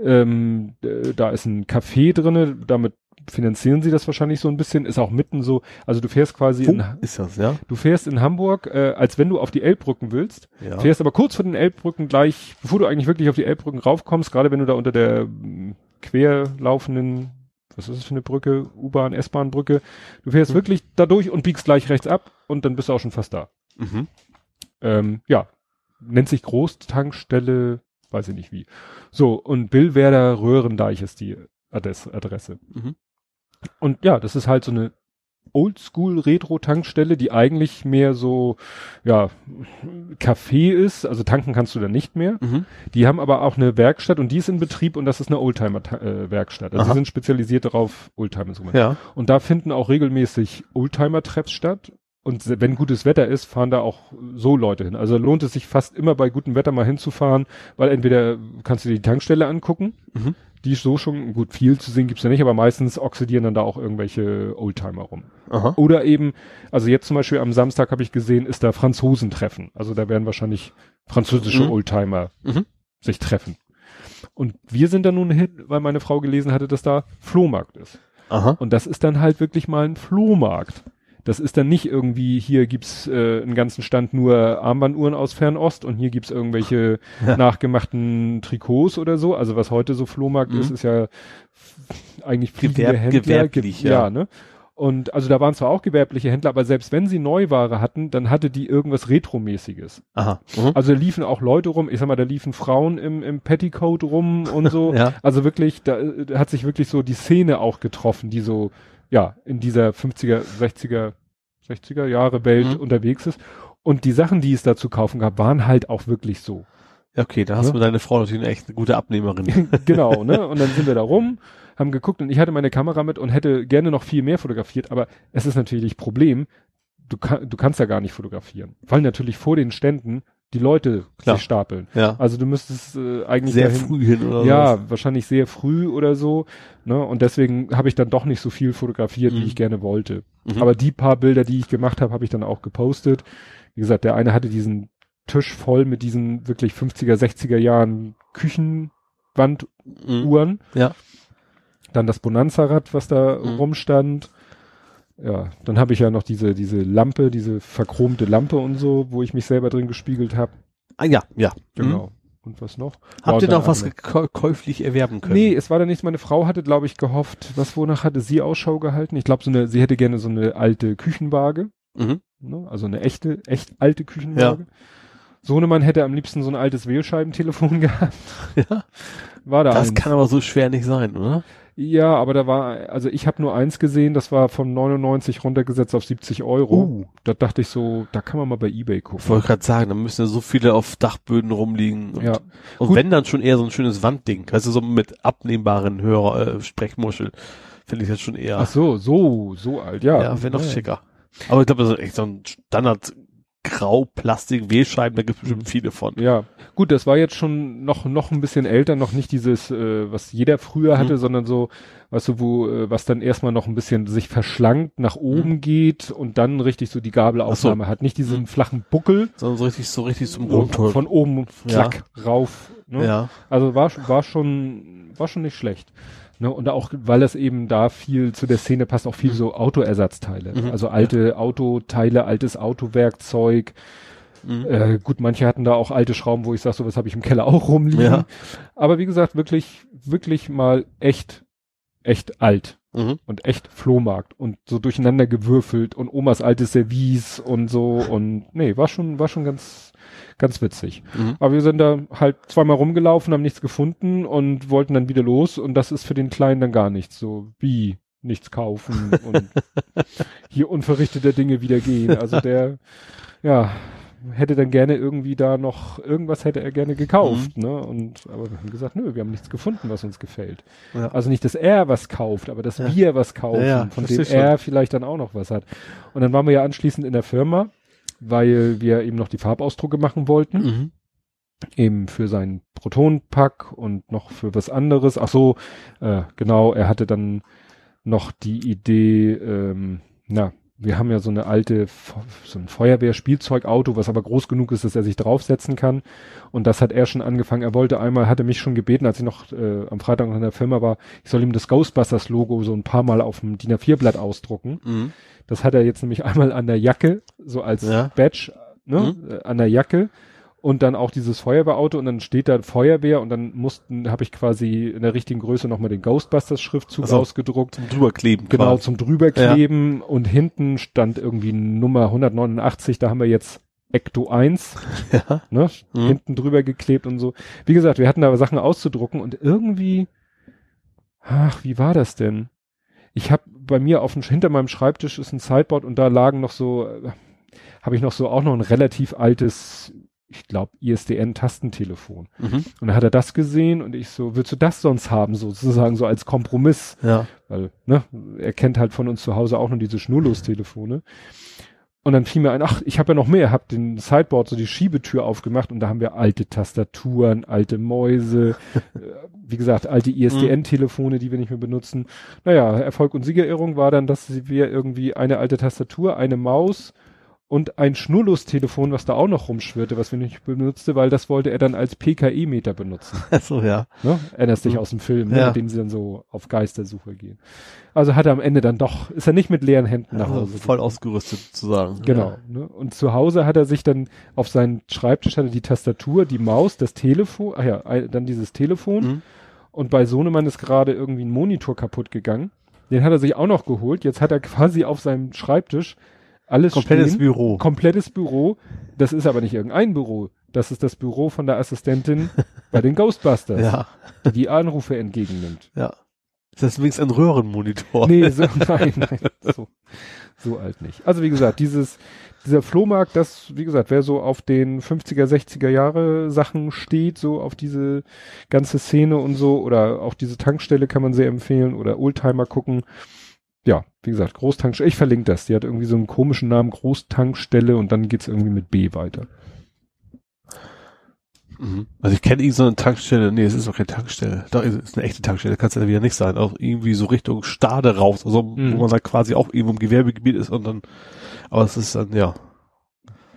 Ähm, äh, da ist ein Café drinne, damit finanzieren sie das wahrscheinlich so ein bisschen. Ist auch mitten so, also du fährst quasi Wo in, ist das, ja? du fährst in Hamburg, äh, als wenn du auf die Elbbrücken willst, Ja. fährst aber kurz vor den Elbbrücken gleich, bevor du eigentlich wirklich auf die Elbbrücken raufkommst, gerade wenn du da unter der mm, quer laufenden, was ist das für eine Brücke, U-Bahn, S-Bahn-Brücke, du fährst Mhm. wirklich da durch und biegst gleich rechts ab und dann bist du auch schon fast da. Mhm. Ähm, ja, nennt sich Großtankstelle, weiß ich nicht wie. So, und Billwerder Röhrendeich ist die Adresse. Adresse. Mhm. Und ja, das ist halt so eine Oldschool-Retro-Tankstelle, die eigentlich mehr so, ja, Café ist, also tanken kannst du da nicht mehr. Mhm. Die haben aber auch eine Werkstatt und die ist in Betrieb und das ist eine Oldtimer-Werkstatt. Also Aha. sie sind spezialisiert darauf, Oldtimer zu machen. Ja. Und da finden auch regelmäßig Oldtimer-Treps statt. Und wenn gutes Wetter ist, fahren da auch so Leute hin. Also lohnt es sich fast immer bei gutem Wetter mal hinzufahren, weil entweder kannst du dir die Tankstelle angucken, Mhm. die ist so schon, gut, viel zu sehen gibt's ja nicht, aber meistens oxidieren dann da auch irgendwelche Oldtimer rum. Aha. Oder eben, also jetzt zum Beispiel am Samstag habe ich gesehen, ist da Franzosentreffen. Also da werden wahrscheinlich französische Mhm. Oldtimer Mhm. sich treffen. Und wir sind da nun hin, weil meine Frau gelesen hatte, dass da Flohmarkt ist. Aha. Und das ist dann halt wirklich mal ein Flohmarkt. Das ist dann nicht irgendwie, hier gibt's äh, einen ganzen Stand nur Armbanduhren aus Fernost und hier gibt's irgendwelche Ja. nachgemachten Trikots oder so. Also was heute so Flohmarkt Mhm. ist, ist ja eigentlich Gewerb- Händler. gewerblich, Ge- ja. ja. ne? Und also da waren zwar auch gewerbliche Händler, aber selbst wenn sie Neuware hatten, dann hatte die irgendwas Retromäßiges. Aha. Mhm. Also da liefen auch Leute rum, ich sag mal, da liefen Frauen im, im Petticoat rum und so. Ja. Also wirklich, da, da hat sich wirklich so die Szene auch getroffen, die so, ja, in dieser 50er, 60er, 60er Jahre Welt Mhm. unterwegs ist. Und die Sachen, die es da zu kaufen gab, waren halt auch wirklich so. Ja, okay, da hast Ja. du deine Frau natürlich eine echt eine gute Abnehmerin. genau, ne? Und dann sind wir da rum, haben geguckt und ich hatte meine Kamera mit und hätte gerne noch viel mehr fotografiert, aber es ist natürlich Problem, du, kann, du kannst ja gar nicht fotografieren, weil natürlich vor den Ständen die Leute Klar. sich stapeln. ja. Also du müsstest äh, eigentlich Sehr dahin, früh hin oder ja, sowas. wahrscheinlich sehr früh oder so. Ne? Und deswegen habe ich dann doch nicht so viel fotografiert, Mhm. wie ich gerne wollte. Mhm. Aber die paar Bilder, die ich gemacht habe, habe ich dann auch gepostet. Wie gesagt, der eine hatte diesen Tisch voll mit diesen wirklich 50er, 60er Jahren Küchenwanduhren. Mhm. Ja. Dann das Bonanza-Rad, was da Mhm. rumstand. Ja, dann habe ich ja noch diese, diese Lampe, diese verchromte Lampe und so, wo ich mich selber drin gespiegelt habe. Ah, ja, ja. Mhm. Genau. Und was noch? Habt ihr Ja, noch was käuflich erwerben können? Nee, es war dann nichts. Meine Frau hatte, glaube ich, gehofft, was wonach hatte sie Ausschau gehalten? Ich glaube, so eine, sie hätte gerne so eine alte Küchenwaage, Mhm. ne? also eine echte, echt alte Küchenwaage. Sohnemann hätte am liebsten so ein altes Wählscheibentelefon gehabt. Ja. War da Das kann aber so schwer nicht sein, oder? Ja, aber da war, also ich habe nur eins gesehen, das war von 99 runtergesetzt auf 70 Euro. Uh. Da dachte ich so, da kann man mal bei Ebay Ich gucken. wollte gerade sagen, da müssen ja so viele auf Dachböden rumliegen. Und, Ja. und Gut. wenn dann schon eher so ein schönes Wandding, weißt du, so mit abnehmbaren Hörer, äh, Sprechmuschel, finde ich das schon eher. Ach so, so, so alt, ja. ja, wäre noch ja. schicker. Aber ich glaube, das ist echt so ein Standard Grau, Plastik, W-Scheiben, da gibt es Mhm. bestimmt viele von. Ja, gut, das war jetzt schon noch noch ein bisschen älter, noch nicht dieses, äh, was jeder früher hatte, Mhm. sondern so, weißt du, wo äh, was dann erstmal noch ein bisschen sich verschlankt nach oben geht und dann richtig so die Gabelaufnahme hat, nicht diesen Mhm. flachen Buckel Sondern so richtig, so richtig zum so Rundton. von oben klack rauf. Ne? Ja. Also war war schon war schon nicht schlecht. Ne, und auch, weil das eben da viel zu der Szene passt, auch viel so Autoersatzteile. Mhm. Also alte Autoteile, altes Autowerkzeug, Mhm. äh, gut, manche hatten da auch alte Schrauben, wo ich sage, sowas habe ich im Keller auch rumliegen. Ja. Aber wie gesagt, wirklich, wirklich mal echt, echt alt Mhm. und echt Flohmarkt und so durcheinander gewürfelt und Omas altes Service und so und nee, war schon, war schon ganz, ganz witzig. Mhm. Aber wir sind da halt zweimal rumgelaufen, haben nichts gefunden und wollten dann wieder los und das ist für den Kleinen dann gar nichts. So wie nichts kaufen und hier unverrichteter Dinge wieder gehen. Also der, ja, hätte dann gerne irgendwie da noch, irgendwas hätte er gerne gekauft, Mhm. ne? Und, aber wir haben gesagt, nö, wir haben nichts gefunden, was uns gefällt. Ja. Also nicht, dass er was kauft, aber dass Ja. wir was kaufen, Ja, von dem er vielleicht dann auch noch was hat. Und dann waren wir ja anschließend in der Firma, weil wir eben noch die Farbausdrucke machen wollten Mhm. eben für seinen Protonpack und noch für was anderes. Ach so, äh, genau, er hatte dann noch die Idee, ähm, na, wir haben ja so eine alte, so ein Feuerwehr-Spielzeugauto, was aber groß genug ist, dass er sich draufsetzen kann. Und das hat er schon angefangen. Er wollte einmal, hatte mich schon gebeten, als ich noch äh, am Freitag noch in der Firma war, ich soll ihm das Ghostbusters-Logo so ein paar Mal auf dem DIN A4-Blatt ausdrucken. Mhm. Das hat er jetzt nämlich einmal an der Jacke, so als Ja. Badge, ne, äh, an der Jacke und dann auch dieses Feuerwehrauto und dann steht da Feuerwehr und dann mussten, habe ich quasi in der richtigen Größe nochmal den Ghostbusters Schriftzug Ach so. ausgedruckt. Zum drüberkleben. Genau, quasi. zum drüberkleben und hinten stand irgendwie Nummer 189, da haben wir jetzt Ecto 1, Ja. ne, Mhm. hinten drüber geklebt und so. Wie gesagt, wir hatten da Sachen auszudrucken und irgendwie, ach, wie war das denn? Ich habe bei mir auf dem, hinter meinem Schreibtisch ist ein Sideboard und da lagen noch so, äh, habe ich noch so auch noch ein relativ altes, ich glaube ISDN-Tastentelefon. Mhm. Und dann hat er das gesehen und ich so, willst du das sonst haben, sozusagen so als Kompromiss? Ja. weil, ne, er kennt halt von uns zu Hause auch nur diese Schnurlos-Telefone. Und dann fiel mir ein, ach, ich habe ja noch mehr, hab den Sideboard, so die Schiebetür aufgemacht und da haben wir alte Tastaturen, alte Mäuse, äh, wie gesagt, alte ISDN-Telefone, die wir nicht mehr benutzen. Naja, Erfolg und Siegerehrung war dann, dass wir irgendwie eine alte Tastatur, eine Maus und ein Schnurlos-Telefon, was da auch noch rumschwirrte, was wir nicht benutzte, weil das wollte er dann als PKE-Meter benutzen. Achso, ja. Ne? Erinnerst dich Mhm. aus dem Film, ne? Ja. mit dem sie dann so auf Geistersuche gehen. Also hat er am Ende dann doch, ist er nicht mit leeren Händen nach Also Hause. voll gekommen. ausgerüstet sozusagen. Genau. Ne? Und zu Hause hat er sich dann auf seinen Schreibtisch hatte die Tastatur, die Maus, das Telefon, ach ja, dann dieses Telefon. Mhm. Und bei Sohnemann ist gerade irgendwie ein Monitor kaputt gegangen. Den hat er sich auch noch geholt. Jetzt hat er quasi auf seinem Schreibtisch alles Komplettes stehen. Büro. Komplettes Büro. Das ist aber nicht irgendein Büro. Das ist das Büro von der Assistentin bei den Ghostbusters, Ja. die die Anrufe entgegennimmt. Ja. Ist das wenigstens ein Röhrenmonitor? Nee, so, nein, nein, so, so alt nicht. Also wie gesagt, dieses, dieser Flohmarkt, das, wie gesagt, wer so auf den 50er, 60er Jahre Sachen steht, so auf diese ganze Szene und so, oder auch diese Tankstelle kann man sehr empfehlen, oder Oldtimer gucken. Ja, wie gesagt, Großtankstelle, ich verlinke das. Die hat irgendwie so einen komischen Namen, Großtankstelle, und dann geht's irgendwie mit B weiter. Mhm. Also ich kenne irgend so eine Tankstelle, nee, es ist doch keine Tankstelle. Doch, es ist eine echte Tankstelle, kann es ja wieder nicht sein. Auch irgendwie so Richtung Stade raus, also Mhm. wo man da quasi auch irgendwo im Gewerbegebiet ist und dann, aber es ist dann, ja.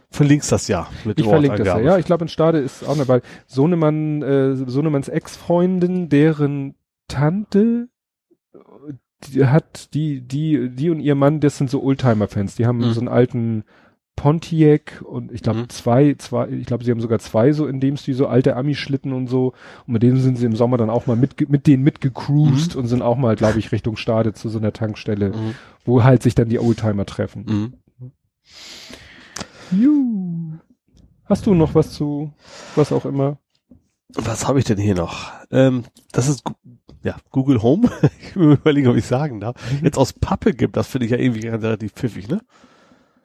Verlinkst das ja mit Ich verlinke das ja. Ja, ich glaube in Stade ist auch noch, weil Sohnemann, äh, Sohnemanns Ex-Freundin, deren Tante, die hat, die, die, die und ihr Mann, das sind so Oldtimer-Fans. Die haben Mhm. so einen alten Pontiac und ich glaube Mhm. zwei, zwei, ich glaube, sie haben sogar zwei so in dem Stil, so alte Ami-Schlitten und so. Und mit denen sind sie im Sommer dann auch mal mit, mit denen mitgecruised und sind auch mal, glaube ich, Richtung Stade zu so einer Tankstelle, Mhm. wo halt sich dann die Oldtimer treffen. Mhm. Juhu. Hast du noch was zu, was auch immer? Was habe ich denn hier noch? Ähm, das ist ja, Google Home, ich will überlegen, ob ich sagen darf, jetzt aus Pappe gibt, das finde ich ja irgendwie relativ pfiffig, ne?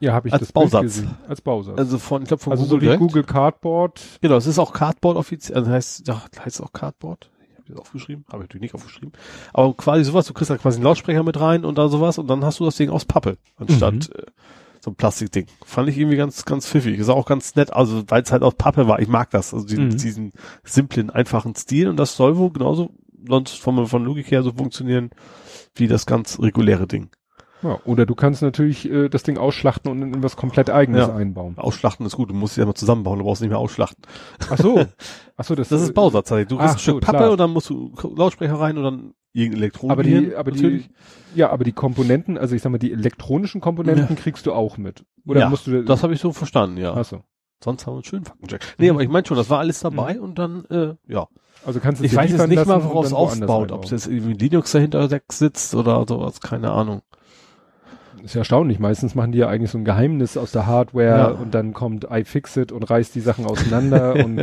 Ja, habe ich Als das Bild Bausatz. gesehen. Als Bausatz. Also von, ich glaube von Also so Google wie direkt. Google Cardboard. Genau, es ist auch Cardboard offiziell, also heißt, ja, heißt es auch Cardboard. Ich habe das aufgeschrieben, habe ich natürlich nicht aufgeschrieben. Aber quasi sowas, du kriegst da quasi einen Lautsprecher mit rein und da sowas und dann hast du das Ding aus Pappe, anstatt Mhm. äh, so ein Plastikding. Fand ich irgendwie ganz, ganz pfiffig. Ist auch ganz nett, also weil es halt aus Pappe war. Ich mag das, also diesen, Mhm. diesen simplen, einfachen Stil und das soll wohl genauso sonst von, von Logik her so funktionieren wie das ganz reguläre Ding. Ja, oder du kannst natürlich äh, das Ding ausschlachten und in, was komplett eigenes Ja. einbauen. Ausschlachten ist gut, du musst sie ja mal zusammenbauen, du brauchst nicht mehr ausschlachten. Ach so. Ach so, das, Das ist Bausatz. halt. Du kriegst ein Stück so, Pappe klar. und dann musst du Lautsprecher rein und dann irgendein Elektronik. Aber die, aber natürlich. die, ja, aber die Komponenten, also ich sag mal, die elektronischen Komponenten kriegst du auch mit. Oder Ja, musst du Das habe ich so verstanden, ja. Ach so. Sonst haben wir einen schönen Faktencheck. Nee, Mhm. aber ich meine schon, das war alles dabei und dann, äh, ja. Also kannst du Ich weiß jetzt nicht mal, und worauf es aufbaut. Ob es jetzt irgendwie Linux dahinter sitzt oder sowas, keine Ahnung. ist ja erstaunlich. Meistens machen die ja eigentlich so ein Geheimnis aus der Hardware Ja. und dann kommt iFixit und reißt die Sachen auseinander und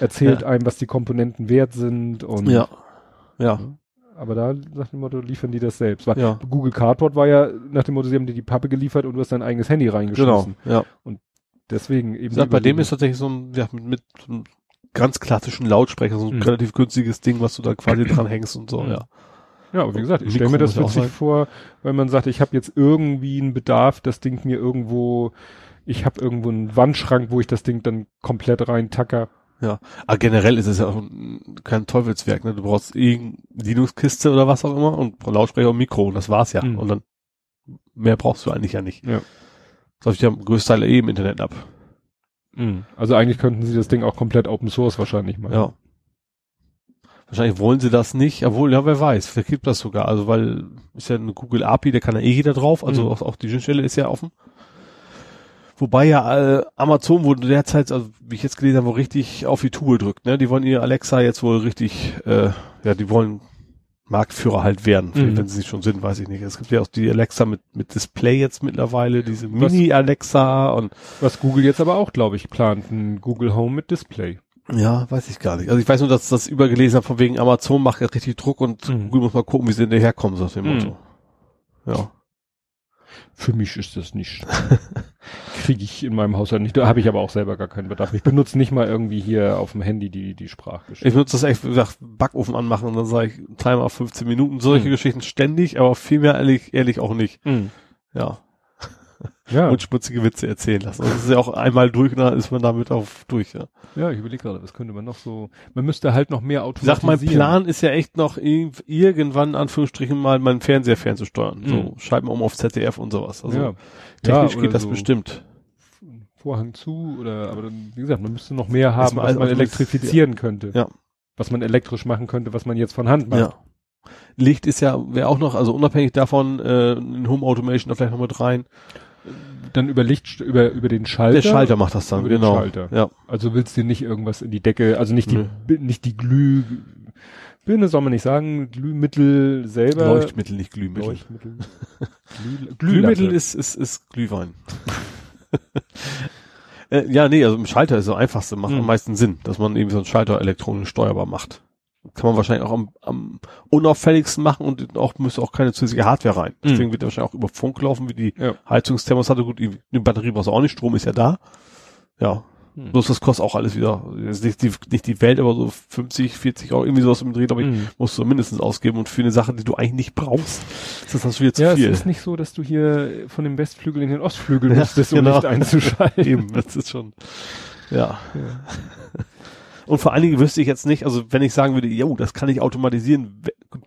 erzählt Ja. einem, was die Komponenten wert sind und Ja. Ja. aber da nach dem Motto liefern die das selbst. Weil Ja. Google Cardboard war ja nach dem Motto, sie haben dir die Pappe geliefert und du hast dein eigenes Handy Genau. reingeschmissen. Ja. Deswegen eben. Gesagt, bei dem ist tatsächlich so ein, ja, mit, mit ganz klassischen Lautsprecher, so ein Mhm. relativ günstiges Ding, was du da quasi dran hängst und so, Mhm. ja. Ja, aber wie gesagt, ich stelle mir das witzig vor, wenn man sagt, ich habe jetzt irgendwie einen Bedarf, das Ding mir irgendwo, ich habe irgendwo einen Wandschrank, wo ich das Ding dann komplett reintacker. Aber generell ist es ja auch ein- kein Teufelswerk, ne? Du brauchst irgendeine Linux-Kiste oder was auch immer und Lautsprecher und Mikro und das war's ja. Mhm. Und dann mehr brauchst du eigentlich ja nicht. Ja. Das läuft ja größtenteils eh im Internet ab. Also eigentlich könnten sie das Ding auch komplett Open Source wahrscheinlich machen. Ja. Wahrscheinlich wollen sie das nicht, obwohl, ja, wer weiß, vielleicht gibt das sogar. Also, weil ist ja eine Google API, da kann ja eh jeder drauf, also Mhm. auch, auch die Schnittstelle ist ja offen. Wobei ja äh, Amazon wohl derzeit, also wie ich jetzt gelesen habe, wohl richtig auf die Tube drückt. Ne? Die wollen ihr Alexa jetzt wohl richtig, äh, ja, die wollen Marktführer halt werden, Mhm. wenn sie nicht schon sind, weiß ich nicht. Es gibt ja auch die Alexa mit, mit Display jetzt mittlerweile, diese Mini-Alexa und Was Google jetzt aber auch, glaube ich, plant, ein Google Home mit Display. Ja, weiß ich gar nicht. Also ich weiß nur, dass das übergelesen habe, von wegen Amazon macht jetzt richtig Druck und Mhm. Google muss mal gucken, wie sie hinterherkommen, so nach dem Mhm. Motto. Ja. Für mich ist das nicht. Kriege ich in meinem Haushalt nicht. Da habe ich aber auch selber gar keinen Bedarf. Ich benutze nicht mal irgendwie hier auf dem Handy die, die Sprachgeschichte. Ich benutze das echt, wie gesagt, Backofen anmachen und dann sage ich Timer auf 15 Minuten, solche Mhm. Geschichten ständig, aber viel mehr ehrlich, ehrlich auch nicht. Mhm. Ja. Ja, Und schmutzige Witze erzählen lassen. Und das ist ja auch einmal durch, dann ist man damit auf durch, ja. ja, ich überlege gerade, was könnte man noch so. Man müsste halt noch mehr Ich sag, mein automatisieren. Plan ist ja echt noch irg- irgendwann, in Anführungsstrichen, mal meinen Fernseher fernzusteuern. Mhm. So, Schalten um auf ZDF und sowas. Also ja. technisch ja, geht das so bestimmt. Vorhang zu oder aber dann, wie gesagt, man müsste noch mehr haben, Erstmal was man also- elektrifizieren könnte. Ja. Was man elektrisch machen könnte, was man jetzt von Hand macht. Ja. Licht ist ja, wäre auch noch, also unabhängig davon, äh, in Home Automation da vielleicht noch mit rein. Dann über Licht, über, über den Schalter. Der Schalter macht das dann, Über den genau. Schalter. Ja. Also willst du nicht irgendwas in die Decke, also nicht die. Bi- nicht die Glüh, Birne soll man nicht sagen, Glühmittel selber. Leuchtmittel, nicht Glühmittel. Leuchtmittel. Glüh, Glühmittel ist, ist, ist Glühwein. äh, ja, nee, also im Schalter ist das einfachste, macht Mhm. am meisten Sinn, dass man eben so einen Schalter elektronisch steuerbar macht. Kann man wahrscheinlich auch am, am unauffälligsten machen und auch müsste auch keine zusätzliche Hardware rein. Mhm. Deswegen wird er wahrscheinlich auch über Funk laufen, wie die Ja. Heizungsthermostate. Gut, die, die Batterie brauchst du auch nicht, Strom ist ja da. Ja. Mhm. Bloß das kostet auch alles wieder, nicht die, nicht die Welt, aber so 50, 40 Euro, irgendwie sowas im Dreh, ich, Mhm. musst du mindestens ausgeben. Und für eine Sache, die du eigentlich nicht brauchst, ist das dann wieder zu Ja, viel. es ist nicht so, dass du hier von dem Westflügel in den Ostflügel Ja, musstest, um genau. Licht einzuschalten. Eben, das ist schon, ja. Ja. Und vor allen Dingen wüsste ich jetzt nicht, also wenn ich sagen würde, jo, das kann ich automatisieren,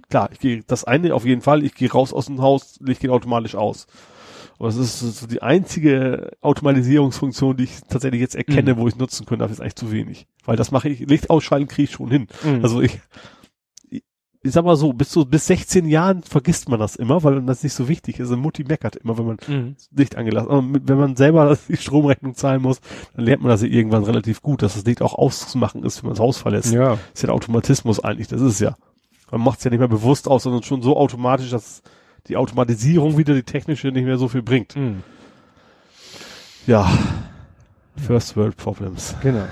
klar, ich gehe das eine auf jeden Fall, ich gehe raus aus dem Haus, Licht geht automatisch aus. Aber es ist so die einzige Automatisierungsfunktion, die ich tatsächlich jetzt erkenne, Mhm. wo ich nutzen könnte, dafür ist eigentlich zu wenig. Weil das mache ich, Licht ausschalten kriege ich schon hin. Mhm. Also ich, ich, sag mal so, bis zu, bis 16 Jahren vergisst man das immer, weil das nicht so wichtig ist. Und Mutti meckert immer, wenn man Mhm. Licht angelassen. Mit- wenn man selber die Stromrechnung zahlen muss, dann lernt man das ja irgendwann relativ gut, dass das Licht auch auszumachen ist, wenn man das Haus verlässt. Ja. ist ja der Automatismus eigentlich, das ist es ja. Man macht es ja nicht mehr bewusst aus, sondern schon so automatisch, dass die Automatisierung wieder die technische nicht mehr so viel bringt. Mhm. Ja. First World Problems. Genau.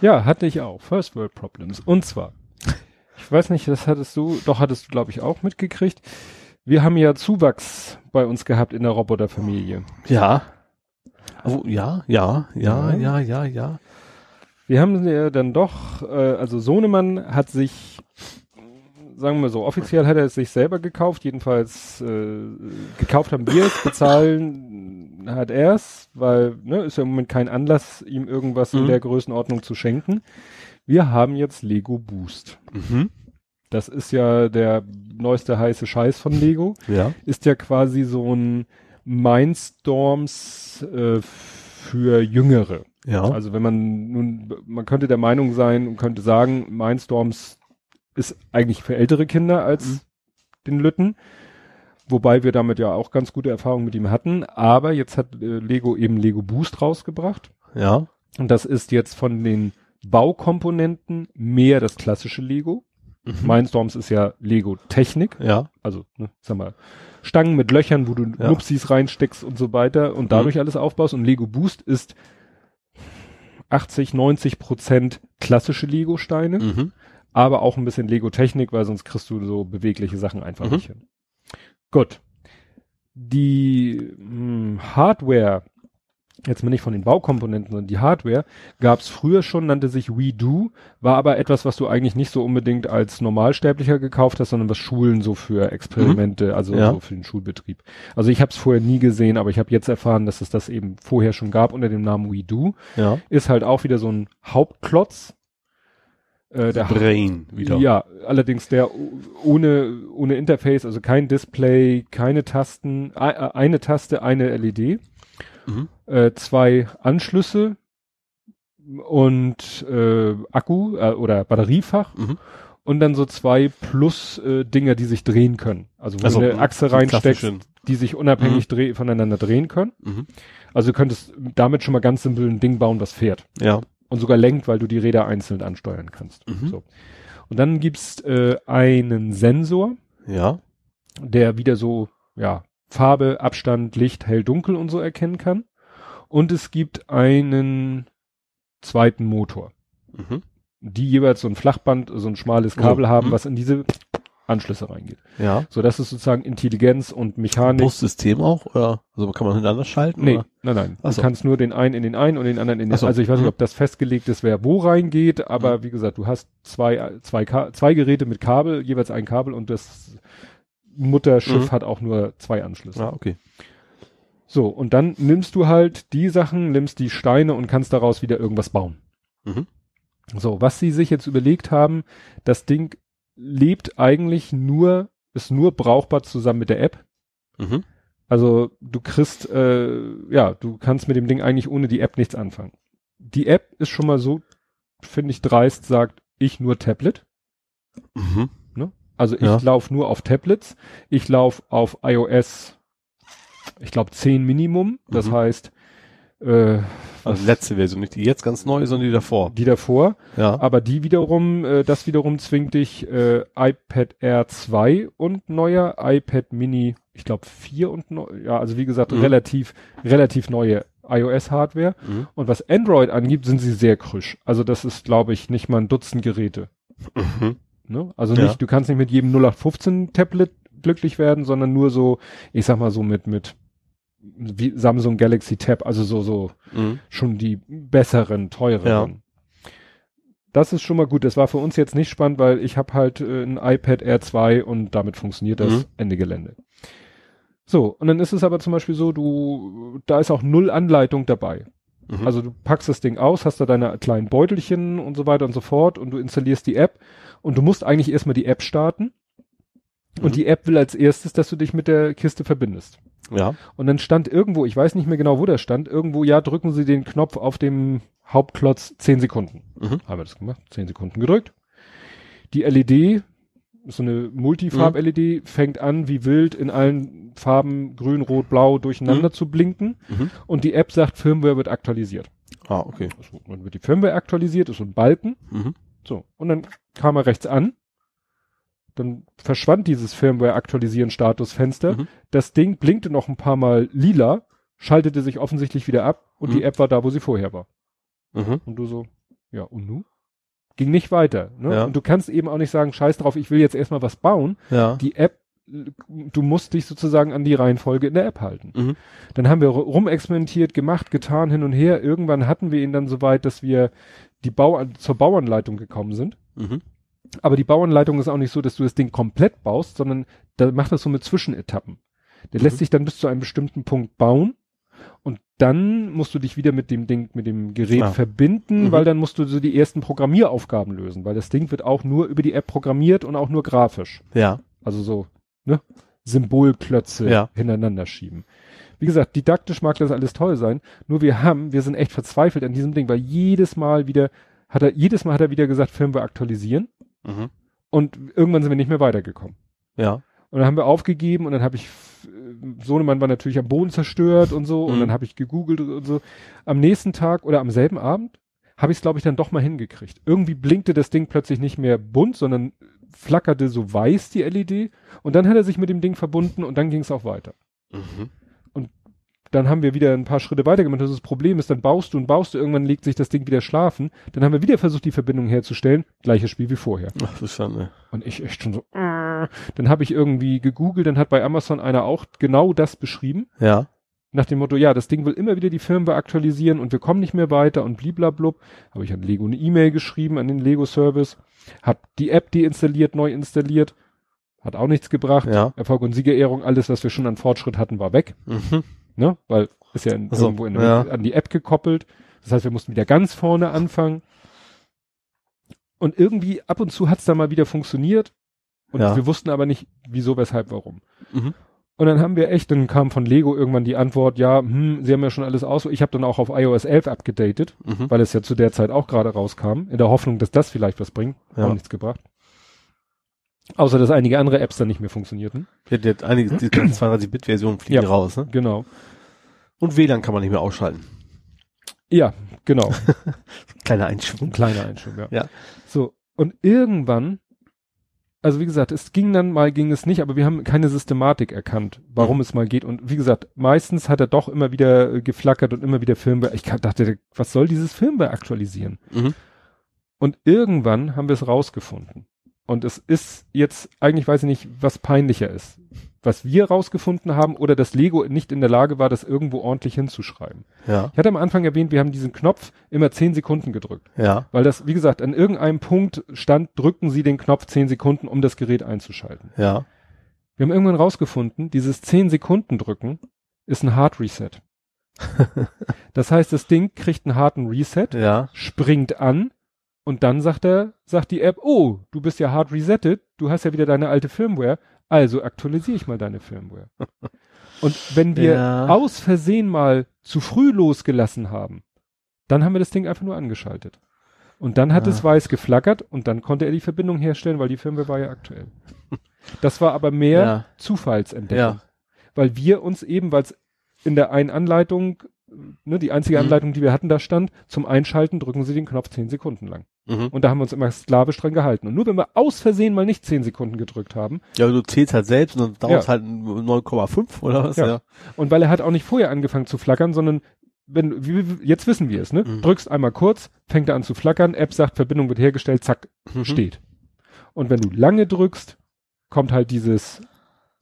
ja, hatte ich auch. First World Problems. Und zwar, ich weiß nicht, das hattest du, doch hattest du, glaube ich, auch mitgekriegt. Wir haben ja Zuwachs bei uns gehabt in der Roboterfamilie. Ja. Oh, ja, ja, ja, ja, ja, ja. Wir haben ja dann doch, äh, also Sohnemann hat sich, sagen wir so, offiziell hat er es sich selber gekauft, jedenfalls äh, gekauft haben wir es, bezahlen hat er es, weil ne, ist ja im Moment kein Anlass, ihm irgendwas Mhm. in der Größenordnung zu schenken. Wir haben jetzt Lego Boost. Mhm. Das ist ja der neueste heiße Scheiß von Lego. Ja. Ist ja quasi so ein Mindstorms äh, für Jüngere. Ja. Also wenn man nun, man könnte der Meinung sein und könnte sagen, Mindstorms ist eigentlich für ältere Kinder als Mhm. den Lütten. Wobei wir damit ja auch ganz gute Erfahrungen mit ihm hatten. Aber jetzt hat äh, Lego eben Lego Boost rausgebracht. ja. Und das ist jetzt von den Baukomponenten mehr das klassische Lego. Mhm. Mindstorms ist ja Lego Technik. Ja. Also, ne, sag mal, Stangen mit Löchern, wo du Ja. Nupsis reinsteckst und so weiter und dadurch alles aufbaust. Und Lego Boost ist 80, 90 Prozent klassische Lego-Steine, Mhm. aber auch ein bisschen Lego-Technik, weil sonst kriegst du so bewegliche Sachen einfach Mhm. nicht hin. Gut. Die mh, Hardware, jetzt mal nicht von den Baukomponenten, sondern die Hardware, gab es früher schon, nannte sich WeDo, war aber etwas, was du eigentlich nicht so unbedingt als Normalsterblicher gekauft hast, sondern was Schulen so für Experimente, also Ja. so für den Schulbetrieb. Also ich habe es vorher nie gesehen, aber ich habe jetzt erfahren, dass es das eben vorher schon gab unter dem Namen WeDo. Ja. Ist halt auch wieder so ein Hauptklotz. Äh, der Brain wieder. ja, allerdings der ohne, ohne Interface, also kein Display, keine Tasten, äh, eine Taste, eine LED, Mhm. äh, zwei Anschlüsse und äh, Akku äh, oder Batteriefach Mhm. und dann so zwei Plus äh, Dinger, die sich drehen können. Also wo Also, du eine Achse reinsteckst, die sich unabhängig dreh voneinander drehen können. Mhm. Also du könntest damit schon mal ganz simpel ein Ding bauen, was fährt Ja. und sogar lenkt, weil du die Räder einzeln ansteuern kannst. Mhm. So. Und dann gibt's äh, einen Sensor, Ja. der wieder so, ja, Farbe, Abstand, Licht, hell, dunkel und so erkennen kann. Und es gibt einen zweiten Motor, Mhm. die jeweils so ein Flachband, so ein schmales Kabel Oh, haben, mhm. was in diese Anschlüsse reingeht. Ja. So, das ist sozusagen Intelligenz und Mechanik. Bussystem auch? Oder? Also kann man hintereinander schalten? Nee, Oder? nein, nein. Ach Du so. kannst nur den einen in den einen und den anderen in den so. Also ich weiß nicht, Mhm. ob das festgelegt ist, wer wo reingeht, aber wie gesagt, du hast zwei, zwei, zwei Geräte mit Kabel, jeweils ein Kabel und das Mutterschiff Mhm. hat auch nur zwei Anschlüsse. Ja, okay. So, und dann nimmst du halt die Sachen, nimmst die Steine und kannst daraus wieder irgendwas bauen. Mhm. So, was sie sich jetzt überlegt haben, das Ding lebt eigentlich nur, ist nur brauchbar zusammen mit der App. Mhm. Also du kriegst, äh, ja, du kannst mit dem Ding eigentlich ohne die App nichts anfangen. Die App ist schon mal so, finde ich, dreist, sagt, ich nur Tablet. Mhm. Also ich Ja. laufe nur auf Tablets. Ich laufe auf iOS, ich glaube 10 Minimum. Das Mhm. heißt, äh, Also letzte Version, nicht die jetzt ganz neu, sondern die davor. die davor. Ja. Aber die wiederum, äh, das wiederum zwingt dich äh, iPad Air 2 und neuer, iPad Mini, ich glaube 4 und neu, ja, also wie gesagt, Mhm. relativ, relativ neue iOS-Hardware. Mhm. Und was Android angibt, sind sie sehr krüsch. Also das ist, glaube ich, nicht mal ein Dutzend Geräte. Mhm. Ne? Also Ja. nicht, du kannst nicht mit jedem 0815 Tablet glücklich werden, sondern nur so, ich sag mal so mit, mit wie Samsung Galaxy Tab, also so, so Mhm. schon die besseren, teureren. Ja. Das ist schon mal gut. Das war für uns jetzt nicht spannend, weil ich habe halt äh, ein iPad Air 2 und damit funktioniert das Mhm. Ende Gelände. So, und dann ist es aber zum Beispiel so, du, da ist auch null Anleitung dabei. Mhm. Also du packst das Ding aus, hast da deine kleinen Beutelchen und so weiter und so fort und du installierst die App und du musst eigentlich erstmal die App starten. Und Mhm. die App will als erstes, dass du dich mit der Kiste verbindest. ja. Und dann stand irgendwo, ich weiß nicht mehr genau, wo der stand, irgendwo, ja, drücken Sie den Knopf auf dem Hauptklotz 10 Sekunden. Mhm. Haben wir das gemacht, 10 Sekunden gedrückt. Die LED, so eine Multifarb-LED, fängt an, wie wild in allen Farben, grün, rot, blau, durcheinander Mhm. zu blinken. Mhm. Und die App sagt, Firmware wird aktualisiert. Ah, okay. Also, dann wird die Firmware aktualisiert, ist so ein Balken. Mhm. So. Und dann kam er rechts an. Dann verschwand dieses Firmware-Aktualisieren-Statusfenster. Mhm. Das Ding blinkte noch ein paar Mal lila, schaltete sich offensichtlich wieder ab und Mhm. die App war da, wo sie vorher war. Mhm. Und du so, ja, und nu? Ging nicht weiter. Ne? Ja. Und du kannst eben auch nicht sagen, scheiß drauf, ich will jetzt erstmal was bauen. Ja. Die App, du musst dich sozusagen an die Reihenfolge in der App halten. Mhm. Dann haben wir ru- rumexperimentiert, gemacht, getan, hin und her. Irgendwann hatten wir ihn dann so weit, dass wir die Bau zur Bauanleitung gekommen sind. Mhm. Aber die Bauanleitung ist auch nicht so, dass du das Ding komplett baust, sondern da macht das so mit Zwischenetappen. Der Mhm. lässt sich dann bis zu einem bestimmten Punkt bauen und dann musst du dich wieder mit dem Ding, mit dem Gerät Ah. verbinden, Mhm. weil dann musst du so die ersten Programmieraufgaben lösen, weil das Ding wird auch nur über die App programmiert und auch nur grafisch. Ja. Also so, ne? Symbolklötze Ja. hintereinander schieben. Wie gesagt, didaktisch mag das alles toll sein, nur wir haben, wir sind echt verzweifelt an diesem Ding, weil jedes Mal wieder, hat er, jedes Mal hat er wieder gesagt, Firmware aktualisieren Mhm. und irgendwann sind wir nicht mehr weitergekommen. Ja. Und dann haben wir aufgegeben und dann habe ich, Sohnemann war natürlich am Boden zerstört und so und Mhm. dann habe ich gegoogelt und so. Am nächsten Tag oder am selben Abend habe ich es, glaube ich, dann doch mal hingekriegt. Irgendwie blinkte das Ding plötzlich nicht mehr bunt, sondern flackerte so weiß die LED und dann hat er sich mit dem Ding verbunden und dann ging es auch weiter. Mhm. Dann haben wir wieder ein paar Schritte weiter gemacht. Das Problem ist, dann baust du und baust du, irgendwann legt sich das Ding wieder schlafen. Dann haben wir wieder versucht, die Verbindung herzustellen. Gleiches Spiel wie vorher. Ach, das ist schon, ne. Und ich echt schon so, äh. Dann habe ich irgendwie gegoogelt, dann hat bei Amazon einer auch genau das beschrieben. Ja. Nach dem Motto, ja, das Ding will immer wieder die Firmware aktualisieren und wir kommen nicht mehr weiter und bliblablub. Habe ich an Lego eine E-Mail geschrieben, an den Lego-Service. Hab die App deinstalliert, neu installiert. Hat auch nichts gebracht. Ja. Erfolg und Siegerehrung, alles, was wir schon an Fortschritt hatten, war weg. Mhm. Ne? Weil ist ja in, so, irgendwo in, ja. an die App gekoppelt. Das heißt, wir mussten wieder ganz vorne anfangen. Und irgendwie ab und zu hat's da mal wieder funktioniert. Und Ja. wir wussten aber nicht, wieso, weshalb, warum. Mhm. Und dann haben wir echt, dann kam von Lego irgendwann die Antwort, ja, hm, sie haben ja schon alles aus. Ich habe dann auch auf iOS 11 abgedatet, Mhm. weil es ja zu der Zeit auch gerade rauskam, in der Hoffnung, dass das vielleicht was bringt. Ja. Auch nichts gebracht. Außer, dass einige andere Apps dann nicht mehr funktionierten. Ja, die einige, die ganzen 32-Bit-Versionen fliegen Ja. raus, ne? Genau. Und WLAN kann man nicht mehr ausschalten. Ja, genau. Kleiner Ein Einschwung. kleiner Einschub, ja. Ja. So, und irgendwann, also wie gesagt, es ging dann mal, ging es nicht, aber wir haben keine Systematik erkannt, warum Mhm. es mal geht. Und wie gesagt, meistens hat er doch immer wieder äh, geflackert und immer wieder Firmware. Ich dachte, was soll dieses Firmware aktualisieren? Mhm. Und irgendwann haben wir es rausgefunden. Und es ist jetzt, eigentlich weiß ich nicht, was peinlicher ist. Was wir rausgefunden haben oder dass Lego nicht in der Lage war, das irgendwo ordentlich hinzuschreiben. Ja. Ich hatte am Anfang erwähnt, wir haben diesen Knopf immer zehn Sekunden gedrückt. Ja. Weil das, wie gesagt, an irgendeinem Punkt stand, drücken Sie den Knopf 10 Sekunden, um das Gerät einzuschalten. Ja. Wir haben irgendwann rausgefunden, dieses 10 Sekunden drücken ist ein Hard Reset. das heißt, das Ding kriegt einen harten Reset, Ja. springt an und dann sagt er, sagt die App, oh, du bist ja hard resettet, du hast ja wieder deine alte Firmware, also aktualisiere ich mal deine Firmware. und wenn wir Ja. aus Versehen mal zu früh losgelassen haben, dann haben wir das Ding einfach nur angeschaltet. Und dann hat Ah. es weiß geflackert und dann konnte er die Verbindung herstellen, weil die Firmware war ja aktuell. Das war aber mehr Ja. Zufallsentdeckung. Ja. Weil wir uns eben, weil es in der einen Anleitung, ne, die einzige Mhm. Anleitung, die wir hatten, da stand, zum Einschalten drücken Sie den Knopf 10 Sekunden lang. Mhm. Und da haben wir uns immer sklavisch dran gehalten. Und nur wenn wir aus Versehen mal nicht 10 Sekunden gedrückt haben, Ja, du zählst halt selbst und dann dauert es Ja. halt 9,5 oder was? Ja. und weil er hat auch nicht vorher angefangen zu flackern, sondern wenn, wie, jetzt wissen wir es, ne? Mhm. Drückst einmal kurz, fängt er an zu flackern, App sagt, Verbindung wird hergestellt, zack, Mhm. steht. Und wenn du lange drückst, kommt halt dieses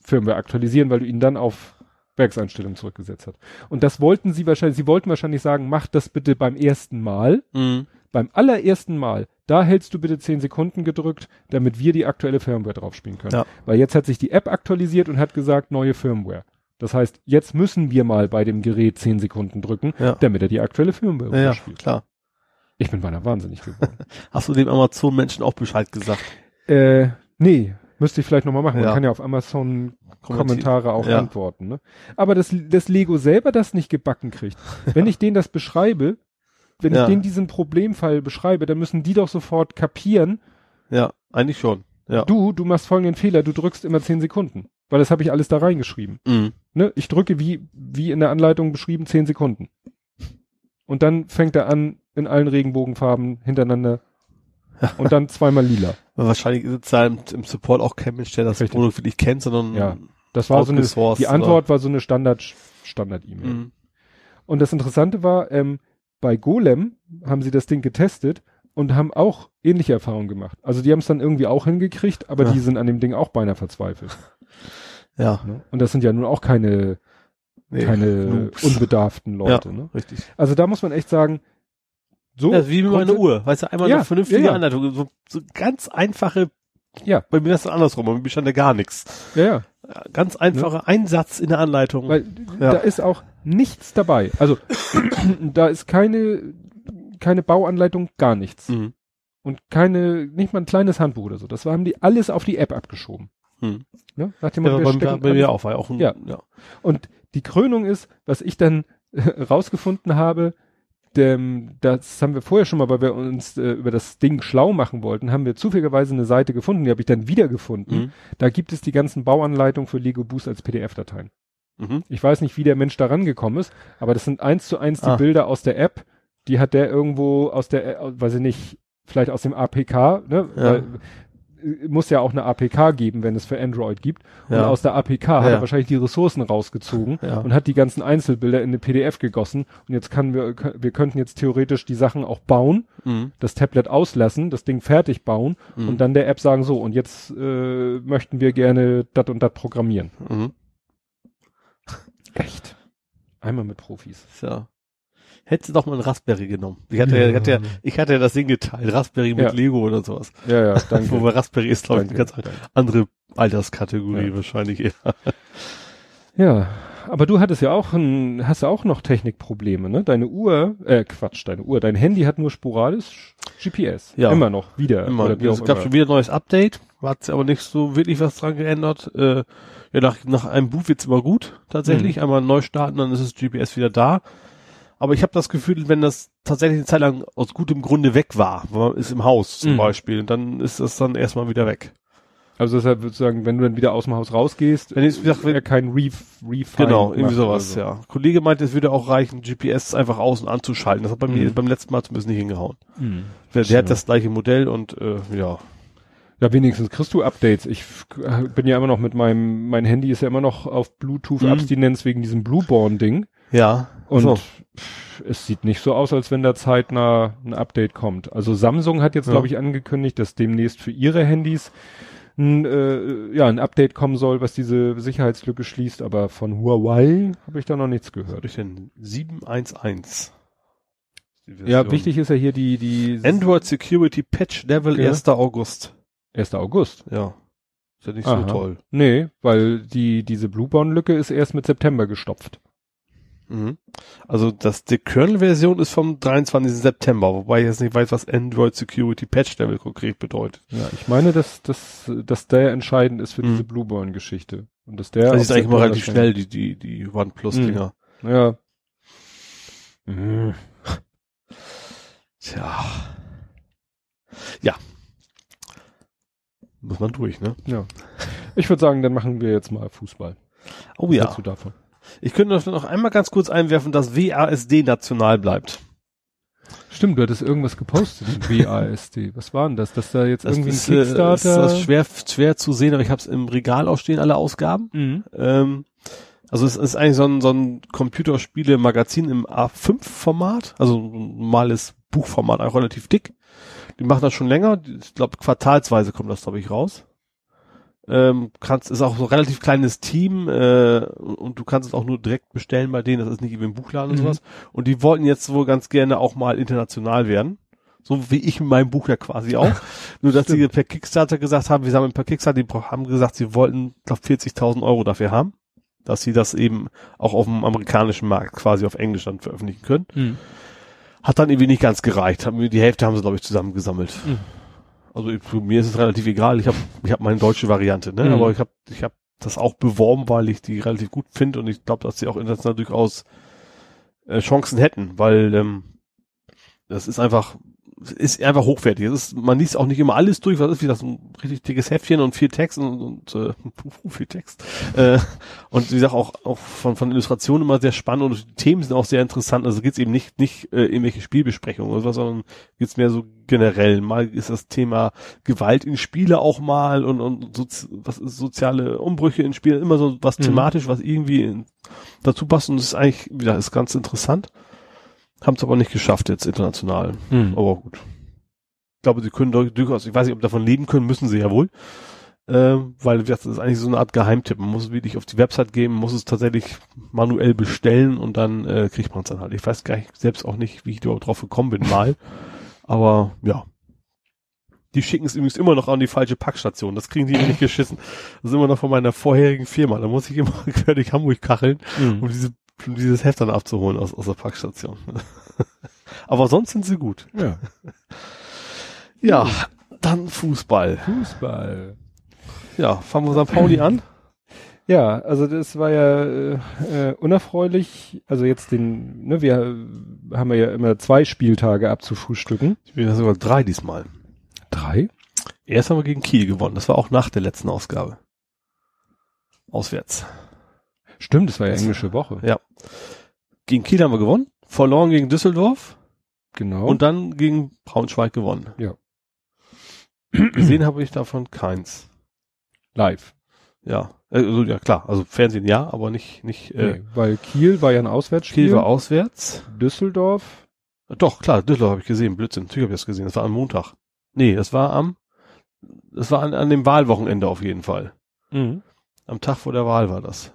Firmware aktualisieren, weil du ihn dann auf Werkseinstellungen zurückgesetzt hast. Und das wollten sie wahrscheinlich, sie wollten wahrscheinlich sagen, mach das bitte beim ersten Mal. Mhm. Beim allerersten Mal, da hältst du bitte 10 Sekunden gedrückt, damit wir die aktuelle Firmware draufspielen können. Ja. Weil jetzt hat sich die App aktualisiert und hat gesagt, neue Firmware. Das heißt, jetzt müssen wir mal bei dem Gerät 10 Sekunden drücken, Ja. damit er die aktuelle Firmware ja, spielt. klar. Ich bin beinahe wahnsinnig geworden. Hast du dem Amazon-Menschen auch Bescheid gesagt? äh, nee, müsste ich vielleicht nochmal machen. Man Ja. kann ja auf Amazon. Kommentare auch Ja. antworten. Ne? Aber das, das Lego selber das nicht gebacken kriegt. Wenn ich denen das beschreibe, wenn ich denen diesen Problemfall beschreibe, dann müssen die doch sofort kapieren, Ja, eigentlich schon. Ja. du, du machst folgenden Fehler, du drückst immer 10 Sekunden. Weil das habe ich alles da reingeschrieben. Mhm. Ne? Ich drücke wie, wie in der Anleitung beschrieben 10 Sekunden. Und dann fängt er an, in allen Regenbogenfarben hintereinander und dann zweimal lila. Wahrscheinlich ist es da im, im Support auch kein Mensch, der das Richtig. Produkt wirklich kennt, sondern Ja. Das war so eine, die Antwort war so eine Standard, Standard-E-Mail. Mhm. Und das Interessante war, ähm, bei Golem haben sie das Ding getestet und haben auch ähnliche Erfahrungen gemacht. Also die haben es dann irgendwie auch hingekriegt, aber Ja. die sind an dem Ding auch beinahe verzweifelt. Ja. Ne? Und das sind ja nun auch keine, Nee, keine unbedarften Leute. Ne? Richtig. Also da muss man echt sagen, so. Ja, wie mit meiner Uhr. Weißt du, einmal Ja, eine vernünftige ja, ja. Anleitung. So, so ganz einfache, Ja, bei mir ist es andersrum, bei mir stand ja gar nichts. ja, ja. Ganz einfacher Einsatz in der Anleitung. Weil da ist auch nichts dabei. Also da ist keine, keine Bauanleitung, gar nichts. mhm. Und keine, nicht mal ein kleines Handbuch oder so. Das haben die alles auf die App abgeschoben. Mhm. Ne? Nach dem Ja, bei, bei, mir auch, war ja auch ein, Ja. ja. Und die Krönung ist, was ich dann rausgefunden habe, dem, das haben wir vorher schon mal, weil wir uns äh, über das Ding schlau machen wollten, haben wir zufälligerweise eine Seite gefunden, die habe ich dann wiedergefunden. Mhm. Da gibt es die ganzen Bauanleitungen für Lego Boost als PDF-Dateien. Mhm. Ich weiß nicht, wie der Mensch da rangekommen ist, aber das sind eins zu eins die Ah. Bilder aus der App. Die hat der irgendwo aus der, äh, weiß ich nicht, vielleicht aus dem APK, ne? Ja. Weil, muss ja auch eine APK geben, wenn es für Android gibt. Und Ja. aus der APK hat Ja. er wahrscheinlich die Ressourcen rausgezogen Ja. und hat die ganzen Einzelbilder in eine PDF gegossen. Und jetzt können wir, wir könnten jetzt theoretisch die Sachen auch bauen, Mhm. das Tablet auslassen, das Ding fertig bauen Mhm. und dann der App sagen, so, und jetzt äh, möchten wir gerne dat und dat programmieren. Mhm. Echt. Einmal mit Profis. Ja. Hättest du doch mal einen Raspberry genommen. Ich hatte ja, ich hatte ja, ich hatte ja das Ding geteilt. Raspberry mit Ja. Lego oder sowas. Ja, ja, danke. Wobei Raspberry ist, glaube ich, eine ganz danke. andere Alterskategorie Ja. wahrscheinlich eher. Ja, aber du hattest ja auch ein, hast ja auch noch Technikprobleme, ne? Deine Uhr, äh, Quatsch, deine Uhr, dein Handy hat nur sporadisch GPS. Ja. Immer noch, wieder. Immer. Oder wie Es gab immer. schon wieder ein neues Update, hat sich aber nicht so wirklich was dran geändert. Äh, ja, nach, nach einem Boot wird's immer gut, tatsächlich. Mhm. Einmal neu starten, dann ist das GPS wieder da. Aber ich habe das Gefühl, wenn das tatsächlich eine Zeit lang aus gutem Grunde weg war, man ist im Haus zum Mhm. Beispiel, dann ist das dann erstmal wieder weg. Also deshalb würde ich sagen, wenn du dann wieder aus dem Haus rausgehst, Wenn ich- gesagt, wenn- er kein Ref Refine Genau, irgendwie sowas, so. ja. Kollege meinte, es würde auch reichen, GPS einfach außen anzuschalten. Das hat bei mir Mhm. beim letzten Mal zumindest nicht hingehauen. Mhm. Der, der hat das gleiche Modell und äh, ja. Ja, wenigstens kriegst du Updates. Ich f- bin ja immer noch mit meinem, mein Handy ist ja immer noch auf Bluetooth-Abstinenz wegen diesem Blueborn-Ding. Ja. Und so. es sieht nicht so aus, als wenn da zeitnah ein Update kommt. Also Samsung hat jetzt, Ja. glaube ich, angekündigt, dass demnächst für ihre Handys ein, äh, ja, ein Update kommen soll, was diese Sicherheitslücke schließt. Aber von Huawei habe ich da noch nichts Was gehört. ich denn? 711. Die Ja, wichtig ist ja hier die, die Android Security Patch Level Ja. 1. August. 1. August. Ja. Ist ja nicht Aha. so toll. Nee, weil die, diese Blueborn-Lücke ist erst mit September gestopft. Mhm. Also das, die Kernel-Version ist vom 23. September, wobei ich jetzt nicht weiß, was Android Security Patch Level konkret bedeutet. Ja, ich meine, dass, dass, dass der entscheidend ist für Mhm. diese Blueborn-Geschichte. Und dass der. Das auf ist eigentlich September relativ schnell, die, die, die OnePlus-Dinger. Ja. Mhm. Tja. Ja. Muss man durch, ne? Ja. Ich würde sagen, dann machen wir jetzt mal Fußball. Oh ja. du davon? Ich könnte noch- noch einmal ganz kurz einwerfen, dass WASD national bleibt. Stimmt, du hattest irgendwas gepostet mit WASD. Was war denn das? Dass da jetzt Das irgendwie ist, ein äh, Kickstarter. ist das schwer, schwer zu sehen, aber ich habe es im Regal auch stehen, alle Ausgaben. Mhm. Ähm, also es ist eigentlich so ein, so ein Computerspiele-Magazin im A5-Format, also ein normales Buchformat, auch relativ dick. Die machen das schon länger, ich glaube quartalsweise kommt das, glaube ich, raus. Ähm, kannst, ist auch so ein relativ kleines Team äh, und du kannst es auch nur direkt bestellen bei denen, das ist nicht wie im Buchladen und Mhm. sowas. Und die wollten jetzt wohl ganz gerne auch mal international werden. So wie ich mit meinem Buch ja quasi auch. Nur, dass sie per Kickstarter gesagt haben, wir sammeln per Kickstarter, die haben gesagt, sie wollten, glaube 40.000 Euro dafür haben, dass sie das eben auch auf dem amerikanischen Markt quasi auf Englisch dann veröffentlichen können. Mhm. Hat dann irgendwie nicht ganz gereicht. Haben, die Hälfte haben sie, glaube ich, zusammengesammelt. Mhm. Also ich, für mir ist es relativ egal. Ich habe ich hab meine deutsche Variante, ne? Mhm. Aber ich habe ich hab das auch beworben, weil ich die relativ gut finde und ich glaube, dass sie auch international durchaus äh, Chancen hätten, weil ähm, das ist einfach ist einfach hochwertig. Ist, man liest auch nicht immer alles durch, was ist wie das ein richtig dickes Heftchen und viel Text und, und äh, viel Text. Äh, und wie gesagt, auch, auch von, von Illustrationen immer sehr spannend und die Themen sind auch sehr interessant. Also geht's eben nicht, nicht äh, irgendwelche Spielbesprechungen oder sowas, sondern geht's mehr so generell. Mal ist das Thema Gewalt in Spiele auch mal und, und sozi was ist soziale Umbrüche in Spielen, immer so was Mhm. thematisch, was irgendwie in, dazu passt und das ist eigentlich, wie gesagt, ist ganz interessant. Haben es aber nicht geschafft jetzt international. Mhm. Aber gut. glaube, sie können durchaus, ich weiß nicht, ob davon leben können, müssen sie ja wohl. Äh, weil das ist eigentlich so eine Art Geheimtipp. Man muss es wirklich auf die Website gehen, muss es tatsächlich manuell bestellen und dann äh, kriegt man es dann halt. Ich weiß gar nicht, selbst auch nicht, wie ich überhaupt drauf gekommen bin mal. Aber ja. Die schicken es übrigens immer noch an die falsche Packstation. Das kriegen die nicht geschissen. Das ist immer noch von meiner vorherigen Firma. Da muss ich immer quer durch Hamburg kacheln, mhm. um, diese, dieses Heft dann abzuholen aus, aus der Packstation. Aber sonst sind sie gut. Ja. Ja, dann Fußball. Fußball. Ja, fangen wir St. Pauli an. Ja, also das war ja äh, äh, unerfreulich. Also jetzt den, ne, wir haben ja immer zwei Spieltage abzufrühstücken. Ich bin ja sogar drei diesmal. Drei? Erst haben wir gegen Kiel gewonnen. Das war auch nach der letzten Ausgabe. Auswärts. Stimmt, das war ja englische Woche. Ja. Gegen Kiel haben wir gewonnen, verloren gegen Düsseldorf. Genau. Und dann gegen Braunschweig gewonnen. Ja. Gesehen habe ich davon keins. Live. Ja, also ja klar, also Fernsehen ja, aber nicht nicht. Äh, nee, weil Kiel war ja ein Auswärtsspiel. Kiel war auswärts. Düsseldorf. Doch klar, Düsseldorf habe ich gesehen. Blödsinn, natürlich habe ich das gesehen. Das war am Montag. Nee, das war am, das war an, an dem Wahlwochenende auf jeden Fall. Mhm. Am Tag vor der Wahl war das.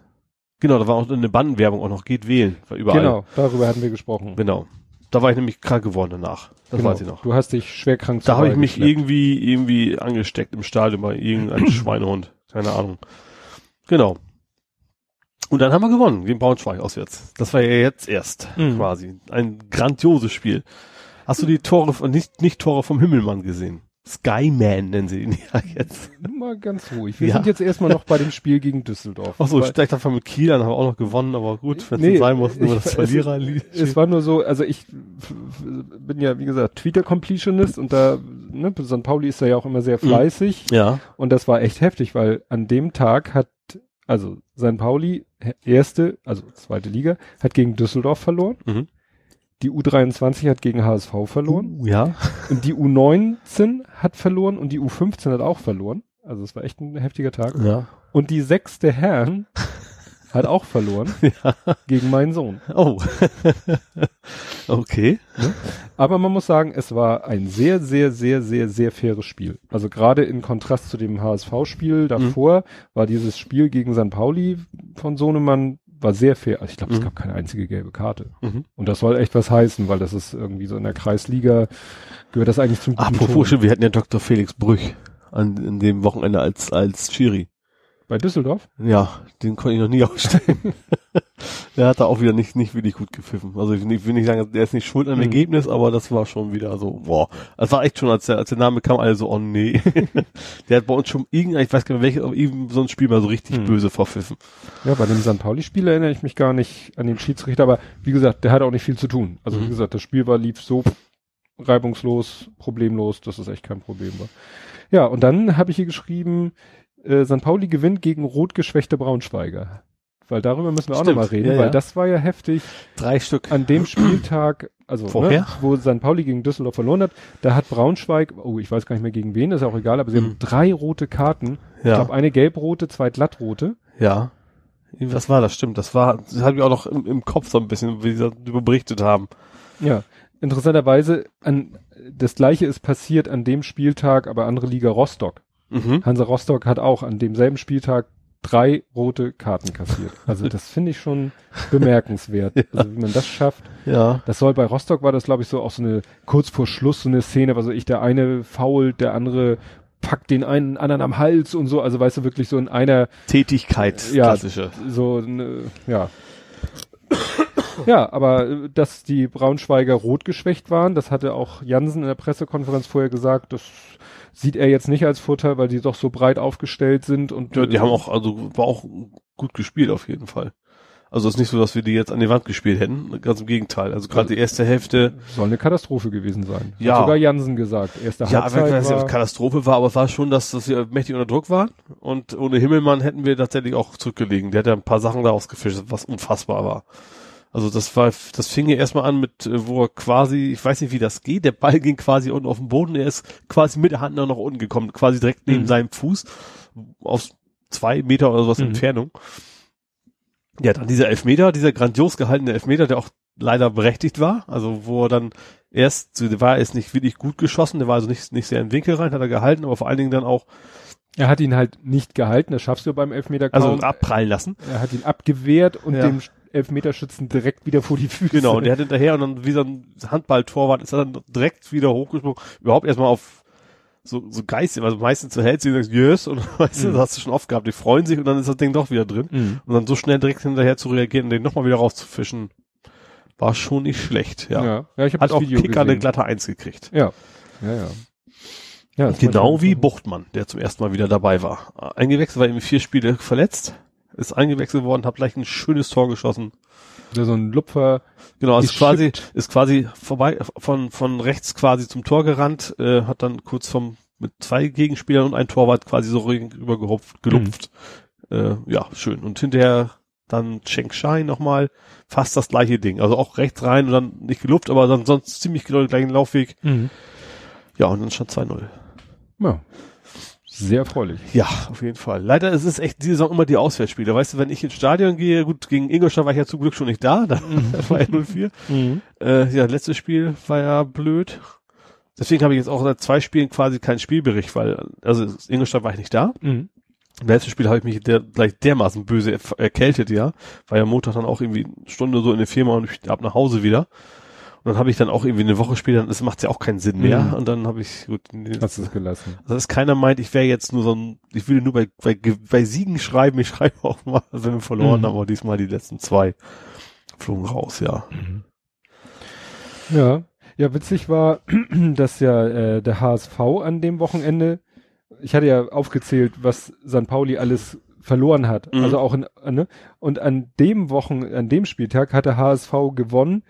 Genau, da war auch eine Bandenwerbung auch noch. Geht wählen, war überall. Genau, darüber hatten wir gesprochen. Genau. Da war ich nämlich krank geworden danach. Das genau. weiß ich noch. Du hast dich schwer krank Da habe ich mich irgendwie, irgendwie angesteckt im Stadion bei irgendeinem Schweinehund. Keine Ahnung. Genau. Und dann haben wir gewonnen gegen Braunschweig auswärts. Das war ja jetzt erst Mhm. quasi. Ein grandioses Spiel. Hast du die Tore, nicht, nicht Tore vom Himmelmann gesehen? Skyman nennen sie ihn ja jetzt. Mal ganz ruhig. Wir Ja. sind jetzt erstmal noch bei dem Spiel gegen Düsseldorf. Ach so, steigt davon mit Kiel, dann haben wir auch noch gewonnen, aber gut, wenn es Nee, sein muss, nur das Verlierer. Es war nur so, also ich bin ja, wie gesagt, Twitter-Completionist und da, ne, St. Pauli ist da ja auch immer sehr fleißig ja. und das war echt heftig, weil an dem Tag hat, also St. Pauli, erste, also zweite Liga, hat gegen Düsseldorf verloren. Mhm. Die U23 hat gegen HSV verloren Uh, ja. und die U19 hat verloren und die U15 hat auch verloren. Also es war echt ein heftiger Tag. Ja. Und die sechste Herren hat auch verloren gegen meinen Sohn. Oh. okay. Aber man muss sagen, es war ein sehr, sehr, sehr, sehr, sehr faires Spiel. Also gerade in Kontrast zu dem HSV-Spiel davor war dieses Spiel gegen St. Pauli von Sohnemann war sehr fair. Also ich glaube, es Mhm. gab keine einzige gelbe Karte. Mhm. Und das soll echt was heißen, weil das ist irgendwie so in der Kreisliga gehört das eigentlich zum guten Apropos, Ton. wir hatten ja Dr. Felix Brüch an, in dem Wochenende als, als Schiri. Bei Düsseldorf? Ja, den konnte ich noch nie ausstellen. der hat da auch wieder nicht, nicht wirklich gut gepfiffen. Also ich, will nicht sagen, der ist nicht schuld am Mhm. Ergebnis, aber das war schon wieder so, boah. Das war echt schon, als der, als der Name kam, alle so, oh nee. der hat bei uns schon irgendein, ich weiß gar nicht welches, aber eben so ein Spiel mal so richtig Mhm. böse verpfiffen. Ja, bei dem St. Pauli-Spiel erinnere ich mich gar nicht an den Schiedsrichter, aber wie gesagt, der hat auch nicht viel zu tun. Also Mhm. wie gesagt, das Spiel war, lief so reibungslos, problemlos, dass es echt kein Problem war. Ja, und dann habe ich hier geschrieben, äh, St. Pauli gewinnt gegen rot geschwächte Braunschweiger. Weil darüber müssen wir auch Stimmt, nochmal reden, ja, weil ja. das war ja heftig. Drei Stück. An dem Spieltag, also Vorher? Ne, wo St. Pauli gegen Düsseldorf verloren hat, da hat Braunschweig, oh, ich weiß gar nicht mehr gegen wen, ist auch egal, aber sie Mhm. haben drei rote Karten. Ich Ja, glaube, eine gelb-rote, zwei glattrote. ja. Was war das? Stimmt, das war, das hatte ich auch noch im, im Kopf so ein bisschen, wie sie darüber berichtet haben. Ja, interessanterweise, an, das gleiche ist passiert an dem Spieltag, aber andere Liga Rostock. Mhm. Hansa Rostock hat auch an demselben Spieltag drei rote Karten kassiert. Also das finde ich schon bemerkenswert. Also wie man das schafft. Ja. Das soll bei Rostock war das, glaube ich, so auch so eine kurz vor Schluss so eine Szene, also ich, der eine fault, der andere packt den einen anderen am Hals und so, also weißt du, wirklich so in einer Tätigkeit, Ja. klassische. so, ne, ja. Ja, aber äh, dass die Braunschweiger rot geschwächt waren, das hatte auch Jansen in der Pressekonferenz vorher gesagt, das sieht er jetzt nicht als Vorteil, weil die doch so breit aufgestellt sind und Ja, die äh, haben auch, also war auch gut gespielt auf jeden Fall. Also es ist nicht so, dass wir die jetzt an die Wand gespielt hätten. Ganz im Gegenteil. Also gerade die erste Hälfte, soll eine Katastrophe gewesen sein. Ja. Hat sogar Jansen gesagt. Erste ja, Halbzeit wenn das war, eine Katastrophe war, aber es war schon, dass, dass wir mächtig unter Druck waren. Und ohne Himmelmann hätten wir tatsächlich auch zurückgelegen. Der hat ja ein paar Sachen da ausgefischt, was unfassbar war. Also das war, das fing ja erstmal an mit, äh, wo er quasi, ich weiß nicht, wie das geht, der Ball ging quasi unten auf den Boden, er ist quasi mit der Hand noch nach unten gekommen, quasi direkt neben Mhm. seinem Fuß, auf zwei Meter oder sowas Mhm. Entfernung. Ja, dann dieser Elfmeter, dieser grandios gehaltene Elfmeter, der auch leider berechtigt war. Also wo er dann erst, der war erst nicht wirklich gut geschossen, der war also nicht, nicht sehr in den Winkel rein, hat er gehalten, aber vor allen Dingen dann auch. Er hat ihn halt nicht gehalten, das schaffst du beim Elfmeter kaum. Also abprallen lassen. Er hat ihn abgewehrt und ja. dem Elfmeterschützen direkt wieder vor die Füße. Genau, und der hat hinterher und dann wie so ein Handballtorwart ist er dann direkt wieder hochgesprungen. Überhaupt erstmal auf so, so geistig, also meistens so hältst du und sagst, yes, und weißt mhm. du, das hast du schon oft gehabt, die freuen sich und dann ist das Ding doch wieder drin. Mhm. Und dann so schnell direkt hinterher zu reagieren und den nochmal wieder rauszufischen, war schon nicht schlecht, ja. Ja, ja ich habe Hat auch Video Kicker gesehen. eine glatte Eins gekriegt. Ja, ja, ja. ja genau wie Buchtmann, der zum ersten Mal wieder dabei war. Eingewechselt, war eben vier Spiele verletzt, ist eingewechselt worden, hat gleich ein schönes Tor geschossen. Ja, so ein Lupfer. Genau, ist quasi, ist quasi vorbei, von, von rechts quasi zum Tor gerannt, äh, hat dann kurz vom, mit zwei Gegenspielern und ein Torwart quasi so rüber gehupft, gelupft. Mhm. Äh, ja, schön. Und hinterher dann Cheng Shai nochmal, fast das gleiche Ding. Also auch rechts rein und dann nicht gelupft, aber dann sonst ziemlich genau den gleichen Laufweg. Mhm. Ja, und dann stand 2-0. Ja. Sehr erfreulich. Ja, auf jeden Fall. Leider ist es echt diese Saison immer die Auswärtsspiele. Weißt du, wenn ich ins Stadion gehe, gut, gegen Ingolstadt war ich ja zum Glück schon nicht da, da mhm. war ja 0-4. Mhm. Äh, ja, letztes Spiel war ja blöd. Deswegen habe ich jetzt auch seit zwei Spielen quasi keinen Spielbericht, weil, also Ingolstadt war ich nicht da. Mhm. Im letzten Spiel habe ich mich der, gleich dermaßen böse erkältet, ja. War ja Montag dann auch irgendwie eine Stunde so in der Firma und ich ab nach Hause wieder. Und dann habe ich dann auch irgendwie eine Woche später, das macht ja auch keinen Sinn mehr. Mhm. Und dann habe ich gut. Hast du es gelassen. Also dass keiner meint, ich wäre jetzt nur so ein, ich würde nur bei, bei, bei Siegen schreiben, ich schreibe auch mal, wenn wir verloren mhm. haben, aber diesmal die letzten zwei flogen raus, ja. Mhm. Ja. Ja, witzig war, dass ja äh, der HSV an dem Wochenende, ich hatte ja aufgezählt, was San Pauli alles verloren hat. Mhm. Also auch in, ne? Und an dem Wochen, an dem Spieltag hat der HSV gewonnen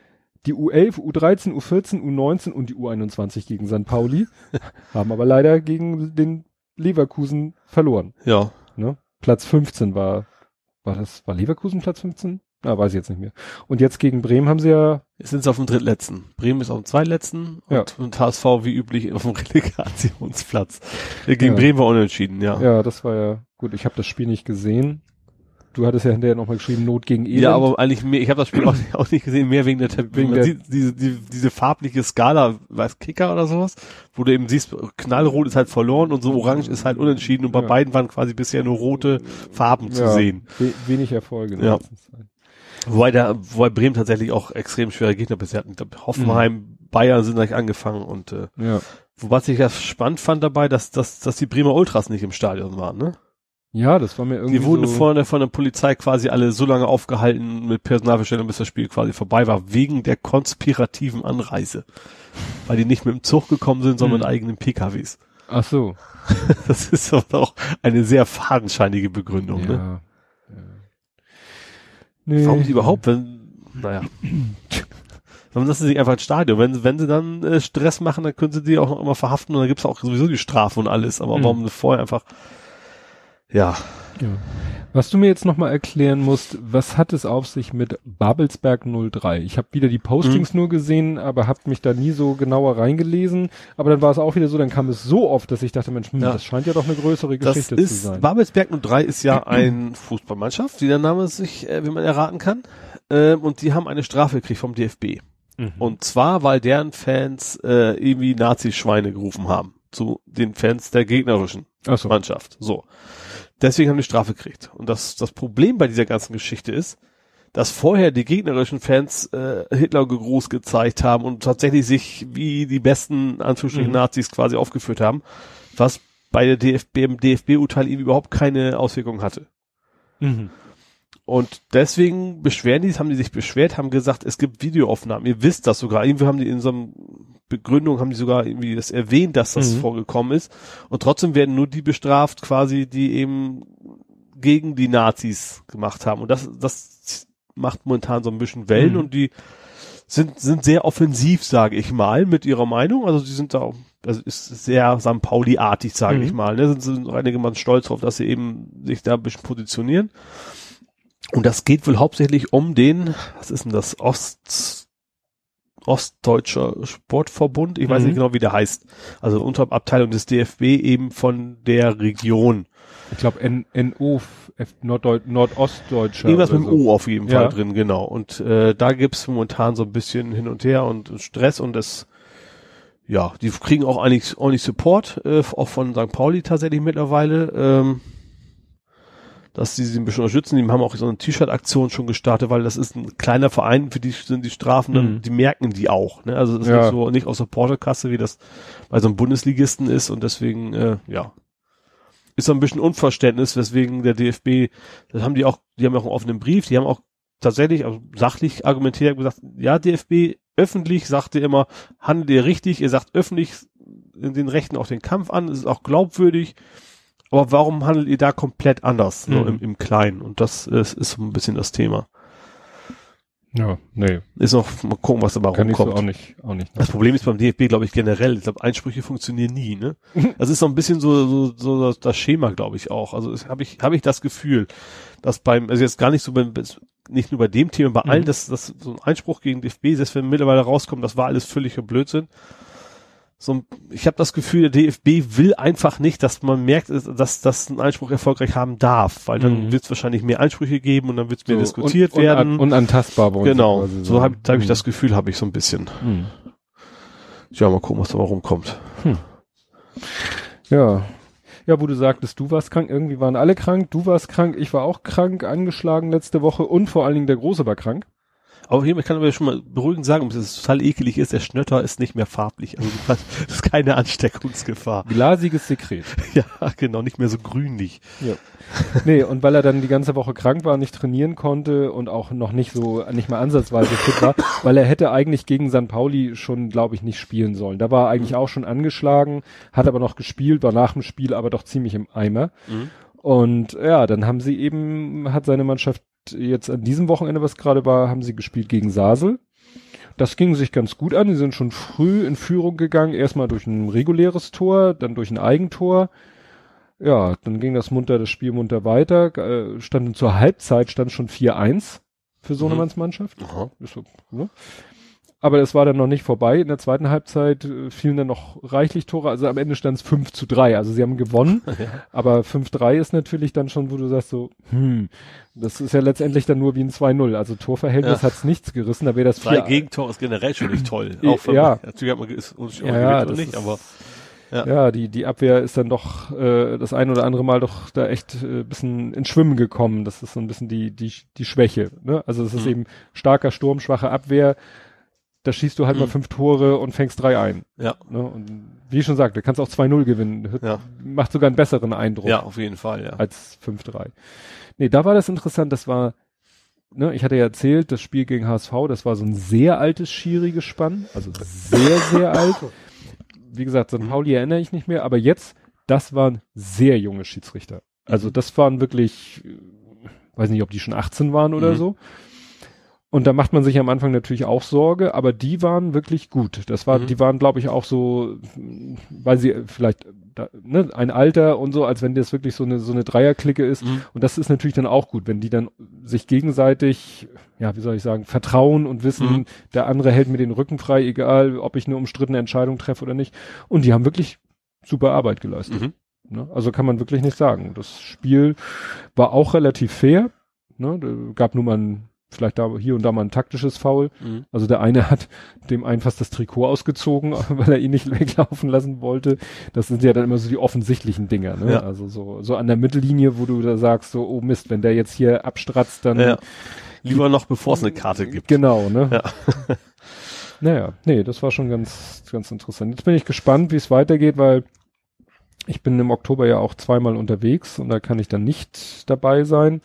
die U11, U13, U14, U19 und die U21 gegen St. Pauli, haben aber leider gegen den Leverkusen verloren. Ja. Ne? Platz 15 war, war das, war Leverkusen Platz 15? Ah, weiß ich jetzt nicht mehr. Und jetzt gegen Bremen haben sie ja. Jetzt sind sie auf dem drittletzten. Bremen ist auf dem zweitletzten und, ja. und HSV wie üblich auf dem Relegationsplatz. Gegen ja. Bremen war unentschieden, ja. Ja, das war ja gut. Ich habe das Spiel nicht gesehen. Du hattest ja hinterher nochmal geschrieben, Not gegen Elend. Ja, aber eigentlich mehr, ich habe das Spiel auch, auch, nicht gesehen, mehr wegen der, wegen der sieht, diese, die, diese farbliche Skala, weiß Kicker oder sowas, wo du eben siehst, knallrot ist halt verloren und so orange ist halt unentschieden und bei ja. beiden waren quasi bisher nur rote Farben zu ja, sehen. We wenig Erfolge. Ja. Wobei der, wobei Bremen tatsächlich auch extrem schwere Gegner bisher hatten. Hoffenheim, mhm. Bayern sind gleich angefangen und äh, ja. wobei ich ja spannend fand dabei, dass, dass, dass die Bremer Ultras nicht im Stadion waren, ne? Ja, das war mir irgendwie. Die wurden so vorne von der Polizei quasi alle so lange aufgehalten mit Personalverstellung, bis das Spiel quasi vorbei war, wegen der konspirativen Anreise. Weil die nicht mit dem Zug gekommen sind, sondern hm. mit eigenen PKWs. Ach so. Das ist aber auch eine sehr fadenscheinige Begründung, ne? ja. ne? Ja. Nee. Warum sie überhaupt, wenn, naja. Warum lassen sie sich einfach ins Stadion? Wenn, wenn sie dann äh, Stress machen, dann können sie die auch noch immer verhaften und dann gibt's auch sowieso die Strafe und alles. Aber mhm. warum vorher einfach ja. ja. Was du mir jetzt nochmal erklären musst, was hat es auf sich mit Babelsberg 03? Ich habe wieder die Postings mhm. nur gesehen, aber habe mich da nie so genauer reingelesen. Aber dann war es auch wieder so, dann kam es so oft, dass ich dachte, Mensch, hm, ja. das scheint ja doch eine größere Geschichte ist, zu sein. Babelsberg 03 ist ja ein Fußballmannschaft, wie der Name sich, äh, wie man erraten kann. Äh, und die haben eine Strafe gekriegt vom DFB. Mhm. Und zwar, weil deren Fans äh, irgendwie Nazi-Schweine gerufen haben zu den Fans der gegnerischen so. Mannschaft. So. Deswegen haben die Strafe gekriegt. Und das, das Problem bei dieser ganzen Geschichte ist, dass vorher die gegnerischen Fans äh, Hitler groß gezeigt haben und tatsächlich sich wie die besten Anführungsstrichen mhm. Nazis quasi aufgeführt haben, was bei der DFB, im DFB-Urteil eben überhaupt keine Auswirkungen hatte. Mhm. Und deswegen beschweren die, haben die sich beschwert, haben gesagt, es gibt Videoaufnahmen. Ihr wisst das sogar. Irgendwie haben die in so einem Begründung haben die sogar irgendwie das erwähnt, dass das mhm. vorgekommen ist. Und trotzdem werden nur die bestraft, quasi, die eben gegen die Nazis gemacht haben. Und das, das macht momentan so ein bisschen Wellen mhm. und die sind, sind sehr offensiv, sage ich mal, mit ihrer Meinung. Also sie sind da, also ist sehr St. Pauli-artig, sage mhm. ich mal. Ne? Sind, sind einige mal stolz drauf, dass sie eben sich da ein bisschen positionieren. Und das geht wohl hauptsächlich um den, was ist denn das, Ost, Ostdeutscher Sportverbund. Ich weiß Mhm. nicht genau, wie der heißt. Also Unterabteilung des DFB eben von der Region. Ich glaube NO, F- Norddeu Nordostdeutscher. Irgendwas mit dem so. O auf jeden Fall Ja. drin, genau. Und äh, da gibt's momentan so ein bisschen hin und her und Stress und das, ja, die kriegen auch eigentlich ordentlich Support, äh, auch von St. Pauli tatsächlich mittlerweile, ähm, dass sie sie ein bisschen unterstützen. Die haben auch so eine T-Shirt-Aktion schon gestartet, weil das ist ein kleiner Verein, für die sind die Strafen, dann, Mhm. die merken die auch. Ne? Also das ist Ja. nicht so nicht aus der Portokasse, wie das bei so einem Bundesligisten ist und deswegen, äh, ja, ist so ein bisschen Unverständnis, weswegen der DFB, das haben die auch, die haben auch einen offenen Brief, die haben auch tatsächlich also sachlich argumentiert gesagt, ja, DFB öffentlich sagt ihr immer, handelt ihr richtig, ihr sagt öffentlich in den Rechten auch den Kampf an, es ist auch glaubwürdig, aber warum handelt ihr da komplett anders, so Mhm. im, im Kleinen? Und das ist, ist so ein bisschen das Thema. Ja, nee, Ist noch, mal gucken, was dabei kann ich so rumkommt. auch nicht, auch nicht. Das Problem ist beim DFB, glaube ich, generell. Ich glaube, Einsprüche funktionieren nie. Ne? Das ist so ein bisschen so, so, so das, das Schema, glaube ich auch. Also habe ich, habe ich das Gefühl, dass beim, also jetzt gar nicht so beim, nicht nur bei dem Thema, bei Mhm. allen, dass, dass so ein Einspruch gegen DFB, selbst wenn mittlerweile rauskommt, das war alles völliger Blödsinn. So, ich habe das Gefühl, der DFB will einfach nicht, dass man merkt, dass das ein Einspruch erfolgreich haben darf, weil dann Mhm. wird es wahrscheinlich mehr Einsprüche geben und dann wird es mehr So, diskutiert und, werden. Und, unantastbar wollen sie genau, quasi so habe hab ich Mhm. das Gefühl, habe ich so ein bisschen. Mhm. Ja, mal gucken, was da mal rumkommt. Ja. Ja, wo du sagtest, du warst krank, irgendwie waren alle krank, du warst krank, ich war auch krank, angeschlagen letzte Woche und vor allen Dingen der Große war krank. Aber hier, ich kann aber schon mal beruhigend sagen, dass es total ekelig ist, der Schnötter ist nicht mehr farblich. Also das ist keine Ansteckungsgefahr. Glasiges Sekret. Ja, genau, nicht mehr so grünlich. Ja. Nee, und weil er dann die ganze Woche krank war, nicht trainieren konnte und auch noch nicht so, nicht mal ansatzweise fit war, weil er hätte eigentlich gegen San Pauli schon, glaube ich, nicht spielen sollen. Da war er eigentlich auch schon angeschlagen, hat aber noch gespielt, war nach dem Spiel aber doch ziemlich im Eimer. Und ja, dann haben sie eben, hat seine Mannschaft jetzt an diesem Wochenende, was gerade war, haben sie gespielt gegen Sasel. Das ging sich ganz gut an. Die sind schon früh in Führung gegangen. Erstmal durch ein reguläres Tor, dann durch ein Eigentor. Ja, dann ging das munter, das Spiel munter weiter. Äh, standen zur Halbzeit stand schon 4-1 für Sohnemanns Mannschaft. Aha. Ist so, ne? Aber es war dann noch nicht vorbei. In der zweiten Halbzeit äh, fielen dann noch reichlich Tore. Also am Ende stand es 5 zu 3. Also sie haben gewonnen. Aber 5-3 ist natürlich dann schon, wo du sagst so, hm, das ist ja letztendlich dann nur wie ein 2-0. Also Torverhältnis Ja. hat's nichts gerissen. Da wäre das Drei 4 Gegentore ist generell schon nicht toll. Ja. Auch wenn man, natürlich hat man ist uns Ja, ja, das nicht, ist- aber Ja. Ja. die, die Abwehr ist dann doch äh, das ein oder andere Mal doch da echt äh, bisschen ins Schwimmen gekommen. Das ist so ein bisschen die, die, die Schwäche. Ne? Also es ist Mhm. eben starker Sturm, schwache Abwehr. Da schießt du halt mal Mhm. fünf Tore und fängst drei ein. ja, Ne? Und wie ich schon sagte, kannst auch 2-0 gewinnen. ja, Macht sogar einen besseren Eindruck. ja, auf jeden Fall, ja. als 5-3. Nee, da war das interessant, das war, ne, ich hatte ja erzählt, das Spiel gegen HSV, das war so ein sehr altes Schiri-Gespann, also sehr, sehr alt. Wie gesagt, St. Pauli erinnere ich nicht mehr, aber jetzt, das waren sehr junge Schiedsrichter. Also das waren wirklich, weiß nicht, ob die schon 18 waren oder Mhm. so. Und da macht man sich am Anfang natürlich auch Sorge, aber die waren wirklich gut. Das war, Mhm. die waren, glaube ich, auch so, weil sie vielleicht da, ne, ein Alter und so, als wenn das wirklich so eine so eine Dreierklicke ist. Mhm. Und das ist natürlich dann auch gut, wenn die dann sich gegenseitig, ja, wie soll ich sagen, vertrauen und wissen, Mhm. der andere hält mir den Rücken frei, egal, ob ich eine umstrittene Entscheidung treffe oder nicht. Und die haben wirklich super Arbeit geleistet. Mhm. Ne? Also kann man wirklich nicht sagen. Das Spiel war auch relativ fair. Ne? Da gab nur mal ein, vielleicht da hier und da mal ein taktisches Foul. Mhm. Also der eine hat dem einen fast das Trikot ausgezogen, weil er ihn nicht weglaufen lassen wollte. Das sind ja dann immer so die offensichtlichen Dinger. Ne? Ja. Also so, so an der Mittellinie, wo du da sagst, so, oh Mist, wenn der jetzt hier abstratzt, dann Ja. Lieber noch, bevor es eine Karte gibt. Genau, ne? Ja. naja, nee, das war schon ganz, ganz interessant. Jetzt bin ich gespannt, wie es weitergeht, weil ich bin im Oktober ja auch zweimal unterwegs und da kann ich dann nicht dabei sein.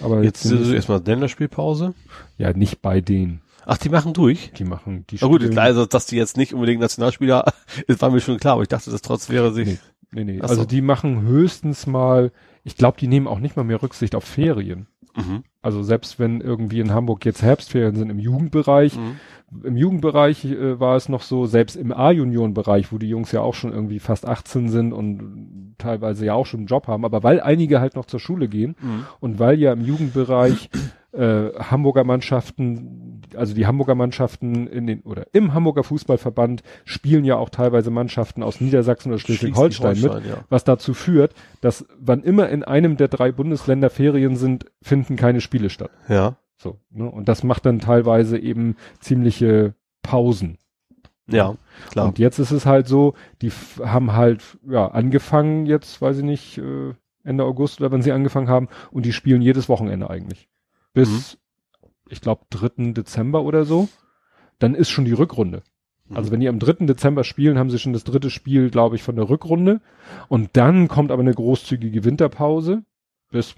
Aber Jetzt sind ist erstmal Länderspielpause. ja nicht bei denen. Ach, die machen durch. Die machen die Na gut, spielen- also, dass die jetzt nicht unbedingt Nationalspieler, das war mir schon klar, aber ich dachte, das trotz wäre sich. Nee. Nee, nee. Also so. die machen höchstens mal, ich glaube, die nehmen auch nicht mal mehr Rücksicht auf Ferien. Mhm. Also selbst wenn irgendwie in Hamburg jetzt Herbstferien sind im Jugendbereich, Mhm. im Jugendbereich äh, war es noch so, selbst im A-Junioren-Bereich, wo die Jungs ja auch schon irgendwie fast 18 sind und teilweise ja auch schon einen Job haben, aber weil einige halt noch zur Schule gehen Mhm. und weil ja im Jugendbereich äh, Hamburger Mannschaften also die Hamburger Mannschaften in den, oder im Hamburger Fußballverband spielen ja auch teilweise Mannschaften aus Niedersachsen oder Schleswig-Holstein mit, ja. was dazu führt, dass wann immer in einem der drei Bundesländer Ferien sind, finden keine Spiele statt. Ja. So, ne? Und das macht dann teilweise eben ziemliche Pausen. Ja, klar. Und jetzt ist es halt so, die haben halt, ja, angefangen jetzt, weiß ich nicht, äh, Ende August oder wann sie angefangen haben und die spielen jedes Wochenende eigentlich. Bis, mhm. Ich glaube, 3. Dezember oder so. Dann ist schon die Rückrunde. Mhm. Also wenn die am 3. Dezember spielen, haben sie schon das dritte Spiel, glaube ich, von der Rückrunde. Und dann kommt aber eine großzügige Winterpause bis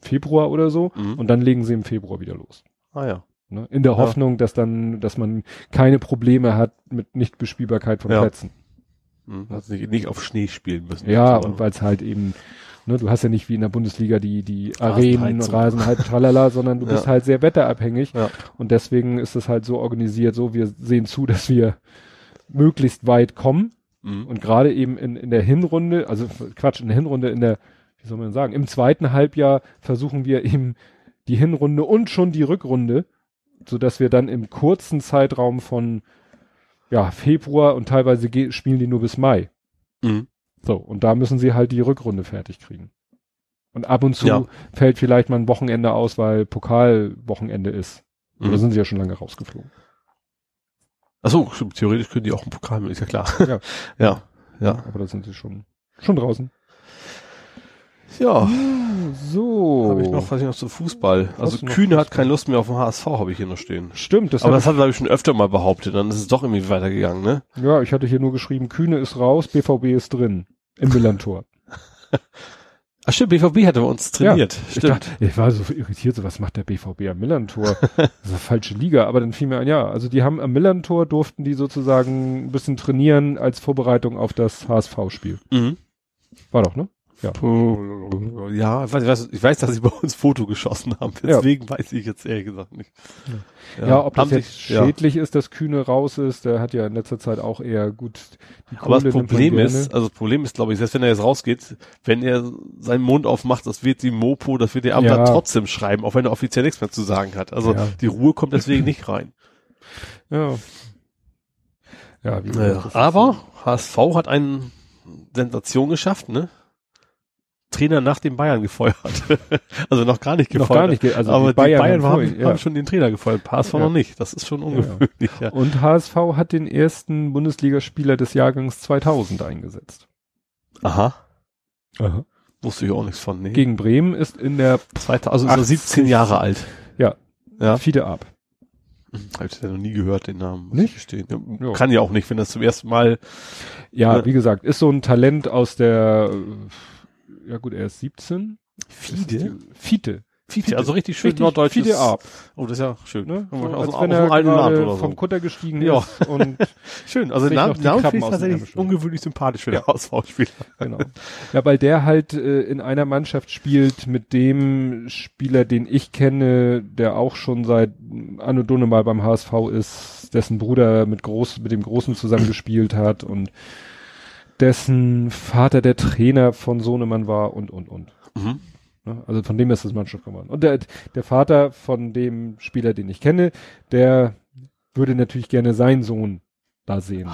Februar oder so. Mhm. Und dann legen sie im Februar wieder los. Ah ja. Ne? In der ja. Hoffnung, dass dann, dass man keine Probleme hat mit Nichtbespielbarkeit von ja. Plätzen. Mhm. Also nicht, nicht auf Schnee spielen müssen. Ja, und weil es halt eben, ne, du hast ja nicht wie in der Bundesliga die, die Arenen, Rasenheizung, tralala, sondern du ja. bist halt sehr wetterabhängig. Ja. Und deswegen ist es halt so organisiert, so wir sehen zu, dass wir möglichst weit kommen. Mhm. Und gerade eben in, in der Hinrunde, also Quatsch, in der Hinrunde, in der, wie soll man sagen, im zweiten Halbjahr versuchen wir eben die Hinrunde und schon die Rückrunde so dass wir dann im kurzen Zeitraum von ja, Februar und teilweise spielen die nur bis Mai. Mhm. So, und da müssen sie halt die Rückrunde fertig kriegen. Und ab und zu ja. fällt vielleicht mal ein Wochenende aus, weil Pokalwochenende ist. Mhm. Oder sind sie ja schon lange rausgeflogen. Achso, theoretisch können die auch einen Pokal ist ja klar. Ja. ja, ja. Aber da sind sie schon, schon draußen. Ja. So. Habe ich noch, was ich noch zum Fußball. Also Kühne hat keine Lust mehr auf den HSV, habe ich hier noch stehen. Stimmt. Das Aber das hat er, glaube ich, schon öfter mal behauptet. Dann ist es doch irgendwie weitergegangen, ne? Ja, ich hatte hier nur geschrieben, Kühne ist raus, BVB ist drin. Im Millantor. Ach stimmt, BVB hatte bei uns trainiert. Ja, stimmt. Ich, dachte, ich war so irritiert, so was macht der BVB am Millantor? das ist eine falsche Liga, aber dann fiel mir ein, ja, also die haben am Millantor durften die sozusagen ein bisschen trainieren als Vorbereitung auf das HSV-Spiel. Mhm. War doch, ne? Ja. Ja, ich weiß, ich weiß, dass sie bei uns Foto geschossen haben. Deswegen ja. weiß ich jetzt ehrlich gesagt nicht. Ja, ja ob das jetzt sich, schädlich ist, dass Kühne raus ist, der hat ja in letzter Zeit auch eher gut die Aber das Problem ist, also das Problem ist, glaube ich, selbst wenn er jetzt rausgeht, wenn er seinen Mund aufmacht, das wird die Mopo, das wird der Amt trotzdem schreiben, auch wenn er offiziell nichts mehr zu sagen hat. Also die Ruhe kommt deswegen nicht rein. Ja. Ja, wie naja, aber HSV hat eine Sensation geschafft, ne? Trainer nach dem Bayern gefeuert. also noch gar nicht gefeuert. Noch gar nicht, also aber die Bayern, Bayern haben, haben, ja. haben, schon den Trainer gefeuert, HSV ja. noch nicht. Das ist schon ungewöhnlich. Ja. Und HSV hat den ersten Bundesligaspieler des Jahrgangs 2000 eingesetzt. Aha. Aha. Wusste ich auch nichts von. Nee. Gegen Bremen ist in der 2000 also 17 Jahre alt. Ja. Ja. Fide ab. Habe ich ja noch nie gehört, den Namen. Nicht? Gestehen. Ja, kann ja auch nicht, wenn das zum ersten Mal. Ja, äh, wie gesagt, ist so ein Talent aus der ja gut, er ist 17. Fide? Fide. Fide, also richtig schön richtig norddeutsches. Fide ab. Oh, das ist ja schön. Ne? So, aus, als wenn er gerade so. vom Kutter gestiegen ja. ist und schön. Also Namen, ich tatsächlich ungewöhnlich sympathisch für ja. den HSV-Spieler. Genau. Ja, weil der halt äh, in einer Mannschaft spielt mit dem Spieler, den ich kenne, der auch schon seit Anno Dunne mal beim HSV ist, dessen Bruder mit groß, mit dem Großen zusammengespielt hat und dessen Vater der Trainer von Sohnemann war und, und, und. Mhm. Ne? Also von dem ist das Mannschaft geworden. Und der, der Vater von dem Spieler, den ich kenne, der würde natürlich gerne seinen Sohn da sehen.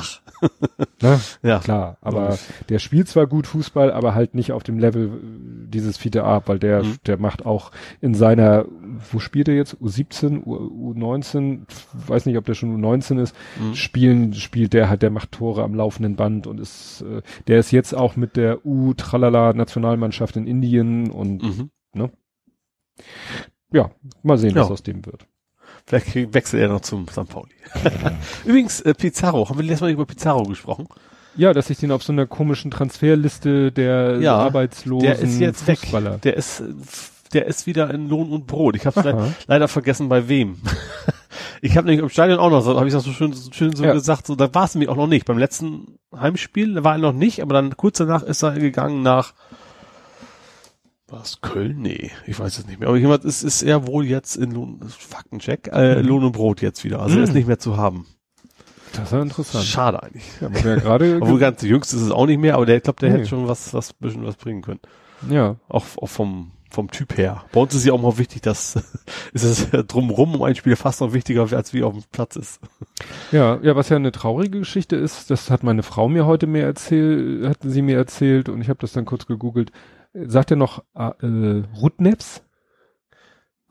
Ne? Ja. Klar. Aber Logisch. der spielt zwar gut Fußball, aber halt nicht auf dem Level äh, dieses Fiete Ab, weil der, mhm. der macht auch in seiner, wo spielt er jetzt? U17, U, U19, weiß nicht, ob der schon U19 ist, mhm. spielen, spielt der halt, der macht Tore am laufenden Band und ist, äh, der ist jetzt auch mit der U-Tralala Nationalmannschaft in Indien und, mhm. ne? Ja, mal sehen, ja. was aus dem wird. Vielleicht wechselt er noch zum St. Pauli. Übrigens, äh, Pizarro, haben wir letztes Mal über Pizarro gesprochen? Ja, dass ich den auf so einer komischen Transferliste der ja, Arbeitslosen der ist jetzt Fußballer. Weg. Der ist, der ist wieder in Lohn und Brot. Ich habe le leider vergessen, bei wem. ich habe nämlich im Stadion auch noch, habe ich das so schön, so schön so ja. gesagt, so da war es nämlich auch noch nicht. Beim letzten Heimspiel war er noch nicht, aber dann kurz danach ist er gegangen nach was Köln? Nee, ich weiß es nicht mehr. Aber jemand ist, ist er wohl jetzt in Lohn, Faktencheck, äh, mhm. Lohn und Brot jetzt wieder. Also mhm. er ist mhm. nicht mehr zu haben. Das ist ja interessant. Schade eigentlich. Ja, ja gerade Obwohl ganz jüngst ist es auch nicht mehr, aber der, ich glaube, der nee. hätte schon was, was, bisschen was bringen können. Ja. Auch, auch vom, vom Typ her. Bei uns ist ja auch mal wichtig, dass ist es drumrum um ein Spiel fast noch wichtiger als wie auf dem Platz ist. Ja, ja, was ja eine traurige Geschichte ist, das hat meine Frau mir heute mehr erzählt, hat sie mir erzählt und ich habe das dann kurz gegoogelt. Sagt er noch äh, Rudneps?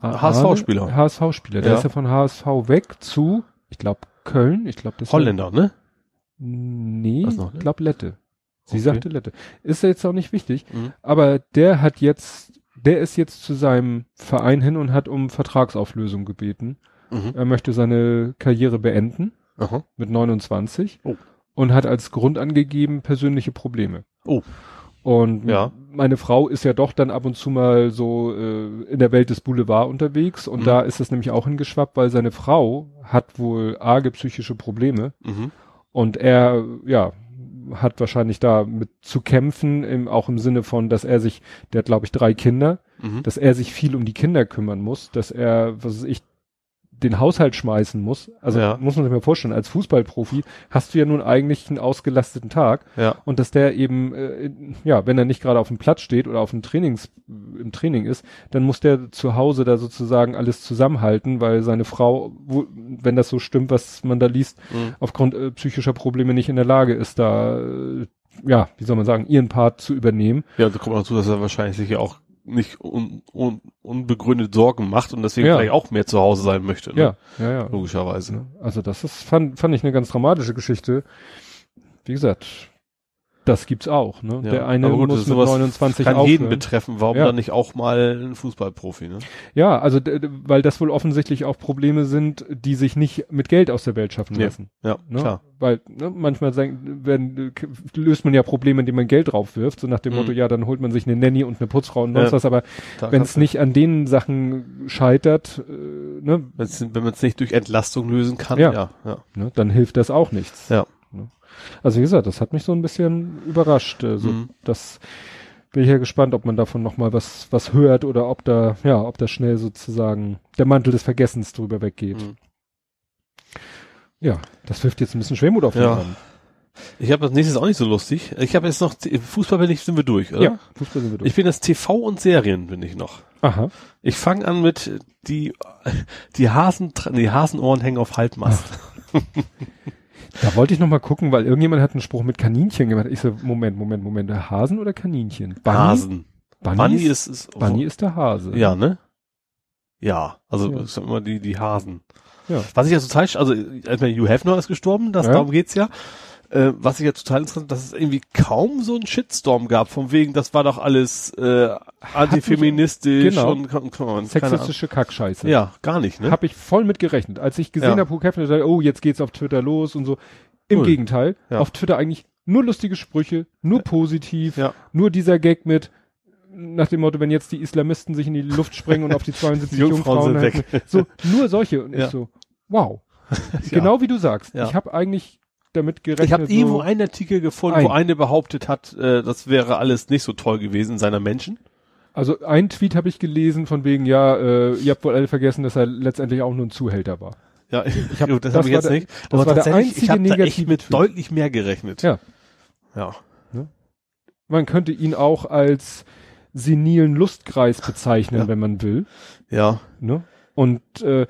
HSV-Spieler. HSV-Spieler. Der Ja. ist ja von HSV weg zu, ich glaube, Köln. Ich glaube, das Holländer, ne? Nee, noch, ne? ich glaube Lette. Sie Okay. sagte Lette. Ist ja jetzt auch nicht wichtig, Mhm. aber der hat jetzt, der ist jetzt zu seinem Verein hin und hat um Vertragsauflösung gebeten. Mhm. Er möchte seine Karriere beenden Aha. mit 29 Oh. und hat als Grund angegeben persönliche Probleme. Oh. Und Ja. meine Frau ist ja doch dann ab und zu mal so äh, in der Welt des Boulevard unterwegs und Mhm. da ist es nämlich auch hingeschwappt, weil seine Frau hat wohl arge psychische Probleme Mhm. und er, ja, hat wahrscheinlich da mit zu kämpfen, im, auch im Sinne von, dass er sich, der hat glaube ich drei Kinder, Mhm. dass er sich viel um die Kinder kümmern muss, dass er, was weiß ich, den Haushalt schmeißen muss. Also Ja. muss man sich mal vorstellen, als Fußballprofi hast du ja nun eigentlich einen ausgelasteten Tag Ja. und dass der eben, äh, ja, wenn er nicht gerade auf dem Platz steht oder auf dem Trainings, im Training ist, dann muss der zu Hause da sozusagen alles zusammenhalten, weil seine Frau, wo, wenn das so stimmt, was man da liest, Mhm. aufgrund äh, psychischer Probleme nicht in der Lage ist, da, äh, ja, wie soll man sagen, ihren Part zu übernehmen. Ja, da kommt noch dazu, dass er wahrscheinlich sich ja auch nicht un, un, unbegründet Sorgen macht und deswegen Ja. vielleicht auch mehr zu Hause sein möchte. Ne? Ja, ja, ja. Logischerweise. Also das ist, fand, fand ich eine ganz dramatische Geschichte. Wie gesagt, das gibt's auch. Ne? Ja. Der eine gut, muss mit sowas 29 Kann jeden aufhören. betreffen, warum Ja. dann nicht auch mal ein Fußballprofi, ne? Ja, also weil das wohl offensichtlich auch Probleme sind, die sich nicht mit Geld aus der Welt schaffen Ja. lassen. Ja, Ne? klar. Weil ne, manchmal sagen, werden, löst man ja Probleme, indem man Geld draufwirft, so nach dem Mhm. Motto, ja, dann holt man sich eine Nanny und eine Putzfrau und sonst Ja. was, aber wenn es nicht an den Sachen scheitert, äh, ne, wenn's, wenn man es nicht durch Entlastung lösen kann, Ja. ja, ja. ne, dann hilft das auch nichts. Ja. Also wie gesagt, das hat mich so ein bisschen überrascht. Äh, so, Mhm. Das bin ich ja gespannt, ob man davon noch mal was was hört oder ob da ja, ob da schnell sozusagen der Mantel des Vergessens drüber weggeht. Mhm. Ja, das wirft jetzt ein bisschen Schwermut auf den Ja. Mann. Ich habe das nächste auch nicht so lustig. Ich habe jetzt noch Fußball bin ich sind wir durch, oder? Ja, Fußball sind wir durch. Ich bin das TV und Serien bin ich noch. Aha. Ich fange an mit die die Hasen die Hasenohren hängen auf Halbmast. Da wollte ich noch mal gucken, weil irgendjemand hat einen Spruch mit Kaninchen gemacht. Ich so, Moment, Moment, Moment, der Hasen oder Kaninchen? Bunny? Hasen. Bunny, Bunny ist, ist, Bunny ist der Hase. ja, ne? Ja, also Ja. sind immer die die Hasen. Ja. Was ich ja total, sch- also erstmal Hugh Hefner ist gestorben, das Ja. darum geht's ja. Äh, was ich ja total interessant, dass es irgendwie kaum so einen Shitstorm gab, von wegen, das war doch alles äh, antifeministisch genau. und, und, und. Sexistische Kackscheiße. Ja, gar nicht, ne? Hab ich voll mit gerechnet. Als ich gesehen Ja. habe, Hugh Hefner, dachte oh, jetzt geht's auf Twitter los und so. Im Cool. Gegenteil. Ja. Auf Twitter eigentlich nur lustige Sprüche, nur positiv, Ja. nur dieser Gag mit nach dem Motto, wenn jetzt die Islamisten sich in die Luft sprengen und auf die 72 Die Jungfrauen Jungfrauen, sind halten. So, nur solche. Und ich so, wow. Genau wie du sagst. Ich habe eigentlich damit gerechnet. Ich habe so, irgendwo einen Artikel gefunden, wo Ein. eine behauptet hat, äh, das wäre alles nicht so toll gewesen seiner Menschen. Also ein Tweet habe ich gelesen von wegen, ja, äh, ihr habt wohl alle vergessen, dass er letztendlich auch nur ein Zuhälter war. Ja, ich hab- hab, das, das habe ich jetzt der- nicht. das war der tatsächlich, einzige ich habe da echt negative mit Tweet. deutlich mehr gerechnet. Ja. Ja. Man könnte ihn auch als senilen Lustkreis bezeichnen, Ja. wenn man will. Ja. Ne? Und äh,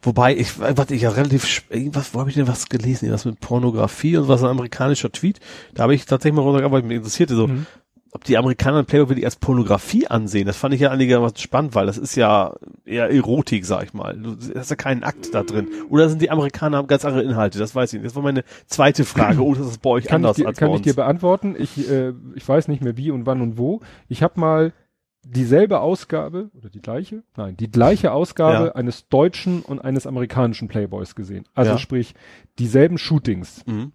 Wobei, ich, warte, ich ja relativ, irgendwas, wo habe ich denn was gelesen? Was mit Pornografie und was ein amerikanischer Tweet. Da habe ich tatsächlich mal runtergegangen, weil ich mich interessierte, so, Mhm. ob die Amerikaner Playboy wirklich als Pornografie ansehen. Das fand ich ja einigermaßen spannend, weil das ist ja eher Erotik, sag ich mal. Du hast ja keinen Akt da drin. Oder sind die Amerikaner haben ganz andere Inhalte? Das weiß ich nicht. Das war meine zweite Frage. Oder ist das bei euch kann, ich anders dir, als kann bei ich uns? dir beantworten. Ich, äh, ich weiß nicht mehr wie und wann und wo. Ich habe mal dieselbe Ausgabe oder die gleiche? Nein, die gleiche Ausgabe Ja. eines deutschen und eines amerikanischen Playboys gesehen. Also Ja. sprich dieselben Shootings, mhm.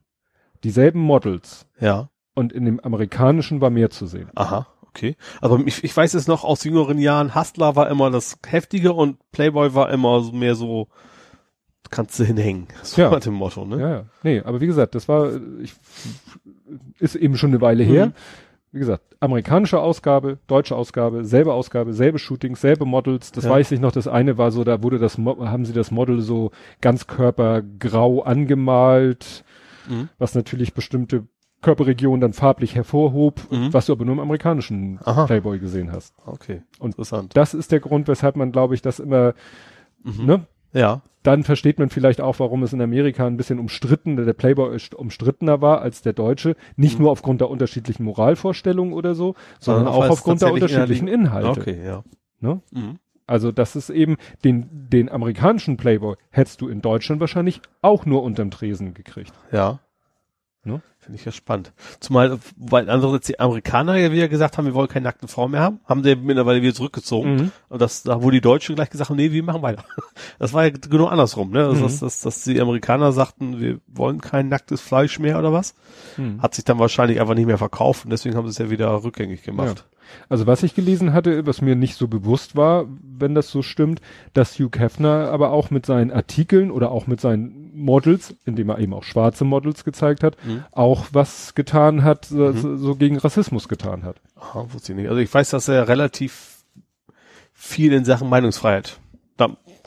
dieselben Models Ja. und in dem amerikanischen war mehr zu sehen. Aha, okay. Aber ich, ich weiß es noch aus jüngeren Jahren, Hustler war immer das Heftige und Playboy war immer so mehr so, kannst du hinhängen. So Ja. dem Motto, ne? Ja, ja. Nee, aber wie gesagt, das war, ich, ist eben schon eine Weile her. Mhm. Wie gesagt, amerikanische Ausgabe, deutsche Ausgabe, selbe Ausgabe, selbe Shootings, selbe Models. Das Ja. weiß ich noch. Das eine war so, da wurde das, haben sie das Model so ganz körpergrau angemalt, Mhm. was natürlich bestimmte Körperregion dann farblich hervorhob, Mhm. was du aber nur im amerikanischen Aha. Playboy gesehen hast. Okay. Und Interessant. Das ist der Grund, weshalb man, glaube ich, das immer, Mhm. ne? Ja. Dann versteht man vielleicht auch, warum es in Amerika ein bisschen umstritten, der Playboy umstrittener war als der deutsche. Nicht Mhm. nur aufgrund der unterschiedlichen Moralvorstellungen oder so, sondern Sondern auch aufgrund der unterschiedlichen Inhalte. Okay, ja. Ne? Mhm. Also das ist eben, den, den amerikanischen Playboy hättest du in Deutschland wahrscheinlich auch nur unterm Tresen gekriegt. Ja. Ne? Finde ich ja spannend. Zumal, weil andererseits die Amerikaner ja wieder gesagt haben, wir wollen keine nackten Frauen mehr haben, haben sie mittlerweile wieder zurückgezogen. Mhm. Und das, da wo die Deutschen gleich gesagt haben, nee, wir machen weiter. Das war ja genau andersrum, ne? Also, Mhm. dass, dass, dass die Amerikaner sagten, wir wollen kein nacktes Fleisch mehr oder was. Mhm. Hat sich dann wahrscheinlich einfach nicht mehr verkauft und deswegen haben sie es ja wieder rückgängig gemacht. Also was ich gelesen hatte, was mir nicht so bewusst war, wenn das so stimmt, dass Hugh Hefner aber auch mit seinen Artikeln oder auch mit seinen Models, indem er eben auch schwarze Models gezeigt hat, Mhm. Auch was getan hat, so, so- so gegen Rassismus getan hat. Aha, wusste ich nicht. Also ich weiß, dass er relativ viel in Sachen Meinungsfreiheit,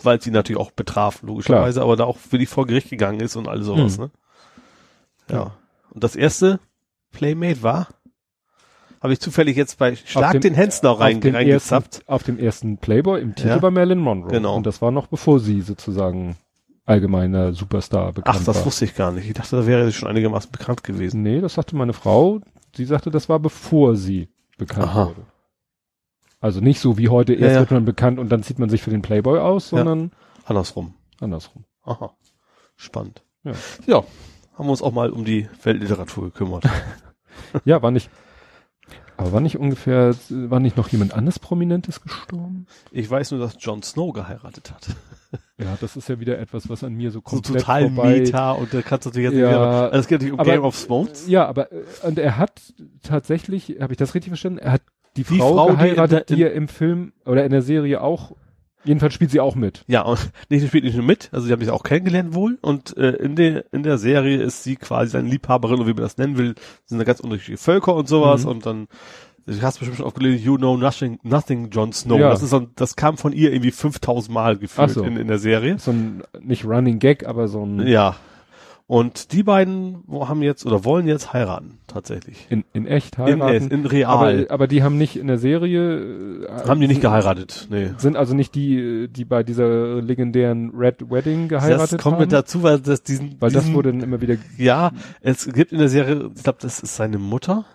weil sie natürlich auch betraf, logischerweise, aber da auch wirklich vor Gericht gegangen ist und all sowas, Mhm. ne? Ja. Ja. Und das erste Playmate war? Habe ich zufällig jetzt bei Schlag dem- den Hensler rein, auf, dem reingezapft. ersten, auf dem ersten Playboy im Titel Ja. bei Marilyn Monroe. Genau. Und das war noch bevor sie sozusagen allgemeiner Superstar bekannt Ach, das war. wusste ich gar nicht. Ich dachte, da wäre sie schon einigermaßen bekannt gewesen. Nee, das sagte meine Frau. Sie sagte, das war bevor sie bekannt Aha. wurde. Also nicht so wie heute, Ja, erst ja. wird man bekannt und dann zieht man sich für den Playboy aus, Ja. sondern Andersrum. andersrum. Aha. Spannend. Ja. ja. Haben wir uns auch mal um die Weltliteratur gekümmert. Ja, war nicht. Aber war nicht ungefähr, war nicht noch jemand anderes Prominentes gestorben? Ich weiß nur, dass Jon Snow geheiratet hat. Ja, das ist ja wieder etwas, was an mir so So komplett total vorbei. Meta und da kannst du natürlich jetzt Ja, nicht mehr, also es geht natürlich um aber- Game of Thrones. Ja, aber äh, und er hat tatsächlich, habe ich das richtig verstanden? Er hat die, Die Frau, Frau, die in geheiratet, die, er im Film oder in der Serie auch. Jedenfalls spielt sie auch mit. Ja, und nicht, sie spielt nicht nur mit, also sie haben sich auch kennengelernt wohl und äh, in der in der Serie ist sie quasi seine Liebhaberin oder wie man das nennen will, sind da ganz unterschiedliche Völker und sowas Mhm. und dann du hast bestimmt schon aufgelesen, you know nothing, nothing Jon Snow. Ja. Das ist so, ein- das kam von ihr irgendwie 5000 Mal gefühlt so. in, in der Serie. So ein nicht Running Gag, aber so ein Ja. Und die beiden haben jetzt oder wollen jetzt heiraten, tatsächlich. in, in echt In, heiraten. in real. aber, aber die haben nicht in der Serie äh, haben die nicht geheiratet, nee. sind also nicht die, die bei dieser legendären Red Wedding geheiratet Das kommt haben. mit dazu, weil das diesen, weil das diesen wurde dann immer wieder Ja, es gibt in der Serie, ich glaube, das ist seine Mutter.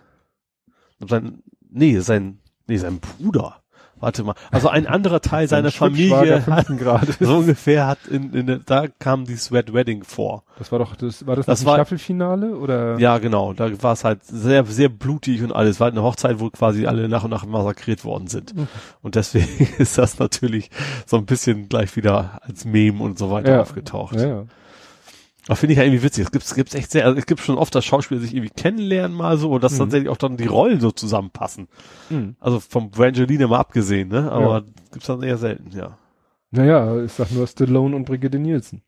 Sein, nee, sein, nee, sein Bruder. Warte mal. Also ein anderer Teil seiner Familie hat, so ungefähr hat in, in der, da kam die Sweat Wedding vor. Das war doch das war das, Das das war- Staffelfinale oder Ja, genau. Da war es halt sehr, sehr blutig und alles. War halt eine Hochzeit, wo quasi alle nach und nach massakriert worden sind. Mhm. Und deswegen ist das natürlich so ein bisschen gleich wieder als Meme und so weiter Ja. aufgetaucht. ja, ja. Finde ich ja irgendwie witzig. Es gibt gibt's echt sehr, also es gibt schon oft, dass Schauspieler sich irgendwie kennenlernen mal so und dass Mhm. tatsächlich auch dann die Rollen so zusammenpassen. Hm. Also vom Brangelina mal abgesehen, ne? Aber Ja. gibt's dann eher selten, ja. Naja, ich sag nur Stallone und Brigitte Nielsen.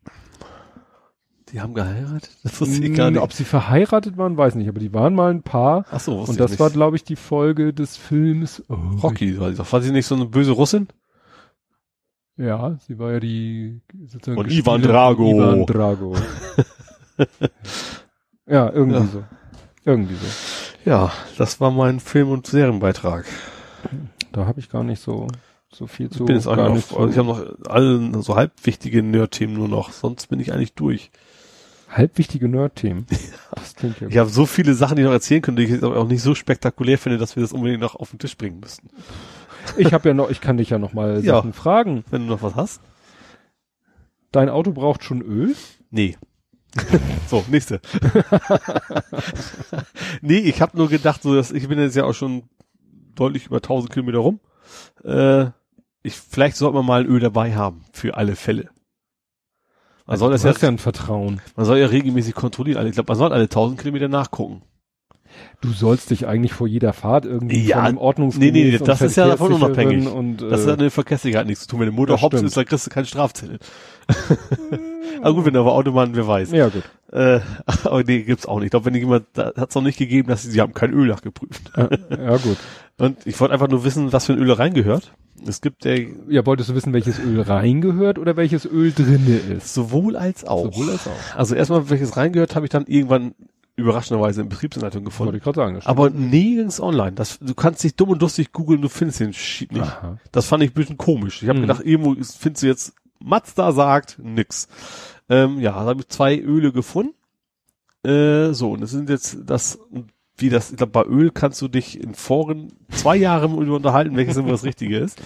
Die haben geheiratet? Das wusste ich gar Hm, nicht. Ob sie verheiratet waren, weiß nicht, aber die waren mal ein Paar. Ach so, Und das nicht. war, glaube ich, die Folge des Films. Oh, Rocky, war doch. War sie nicht so eine böse Russin? Ja, sie war ja die sozusagen Und Ivan Drago. Ivan Drago. ja, irgendwie Ja. so. Irgendwie so. Ja, das war mein Film- und Serienbeitrag. Da habe ich gar nicht so so viel zu. ich bin jetzt auch gar nicht auf, ich habe noch alle so halbwichtige Nerd-Themen nur noch, sonst bin ich eigentlich durch. halbwichtige Nerd-Themen. Das klingt ja Ich habe so viele Sachen, die ich noch erzählen könnte, die ich jetzt aber auch nicht so spektakulär finde, dass wir das unbedingt noch auf den Tisch bringen müssten. Ich habe ja noch, ich kann dich ja noch mal Ja. Sachen fragen. Wenn du noch was hast? Dein Auto braucht schon Öl? Nee. so, nächste. nee, ich habe nur gedacht, so dass ich bin jetzt ja auch schon deutlich über 1000 Kilometer rum. Äh, ich, vielleicht sollte man mal ein Öl dabei haben, für alle Fälle. Man soll das ja ein Vertrauen. man soll ja regelmäßig kontrollieren. Also Ich glaube, man soll alle 1000 Kilometer nachgucken. Du sollst dich eigentlich vor jeder Fahrt irgendwie Ja, von einem Ordnungs nee, nee, das ist ja davon unabhängig. Und, Das äh, hat eine Verkehrssicherheit nichts zu tun. Wenn der Motor das hops ist, dann kriegst du keinen Strafzettel. aber gut, wenn du aber Autobahn, wer weiß. ja gut. Äh, aber nee, gibt's auch nicht. Ich glaube, wenn jemand, da hat's noch nicht gegeben, dass sie, sie haben kein Öl nachgeprüft. Ja, ja gut. Und ich wollte einfach nur wissen, was für ein Öl da reingehört. Es gibt ja Ja, wolltest du wissen, welches Öl reingehört oder welches Öl drinne ist? sowohl als auch. Sowohl als auch. Also erstmal, welches reingehört, habe ich dann irgendwann überraschenderweise in Betriebsanleitung gefunden. Wollte ich gerade sagen. das. Aber nirgends online. Das, du kannst dich dumm und lustig googeln, du findest den Shit nicht. Aha. Das fand ich ein bisschen komisch. Ich habe Mhm. gedacht, irgendwo findest du jetzt, Mazda sagt nix. Ähm, ja, da habe ich zwei Öle gefunden. Äh, so, und das sind jetzt das, wie das, ich glaube, bei Öl kannst du dich in Foren zwei Jahre unterhalten, welches immer das Richtige ist.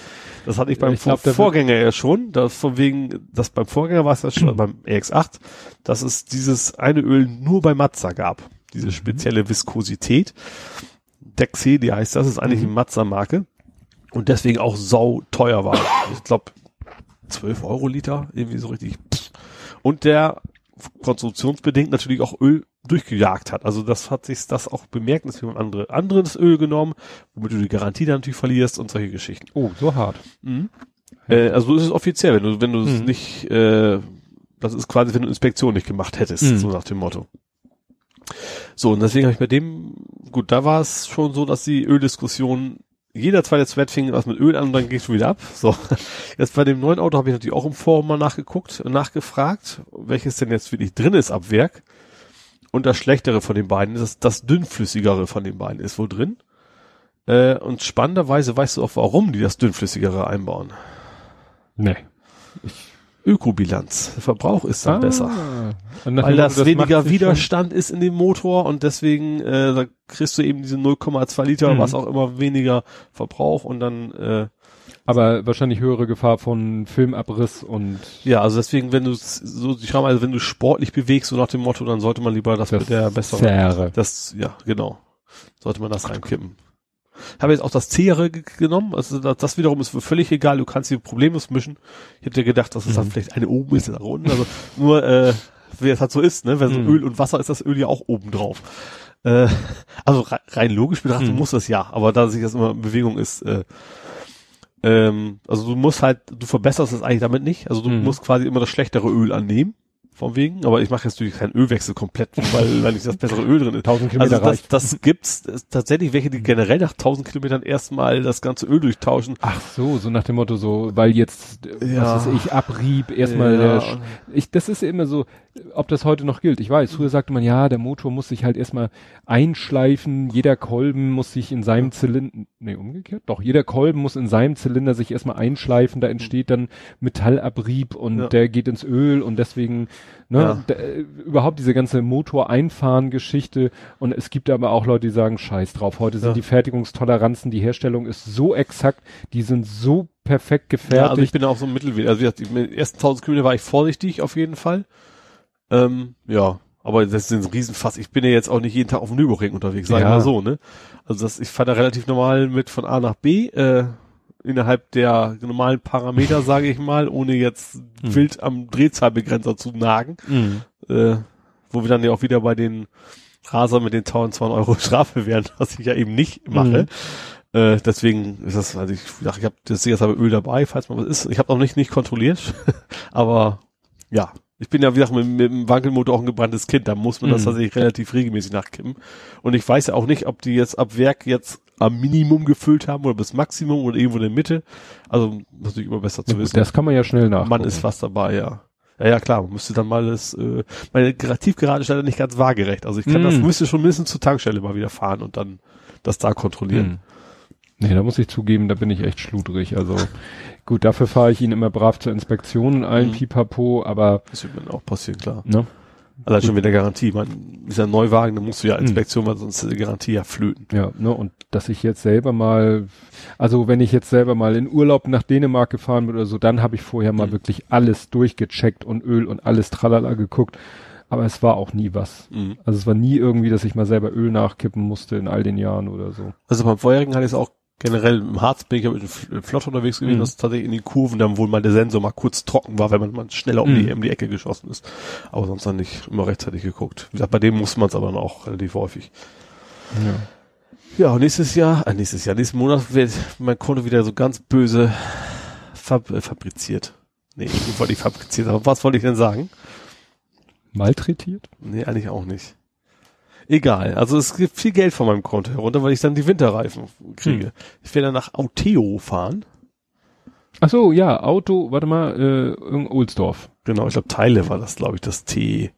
Das hatte ich beim Ich glaub, Vorgänger ja schon. Das von wegen, das beim Vorgänger war es ja schon, beim EX8, dass es dieses eine Öl nur bei Mazda gab. Diese Mhm. spezielle Viskosität. Dexé, die heißt das, ist eigentlich Mhm. eine Mazda-Marke. Und deswegen auch sau teuer war. Ich glaube, 12 Euro Liter, irgendwie so richtig. Und der konstruktionsbedingt natürlich auch Öl durchgejagt hat. Also das hat sich das auch bemerkt, dass jemand andere anderes Öl genommen, womit du die Garantie dann natürlich verlierst und solche Geschichten. Oh, so hart. Äh, also so ist es offiziell, wenn du, wenn du es Mhm. nicht, äh, das ist quasi, wenn du Inspektion nicht gemacht hättest, Mhm. so nach dem Motto. So, und deswegen habe ich bei dem, gut, da war es schon so, dass die Öldiskussion jeder zweite Thread fing was mit Öl an und dann ging es schon wieder ab. So, jetzt bei dem neuen Auto habe ich natürlich auch im Forum mal nachgeguckt nachgefragt, welches denn jetzt wirklich drin ist ab Werk. Und das schlechtere von den beiden ist das, das dünnflüssigere von den beiden ist wohl drin. Äh, und spannenderweise weißt du auch, warum die das dünnflüssigere einbauen. Nee. Ökobilanz. Der Verbrauch ist dann besser. Und nach Weil das, Motto, weniger Widerstand ist in dem Motor und deswegen äh, da kriegst du eben diese 0,2 Liter, Mhm. was auch immer weniger Verbrauch und dann äh, aber wahrscheinlich höhere Gefahr von Filmabriss und ja, also deswegen, wenn du so, die schreiben also, wenn du sportlich bewegst, so nach dem Motto, dann sollte man lieber das, mit der besseren, Zähre. das, ja, genau, sollte man das reinkippen. Habe jetzt auch das Zähere ge- genommen, also das, das wiederum ist völlig egal, du kannst sie problemlos mischen. Ich hätte gedacht, dass es dann Mhm. vielleicht eine oben ist, eine unten, also nur, äh, wie es halt so ist, ne, wenn so Mhm. Öl und Wasser ist das Öl ja auch oben drauf. Äh, also rein, rein logisch betrachtet Mhm. muss das ja, aber da sich das immer in Bewegung ist, äh, ähm, also du musst halt, du verbesserst es eigentlich damit nicht. Also du Mhm. musst quasi immer das schlechtere Öl annehmen, von wegen. Aber ich mache jetzt natürlich keinen Ölwechsel komplett, weil, weil nicht das bessere Öl drin ist. 1000 Kilometer Also das, das gibt's das tatsächlich welche, die generell nach 1000 Kilometern erstmal das ganze Öl durchtauschen. Ach so, so nach dem Motto so, weil jetzt, Ja. was weiß ich, Abrieb, erstmal Ja. der, ich, das ist ja immer so, ob das heute noch gilt. Ich weiß, früher sagte man, ja, der Motor muss sich halt erstmal einschleifen, jeder Kolben muss sich in seinem Zylinder, nee, umgekehrt, doch, jeder Kolben muss in seinem Zylinder sich erstmal einschleifen, da entsteht dann Metallabrieb und Ja. der geht ins Öl und deswegen, ne, Ja. da, äh, überhaupt diese ganze Motor-Einfahren-Geschichte und es gibt aber auch Leute, die sagen, scheiß drauf, heute sind Ja. die Fertigungstoleranzen, die Herstellung ist so exakt, die sind so perfekt Ja, also ich gefertigt. bin auch so ein Mittelweg. Also die ersten 1000 Kilometer war ich vorsichtig auf jeden Fall. Ähm, ja, aber das ist ein Riesenfass. Ich bin ja jetzt auch nicht jeden Tag auf dem Nürburgring unterwegs, sag ich Ja. mal so, ne? Also das, ich fahre da relativ normal mit von A nach B, äh, innerhalb der normalen Parameter, sage ich mal, ohne jetzt Hm. wild am Drehzahlbegrenzer zu nagen. Mhm. Äh, wo wir dann ja auch wieder bei den Raser mit den 1200 Euro Strafe wären, was ich ja eben nicht mache. Äh, deswegen ist das, also ich dachte, ich habe das jetzt aber Öl dabei, falls mal was ist. Ich habe noch nicht nicht kontrolliert, aber ja, ich bin ja wie gesagt mit, mit dem Wankelmotor auch ein gebranntes Kind, da muss man das Mhm. tatsächlich relativ regelmäßig nachkippen. Und ich weiß ja auch nicht, ob die jetzt ab Werk jetzt am Minimum gefüllt haben oder bis Maximum oder irgendwo in der Mitte. Also natürlich immer besser zu Ja, wissen. das kann man ja schnell nach. Man ist was dabei, ja. Ja, ja, klar, man müsste dann mal das, äh, meine Tiefgerade ist leider nicht ganz waagerecht. Also ich kann Mm. das, müsste schon mindestens zur Tankstelle mal wieder fahren und dann das da kontrollieren. Nee, da muss ich zugeben, da bin ich echt schludrig. Also gut, dafür fahre ich ihn immer brav zur Inspektion in allen Mhm. Pipapo, aber Das wird mir auch passieren, klar. ne? Allein schon mit der Garantie. Man ein Neuwagen, dann musst du ja Mhm. Inspektion, weil sonst ist die Garantie ja flöten. Ja, ne, und dass ich jetzt selber mal, also wenn ich jetzt selber mal in Urlaub nach Dänemark gefahren bin oder so, dann habe ich vorher mal Mhm. wirklich alles durchgecheckt und Öl und alles tralala geguckt. Aber es war auch nie was. Mhm. Also es war nie irgendwie, dass ich mal selber Öl nachkippen musste in all den Jahren oder so. Also beim vorherigen hatte ich es auch generell im Harz bin ich ja mit dem Fl- Flott unterwegs gewesen, Mhm. dass tatsächlich in den Kurven dann wohl mal der Sensor mal kurz trocken war, wenn man mal schneller um, Mhm. die, um die Ecke geschossen ist. Aber sonst dann nicht immer rechtzeitig geguckt. Wie gesagt, bei dem muss man es aber dann auch relativ häufig. Ja. Ja, und nächstes Jahr, äh, nächstes Jahr, nächsten Monat wird mein Konto wieder so ganz böse fab, äh, fabriziert. Nee, ich wollte nicht fabriziert, aber was wollte ich denn sagen? Malträtiert? Nee, eigentlich auch nicht. Egal, also es gibt viel Geld von meinem Konto herunter, weil ich dann die Winterreifen kriege. Hm. Ich werde dann nach Auteo fahren. Ach so, ja, Auto, warte mal, äh, Ohlsdorf. Genau, ich glaube Teile war das, glaube ich, das T.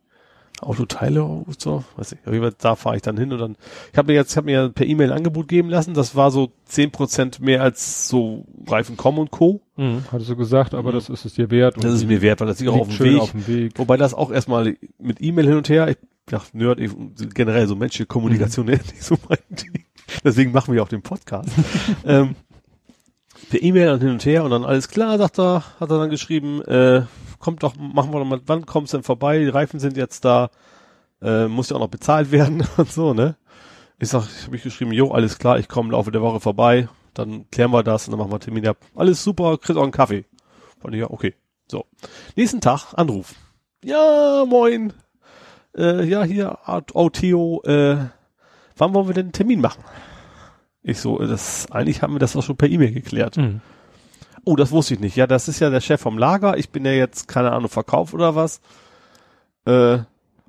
Autoteile so, weiß ich. Auf jeden Fall, da fahre ich dann hin und dann, ich habe mir jetzt, ich habe mir per E-Mail ein Angebot geben lassen, das war so zehn Prozent mehr als so Reifen.com und Co. Mhm. Hattest du gesagt, aber mhm. das ist es dir wert. Das ist mir wert, weil das liegt auch auf dem, Weg, auf dem Weg. Wobei das auch erstmal mit E-Mail hin und her, ich dachte, Nerd, ich, generell so menschliche Kommunikation mhm. nicht so mein Ding. Deswegen machen wir auch den Podcast. ähm, per E-Mail und hin und her und dann alles klar, sagt er, hat er dann geschrieben, äh, kommt doch, machen wir doch mal, wann kommst denn vorbei? Die Reifen sind jetzt da, äh, muss ja auch noch bezahlt werden und so, ne? Ich sag, ich habe ich geschrieben, jo, alles klar, ich komme im Laufe der Woche vorbei, dann klären wir das und dann machen wir Termin ab. Alles super, kriegst auch einen Kaffee. Fand ich ja, okay. So. Nächsten Tag, Anruf. Ja, moin. Äh, ja, hier, Theo, äh, wann wollen wir denn einen Termin machen? Ich so, das, eigentlich haben wir das auch schon per E-Mail geklärt. Mhm. Oh, das wusste ich nicht. Ja, das ist ja der Chef vom Lager. Ich bin ja jetzt, keine Ahnung, Verkauf oder was. Äh,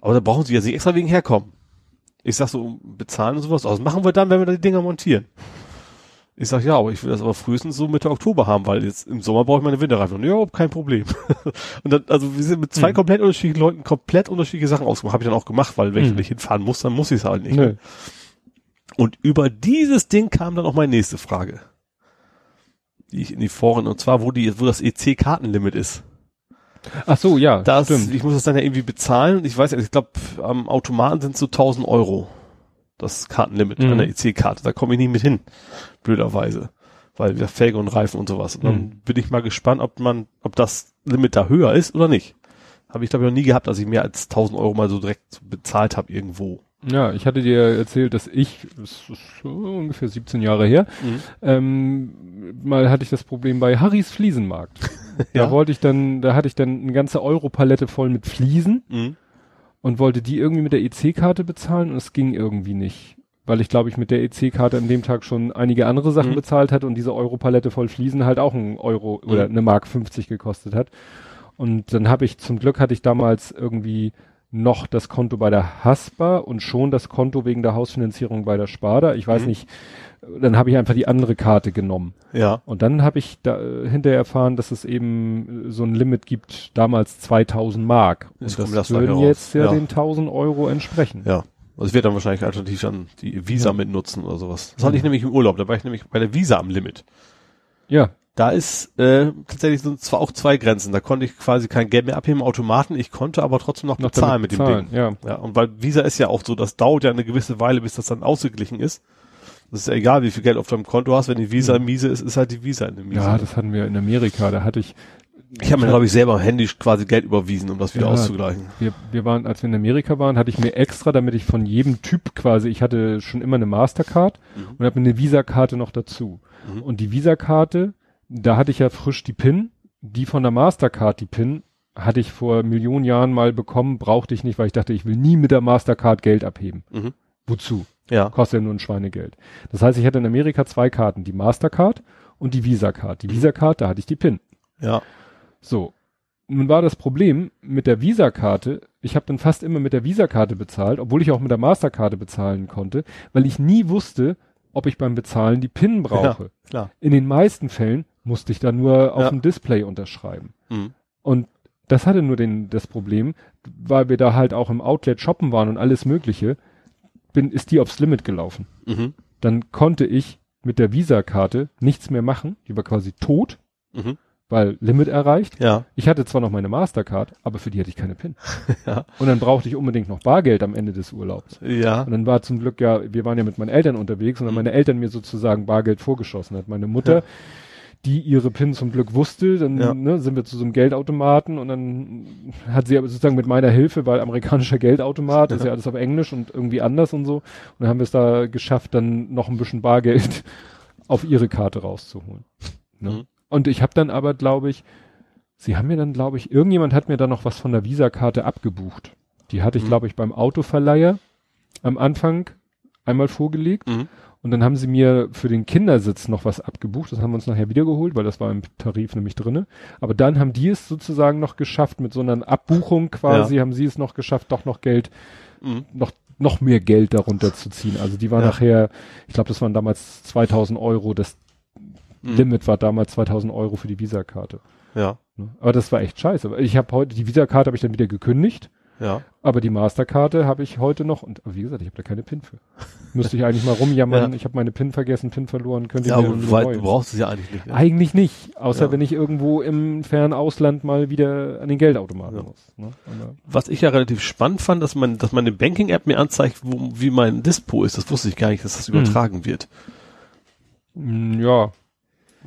aber da brauchen sie ja nicht extra wegen herkommen. Ich sag so, bezahlen und sowas. Also, was machen wir dann, wenn wir die Dinger montieren? Ich sag, ja, aber ich will das aber frühestens so Mitte Oktober haben, weil jetzt im Sommer brauche ich meine Winterreifen. Ja, kein Problem. und dann, also wir sind mit zwei mhm. komplett unterschiedlichen Leuten komplett unterschiedliche Sachen ausgemacht. Habe ich dann auch gemacht, weil wenn mhm. ich nicht hinfahren muss, dann muss ich es halt nicht. Nee. Und über dieses Ding kam dann auch meine nächste Frage die ich in die Foren, und zwar, wo die, wo das EC-Kartenlimit ist. Ach so, ja, das, stimmt. Ich muss das dann ja irgendwie bezahlen und ich weiß, ich glaube, am Automaten sind so 1000 Euro. Das Kartenlimit mhm. an der EC-Karte. Da komme ich nie mit hin. Blöderweise. Weil wir Felge und Reifen und sowas. Und dann mhm. bin ich mal gespannt, ob man, ob das Limit da höher ist oder nicht. Habe ich glaube ich noch nie gehabt, dass ich mehr als 1000 Euro mal so direkt bezahlt habe irgendwo. Ja, ich hatte dir erzählt, dass ich, das ist so ungefähr 17 Jahre her, mhm. ähm, mal hatte ich das Problem bei Harrys Fliesenmarkt. ja. Da wollte ich dann, da hatte ich dann eine ganze Europalette voll mit Fliesen mhm. und wollte die irgendwie mit der EC-Karte bezahlen und es ging irgendwie nicht. Weil ich glaube ich mit der EC-Karte an dem Tag schon einige andere Sachen mhm. bezahlt hatte und diese Europalette voll Fliesen halt auch ein Euro oder mhm. eine Mark 50 gekostet hat. Und dann habe ich, zum Glück hatte ich damals irgendwie noch das Konto bei der Haspa und schon das Konto wegen der Hausfinanzierung bei der Sparda. Ich weiß mhm. nicht, dann habe ich einfach die andere Karte genommen. Ja. Und dann habe ich da äh, hinterher erfahren, dass es eben so ein Limit gibt, damals 2000 Mark. Und das, das würden jetzt ja, ja, den 1000 Euro entsprechen. Ja. Also ich werde dann wahrscheinlich alternativ dann die Visa ja. mitnutzen oder sowas. Das hatte ich nämlich im Urlaub, da war ich nämlich bei der Visa am Limit. Ja. Da ist äh, tatsächlich sind zwar auch zwei Grenzen. Da konnte ich quasi kein Geld mehr abheben im Automaten. Ich konnte aber trotzdem noch, noch bezahlen mit dem Ding. Ja. ja. Und weil Visa ist ja auch so, das dauert ja eine gewisse Weile, bis das dann ausgeglichen ist. Das ist ja egal, wie viel Geld auf deinem Konto hast. Wenn die Visa mhm. miese ist, ist halt die Visa in der Miese. Ja, das hatten wir in Amerika. Da hatte ich ich habe mir, glaube ich, selber händisch quasi Geld überwiesen, um das wieder ja, auszugleichen. Wir, wir waren, als wir in Amerika waren, hatte ich mir extra, damit ich von jedem Typ quasi, ich hatte schon immer eine Mastercard mhm. und habe eine Visa-Karte noch dazu. Mhm. Und die Visa-Karte, da hatte ich ja frisch die PIN, die von der Mastercard, die PIN, hatte ich vor Millionen Jahren mal bekommen, brauchte ich nicht, weil ich dachte, ich will nie mit der Mastercard Geld abheben. Mhm. Wozu? Ja. Kostet ja nur ein Schweinegeld. Das heißt, ich hatte in Amerika zwei Karten, die Mastercard und die Visa-Card. Die mhm. Visa-Card, da hatte ich die PIN. Ja. So. Nun war das Problem mit der Visa-Karte, ich habe dann fast immer mit der Visa-Karte bezahlt, obwohl ich auch mit der Masterkarte bezahlen konnte, weil ich nie wusste, ob ich beim Bezahlen die PIN brauche. Ja, klar. In den meisten Fällen musste ich da nur auf ja. dem Display unterschreiben. Mhm. Und das hatte nur den, das Problem, weil wir da halt auch im Outlet shoppen waren und alles Mögliche, bin, ist die aufs Limit gelaufen. Mhm. Dann konnte ich mit der Visa-Karte nichts mehr machen. Die war quasi tot. Mhm weil Limit erreicht. Ja. Ich hatte zwar noch meine Mastercard, aber für die hatte ich keine PIN. ja. Und dann brauchte ich unbedingt noch Bargeld am Ende des Urlaubs. Ja. Und dann war zum Glück ja, wir waren ja mit meinen Eltern unterwegs und dann mhm. meine Eltern mir sozusagen Bargeld vorgeschossen hat. Meine Mutter, ja. Die ihre PIN zum Glück wusste, dann ja. ne, sind wir zu so einem Geldautomaten und dann hat sie aber sozusagen mit meiner Hilfe, weil amerikanischer Geldautomat ist ja alles auf Englisch und irgendwie anders und so. Und dann haben wir es da geschafft, dann noch ein bisschen Bargeld auf ihre Karte rauszuholen. Ne? Mhm. Und ich habe dann aber, glaube ich, sie haben mir dann, glaube ich, irgendjemand hat mir dann noch was von der Visakarte abgebucht. Die hatte ich, mhm. glaube ich, beim Autoverleiher am Anfang einmal vorgelegt. Mhm. Und dann haben sie mir für den Kindersitz noch was abgebucht. Das haben wir uns nachher wiedergeholt, weil das war im Tarif nämlich drinne. Aber dann haben die es sozusagen noch geschafft, mit so einer Abbuchung quasi, ja. haben sie es noch geschafft, doch noch Geld, mhm. noch, noch mehr Geld darunter zu ziehen. Also die war ja. nachher, ich glaube, das waren damals 2000 Euro. Das Mhm. Limit war damals 2000 Euro für die Visakarte. Ja. Ne? Aber das war echt scheiße. Ich habe heute, die Visakarte habe ich dann wieder gekündigt Ja. Aber die Masterkarte habe ich heute noch und wie gesagt, ich habe da keine PIN für. Müsste ich eigentlich mal rumjammern. Ja. Ich habe meine PIN vergessen, PIN verloren. Könnte Ja, ich mir aber eine du, brauchst es ja eigentlich nicht. Ne? Eigentlich nicht, außer Ja. wenn ich irgendwo im fernen Ausland mal wieder an den Geldautomaten Ja. muss. Ne? Was ich ja relativ spannend fand, dass man, dass meine Banking-App mir anzeigt, wo, wie mein Dispo ist. Das wusste ich gar nicht, dass das Hm. übertragen wird. mh, ja.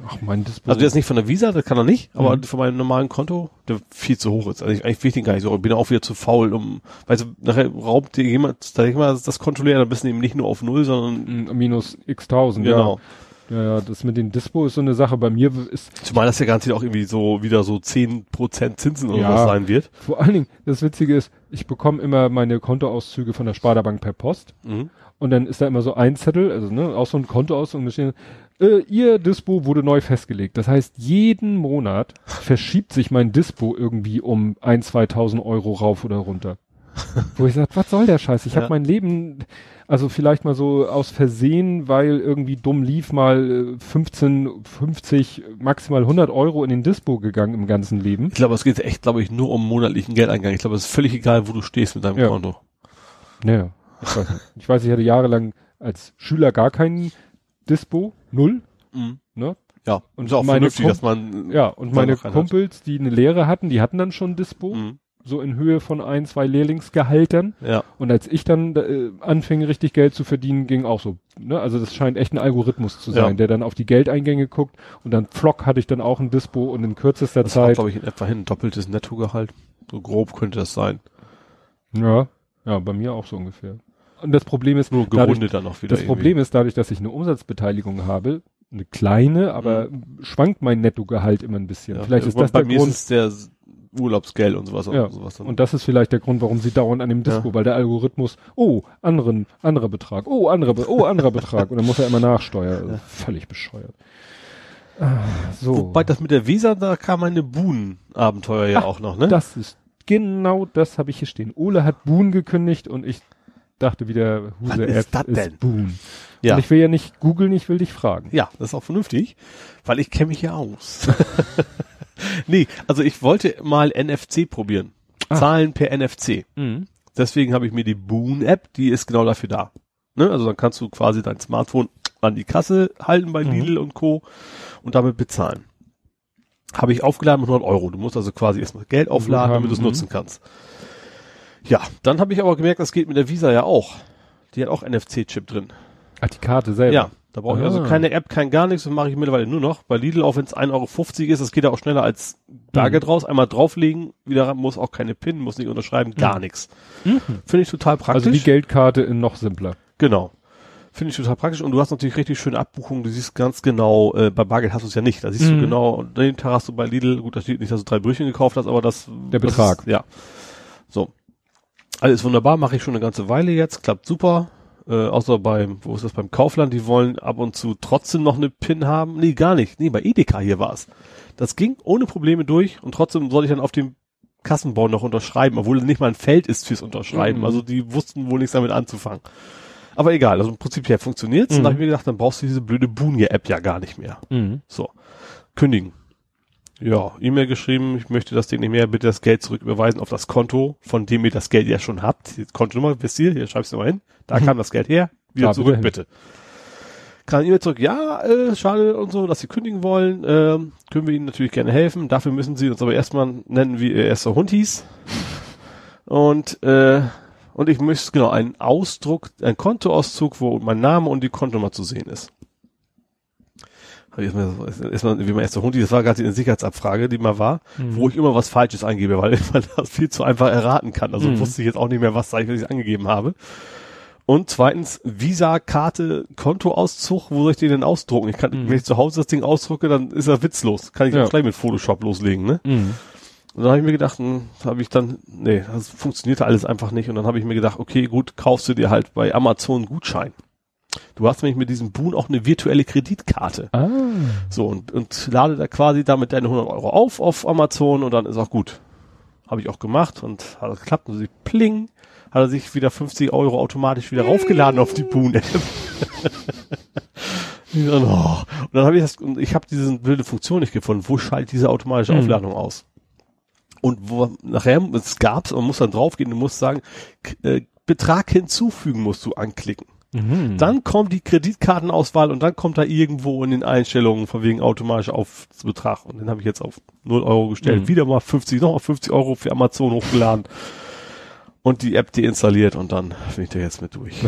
Ach, mein Dispo. Also jetzt nicht von der Visa, das kann er nicht, aber Mhm. von meinem normalen Konto, der viel zu hoch ist. Also ich, eigentlich will ich den gar nicht so. Ich bin auch wieder zu faul, um, weißt du, nachher raubt dir jemand, sag ich mal, das Konto leer, dann bist du eben nicht nur auf Null, sondern, minus x tausend, genau. ja. Ja, ja, das mit dem Dispo ist so eine Sache. Bei mir ist Zumal das ja garantiert auch irgendwie so, wieder so 10% Zinsen oder Ja. was sein wird. vor allen Dingen, das Witzige ist, ich bekomme immer meine Kontoauszüge von der Sparda-Bank per Post. Mhm. Und dann ist da immer so ein Zettel, also ne, auch so ein Kontoauszug, und da stehen, äh, ihr Dispo wurde neu festgelegt. Das heißt, jeden Monat verschiebt sich mein Dispo irgendwie um ein, 2000 Euro rauf oder runter. Wo ich sage, was soll der Scheiß? Ich Ja. habe mein Leben, also vielleicht mal so aus Versehen, weil irgendwie dumm lief, mal äh, 15, 50, maximal 100 Euro in den Dispo gegangen im ganzen Leben. Ich glaube, es geht echt, glaube ich, nur um monatlichen Geldeingang. Ich glaube, es ist völlig egal, wo du stehst mit deinem Ja. Konto. Naja, ich weiß nicht. Ich weiß, ich hatte jahrelang als Schüler gar keinen Dispo, null, Mhm. ne? Ja, Und ist auch meine vernünftig, dass man, Ja, und meine rein hat. Kumpels, die eine Lehre hatten, die hatten dann schon Dispo, Mhm. so in Höhe von ein, zwei Lehrlingsgehaltern. ja, Und als ich dann äh, anfing, richtig Geld zu verdienen, ging auch so. Ne? Also das scheint echt ein Algorithmus zu sein, Ja. der dann auf die Geldeingänge guckt. Und dann Flock hatte ich dann auch ein Dispo und in kürzester das Zeit. glaube ich, in etwa hin, doppeltes Nettogehalt. So grob könnte das sein. Ja, ja, bei mir auch so ungefähr. Und das Problem ist, Nur dadurch, dann noch wieder. das Problem ist, dadurch, dass ich eine Umsatzbeteiligung habe, eine kleine, aber schwankt mein Nettogehalt immer ein bisschen. Ja, Vielleicht ist bei- das bei der mir Grund. ist es der Urlaubsgeld und sowas. Ja, sowas dann. Und das ist vielleicht der Grund, warum sie dauernd an dem Dispo, Ja. weil der Algorithmus, oh, anderen, anderer Betrag, oh, anderer, Be oh, anderer Betrag. Und dann muss er immer nachsteuern. Also Völlig bescheuert. Ah, so. Wobei das mit der Visa, da kam meine Buhn-Abenteuer ja Ah, auch noch, ne? Das ist, genau das habe ich hier stehen. Ole hat Boon gekündigt und ich dachte wieder, Huse Was ist App das ist denn? Boon. ja. Und ich will ja nicht googeln, ich will dich fragen. Ja, das ist auch vernünftig, weil ich kenne mich ja aus. nee, also ich wollte mal NFC probieren. Ah. Zahlen per NFC. Mhm. Deswegen habe ich mir die Boon-App, die ist genau dafür da. Ne? Also dann kannst du quasi dein Smartphone an die Kasse halten bei Mhm. Lidl und Co. und damit bezahlen. Habe ich aufgeladen mit 100 Euro. Du musst also quasi erstmal Geld aufladen, damit du es Mhm. nutzen kannst. Ja, dann habe ich aber gemerkt, das geht mit der Visa ja auch. Die hat auch NFC-Chip drin. Ach, die Karte selber. Ja, da brauche ich also Ah. keine App, kein gar nichts, das mache ich mittlerweile nur noch. Bei Lidl, auch wenn es 1,50 Euro ist, das geht ja auch schneller als Bargeld Mhm. raus. Einmal drauflegen, wieder ran, muss auch keine PIN, muss nicht unterschreiben, gar nichts. Mhm. Finde ich total praktisch. Also die Geldkarte in noch simpler. Genau. Finde ich total praktisch und du hast natürlich richtig schöne Abbuchungen, du siehst ganz genau, äh, bei Bargeld hast du es ja nicht, da siehst Mhm. du genau, und den Tag hast du bei Lidl, gut, da steht nicht, dass du drei Brötchen gekauft hast, aber das... Der das Betrag. Ist, ja. So. Alles wunderbar, mache ich schon eine ganze Weile jetzt, klappt super. Äh, außer beim, wo ist das, beim Kaufland, die wollen ab und zu trotzdem noch eine PIN haben. Nee, gar nicht. Nee, bei Edeka hier war es. Das ging ohne Probleme durch und trotzdem soll ich dann auf dem Kassenbau noch unterschreiben, obwohl es nicht mal ein Feld ist fürs Unterschreiben. Mhm. Also die wussten wohl nichts damit anzufangen. Aber egal, also im Prinzip her funktioniert's. Und Mhm. da habe ich mir gedacht, dann brauchst du diese blöde Boonje-App ja gar nicht mehr. Mhm. So. Kündigen. Ja, E-Mail geschrieben, ich möchte das Ding nicht mehr, bitte das Geld zurücküberweisen auf das Konto, von dem ihr das Geld ja schon habt. Die Kontonummer, wisst ihr, hier schreibst du mal hin. Da Mhm. kam das Geld her, wieder Da, zurück, bitte bitte. Kam E-Mail zurück, ja, äh, schade und so, dass sie kündigen wollen, ähm, können wir ihnen natürlich gerne helfen. Dafür müssen sie uns aber erstmal nennen, wie ihr erster Hund hieß. Und, äh, und ich möchte, genau, einen Ausdruck, einen Kontoauszug, wo mein Name und die Kontonummer zu sehen ist. Erstmal, so- erstmal, wie mein erster Hund, hieß, das war gerade eine Sicherheitsabfrage, die mal war, Mhm. wo ich immer was Falsches eingebe, weil man das viel zu einfach erraten kann. Also Mhm. wusste ich jetzt auch nicht mehr, was ich angegeben habe. Und zweitens, Visa-Karte, Kontoauszug, wo soll ich den denn ausdrucken? Ich kann, Mhm. wenn ich zu Hause das Ding ausdrucke, dann ist er witzlos. Kann ich Ja. auch gleich mit Photoshop loslegen, ne? Mhm. Und dann habe ich mir gedacht, hm, habe ich dann, nee, das funktionierte alles einfach nicht. Und dann habe ich mir gedacht, okay, gut, kaufst du dir halt bei Amazon Gutschein. Du hast nämlich mit diesem Boon auch eine virtuelle Kreditkarte. Ah. So, und, und lade da quasi damit deine 100 Euro auf auf Amazon und dann ist auch gut. Habe ich auch gemacht und hat geklappt und sie pling, hat er sich wieder 50 Euro automatisch wieder raufgeladen auf die Boon-App. Und dann, oh. Und dann habe ich das, und ich habe diese blöde Funktion nicht gefunden. Wo schaltet diese automatische Mhm. Aufladung aus? Und wo nachher, es gab's, man muss dann draufgehen, du musst sagen, äh, Betrag hinzufügen musst du anklicken. Mhm. Dann kommt die Kreditkartenauswahl und dann kommt da irgendwo in den Einstellungen von wegen automatisch auf Betrag. Und den habe ich jetzt auf 0 Euro gestellt. Mhm. Wieder mal 50, noch mal 50 Euro für Amazon hochgeladen. Und die App deinstalliert und dann bin ich da jetzt mit durch.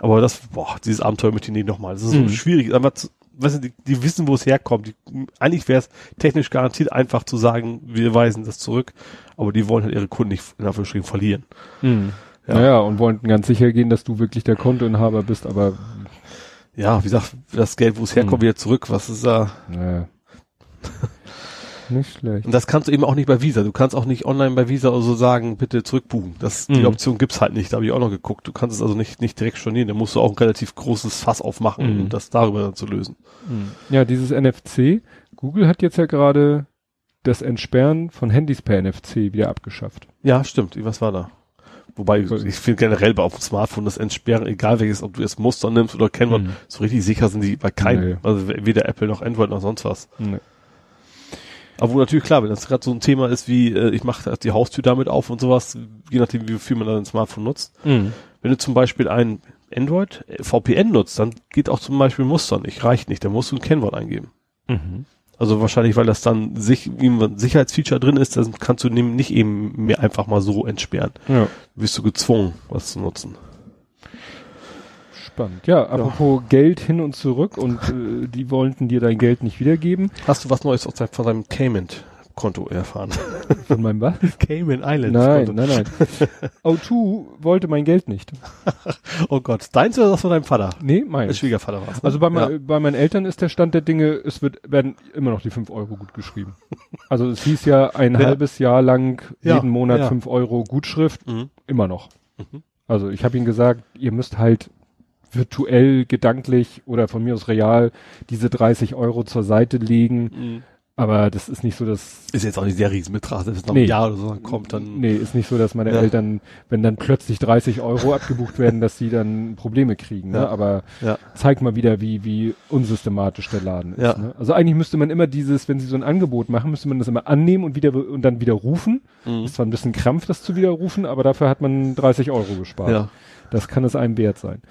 Aber das, boah, dieses Abenteuer möchte ich nicht nochmal. Das ist mhm. so schwierig. Einfach zu, weißt du, die, die wissen, wo es herkommt. Die, eigentlich wäre es technisch garantiert einfach zu sagen, wir weisen das zurück. Aber die wollen halt ihre Kunden nicht in Anführungsstrichen verlieren. Mhm. Ja. Naja, und wollten ganz sicher gehen, dass du wirklich der Kontoinhaber bist, aber ja, wie gesagt, das Geld, wo es herkommt, hm. wieder zurück, was ist da? Naja. Nicht schlecht. Und das kannst du eben auch nicht bei Visa. Du kannst auch nicht online bei Visa oder so sagen, bitte zurückbuchen. Das, mhm. die Option gibt's halt nicht. Da habe ich auch noch geguckt. Du kannst es also nicht, nicht direkt stornieren. Da musst du auch ein relativ großes Fass aufmachen, mhm. um das darüber dann zu lösen. Mhm. Ja, dieses NFC. Google hat jetzt ja gerade das Entsperren von Handys per NFC wieder abgeschafft. Ja, stimmt. Was war da? Wobei, ich finde generell auf dem Smartphone das Entsperren, egal welches, ob du jetzt Muster nimmst oder Kennwort, mhm. so richtig sicher sind die bei keinem. Nee. Also weder Apple noch Android noch sonst was. Nee. Aber wo natürlich klar, wenn das gerade so ein Thema ist wie, äh, ich mache die Haustür damit auf und sowas, je nachdem, wie viel man dann ein Smartphone nutzt. Mhm. Wenn du zum Beispiel ein Android äh, VPN nutzt, dann geht auch zum Beispiel Muster nicht, reicht nicht, dann musst du ein Kennwort eingeben. Mhm. Also wahrscheinlich, weil das dann sich, wie ein Sicherheitsfeature drin ist, dann kannst du nicht eben mehr einfach mal so entsperren. Ja. Bist du gezwungen, was zu nutzen. Spannend. Ja, apropos ja. Geld hin und zurück und äh, die wollten dir dein Geld nicht wiedergeben. Hast du was Neues aus deinem, von deinem Cayman Konto erfahren. Von meinem was? Cayman Islands. Nein, Konto. nein, nein. O2 wollte mein Geld nicht. oh Gott, deins oder das von deinem Vater? Nee, mein. Der Schwiegervater war ne? Also bei, ja. bei meinen Eltern ist der Stand der Dinge, es wird, werden immer noch die fünf Euro gut geschrieben. Also es hieß ja ein ja. halbes Jahr lang jeden ja, Monat fünf Euro Gutschrift, mhm. immer noch. Mhm. Also ich habe ihnen gesagt, ihr müsst halt virtuell, gedanklich oder von mir aus real diese 30 Euro zur Seite legen. Mhm aber das ist nicht so, dass. Ist jetzt auch nicht der Riesenbetrag, wenn es noch nee. ein Jahr oder so kommt, dann. Nee, ist nicht so, dass meine ja. Eltern, wenn dann plötzlich 30 Euro abgebucht werden, dass sie dann Probleme kriegen. Ne? Ja. Aber ja. zeigt mal wieder, wie, wie unsystematisch der Laden ist. Ja. Ne? Also eigentlich müsste man immer dieses, wenn sie so ein Angebot machen, müsste man das immer annehmen und wieder und dann widerrufen. Mhm. Ist zwar ein bisschen Krampf, das zu widerrufen, aber dafür hat man 30 Euro gespart. Ja. Das kann es einem wert sein.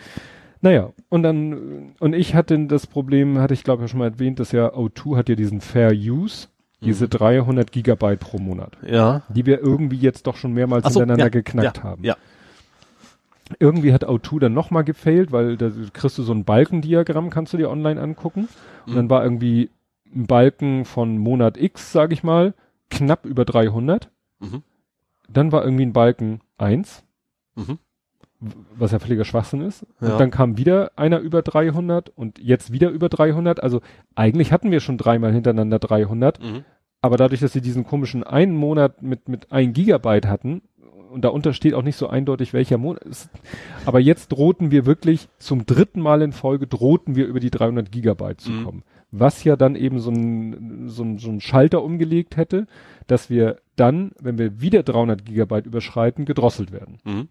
Naja, und dann, und ich hatte das Problem, hatte ich glaube ich schon mal erwähnt, dass ja O2 hat ja diesen Fair Use, diese mhm. 300 Gigabyte pro Monat. Ja. Die wir irgendwie jetzt doch schon mehrmals so, hintereinander ja, geknackt ja, haben. Ja. Irgendwie hat O2 dann nochmal gefailt, weil da kriegst du so ein Balkendiagramm, kannst du dir online angucken. Und mhm. dann war irgendwie ein Balken von Monat X, sag ich mal, knapp über 300. Mhm. Dann war irgendwie ein Balken 1. Mhm was ja völliger Schwachsinn ist. Ja. Und dann kam wieder einer über 300 und jetzt wieder über 300. Also eigentlich hatten wir schon dreimal hintereinander 300. Mhm. Aber dadurch, dass sie diesen komischen einen Monat mit, mit ein Gigabyte hatten, und darunter steht auch nicht so eindeutig, welcher Monat ist. Aber jetzt drohten wir wirklich zum dritten Mal in Folge drohten wir über die 300 Gigabyte zu mhm. kommen. Was ja dann eben so ein, so ein, so ein Schalter umgelegt hätte, dass wir dann, wenn wir wieder 300 Gigabyte überschreiten, gedrosselt werden. Mhm.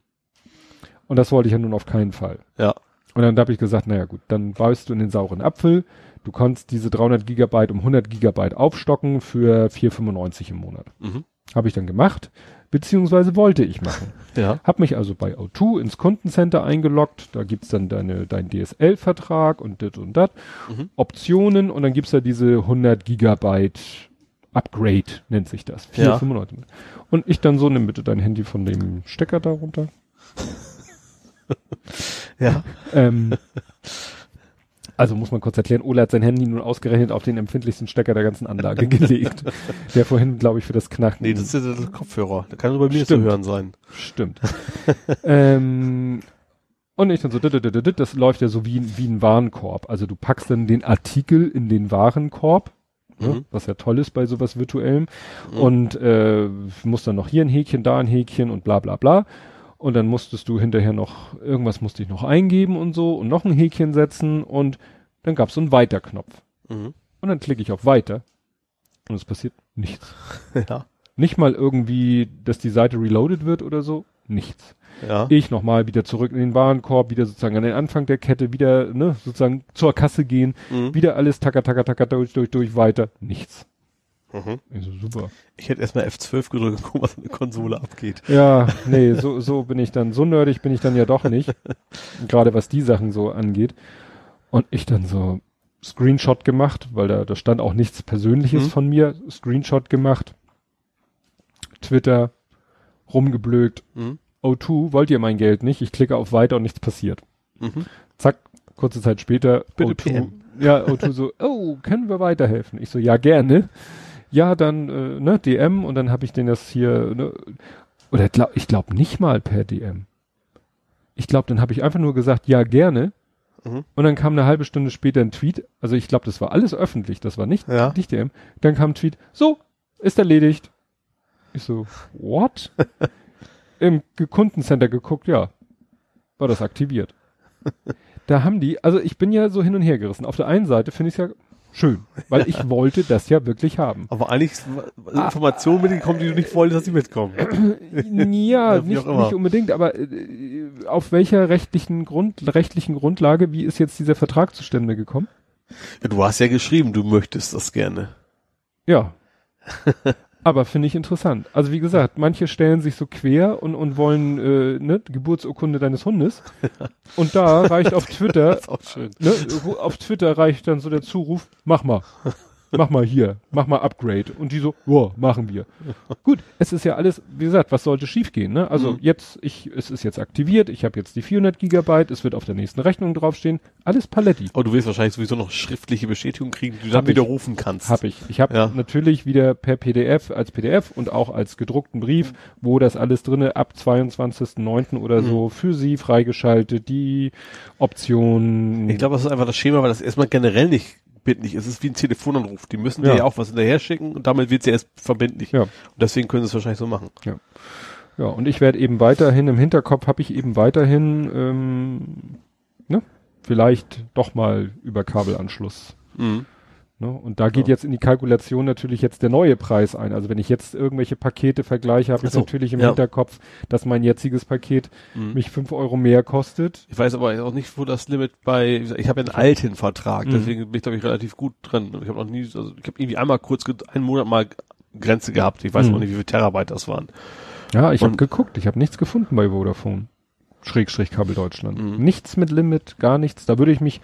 Und das wollte ich ja nun auf keinen Fall. Ja. Und dann habe ich gesagt, naja gut, dann beißt du in den sauren Apfel. Du kannst diese 300 Gigabyte um 100 Gigabyte aufstocken für 4,95 im Monat. Mhm. Habe ich dann gemacht, beziehungsweise wollte ich machen. ja. Hab mich also bei O2 ins Kundencenter eingeloggt. Da gibt's dann deine, dein DSL-Vertrag und das und das. Mhm. Optionen und dann gibt's da diese 100 Gigabyte Upgrade, nennt sich das. 4,95. Ja. Und ich dann so, nimm bitte dein Handy von dem Stecker darunter. ja. Ähm, also muss man kurz erklären, Ola hat sein Handy nun ausgerechnet auf den empfindlichsten Stecker der ganzen Anlage gelegt. Der vorhin, glaube ich, für das Knacken. Nee, das ist ja der Kopfhörer. Der kann nur bei mir zu hören sein. Stimmt. ähm, und ich dann so, das läuft ja so wie, wie ein Warenkorb. Also du packst dann den Artikel in den Warenkorb, ne, mhm. was ja toll ist bei sowas virtuellem. Mhm. Und äh, musst dann noch hier ein Häkchen, da ein Häkchen und bla bla bla. Und dann musstest du hinterher noch, irgendwas musste ich noch eingeben und so und noch ein Häkchen setzen und dann gab es so einen Weiter-Knopf. Mhm. Und dann klicke ich auf Weiter und es passiert nichts. Ja. Nicht mal irgendwie, dass die Seite reloaded wird oder so. Nichts. Ja. Ich nochmal wieder zurück in den Warenkorb, wieder sozusagen an den Anfang der Kette, wieder, ne, sozusagen zur Kasse gehen, mhm. wieder alles tacker, tacker, tacker, durch, durch, durch, weiter. Nichts. Mhm. Ich so, super. Ich hätte erstmal F12 gedrückt und gucken, was an der Konsole abgeht. Ja, nee, so, so bin ich dann, so nerdig bin ich dann ja doch nicht. Gerade was die Sachen so angeht. Und ich dann so Screenshot gemacht, weil da, da stand auch nichts Persönliches Mhm. von mir. Screenshot gemacht. Twitter rumgeblökt. Mhm. O2, wollt ihr mein Geld nicht? Ich klicke auf weiter und nichts passiert. Mhm. Zack, kurze Zeit später. Bitte O2, PM. Ja, O2 so, oh, können wir weiterhelfen? Ich so, ja, gerne. Ja, dann, äh, ne, DM und dann habe ich den das hier, ne, oder glaub, ich glaube nicht mal per DM. Ich glaube, dann habe ich einfach nur gesagt, ja, gerne. Mhm. Und dann kam eine halbe Stunde später ein Tweet. Also ich glaube, das war alles öffentlich, das war nicht, Ja. nicht DM. Dann kam ein Tweet, so, ist erledigt. Ich so, what? Im Kundencenter geguckt, ja, war das aktiviert. Da haben die, also ich bin ja so hin und her gerissen. Auf der einen Seite finde ich es ja schön, weil ich wollte das ja wirklich haben. Aber eigentlich Informationen mitgekommen, die du nicht wolltest, dass sie mitkommen. Ja, nicht, nicht unbedingt, aber äh, auf welcher rechtlichen Grund, rechtlichen Grundlage, wie ist jetzt dieser Vertrag zustande gekommen? Ja, du hast ja geschrieben, du möchtest das gerne. Ja. aber finde ich interessant. Also wie gesagt, manche stellen sich so quer und, und wollen äh, ne, Geburtsurkunde deines Hundes. Und da reicht auf Twitter, ne, auf Twitter reicht dann so der Zuruf, mach mal. Mach mal hier, mach mal Upgrade. Und die so, ja, machen wir. Gut, es ist ja alles, wie gesagt, was sollte schiefgehen, ne? Also Mhm. jetzt, ich, es ist jetzt aktiviert, ich habe jetzt die 400 Gigabyte, es wird auf der nächsten Rechnung draufstehen, alles Paletti. Aber du wirst wahrscheinlich sowieso noch schriftliche Bestätigung kriegen, die du Hab dann ich. widerrufen kannst. Hab ich. Ich habe Ja. natürlich wieder per PDF als PDF und auch als gedruckten Brief, wo das alles drinne ab 22.09. oder Mhm. so für Sie freigeschaltet, die Optionen. Ich glaube, das ist einfach das Schema, weil das erstmal generell nicht bindlich ist. Es ist wie ein Telefonanruf. Die müssen dir Ja. ja auch was hinterher schicken und damit wird sie erst verbindlich. Ja. Und deswegen können sie es wahrscheinlich so machen. Ja, und ich werde eben weiterhin, im Hinterkopf habe ich eben weiterhin, ähm, ne, vielleicht doch mal über Kabelanschluss. Mhm. Ne? Und da geht Ja. jetzt in die Kalkulation natürlich jetzt der neue Preis ein. Also wenn ich jetzt irgendwelche Pakete vergleiche, habe ich so, natürlich im ja. Hinterkopf, dass mein jetziges Paket Mhm. mich fünf Euro mehr kostet. Ich weiß aber auch nicht, wo das Limit bei, ich habe ja einen alten Vertrag, Mhm. deswegen bin ich, glaube ich, relativ gut drin. Ich habe noch nie, also ich habe irgendwie einmal kurz, einen Monat mal Grenze gehabt. Ich weiß Mhm. auch nicht, wie viel Terabyte das waren. Ja, ich habe geguckt, ich habe nichts gefunden bei Vodafone. Schrägstrich Kabel Deutschland. Mhm. Nichts mit Limit, gar nichts. Da würde ich mich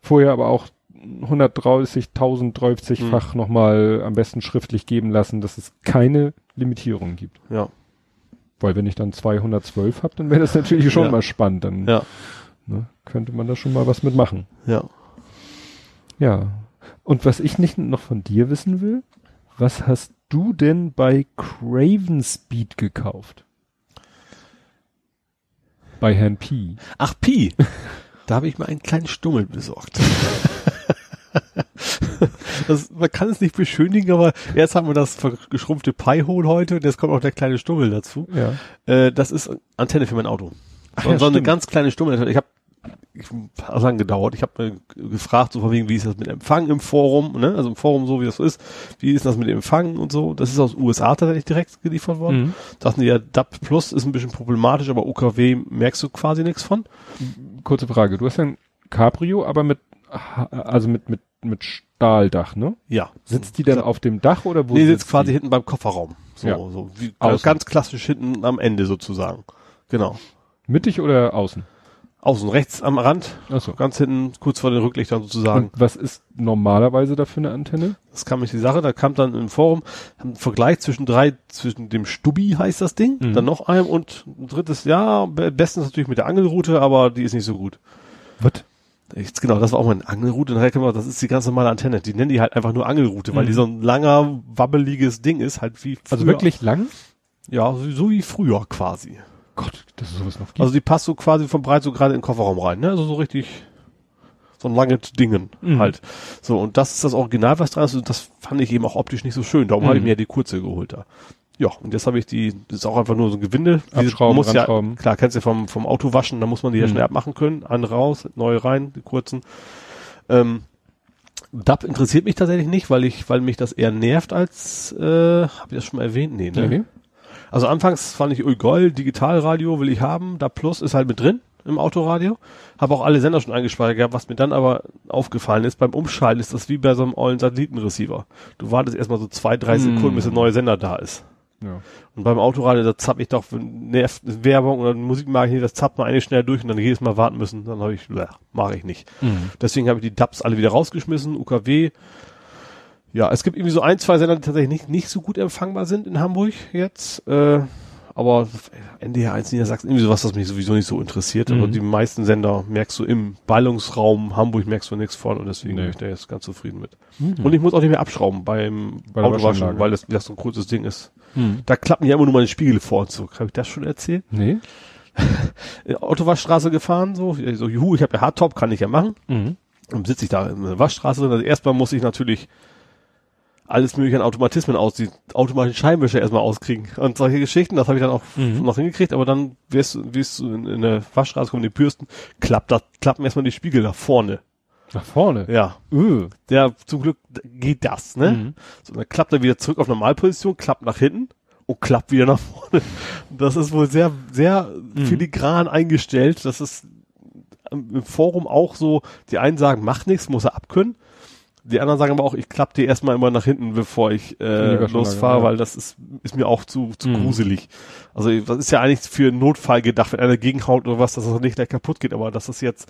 vorher aber auch 130.000 30-fach Mhm. nochmal am besten schriftlich geben lassen, dass es keine Limitierung gibt. Ja. Weil wenn ich dann 212 habe, dann wäre das natürlich schon Ja. mal spannend. Dann Ja. ne, könnte man da schon mal was mitmachen. Ja. Ja. Und was ich nicht noch von dir wissen will, was hast du denn bei Craven Speed gekauft? Bei Herrn P. Ach, Pi. da habe ich mir einen kleinen Stummel besorgt. das, man kann es nicht beschönigen, aber erst haben wir das geschrumpfte Pi-Hole heute und jetzt kommt auch der kleine Stummel dazu. Ja. Äh, das ist Antenne für mein Auto. Ach so, ja, so eine ganz kleine Stummel. Ich habe hat lange gedauert. Ich habe gefragt, so von wegen, wie ist das mit Empfang im Forum, ne? Also im Forum so, wie das so ist. Wie ist das mit dem Empfang und so? Das ist aus USA tatsächlich direkt geliefert worden. Mhm. Dachten die ja, DAP Plus ist ein bisschen problematisch, aber UKW merkst du quasi nichts von. Kurze Frage. Du hast ja ein Cabrio, aber mit, also mit, mit, mit Stahldach, ne? Ja. Sitzt die dann auf dem Dach oder wo? nee, sitzt quasi die? hinten beim Kofferraum. So, Ja. so wie, Außen. ganz klassisch hinten am Ende sozusagen. Genau. Mittig oder außen? Außen rechts am Rand, Achso. ganz hinten, kurz vor den Rücklichtern sozusagen. Und was ist normalerweise da für eine Antenne? Das kam nicht die Sache, da kam dann im Forum ein Vergleich zwischen drei, zwischen dem Stubbi heißt das Ding, Mhm. dann noch einem und ein drittes, ja, be- bestens natürlich mit der Angelroute, aber die ist nicht so gut. Was? Jetzt, genau, das war auch mal eine Angelroute, dann das ist die ganz normale Antenne, die nennen die halt einfach nur Angelroute, weil Mhm. die so ein langer, wabbeliges Ding ist, halt wie früher. Also wirklich lang? Ja, so, so wie früher quasi. Gott, dass es sowas noch gibt. Also die passt so quasi vom Breit so gerade in den Kofferraum rein, ne? Also so richtig so ein langes Dingen Mhm. halt. So, und das ist das Original, was dran ist, und das fand ich eben auch optisch nicht so schön. Darum habe ich Mhm. mir ja die kurze geholt da. Ja, und jetzt habe ich die, das ist auch einfach nur so ein Gewinde. Abschrauben, muss ja, klar, kennst du vom, vom Auto waschen, da muss man die ja Mhm. schnell abmachen können. An raus, neu rein, die kurzen. Ähm, DAP interessiert mich tatsächlich nicht, weil ich, weil mich das eher nervt als, äh, habe ich das schon mal erwähnt? Nee, ne? Nee. Also anfangs fand ich, oh geil, Digitalradio will ich haben, da Plus ist halt mit drin. im Autoradio. Habe auch alle Sender schon eingespeichert gehabt. Was mir dann aber aufgefallen ist, beim Umschalten ist das wie bei so einem ollen Satellitenreceiver. Du wartest erstmal so zwei, drei Hm. Sekunden, bis der neue Sender da ist. Ja. Und beim Autoradio, da zapp ich doch, nervt Werbung oder Musik mag ich nicht, das zappt man eigentlich schnell durch und dann jedes Mal warten müssen. Dann habe ich, mache ich nicht. Mhm. Deswegen habe ich die Dubs alle wieder rausgeschmissen, UKW. Ja, es gibt irgendwie so ein, zwei Sender, die tatsächlich nicht, nicht so gut empfangbar sind in Hamburg jetzt. Äh, aber NDR 1 Niedersachsen, irgendwie sowas, das mich sowieso nicht so interessiert. Aber Mhm. die meisten Sender merkst du im Ballungsraum Hamburg merkst du nichts von und deswegen Nee. bin ich da jetzt ganz zufrieden mit. Mhm. Und ich muss auch nicht mehr abschrauben beim Bei Autowaschen, weil das, das so ein kurzes Ding ist. Mhm. Da klappen ja immer nur meine Spiegel vor und zurück. Habe ich das schon erzählt? Nee. In Autowaschstraße gefahren, so, so juhu, ich habe ja Hardtop, kann ich ja machen. Mhm. Dann sitze ich da in der Waschstraße drin. Also erstmal muss ich natürlich alles mögliche an Automatismen aus, die automatischen Scheinwischer erstmal auskriegen. Und solche Geschichten, das habe ich dann auch Mhm. noch hingekriegt, aber dann wirst du, wirst du in, in der Waschstraße kommen die Bürsten, klappt das, klappen erstmal die Spiegel nach vorne. Nach vorne. Ja. Öh. Ja, zum Glück geht das, ne? Mhm. So, dann klappt er wieder zurück auf Normalposition, klappt nach hinten und klappt wieder nach vorne. Das ist wohl sehr, sehr Mhm. filigran eingestellt. Das ist im Forum auch so, die einen sagen, mach nichts, muss er abkönnen. Die anderen sagen aber auch, ich klappe die erstmal immer nach hinten, bevor ich äh, losfahre, ja. weil das ist, ist mir auch zu, zu Mhm. gruselig. Also das ist ja eigentlich für einen Notfall gedacht, wenn einer gegenhaut oder was, dass das nicht gleich kaputt geht, aber dass das jetzt,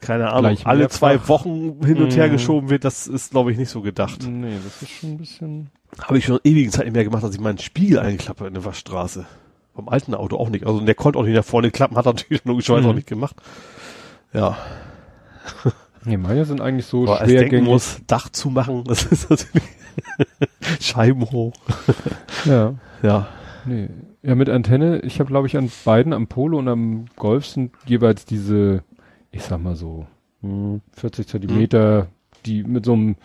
keine Ahnung, Gleich alle mehrfach. zwei Wochen hin und her Mhm. geschoben wird, das ist, glaube ich, nicht so gedacht. Nee, das ist schon ein bisschen. Habe ich schon ewigen Zeit nicht mehr gemacht, dass ich meinen Spiegel einklappe in der Waschstraße. Vom alten Auto auch nicht. Also der konnte auch nicht nach vorne klappen, hat er natürlich logischerweise Mhm. auch nicht gemacht. Ja, Nee, meine sind eigentlich so aber als denken muss, Dach zumachen, das ist natürlich Scheiben hoch. Ja. Ja. Nee. Ja, mit Antenne, ich habe glaube ich an beiden, am Polo und am Golf sind jeweils diese, ich sag mal so, hm, 40 Zentimeter, die mit so einem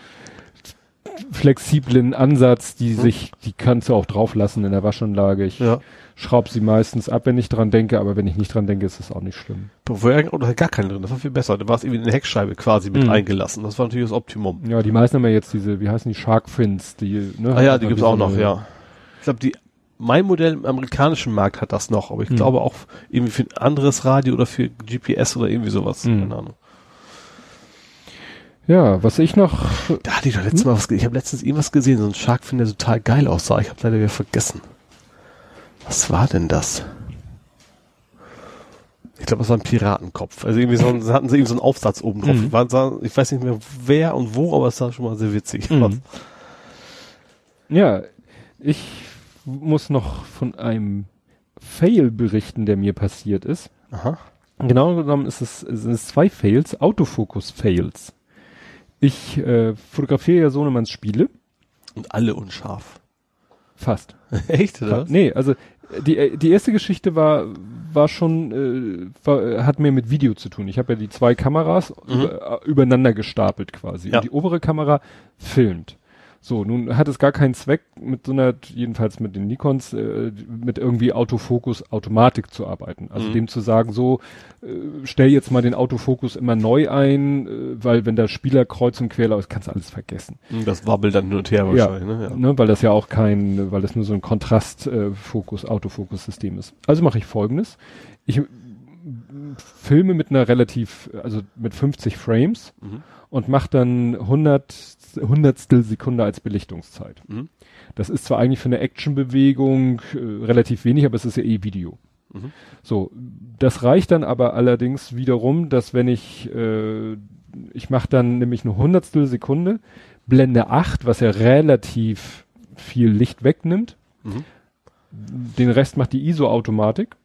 flexiblen Ansatz, die Mhm. sich, die kannst du auch drauf lassen in der Waschanlage. Ich Ja. Schraub sie meistens ab, wenn ich dran denke, aber wenn ich nicht dran denke, ist es auch nicht schlimm. Vorher hat gar keine drin, das war viel besser. Da war es irgendwie in der Heckscheibe quasi mit Mhm. eingelassen. Das war natürlich das Optimum. Ja, die meisten haben ja jetzt diese, wie heißen die, Shark Fins, die, ne? Ah ja, die gibt's auch noch, eine- ja. Ich glaube, die mein Modell im amerikanischen Markt hat das noch, aber ich Mhm. glaube auch irgendwie für ein anderes Radio oder für GPS oder irgendwie sowas. Mhm. Keine Ahnung. Ja, was ich noch, Da hatte ich doch letztes Mal was Ich habe letztens irgendwas gesehen, so ein Sharkfin, der total geil aussah. Ich habe leider wieder vergessen. Was war denn das? Ich glaube, das war ein Piratenkopf. Also irgendwie so ein, hatten sie irgendwie so einen Aufsatz oben drauf. Mhm. War, sah, ich weiß nicht mehr wer und wo, aber es sah schon mal sehr witzig aus. Mhm. Ja, ich muss noch von einem Fail berichten, der mir passiert ist. Aha. Genau genommen ist es, sind es zwei Fails, Autofokus-Fails. Ich äh, fotografiere ja Sohnemanns Spiele, Und alle unscharf. fast. Echt, oder? Nee, also die, äh, die erste Geschichte war, war schon, äh, war, äh, hat mehr mit Video zu tun. Ich habe ja die zwei Kameras Mhm. über, äh, übereinander gestapelt quasi. Ja. Und die obere Kamera filmt. So, nun hat es gar keinen Zweck, mit so einer, jedenfalls mit den Nikons, äh, mit irgendwie Autofokus Automatik zu arbeiten. Also Mhm. dem zu sagen, so, äh, stell jetzt mal den Autofokus immer neu ein, äh, weil wenn der Spieler kreuz und quer läuft, kannst du alles vergessen. Das wabbelt dann hin und her wahrscheinlich, ne? Ja. Ne, weil das ja auch kein, weil das nur so ein Kontrastfokus, Autofokus-System ist. Also mache ich folgendes. Ich äh, filme mit einer relativ, also mit 50 Frames Mhm. und mache dann 100, Hundertstel Sekunde als Belichtungszeit. Mhm. Das ist zwar eigentlich für eine Actionbewegung äh, relativ wenig, aber es ist ja eh Video. Mhm. So, das reicht dann aber allerdings wiederum, dass wenn ich, äh, ich mache dann nämlich eine Hundertstel Sekunde, Blende 8, was ja relativ viel Licht wegnimmt. Mhm. Den Rest macht die ISO-Automatik.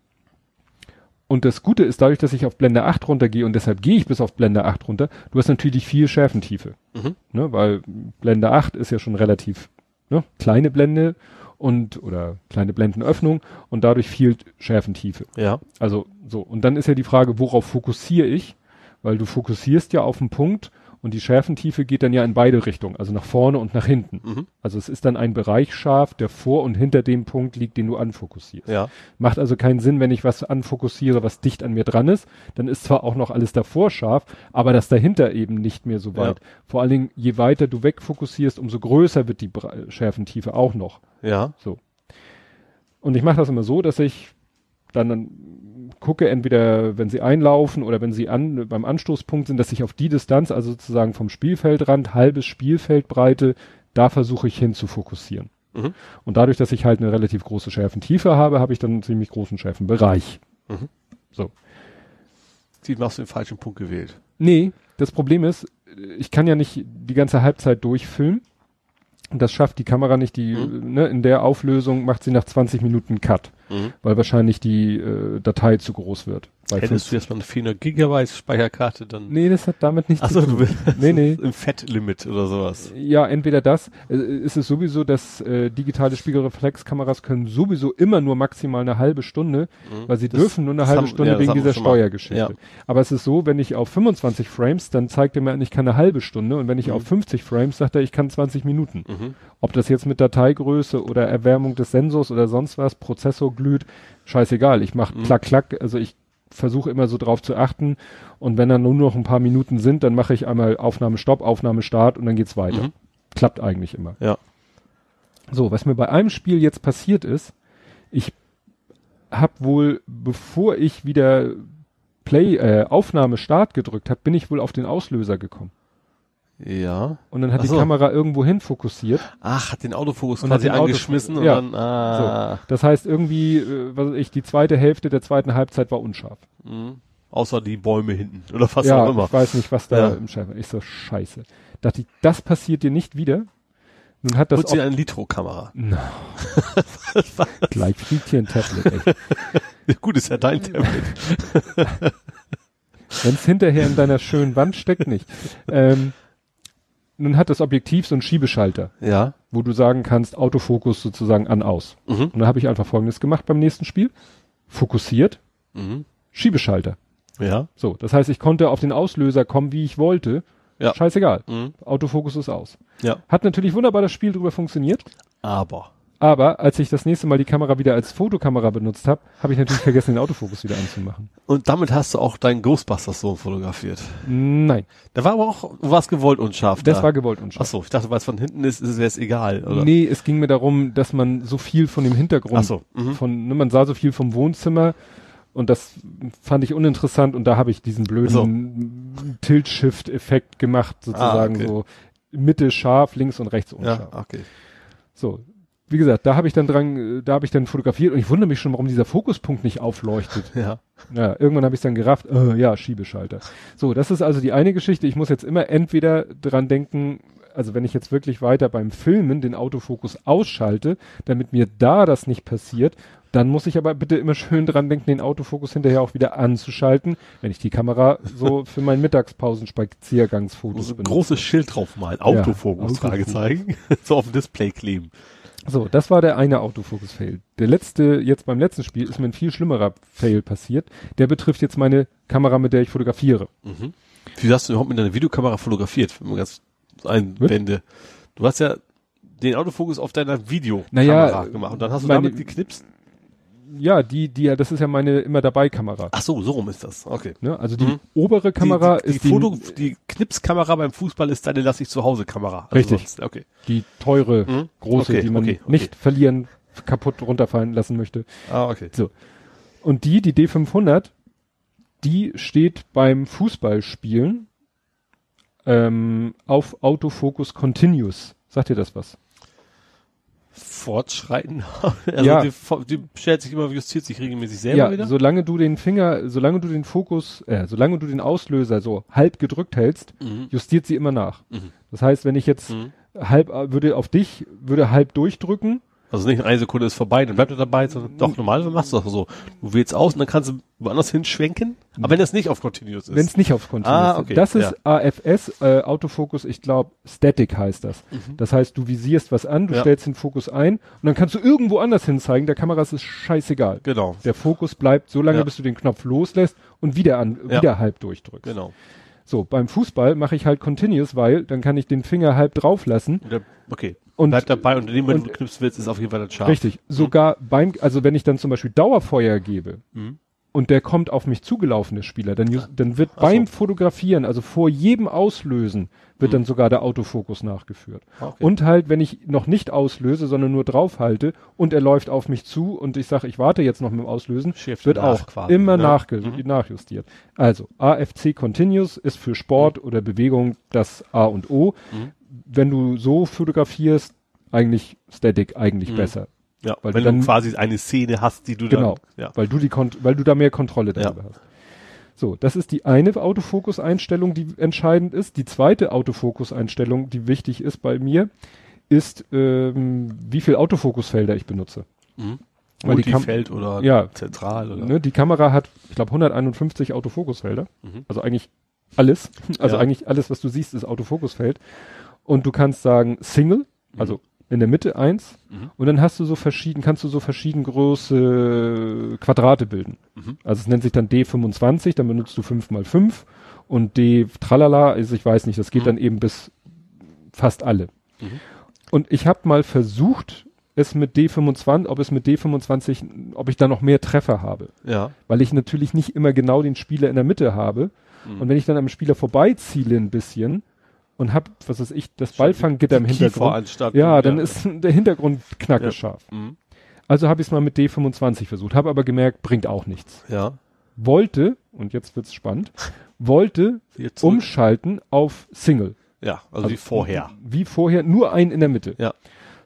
Und das Gute ist, dadurch, dass ich auf Blende 8 runtergehe und deshalb gehe ich bis auf Blende 8 runter, du hast natürlich viel Schärfentiefe. Mhm. Ne, weil Blende 8 ist ja schon relativ ne, kleine Blende und oder kleine Blendenöffnung und dadurch viel Schärfentiefe. Ja. Also so. Und dann ist ja die Frage, worauf fokussiere ich? Weil du fokussierst ja auf einen Punkt und die Schärfentiefe geht dann ja in beide Richtungen, also nach vorne und nach hinten. Mhm. Also es ist dann ein Bereich scharf, der vor und hinter dem Punkt liegt, den du anfokussierst. Ja. Macht also keinen Sinn, wenn ich was anfokussiere, was dicht an mir dran ist, dann ist zwar auch noch alles davor scharf, aber das dahinter eben nicht mehr so weit. Vor allen Dingen, je weiter du wegfokussierst, umso größer wird die Bre- Schärfentiefe auch noch. Ja. So. Und ich mache das immer so, dass ich dann gucke, entweder wenn sie einlaufen oder wenn sie an, beim Anstoßpunkt sind, dass ich auf die Distanz, also sozusagen vom Spielfeldrand, halbes Spielfeldbreite, da versuche ich hin zu fokussieren. Mhm. Und dadurch, dass ich halt eine relativ große Schärfentiefe habe, habe ich dann einen ziemlich großen Schärfenbereich. Mhm. So. Sie machst du den falschen Punkt gewählt. Nee, das Problem ist, ich kann ja nicht die ganze Halbzeit durchfilmen. Das schafft die Kamera nicht, die, mhm. ne, in der Auflösung macht sie nach 20 Minuten Cut, mhm. weil wahrscheinlich die äh, Datei zu groß wird. Hättest du jetzt mal eine 400 Gigabyte Speicherkarte, dann. Nee, das hat damit nichts Achso, zu tun. du nee, nee. im Fettlimit oder sowas. Ja, entweder das. Äh, ist es sowieso, dass äh, digitale Spiegelreflexkameras können sowieso immer nur maximal eine halbe Stunde, mhm. weil sie das, dürfen nur eine halbe haben, Stunde ja, wegen dieser Steuergeschichte. Ja. Aber es ist so, wenn ich auf 25 Frames, dann zeigt er mir an, ich kann eine halbe Stunde und wenn ich mhm. auf 50 Frames, sagt er, ich kann 20 Minuten. Mhm. Ob das jetzt mit Dateigröße oder Erwärmung des Sensors oder sonst was, Prozessor glüht, scheißegal. Ich mache mhm. klack, klack, also ich versuche immer so drauf zu achten. Und wenn dann nur noch ein paar Minuten sind, dann mache ich einmal Aufnahme Stopp, Aufnahme Start und dann geht's weiter. Mhm. Klappt eigentlich immer. Ja. So, was mir bei einem Spiel jetzt passiert ist, ich habe wohl, bevor ich wieder Play, äh, Aufnahme Start gedrückt habe, bin ich wohl auf den Auslöser gekommen. Ja. Und dann hat so. die Kamera irgendwo hin fokussiert. Ach, hat den Autofokus und quasi angeschmissen und ja. dann, ah. So. Das heißt irgendwie, äh, was weiß ich, die zweite Hälfte der zweiten Halbzeit war unscharf. Mhm. Außer die Bäume hinten oder fast ja, auch immer. ich weiß nicht, was da ja. im Schärfer Ich so, scheiße. Dachte ich, das passiert dir nicht wieder. Nun hat das. Putzt sie eine Litro-Kamera. No. Gleich fliegt hier ein Tablet, echt. Gut, ist ja dein Tablet. Wenn es hinterher in deiner schönen Wand steckt, nicht. Ähm, nun hat das Objektiv so einen Schiebeschalter. Ja. Wo du sagen kannst, Autofokus sozusagen an aus. Mhm. Und dann habe ich einfach folgendes gemacht beim nächsten Spiel. Fokussiert, mhm. Schiebeschalter. Ja. So, das heißt, ich konnte auf den Auslöser kommen, wie ich wollte. Ja. Scheißegal. Mhm. Autofokus ist aus. Ja. Hat natürlich wunderbar das Spiel drüber funktioniert. Aber. Aber als ich das nächste Mal die Kamera wieder als Fotokamera benutzt habe, habe ich natürlich vergessen, den Autofokus wieder anzumachen. Und damit hast du auch deinen Ghostbusters-Sohn fotografiert? Nein. Da war aber auch, warst gewollt unscharf. Das da. war gewollt unscharf. Ach so, ich dachte, weil es von hinten ist, wäre es egal, oder? Nee, es ging mir darum, dass man so viel von dem Hintergrund, Ach so, mhm. von, ne, man sah so viel vom Wohnzimmer und das fand ich uninteressant und da habe ich diesen blöden so. Tilt-Shift-Effekt gemacht, sozusagen ah, okay. so Mitte scharf, links und rechts unscharf. Ja, okay. So, wie gesagt, da habe ich dann dran, da habe ich dann fotografiert und ich wundere mich schon, warum dieser Fokuspunkt nicht aufleuchtet. Ja. Ja, irgendwann habe ich dann gerafft, äh, ja, Schiebeschalter. So, das ist also die eine Geschichte. Ich muss jetzt immer entweder dran denken, also wenn ich jetzt wirklich weiter beim Filmen den Autofokus ausschalte, damit mir da das nicht passiert, dann muss ich aber bitte immer schön dran denken, den Autofokus hinterher auch wieder anzuschalten, wenn ich die Kamera so für meinen Mittagspausen-Spaziergangsfotos benutze. Großes Schild drauf malen, Autofokus, ja, Fragezeichen, so auf dem Display kleben. So, das war der eine Autofokus-Fail. Der letzte, jetzt beim letzten Spiel, ist mir ein viel schlimmerer Fail passiert. Der betrifft jetzt meine Kamera, mit der ich fotografiere. Mhm. Wie hast du überhaupt mit deiner Videokamera fotografiert, wenn man ganz einwende? Du hast ja den Autofokus auf deiner Videokamera naja, gemacht und dann hast du damit geknipst? Ja, die, die, das ist ja meine immer dabei Kamera. Ach so, so rum ist das. Okay. Ne? Also die mhm. obere Kamera die, die, ist die Foto, die Knipskamera beim Fußball ist deine lass ich zu Hause Kamera. Also Richtig. Sonst, okay. Die teure, mhm. große, okay, die man okay, okay. nicht verlieren, kaputt runterfallen lassen möchte. Ah, okay. So. Und die, die D500, die steht beim Fußballspielen ähm, auf Autofocus Continuous. Sagt ihr das was? Fortschreiten. also ja. die, die stellt sich immer, justiert sich regelmäßig selber ja, wieder. solange du den Finger, solange du den Fokus, äh, solange du den Auslöser so halb gedrückt hältst, mhm. justiert sie immer nach. Mhm. Das heißt, wenn ich jetzt mhm. halb, würde auf dich, würde halb durchdrücken, also nicht eine Sekunde ist vorbei, dann bleibt er dabei, sondern doch normalerweise machst du das so. Du wählst aus und dann kannst du woanders hinschwenken. Aber wenn es nicht auf Continuous ist. Wenn es nicht auf Continuous ah, okay. ist. Das ist ja. AFS, äh, Autofokus, ich glaube, Static heißt das. Mhm. Das heißt, du visierst was an, du ja. stellst den Fokus ein und dann kannst du irgendwo anders hin zeigen. Der Kamera ist es scheißegal. Genau. Der Fokus bleibt so lange, ja. bis du den Knopf loslässt und wieder an, wieder halb durchdrückst. Genau. So, beim Fußball mache ich halt Continuous, weil dann kann ich den Finger halb drauf lassen. Okay. Und bleibt dabei und in dem Moment, du knipsen willst, ist auf jeden Fall das scharf. Richtig. Sogar beim, also wenn ich dann zum Beispiel Dauerfeuer gebe mhm. und der kommt auf mich zugelaufen, der Spieler, dann, ju- dann wird Ach beim so. Fotografieren, also vor jedem Auslösen, wird Mhm. dann sogar der Autofokus nachgeführt. Okay. Und halt, wenn ich noch nicht auslöse, sondern nur draufhalte und er läuft auf mich zu und ich sage, ich warte jetzt noch mit dem Auslösen, Shift wird auch quasi, immer ne? Mhm. nachjustiert. Also AFC Continuous ist für Sport oder Bewegung das A und O. Wenn du so fotografierst, eigentlich Static eigentlich Mhm. besser, Ja, Weil wenn dann- du quasi eine Szene hast, die du Genau. dann, ja. weil du die weil du da mehr Kontrolle darüber hast. So, das ist die eine Autofokus-Einstellung, die entscheidend ist. Die zweite Autofokus-Einstellung, die wichtig ist bei mir, ist, ähm, wie viel Autofokusfelder ich benutze. Mhm. Weil die Kam- Multifeld oder Ja. zentral oder Ne, die Kamera hat, ich glaube, 151 Autofokusfelder. Mhm. Also eigentlich alles. Also Ja. eigentlich alles, was du siehst, ist Autofokusfeld. Und du kannst sagen Single, also in der Mitte eins. Mhm. Und dann hast du so verschieden, kannst du so verschieden große Quadrate bilden. Mhm. Also es nennt sich dann D25, dann benutzt du 5 mal 5 und D tralala, also ich weiß nicht, das geht Mhm. dann eben bis fast alle. Mhm. Und ich habe mal versucht, es mit D25, ob es mit D25, ob ich da noch mehr Treffer habe. ja. Weil ich natürlich nicht immer genau den Spieler in der Mitte habe. Mhm. Und wenn ich dann am Spieler vorbeiziele ein bisschen und hab, was weiß ich, das Ballfanggitter im Hintergrund. Ja, dann ist der Hintergrund knackescharf. Mhm. Also habe ich es mal mit D25 versucht, habe aber gemerkt, bringt auch nichts. Ja. Wollte, und jetzt wird's spannend, wollte umschalten auf Single. Ja, also, wie vorher. Wie vorher, nur ein in der Mitte. Ja.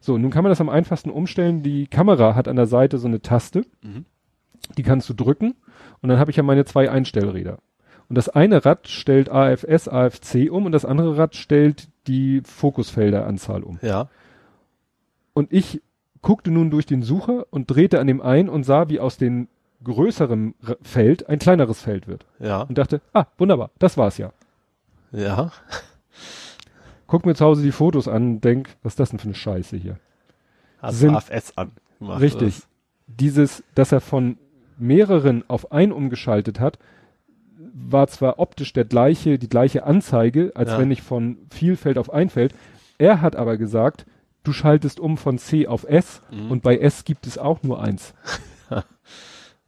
So, nun kann man das am einfachsten umstellen. Die Kamera hat an der Seite so eine Taste, Mhm. die kannst du drücken und dann habe ich ja meine zwei Einstellräder. Und das eine Rad stellt AFS, AFC um und das andere Rad stellt die Fokusfelderanzahl um. Ja. Und ich guckte nun durch den Sucher und drehte an dem ein und sah, wie aus dem größeren Feld ein kleineres Feld wird. Ja. Und dachte, ah, wunderbar, das war's ja. Ja. Guck mir zu Hause die Fotos an und denk, was ist das denn für eine Scheiße hier? Hast Sind- AFS an. Richtig. oder? Dieses, dass er von mehreren auf ein umgeschaltet hat, war zwar optisch der gleiche, die gleiche Anzeige, als Ja. wenn ich von Vielfeld auf ein Feld. Er hat aber gesagt, du schaltest um von C auf S Mhm. und bei S gibt es auch nur eins.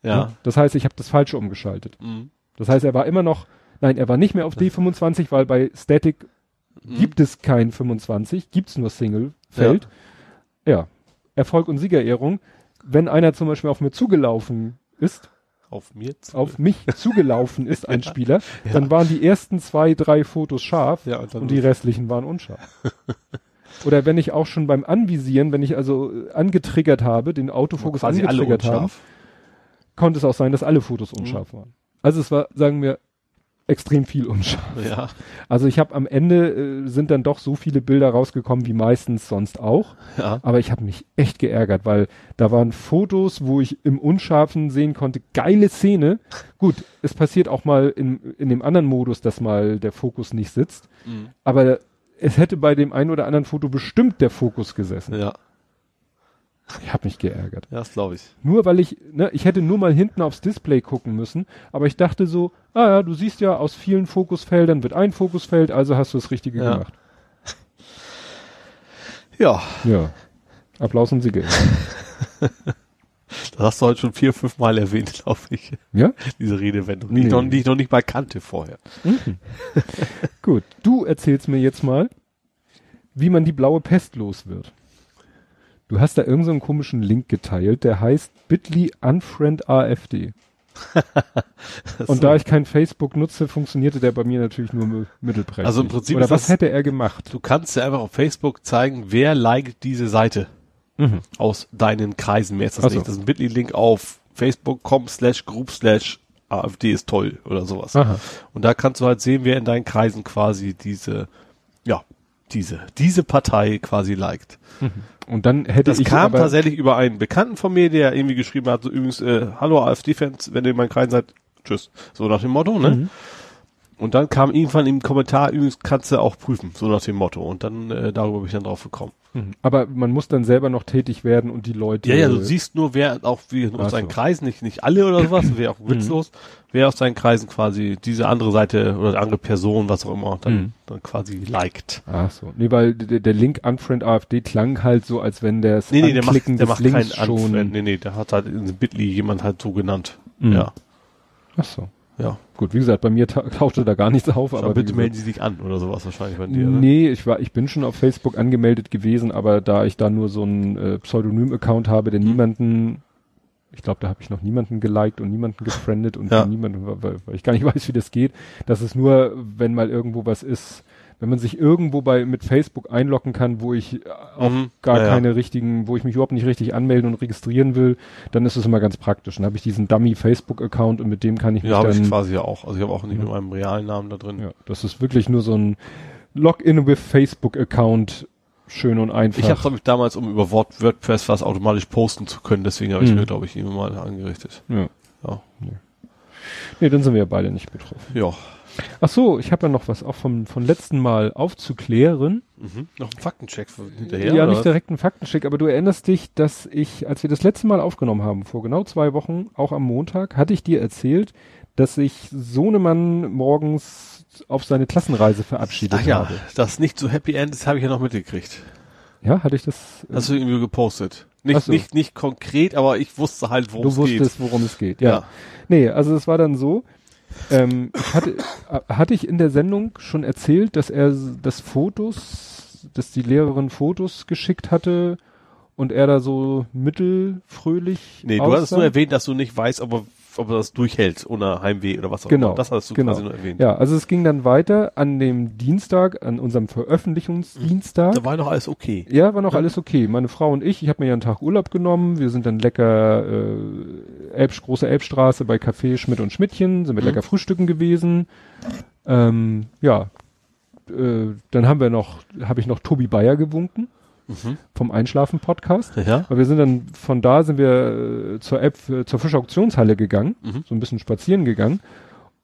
Ja. Das heißt, ich habe das Falsche umgeschaltet. Mhm. Das heißt, er war immer noch, nein, er war nicht mehr auf D25, weil bei Static Mhm. gibt es kein 25, gibt's nur Single-Feld. Ja. Erfolg und Siegerehrung. Wenn einer zum Beispiel auf mir zugelaufen ist, Auf mir zu. auf mich zugelaufen ist, ein. Spieler, Ja. dann waren die ersten zwei, drei Fotos scharf ja, und und die restlichen waren unscharf. Oder wenn ich auch schon beim Anvisieren, wenn ich also äh, angetriggert habe, den Autofokus angetriggert habe, konnte es auch sein, dass alle Fotos Mhm. unscharf waren. Also es war, sagen wir, extrem viel unscharf. Ja. Also ich habe am Ende äh, sind dann doch so viele Bilder rausgekommen wie meistens sonst auch. Ja. Aber ich habe mich echt geärgert, weil da waren Fotos, wo ich im Unscharfen sehen konnte, geile Szene. Gut, es passiert auch mal in, in dem anderen Modus, dass mal der Fokus nicht sitzt. Mhm. Aber es hätte bei dem einen oder anderen Foto bestimmt der Fokus gesessen. Ja. Ich habe mich geärgert. Ja, das glaube ich. Nur weil ich, ne, ich hätte nur mal hinten aufs Display gucken müssen, aber ich dachte so, ah ja, du siehst ja, aus vielen Fokusfeldern wird ein Fokusfeld, also hast du das Richtige Ja. gemacht. Ja. Ja. Applaus und Siege. Das hast du heute schon vier, fünf Mal erwähnt, glaube ich. Ja? Diese Redewendung, die, Nee. ich noch, die ich noch nicht mal kannte vorher. Mhm. Gut, du erzählst mir jetzt mal, wie man die blaue Pest los wird. Du hast da irgendeinen so einen komischen Link geteilt, der heißt bit.ly unfriend AfD. Und da ich kein Facebook nutze, funktionierte der bei mir natürlich nur mi- mittelprächtig. Also im Prinzip Oder was das- hätte er gemacht? Du kannst ja einfach auf Facebook zeigen, wer liked diese Seite Mhm. aus deinen Kreisen. Mehr ist das Ach so. nicht. Das ist ein Bitly-Link auf facebook.com slash group slash AfD ist toll oder sowas. Aha. Und da kannst du halt sehen, wer in deinen Kreisen quasi diese, ja, diese, diese Partei quasi liked. Und dann hätte Das ich kam aber, tatsächlich über einen Bekannten von mir, der irgendwie geschrieben hat, so übrigens, äh, hallo AfD-Fans, wenn ihr in meinen Kreisen seid, tschüss. So nach dem Motto, ne? Mhm. Und dann kam irgendwann im Kommentar, übrigens kannst du auch prüfen, so nach dem Motto. Und dann, äh, darüber bin ich dann drauf gekommen. Mhm. aber man muss dann selber noch tätig werden und die Leute. Ja, ja, du siehst nur, wer auch wie aus seinen so. Kreisen, nicht, nicht alle oder sowas, wäre auch witzlos, wer aus seinen Kreisen quasi diese andere Seite oder andere Person, was auch immer, dann, Mhm. dann quasi liked. Ach so. Nee, weil der, der Link Unfriend AfD klang halt so, als wenn der Nee, nee, der macht, der macht keinen schon. Unfriend. Nee, nee, der hat halt in Bitly jemand halt so genannt. Mhm. Ja. Ach so. Ja. Gut, wie gesagt, bei mir ta tauchte da gar nichts auf, aber aber bitte wie melden gesagt, Sie sich an oder sowas wahrscheinlich bei dir. Ne? Nee, ich war, ich bin schon auf Facebook angemeldet gewesen, aber da ich da nur so einen äh, Pseudonym-Account habe, der Mhm. niemanden, ich glaube, da habe ich noch niemanden geliked und niemanden gefriendet und Ja. niemanden, weil, weil ich gar nicht weiß, wie das geht. Das ist nur, wenn mal irgendwo was ist, wenn man sich irgendwo bei mit Facebook einloggen kann, wo ich äh, auch Mhm. gar Ja, ja. keine richtigen, wo ich mich überhaupt nicht richtig anmelden und registrieren will, dann ist es immer ganz praktisch. Dann habe ich diesen Dummy Facebook-Account und mit dem kann ich mich Ja, habe dann ich quasi ja auch. Also ich habe auch nicht Ja. mit meinem realen Namen da drin. ja, das ist wirklich nur so ein Login with Facebook-Account, schön und einfach. Ich habe glaube ich damals, um über Word WordPress was automatisch posten zu können, deswegen habe ich Mhm. mir glaube ich immer mal angerichtet. ja. Ja. Nee, dann sind wir ja beide nicht betroffen. Ja. Ach so, ich habe ja noch was auch vom, von letzten Mal aufzuklären. Mhm. Noch ein Faktencheck Ja, hinterher. oder nicht direkt ein Faktencheck, aber du erinnerst dich, dass ich, als wir das letzte Mal aufgenommen haben, vor genau zwei Wochen, auch am Montag, hatte ich dir erzählt, dass sich Sohnemann morgens auf seine Klassenreise verabschiedet Ach ja, habe. das nicht so Happy End, das habe ich ja noch mitgekriegt. Ja, hatte ich das? äh, Hast du irgendwie gepostet? Nicht, so. nicht, nicht konkret, aber ich wusste halt, worum du es geht. wusstest, worum es geht. Ja. Nee, also es war dann so, ähm, hatte, hatte ich in der Sendung schon erzählt, dass er das Fotos, dass die Lehrerin Fotos geschickt hatte und er da so mittelfröhlich Nee, du aussah? hattest nur erwähnt, dass du nicht weißt, ob er, ob er das durchhält ohne Heimweh oder was auch Genau, immer. Das hast du genau. quasi nur erwähnt. Ja, also es ging dann weiter an dem Dienstag, an unserem Veröffentlichungsdienstag. Da war noch alles okay. Ja, war noch Ja. alles okay. Meine Frau und ich, ich habe mir ja einen Tag Urlaub genommen. Wir sind dann lecker äh, Elb, große Elbstraße bei Café Schmidt und Schmidtchen, sind wir Mhm. lecker frühstücken gewesen. Ähm, ja, äh, dann haben wir noch, habe ich noch Tobi Bayer gewunken Mhm. vom Einschlafen Podcast. Ja. Aber wir sind dann von da sind wir äh, zur App äh, zur Fischer Auktionshalle gegangen, Mhm. so ein bisschen spazieren gegangen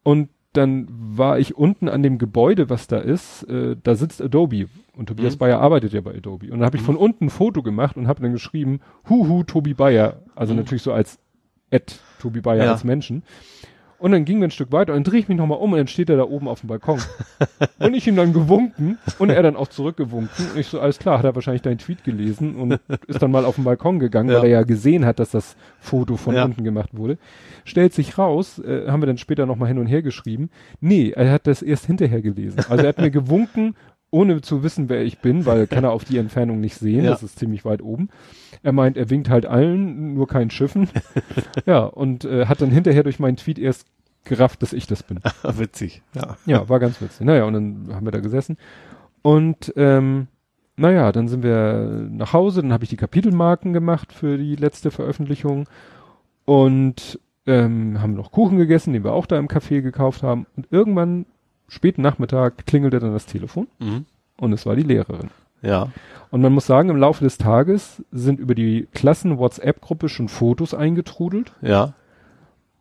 und dann war ich unten an dem Gebäude, was da ist, äh, da sitzt Adobe und Tobias Mhm. Bayer arbeitet ja bei Adobe und dann habe ich von unten ein Foto gemacht und habe dann geschrieben, huhu Tobi Bayer, also Mhm. natürlich so als Ed Tobi Bayer Ja. als Menschen. Und dann gingen wir ein Stück weiter und dann drehe ich mich nochmal um und dann steht er da oben auf dem Balkon. und ich ihm dann gewunken und er dann auch zurückgewunken. Und ich so, alles klar, hat er wahrscheinlich deinen Tweet gelesen und ist dann mal auf den Balkon gegangen, Ja. weil er ja gesehen hat, dass das Foto von Ja. unten gemacht wurde. Stellt sich raus, äh, haben wir dann später nochmal hin und her geschrieben. Nee, er hat das erst hinterher gelesen. Also er hat mir gewunken, ohne zu wissen, wer ich bin, weil kann er auf die Entfernung nicht sehen. Ja. Das ist ziemlich weit oben. Er meint, er winkt halt allen, nur keinen Schiffen. ja, und äh, hat dann hinterher durch meinen Tweet erst gerafft, dass ich das bin. Witzig. Ja. Ja, war ganz witzig. Naja, und dann haben wir da gesessen. Und ähm, naja, dann sind wir nach Hause, dann habe ich die Kapitelmarken gemacht für die letzte Veröffentlichung und ähm, haben noch Kuchen gegessen, den wir auch da im Café gekauft haben. Und irgendwann, späten Nachmittag, klingelte dann das Telefon Mhm. und es war die Lehrerin. Ja. Und man muss sagen, im Laufe des Tages sind über die Klassen-WhatsApp-Gruppe schon Fotos eingetrudelt Ja.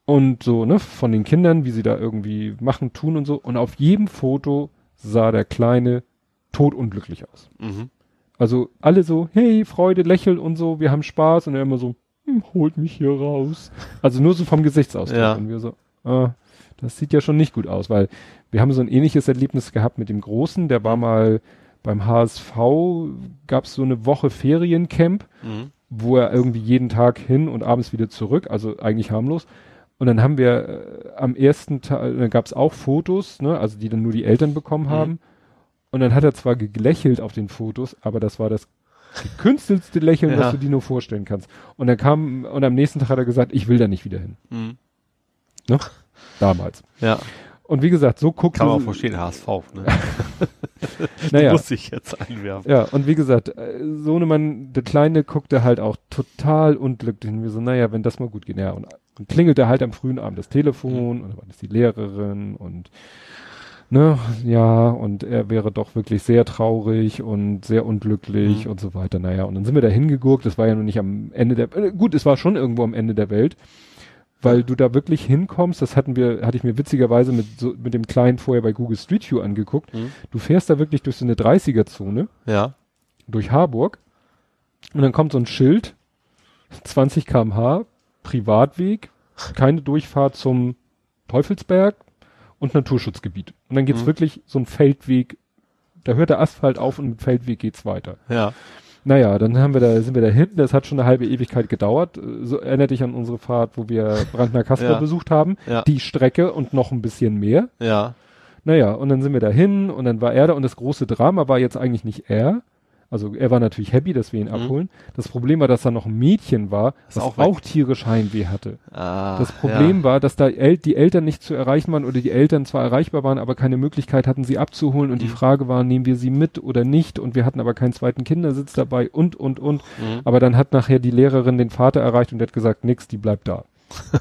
und so, ne, von den Kindern, wie sie da irgendwie machen, tun und so. Und auf jedem Foto sah der Kleine totunglücklich aus. Mhm. Also alle so, hey, Freude, Lächeln und so, wir haben Spaß. Und er immer so, hm, holt mich hier raus. Also nur so vom Gesichtsausdruck. Ja. Und wir so, ah, das sieht ja schon nicht gut aus, weil wir haben so ein ähnliches Erlebnis gehabt mit dem Großen, der war mal beim HSV, gab es so eine Woche Feriencamp Mhm. wo er irgendwie jeden Tag hin und abends wieder zurück, also eigentlich harmlos. Und dann haben wir äh, am ersten Tag, dann gab es auch Fotos, ne, also die dann nur die Eltern bekommen Mhm. haben. Und dann hat er zwar gelächelt auf den Fotos, aber das war das gekünstelste Lächeln, Ja. was du dir nur vorstellen kannst. Und dann kam, und am nächsten Tag hat er gesagt, ich will da nicht wieder hin. Mhm. Damals. Ja. Und wie gesagt, so guckt Kann man auch verstehen, HSV. Ne? naja, Muss ich jetzt einwerfen. Ja, und wie gesagt, äh, Sohnemann, der Kleine guckte halt auch total unglücklich. Und wir so, naja, wenn das mal gut geht. Ja, und, und klingelte halt am frühen Abend das Telefon und dann war das die Lehrerin und ne, ja, und er wäre doch wirklich sehr traurig und sehr unglücklich Mhm. und so weiter. Naja, und dann sind wir da hingegurkt, das war ja noch nicht am Ende der, äh, gut, es war schon irgendwo am Ende der Welt, weil du da wirklich hinkommst, das hatten wir, hatte ich mir witzigerweise mit, so, mit dem Kleinen vorher bei Google Street View angeguckt. Mhm. Du fährst da wirklich durch so eine 30er-Zone Ja. durch Harburg und dann kommt so ein Schild, 20 kmh, Privatweg, keine Durchfahrt zum Teufelsberg und Naturschutzgebiet. Und dann geht's Mhm. wirklich so ein Feldweg, da hört der Asphalt auf und mit Feldweg geht's weiter. Ja. Naja, dann haben wir da, sind wir da hinten, das hat schon eine halbe Ewigkeit gedauert. So erinnert dich an unsere Fahrt, wo wir Brandner Kasper Ja. besucht haben. Ja. Die Strecke und noch ein bisschen mehr. Ja. Naja, und dann sind wir da hin und dann war er da und das große Drama war jetzt eigentlich nicht er. Also er war natürlich happy, dass wir ihn Mhm. abholen. Das Problem war, dass da noch ein Mädchen war, das auch auch, weg. tierisch Heimweh hatte. Ah, Das Problem ja. war, dass da El die Eltern nicht zu erreichen waren oder die Eltern zwar erreichbar waren, aber keine Möglichkeit hatten, sie abzuholen. Und die Mhm. Frage war, nehmen wir sie mit oder nicht? Und wir hatten aber keinen zweiten Kindersitz dabei und, und, und. Mhm. Aber dann hat nachher die Lehrerin den Vater erreicht und der hat gesagt, nix, die bleibt da.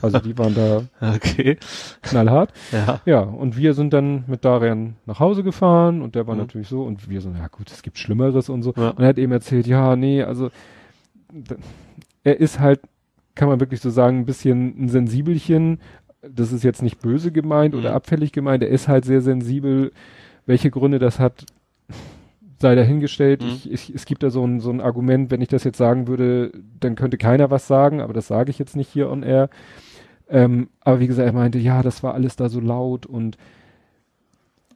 Also die waren da Okay. knallhart. Ja. Ja, und wir sind dann mit Darian nach Hause gefahren und der war Mhm. natürlich so und wir so, ja gut, es gibt Schlimmeres und so. Ja. Und er hat eben erzählt, ja, nee, also er ist halt, kann man wirklich so sagen, ein bisschen ein Sensibelchen. Das ist jetzt nicht böse gemeint oder Mhm. abfällig gemeint. Er ist halt sehr sensibel. Welche Gründe das hat, sei dahingestellt. Mhm. Ich, ich, es gibt da so ein, so ein Argument, wenn ich das jetzt sagen würde, dann könnte keiner was sagen, aber das sage ich jetzt nicht hier on air. Ähm, aber wie gesagt, er meinte, ja, das war alles da so laut und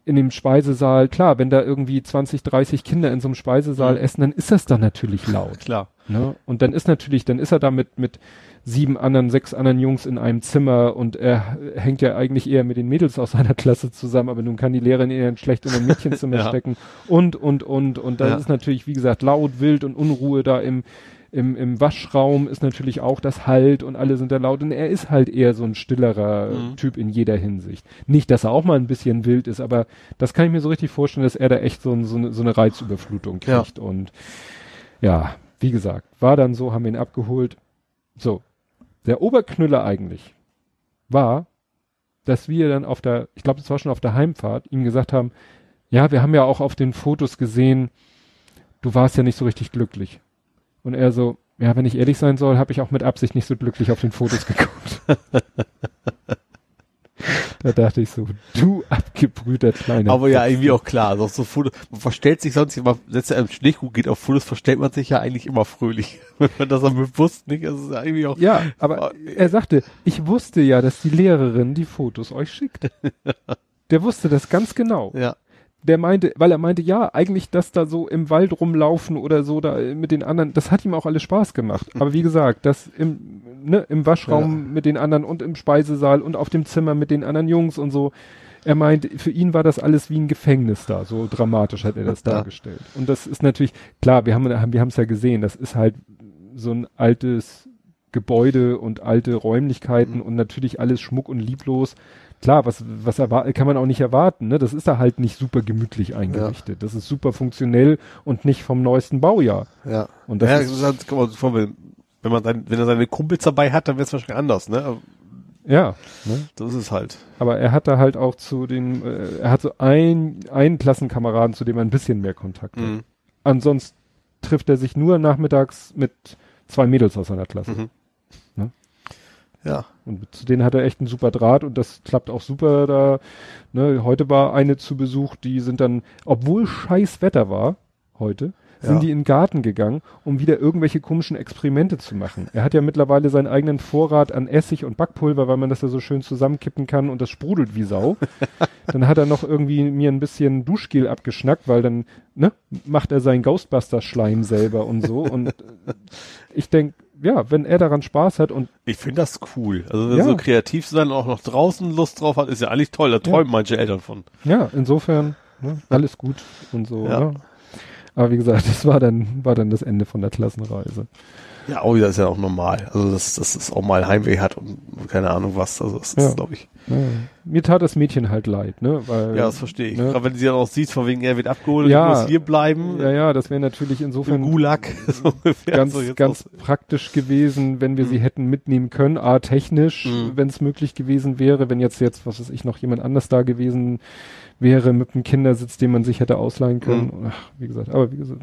in dem Speisesaal, klar, wenn da irgendwie 20, 30 Kinder in so einem Speisesaal Mhm. essen, dann ist das da natürlich laut. Klar. Ne? Und dann ist natürlich, dann ist er da mit, mit sieben anderen, sechs anderen Jungs in einem Zimmer und er hängt ja eigentlich eher mit den Mädels aus seiner Klasse zusammen, aber nun kann die Lehrerin ihn dann schlecht in ein Mädchenzimmer Ja. stecken und, und, und, und da Ja. ist natürlich, wie gesagt, laut, wild und Unruhe da im, im, im Waschraum ist natürlich auch das Halt und alle sind da laut und er ist halt eher so ein stillerer Mhm. Typ in jeder Hinsicht. Nicht, dass er auch mal ein bisschen wild ist, aber das kann ich mir so richtig vorstellen, dass er da echt so, ein, so, eine, so eine Reizüberflutung Ja. kriegt und ja, wie gesagt, war dann so, haben wir ihn abgeholt. So, der Oberknüller eigentlich war, dass wir dann auf der, ich glaube, das war schon auf der Heimfahrt, ihm gesagt haben, ja, wir haben ja auch auf den Fotos gesehen, du warst ja nicht so richtig glücklich. Und er so, ja, wenn ich ehrlich sein soll, habe ich auch mit Absicht nicht so glücklich auf den Fotos geguckt. Da dachte ich so, du abgebrühter kleiner. Aber ja, irgendwie auch klar. Also so Fotos, man verstellt sich sonst immer, selbst wenn einem schlecht gut geht auf Fotos, verstellt man sich ja eigentlich immer fröhlich. Wenn man das dann bewusst nicht, das ist ja irgendwie auch, Ja, aber er sagte, ich wusste ja, dass die Lehrerin die Fotos euch schickt. Der wusste das ganz genau. ja, Der meinte, weil er meinte, ja, eigentlich das da so im Wald rumlaufen oder so da mit den anderen, das hat ihm auch alles Spaß gemacht. Aber wie gesagt, das im, ne, im Waschraum Ja. mit den anderen und im Speisesaal und auf dem Zimmer mit den anderen Jungs und so. Er meint, für ihn war das alles wie ein Gefängnis da, so dramatisch hat er das Ja. dargestellt. Und das ist natürlich, klar, wir haben, wir haben es ja gesehen, das ist halt so ein altes Gebäude und alte Räumlichkeiten Mhm. und natürlich alles schmuck und lieblos. Klar, was, was kann man auch nicht erwarten, ne? Das ist da halt nicht super gemütlich eingerichtet. Das ist super funktionell und nicht vom neuesten Baujahr. ja. Und das ja, ist- das ist halt, kann man vorstellen, wenn man sein, wenn er seine Kumpels dabei hat, dann wäre es wahrscheinlich anders, ne? Ja, ne? Das ist es halt. Aber er hat da halt auch zu den, äh, er hat so ein, einen Klassenkameraden, zu dem er ein bisschen mehr Kontakt hat. Mhm. Ansonsten trifft er sich nur nachmittags mit zwei Mädels aus seiner Klasse. Mhm. Ja. Und zu denen hat er echt einen super Draht und das klappt auch super da. Ne, heute war eine zu Besuch, die sind dann, obwohl scheiß Wetter war, heute, sind Ja. die in den Garten gegangen, um wieder irgendwelche komischen Experimente zu machen. Er hat ja mittlerweile seinen eigenen Vorrat an Essig und Backpulver, weil man das ja so schön zusammenkippen kann und das sprudelt wie Sau. dann hat er noch irgendwie mir ein bisschen Duschgel abgeschnackt, weil dann, ne, macht er seinen Ghostbusters-Schleim selber und so. Und äh, ich denk, ja, wenn er daran Spaß hat und Ich finde das cool. Also wenn Ja. so kreativ sein und auch noch draußen Lust drauf hat, ist ja eigentlich toll. Da träumen manche Eltern von. Ja, insofern, ne, alles gut und so. Ja. Ne? Aber wie gesagt, das war dann, war dann das Ende von der Klassenreise. Ja, oh, das ist ja auch normal. Also dass, dass es auch mal Heimweh hat und keine Ahnung was. Also das Ja. ist, glaube ich. Ja. Mir tat das Mädchen halt leid, ne? Weil, Ja, das verstehe ich. Ne? Gerade wenn sie dann auch sieht, von wegen er wird abgeholt, Ja. muss hier bleiben. Ja, ja, das wäre natürlich Im insofern Gulag. so ungefähr. ganz, so ganz auch- praktisch gewesen, wenn wir sie hätten mitnehmen können, a technisch, Mhm. wenn es möglich gewesen wäre, wenn jetzt jetzt, was weiß ich, noch jemand anders da gewesen wäre mit einem Kindersitz, den man sich hätte ausleihen können. Mhm. Ach, wie gesagt, aber wie gesagt,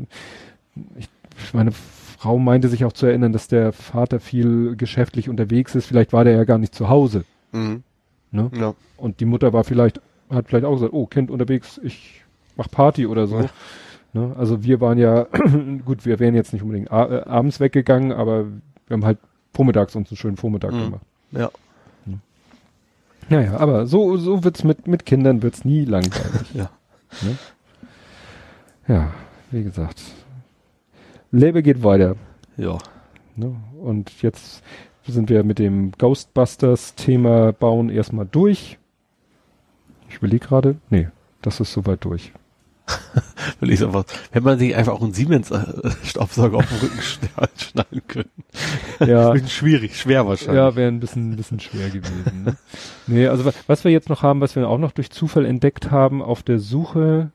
ich, meine Frau meinte sich auch zu erinnern, dass der Vater viel geschäftlich unterwegs ist. Vielleicht war der ja gar nicht zu Hause. Mhm. Ne? Ja. Und die Mutter war vielleicht, hat vielleicht auch gesagt, oh, Kind unterwegs, ich mach Party oder so. Ja. Ne? Also wir waren ja, gut, wir wären jetzt nicht unbedingt äh, abends weggegangen, aber wir haben halt vormittags uns einen schönen Vormittag Mhm. gemacht. Ja. Naja, aber so, so wird's mit, mit Kindern wird's nie langweilig. Ja. Ja, wie gesagt. Leben geht weiter. Ja. Ne? Und jetzt sind wir mit dem Ghostbusters-Thema Bauen erstmal durch. Ich überlege gerade, nee, das ist soweit durch. Will ich einfach, wenn man sich einfach auch einen Siemens-Staubsauger auf den Rücken schneiden können. Ja. schwierig, schwer wahrscheinlich. Ja, wäre ein bisschen, ein bisschen schwer gewesen. Ne? nee, also was wir jetzt noch haben, was wir auch noch durch Zufall entdeckt haben, auf der Suche,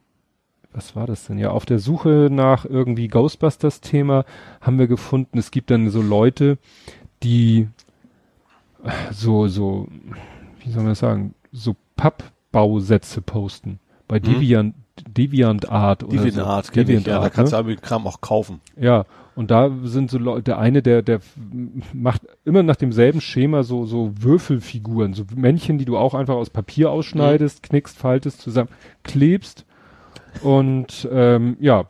was war das denn? Ja, auf der Suche nach irgendwie Ghostbusters-Thema haben wir gefunden, es gibt dann so Leute, die so, so, wie soll man das sagen, so Pappbausätze posten. Bei Mhm. Deviant, Deviant Art oder Deviant so. Art, kenn ich, ja, da Art, kannst ne? du aber den Kram auch kaufen. Ja, und da sind so Leute, der eine, der, der macht immer nach demselben Schema so, so Würfelfiguren, so Männchen, die du auch einfach aus Papier ausschneidest, knickst, faltest, zusammen, klebst und ähm, ja,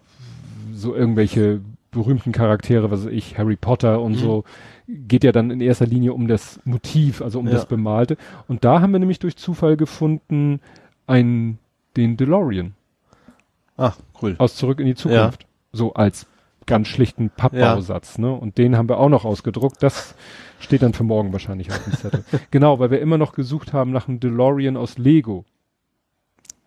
so irgendwelche berühmten Charaktere, was weiß ich, Harry Potter und Mhm. so, geht ja dann in erster Linie um das Motiv, also um Ja. das Bemalte. Und da haben wir nämlich durch Zufall gefunden, einen, den DeLorean Ah, cool. aus Zurück in die Zukunft. So als ganz schlichten Pappbausatz, ne? Und den haben wir auch noch ausgedruckt. Das steht dann für morgen wahrscheinlich auf dem Zettel. genau, weil wir immer noch gesucht haben nach einem DeLorean aus Lego.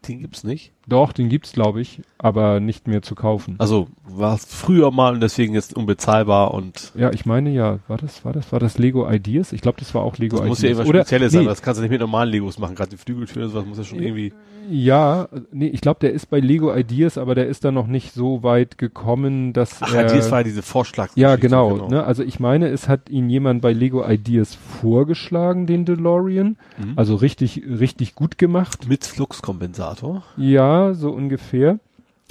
Den gibt's nicht. Doch, den gibt's, glaube ich, aber nicht mehr zu kaufen. Also war es früher mal und deswegen jetzt unbezahlbar und Ja, ich meine ja, war das, war das, war das Lego Ideas? Ich glaube, das war auch Lego das Ideas. muss ja irgendwas Oder, Spezielles sein, nee, das kannst du nicht mit normalen Legos machen, gerade die Flügeltüren und sowas muss ja schon irgendwie. ja, nee, ich glaube, der ist bei Lego Ideas, aber der ist da noch nicht so weit gekommen, dass Ach, er, das war ja diese Vorschlag. Ja, genau, Ne? Also ich meine, es hat ihn jemand bei Lego Ideas vorgeschlagen, den DeLorean. Mhm. Also richtig, richtig gut gemacht. Mit Fluxkompensator. Ja, so ungefähr.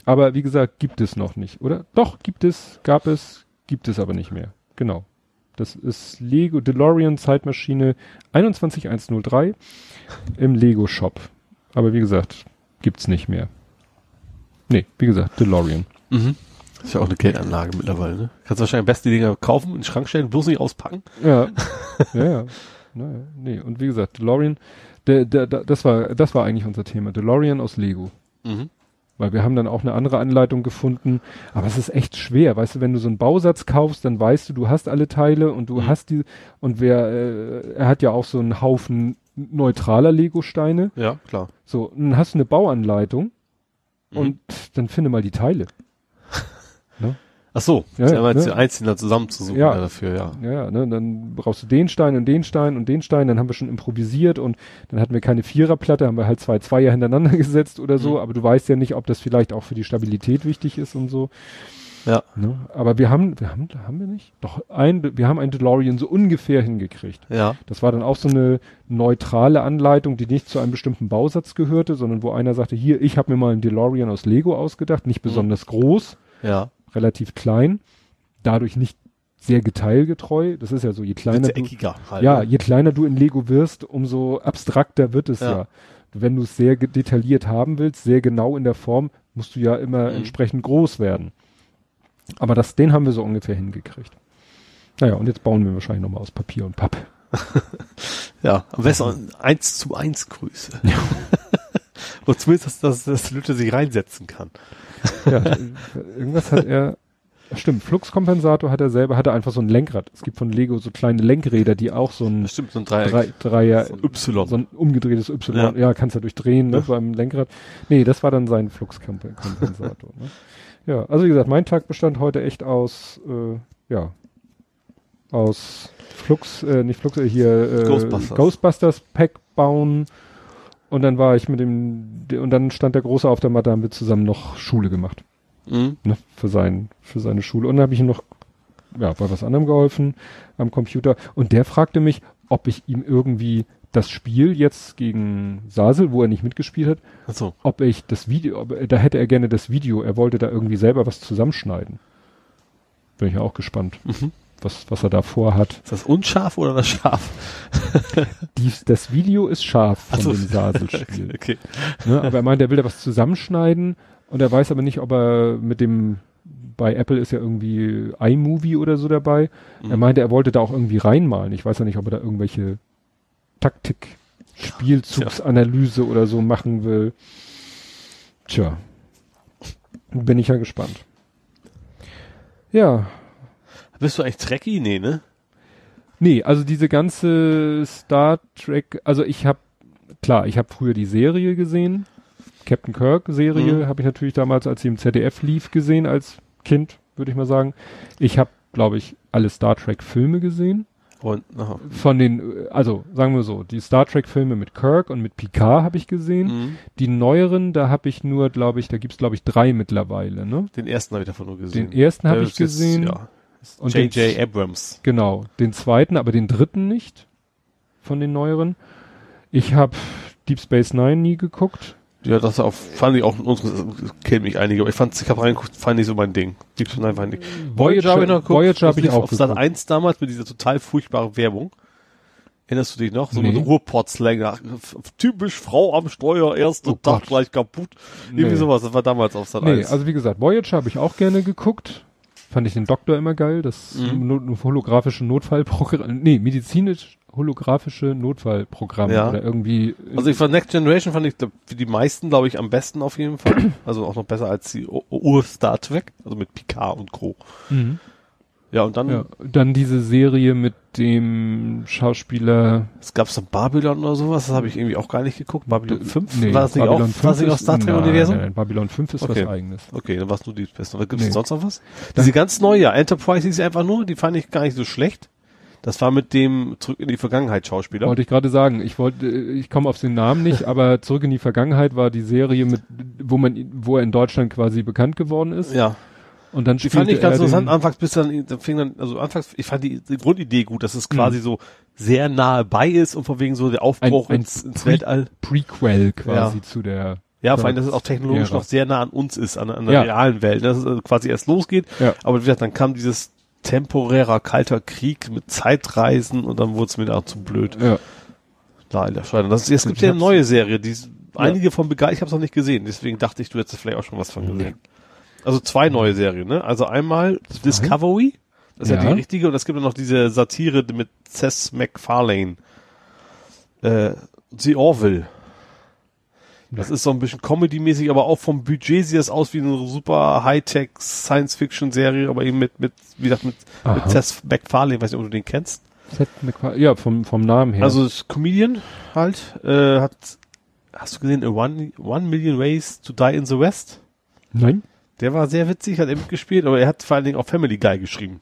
Aber wie gesagt, gibt es noch nicht, oder? Doch, gibt es, gab es, gibt es aber nicht mehr. Genau. Das ist Lego DeLorean Zeitmaschine 21103 im Lego Shop. Aber wie gesagt, gibt's nicht mehr. Nee, wie gesagt, DeLorean. Mhm. Das ist ja auch eine Geldanlage mittlerweile, ne? Kannst wahrscheinlich die Dinger kaufen, in den Schrank stellen, bloß nicht auspacken. Ja, ja, ja. Naja, nee, und wie gesagt, DeLorean, der, der, der, das war, das war eigentlich unser Thema. DeLorean aus Lego. Mhm. Weil wir haben dann auch eine andere Anleitung gefunden. Aber es ist echt schwer. Weißt du, wenn du so einen Bausatz kaufst, dann weißt du, du hast alle Teile und du Mhm. hast die, und wer, äh, er hat ja auch so einen Haufen neutraler Lego-Steine. Ja, klar. So, dann hast du eine Bauanleitung Mhm. und dann finde mal die Teile. Ach so, Ja, ja, ne? die einzeln zusammenzusuchen Ja. dafür, ja. Ja, ne, dann brauchst du den Stein und den Stein und den Stein, dann haben wir schon improvisiert und dann hatten wir keine Viererplatte, haben wir halt zwei Zweier hintereinander gesetzt oder so, Mhm. aber du weißt ja nicht, ob das vielleicht auch für die Stabilität wichtig ist und so. Ja. Ne? Aber wir haben, wir haben, haben wir nicht? Doch, ein, wir haben ein DeLorean so ungefähr hingekriegt. Ja. Das war dann auch so eine neutrale Anleitung, die nicht zu einem bestimmten Bausatz gehörte, sondern wo einer sagte, hier, ich habe mir mal einen DeLorean aus Lego ausgedacht, nicht Mhm. besonders groß, Ja. Relativ klein, dadurch nicht sehr geteilgetreu. Das ist ja so, je kleiner du, eckiger halt. ja, ne? je kleiner du in Lego wirst, umso abstrakter wird es ja. Ja. Wenn du es sehr detailliert haben willst, sehr genau in der Form, musst du ja immer Mhm. entsprechend groß werden. Aber das, den haben wir so ungefähr hingekriegt. Naja, und jetzt bauen wir wahrscheinlich nochmal aus Papier und Papp. Ja, am besten eins zu eins Grüße. Und zumindest, dass, dass, dass Leute sich reinsetzen kann. Ja, äh, irgendwas hat er. Stimmt, Fluxkompensator hat er selber, hat er einfach so ein Lenkrad. Es gibt von Lego so kleine Lenkräder, die auch so ein stimmt, so ein Dreieck. drei, Dreier, So ein Y. so ein umgedrehtes Y, ja, Ja. kannst du durchdrehen, ne, Ja. beim Lenkrad. Nee, das war dann sein Fluxkompensator. ne? Ja, also wie gesagt, mein Tag bestand heute echt aus, äh, ja, aus Flux, äh, nicht Flux, äh, hier, äh, Ghostbusters. Ghostbusters Pack bauen. Und dann war ich mit dem, und dann stand der Große auf der Matte, haben wir zusammen noch Schule gemacht Mhm. ne, für sein, für seine Schule. Und dann habe ich ihm noch, ja, bei was anderem geholfen am Computer. Und der fragte mich, ob ich ihm irgendwie das Spiel jetzt gegen Sasel, wo er nicht mitgespielt hat, Ach so. ob ich das Video, ob, da hätte er gerne das Video, er wollte da irgendwie selber was zusammenschneiden. Bin ich ja auch gespannt, Mhm. Was, was er da vorhat. Ist das unscharf oder das scharf? Dies, das Video ist scharf von so. dem Sasel-Spiel. Okay. Ne? Aber er meint, er will da was zusammenschneiden und er weiß aber nicht, ob er mit dem, bei Apple ist ja irgendwie iMovie oder so dabei. Er Mhm. meinte, er wollte da auch irgendwie reinmalen. Ich weiß ja nicht, ob er da irgendwelche Taktik, Spielzugsanalyse oder so machen will. Tja. Bin ich ja gespannt. Ja. Bist du eigentlich Trekkie? Nee, ne? Nee, also diese ganze Star Trek, also ich habe, klar, ich habe früher die Serie gesehen, Captain Kirk Serie Mhm. habe ich natürlich damals, als sie im ZDF lief, gesehen als Kind, würde ich mal sagen. Ich habe, glaube ich, alle Star Trek Filme gesehen. Und, aha. Von den, also sagen wir so, die Star Trek Filme mit Kirk und mit Picard habe ich gesehen. Mhm. Die neueren, da habe ich nur, glaube ich, da gibt's glaube ich drei mittlerweile, ne? Den ersten habe ich davon nur gesehen. Den ersten habe ich ist jetzt, gesehen. Ja. Und den- J.J. Abrams. Genau, den zweiten, aber den dritten nicht von den neueren. Ich habe Deep Space Nine nie geguckt. Ja, das auch, fand ich auch, unsere, kennen mich einige, aber ich fand, ich habe reingeguckt, fand nicht so mein Ding. Deep Space Nine fand ich. Voyager habe ich noch geguckt. Voyager habe ich auch auf Sat geguckt. 1 damals mit dieser total furchtbaren Werbung. Erinnerst du dich noch? So Nee. mit f- Typisch Frau am Steuer, erster Oh Tag gleich kaputt. Irgendwie Nee. sowas, das war damals auf Sat Nee, 1. also wie gesagt, Voyager habe ich auch gerne geguckt. Fand ich den Doktor immer geil, das Mhm. no holographische Notfallprogramm, nee, medizinisch holographische Notfallprogramm Ja. oder irgendwie. Also ich fand Next Generation fand ich glaub, für die meisten, glaube ich, am besten auf jeden Fall. Also auch noch besser als die Ur-Star Trek, also mit Picard und Co. Mhm. Ja, und dann, Ja, dann diese Serie mit dem Schauspieler. es gab so Babylon oder sowas, das habe ich irgendwie auch gar nicht geguckt. Babylon 5? Nee, war das nicht Babylon auch, war das nicht ist- auch Star Trek nein, Universum? Nein, Babylon 5 ist Okay. was eigenes. Okay, dann warst du die Beste. Was gibt's Nee. sonst noch was? Diese ganz neue, ja, Enterprise hieß einfach nur, die fand ich gar nicht so schlecht. Das war mit dem Zurück in die Vergangenheit Schauspieler. Wollte ich gerade sagen. Ich wollte, äh, ich komme auf den Namen nicht, aber zurück in die Vergangenheit war die Serie mit, wo man, wo er in Deutschland quasi bekannt geworden ist. Ja, Und dann die fand ich ganz er interessant. Anfangs bis dann, dann fing dann, also anfangs, ich fand die, die Grundidee gut, dass es quasi so sehr nahe bei ist und von wegen so der Aufbruch Ein- ein ins, ins Pre- Weltall. Prequel quasi Ja. zu der. Ja, vor allem, dass es auch technologisch noch sehr nah an uns ist, an, an der Ja. realen Welt, dass es also quasi erst losgeht. Ja. Aber wie gesagt, dann kam dieses temporärer kalter Krieg mit Zeitreisen und dann wurde es mir auch zu blöd. Ja. Leider, schade. Das, es gibt ja eine neue Serie, die einige von begeistert, ich habe es noch nicht gesehen, deswegen dachte ich, du hättest vielleicht auch schon was von gesehen. Also zwei neue Serien, ne? Also einmal Discovery, das ist ja. Ja. die richtige, und es gibt dann noch diese Satire mit Seth MacFarlane. Äh, The Orville. Das ist so ein bisschen Comedy-mäßig, aber auch vom Budget sieht das aus wie eine super Hightech Science-Fiction-Serie, aber eben mit, mit, wie gesagt, mit, mit. Seth MacFarlane, weiß nicht, ob du den kennst. Seth MacFarlane- Ja, vom, vom Namen her. Also das Comedian halt, äh, hat, hast du gesehen, A One, One Million Ways to Die in the West? Nein? Der war sehr witzig, hat er mitgespielt, aber er hat vor allen Dingen auch Family Guy geschrieben.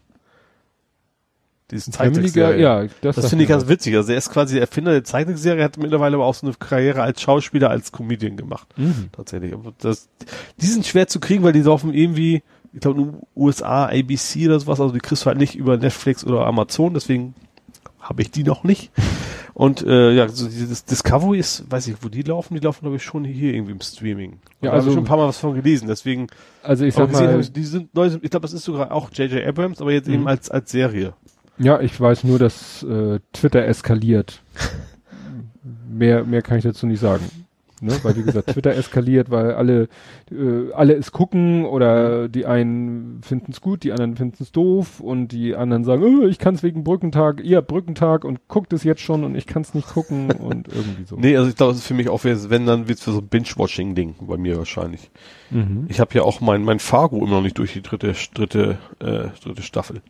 Diese Family Guy, Zeichentrickserie. ja. Das, Das finde ich ganz witzig. Also er ist quasi der Erfinder der Zeichentrickserie, hat mittlerweile aber auch so eine Karriere als Schauspieler, als Comedian gemacht. Mhm. Tatsächlich. Aber das, die sind schwer zu kriegen, weil die laufen irgendwie, ich glaube, in USA, ABC oder sowas, also die kriegst du halt nicht über Netflix oder Amazon, deswegen habe ich die noch nicht. Und äh, ja, so dieses Discovery ist, weiß ich, wo die laufen, die laufen, glaube ich, schon hier irgendwie im Streaming. Ja, Ja, also also- schon ein paar Mal was von gelesen, deswegen Also ich sag mal, habe ich, die sind neu, ich glaube, das ist sogar auch J.J. Abrams, aber jetzt Mhm. eben als als Serie. ja, ich weiß nur, dass äh, Twitter eskaliert. mehr, mehr kann ich dazu nicht sagen. Ne? Weil wie gesagt, Twitter eskaliert, weil alle, äh, alle es gucken oder die einen finden es gut, die anderen finden es doof und die anderen sagen, oh, ich kann es wegen Brückentag, ihr habt Brückentag und guckt es jetzt schon und ich kann es nicht gucken und irgendwie so. Nee, also ich glaube, das ist für mich auch, wenn, dann wird's für so ein Binge-Watching-Ding bei mir wahrscheinlich. Mhm. Ich habe ja auch mein, mein Fargo immer noch nicht durch die dritte, dritte, äh, dritte Staffel.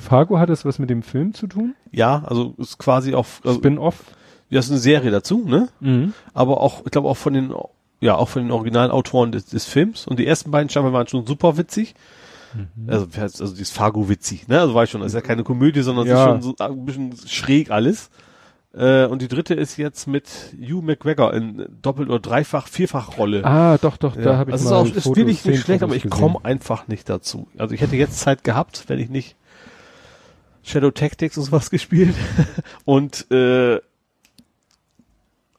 Fargo hat es was mit dem Film zu tun? Ja, also ist quasi auch, also, Spin-off? Ja, ist eine Serie dazu, ne? Mhm. Aber auch, ich glaube auch von den, ja, auch von den originalen Autoren des, des Films. Und die ersten beiden Staffeln waren schon super witzig. Mhm. Also, also die ist Fargo witzig, ne? Also war ich schon, das ist ja keine Komödie, sondern Ja. ist schon so ein bisschen schräg alles. Äh, und die dritte ist jetzt mit Hugh McGregor in doppelt oder dreifach, vierfach Rolle. Ah, doch, doch, da Ja, habe ich also mal ist auch, ist Fotos, wirklich nicht schlecht, aber ich komme einfach nicht dazu. Also ich hätte jetzt Zeit gehabt, wenn ich nicht Shadow Tactics und sowas gespielt. und äh,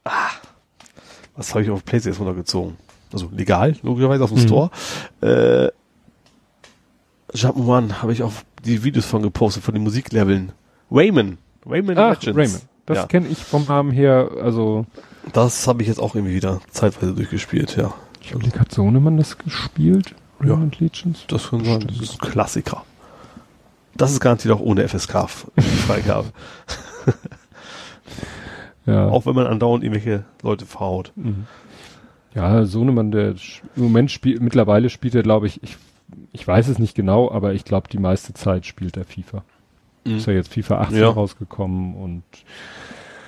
ah, was habe ich auf PlayStation runtergezogen? Also legal, logischerweise auf dem Mhm. Store. Äh, Jump'n'Run habe ich auch die Videos von gepostet, von den Musikleveln. Rayman. Rayman Ach, Legends. Raymond. Das Ja. kenne ich vom Namen her, also Das habe ich jetzt auch irgendwie wieder zeitweise durchgespielt, ja. ich überlege, hat Sohnemann das gespielt? Ja. Raymond Legends? Das kann sein, das ist ein Klassiker. Das ist garantiert auch ohne FSK-Freigabe. Ja. auch wenn man andauernd irgendwelche Leute verhaut. Mhm. Ja, Sohnemann, der im Moment spielt, mittlerweile spielt er, glaube ich, ich ich weiß es nicht genau, aber ich glaube, die meiste Zeit spielt er FIFA. Mhm. Ist ja jetzt FIFA 18 ja. rausgekommen und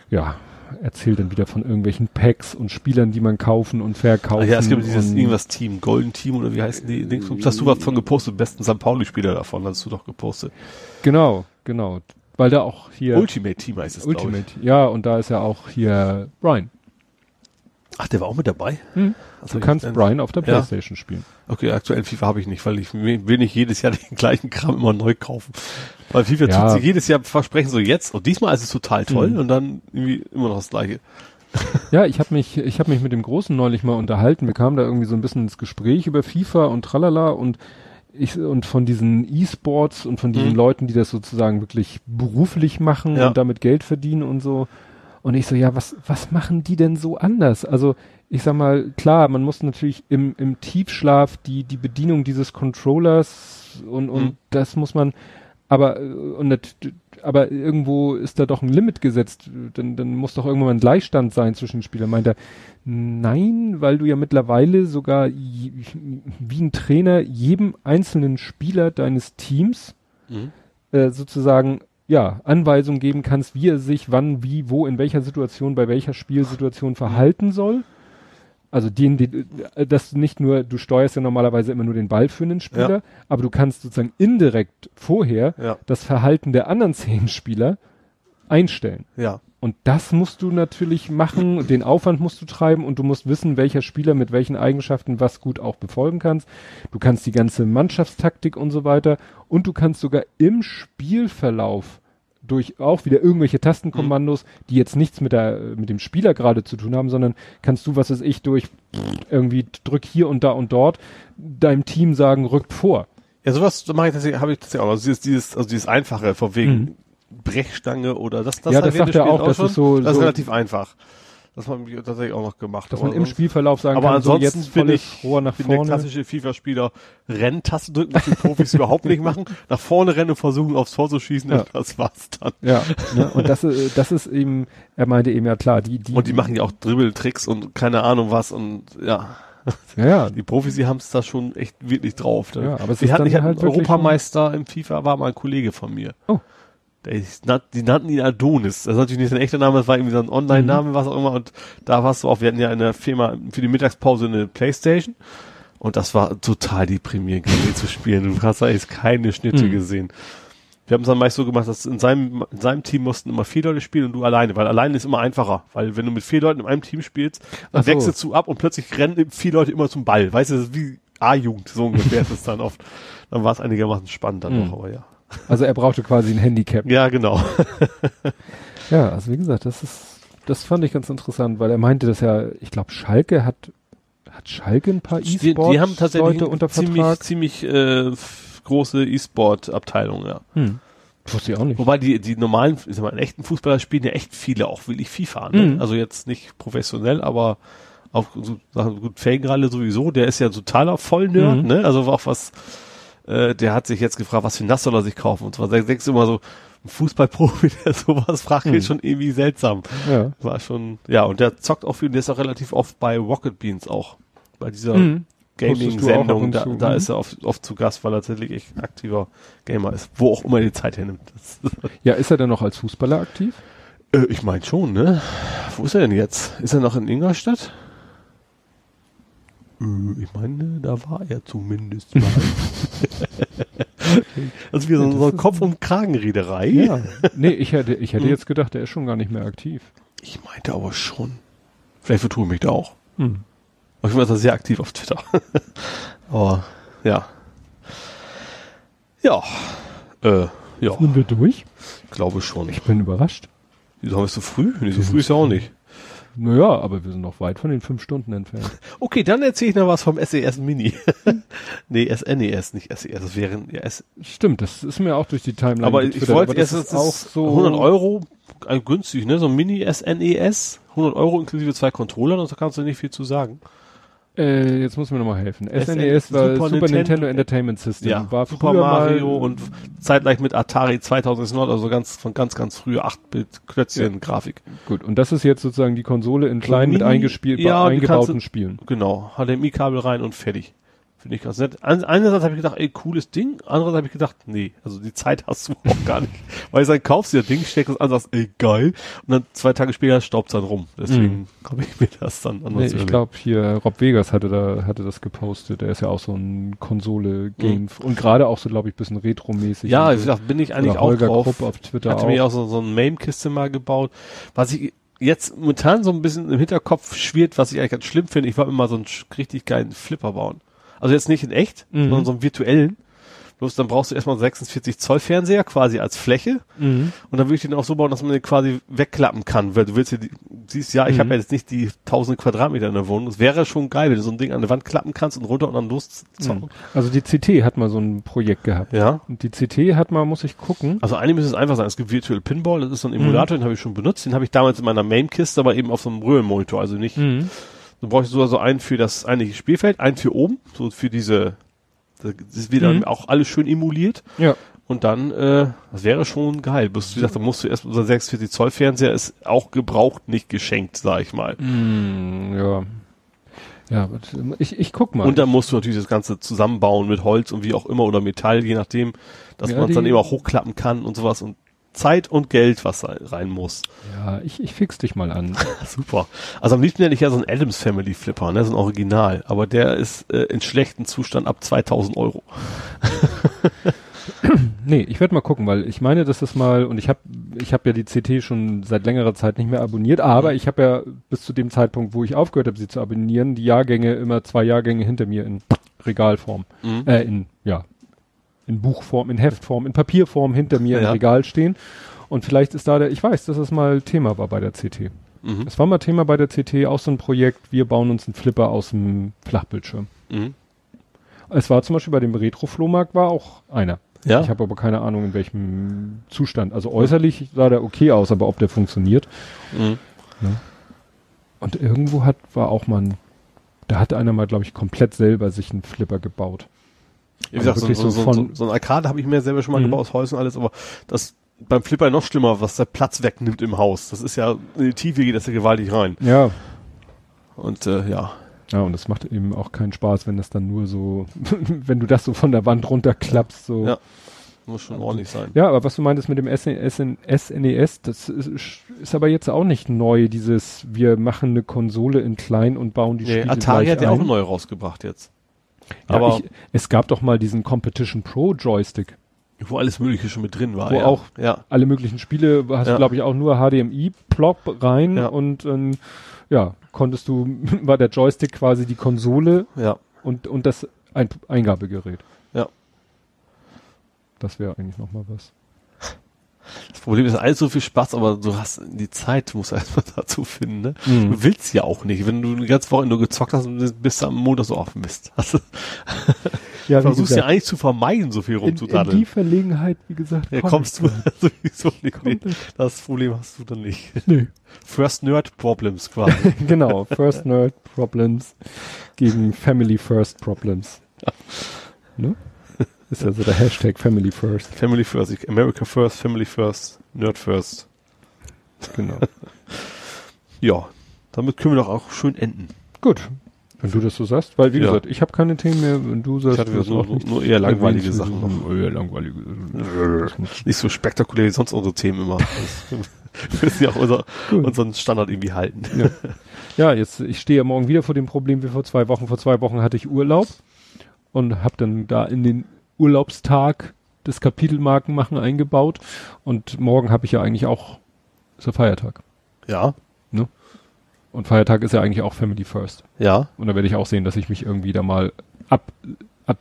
ja, erzählt dann wieder von irgendwelchen Packs und Spielern, die man kaufen und verkaufen. Ach ja, es gibt dieses irgendwas Team, Golden Team oder wie heißen die Dings? Hast du was von gepostet? Besten St. Pauli-Spieler davon, hast du doch gepostet. Genau, genau. Weil da auch hier. Ultimate Team heißt es, Ultimate, ja, und da ist ja auch hier Brian. Ach, der war auch mit dabei? Hm. Du kannst Brian auf der Playstation ja. spielen. Okay, aktuell FIFA habe ich nicht, weil ich will nicht jedes Jahr den gleichen Kram immer neu kaufen. Weil FIFA ja. tut sich jedes Jahr versprechen so jetzt und diesmal ist es total toll mhm. und dann irgendwie immer noch das gleiche. Ja, ich habe mich, ich habe mich mit dem Großen neulich mal unterhalten. Wir kamen da irgendwie so ein bisschen ins Gespräch über FIFA und tralala und ich, und von diesen E-Sports und von diesen mhm. Leuten, die das sozusagen wirklich beruflich machen ja. und damit Geld verdienen und so. Und ich so, ja, was, was machen die denn so anders? Also, ich sag mal, klar, man muss natürlich im, im Tiefschlaf die, die Bedienung dieses Controllers und, und mhm. das muss man, aber, äh, und aber irgendwo ist da doch ein Limit gesetzt, dann, dann muss doch irgendwann ein Gleichstand sein zwischen den Spielern. Meint er, nein, weil du ja mittlerweile sogar wie ein Trainer jedem einzelnen Spieler deines Teams mhm. äh, sozusagen ja, Anweisungen geben kannst, wie er sich wann, wie, wo, in welcher Situation, bei welcher Spielsituation verhalten soll. Also den, den, äh, dass du nicht nur, du steuerst ja normalerweise immer nur den Ball für einen Spieler, ja. aber du kannst sozusagen indirekt vorher ja. das Verhalten der anderen zehn Spieler einstellen. Ja. Und das musst du natürlich machen, den Aufwand musst du treiben und du musst wissen, welcher Spieler mit welchen Eigenschaften was gut auch befolgen kannst. Du kannst die ganze Mannschaftstaktik und so weiter und du kannst sogar im Spielverlauf durch auch wieder irgendwelche Tastenkommandos, mhm. die jetzt nichts mit der mit dem Spieler gerade zu tun haben, sondern kannst du, was weiß ich, durch irgendwie drück hier und da und dort deinem Team sagen, rückt vor. Ja, sowas mache ich tatsächlich, habe ich tatsächlich auch. Also dieses, dieses, also dieses einfache, von wegen mhm. Brechstange oder das, das ja, das sagt er auch, auch das ist so, das ist relativ einfach. Das haben wir tatsächlich auch noch gemacht. Dass man im Spielverlauf sagen aber kann, ansonsten so jetzt bin ich, Rohr nach bin vorne. der klassische FIFA-Spieler Renntaste drücken, was die Profis überhaupt nicht machen. Nach vorne rennen und versuchen aufs Tor zu schießen, ja. das war's dann. Ja, ne? und das, das ist eben, er meinte eben ja klar, die, die. Und die machen ja auch Dribbeltricks und keine Ahnung was und ja. Ja, ja. Die Profis, die haben es da schon echt wirklich drauf. Ne? Ja, aber es die ist hatten, dann ich halt Europameister im FIFA war mal ein Kollege von mir. Oh. Die nannten ihn Adonis. Das ist natürlich nicht sein echter Name, das war irgendwie so ein Online-Name, mhm. was auch immer. Und da warst du auch, wir hatten ja in der Firma für die Mittagspause eine Playstation. Und das war total deprimierend, zu spielen. Du hast da jetzt keine Schnitte mhm. gesehen. Wir haben es dann meist so gemacht, dass in seinem, in seinem Team mussten immer vier Leute spielen und du alleine, weil alleine ist immer einfacher. Weil wenn du mit vier Leuten in einem Team spielst, dann so. wechselst du ab und plötzlich rennen vier Leute immer zum Ball. Weißt du, das ist wie A-Jugend, so ungefähr ist es dann oft. Dann war es einigermaßen spannend dann mhm. noch, aber ja. Also er brauchte quasi ein Handicap. Ja, genau. ja, also wie gesagt, das ist, das fand ich ganz interessant, weil er meinte, dass ja, ich glaube, Schalke hat, hat Schalke ein paar E-Sport die, haben tatsächlich unter Vertrag. Ziemlich, ziemlich äh, große E-Sport-Abteilung, ja. Hm. Wusste ich auch nicht. Wobei die, die normalen, ich sag mal, echten Fußballer spielen ja echt viele auch will ich FIFA. Ne? Mhm. Also jetzt nicht professionell, aber auch so Sachen gut Felgenralle sowieso, der ist ja totaler Vollnerd, mhm. ne? Also auch was äh, der hat sich jetzt gefragt, was für ein Nass soll er sich kaufen. Und zwar denkst du immer so, ein Fußballprofi, der sowas fragt, hm. ist schon irgendwie seltsam. Ja. War schon, ja, und der zockt auch viel, der ist auch relativ oft bei Rocket Beans auch. Bei dieser hm. Gaming-Sendung, da, da mhm. ist er oft, oft zu Gast, weil er tatsächlich echt aktiver Gamer ist, wo auch immer die Zeit hernimmt. ja, ist er denn noch als Fußballer aktiv? Äh, ich meine schon, ne? Wo ist er denn jetzt? Ist er noch in Ingolstadt? Äh, ich meine, da war er zumindest mal. also wie so, so eine Kopf- und Kragenrederei. Ja. Nee, ich hätte, ich hätte hm. jetzt gedacht, der ist schon gar nicht mehr aktiv. Ich meinte aber schon. Vielleicht vertue ich mich da auch. Hm. Aber ich war sehr aktiv auf Twitter. aber, ja. Ja. Äh, ja. Sind wir durch? Ich glaube schon. Ich bin überrascht. Wieso haben wir es so früh? Nee, so früh ist ja auch nicht. Naja, aber wir sind noch weit von den fünf Stunden entfernt. Okay, dann erzähle ich noch was vom SES Mini. nee, SNES, nicht SES. Das wäre ja, S Stimmt, das ist mir auch durch die Timeline. Aber ich wollte erst das auch so 100 Euro äh, günstig, ne? So ein Mini SNES, 100 Euro inklusive zwei Controllern, da kannst du nicht viel zu sagen. Äh, jetzt muss mir nochmal helfen. SNES war Super, Super Nintendo, Entertainment System. Ja, war Super Mario und zeitgleich mit Atari 2009, also ganz von ganz, ganz frühe 8-Bit-Klötzchen-Grafik. Ja. Gut, und das ist jetzt sozusagen die Konsole in klein mit eingespielt, ja, eingebauten Spielen. Genau, HDMI-Kabel rein und fertig. Finde ich ganz nett. Einerseits habe ich gedacht, ey, cooles Ding. Andererseits habe ich gedacht, nee, also die Zeit hast du auch gar nicht. Weil ich sage, kaufst dir das Ding, steckst es an, sagst, ey, geil. Und dann zwei Tage später staubt es dann rum. Deswegen Mhm. habe ich mir das dann anders Nee, ich glaube hier Rob Vegas hatte da hatte das gepostet. Der ist ja auch so ein Konsole-Game und gerade auch so glaube ich bisschen retro-mäßig. Ja, so. gesagt, bin ich eigentlich auch drauf. Krupp auf Twitter hatte auch. mir auch so, so ein Mame-Kiste mal gebaut. Was ich jetzt momentan so ein bisschen im Hinterkopf schwirrt, was ich eigentlich ganz schlimm finde, ich wollte mir mal so einen richtig geilen Flipper bauen. Also jetzt nicht in echt, Mhm. sondern so einen virtuellen. Bloß dann brauchst du erstmal einen 46 Zoll Fernseher quasi als Fläche. Mhm. Und dann würde ich den auch so bauen, dass man den quasi wegklappen kann. Weil du willst ja, die, siehst ja, ich Mhm. habe ja jetzt nicht die tausende Quadratmeter in der Wohnung. Es wäre schon geil, wenn du so ein Ding an der Wand klappen kannst und runter und dann loszocken. Mhm. Also die CT hat mal so ein Projekt gehabt. Ja. Und die CT hat mal, muss ich gucken. Also eigentlich müsste es einfach sein. Es gibt Virtual Pinball, das ist so ein Emulator, den habe ich schon benutzt. Den habe ich damals in meiner Main-Kiste, aber eben auf so einem Röhrenmonitor. Also nicht, Mhm. Du brauchst so also einen für das eigentliche Spielfeld, einen für oben, so für diese, das wird dann Mhm. auch alles schön emuliert. Ja. Und dann, äh, das wäre schon geil. Bloß, wie gesagt, da musst du erst, unser 46 Zoll Fernseher ist auch gebraucht, nicht geschenkt, sag ich mal. Mhm, ja. Ja, ich, ich guck mal. Und dann musst du natürlich das Ganze zusammenbauen mit Holz und wie auch immer oder Metall, je nachdem, dass Ja, man es dann eben auch hochklappen kann und sowas und Zeit und Geld, was rein muss. ja, ich, ich fix dich mal an. Super. Also am liebsten hätte ich ja so einen Adams Family Flipper, ne, so ein Original. Aber der ist äh, in schlechtem Zustand ab 2000 Euro. Nee, ich werde mal gucken, weil ich meine, dass das mal und ich habe ich habe ja die CT schon seit längerer Zeit nicht mehr abonniert, aber ich habe ja bis zu dem Zeitpunkt, wo ich aufgehört habe, sie zu abonnieren, die Jahrgänge immer zwei Jahrgänge hinter mir in Regalform, Mhm. äh, in ja in Buchform, in Heftform, in Papierform hinter mir Ja. im Regal stehen. Und vielleicht ist da der, ich weiß, dass es mal Thema war bei der CT. Mhm. Es war mal Thema bei der CT, auch so ein Projekt, wir bauen uns einen Flipper aus dem Flachbildschirm. Mhm. Es war zum Beispiel bei dem Retro-Flohmarkt war auch einer. Ja. Ich habe aber keine Ahnung, in welchem Zustand. Also äußerlich sah der okay aus, aber ob der funktioniert. Mhm. Und irgendwo hat, war auch mal ein, da hat einer mal, glaube ich, komplett selber sich einen Flipper gebaut. Wie gesagt, so, wirklich so, so so, so, ein Arcade habe ich mir selber schon mal Mhm. gebaut aus und alles, aber das beim Flipper noch schlimmer, was der Platz wegnimmt im Haus. Das ist ja, in die Tiefe geht das ja gewaltig rein. Ja. Und äh, ja. Ja, und es macht eben auch keinen Spaß, wenn das dann nur so, wenn du das so von der Wand runterklappst, so. Ja. Muss schon ordentlich sein. Ja, aber was du meintest mit dem SN, SN, SNES, das ist, ist aber jetzt auch nicht neu, dieses, wir machen eine Konsole in klein und bauen die Nee, Spiele Atari hat ja auch neu rausgebracht jetzt. Ja, aber ich, es gab doch mal diesen Competition Pro Joystick, wo alles Mögliche schon mit drin war. Wo ja. auch- Ja. alle möglichen Spiele, hast du glaube ich auch nur HDMI-Plop rein und ähm, ja, konntest du, war der Joystick quasi die Konsole und, und das ein Eingabegerät. Ja. Das wäre eigentlich nochmal was. Das Problem ist alles so viel Spaß, aber du hast die Zeit, musst du erstmal dazu finden, ne? Mhm. Du willst ja auch nicht. Wenn du eine ganze Woche nur gezockt hast, bist du am Montag so auf Mist. Also, Ja, versuchst ja eigentlich zu vermeiden, so viel in, in die rumzudaddeln. Verlegenheit, wie gesagt, Ja, komm kommst du sowieso nicht. Nee, das Problem hast du dann nicht. Nö. First Nerd Problems quasi. genau, First Nerd Problems gegen Family First Problems. Ne? Ist ja so der Hashtag Family First. Family First, America First, Family First, Nerd First. Genau. Ja, damit können wir doch auch schön enden. Gut. Wenn du das so sagst, weil wie Ja. gesagt, ich habe keine Themen mehr, wenn du sagst, Ich hatte nur, auch nichts nur eher langweilige Sachen noch. Ja, langweilige. Nicht so spektakulär wie sonst unsere Themen immer. Wir müssen ja auch unser, unseren Standard irgendwie halten. Ja. ja, jetzt, ich stehe ja morgen wieder vor dem Problem wie vor zwei Wochen. Vor zwei Wochen hatte ich Urlaub und habe dann da in den Urlaubstag das Kapitelmarken machen eingebaut und morgen habe ich ja eigentlich auch, ist ja Feiertag. Ja, Und Feiertag ist ja eigentlich auch Family First. ja. Und da werde ich auch sehen, dass ich mich irgendwie da mal ab, ab,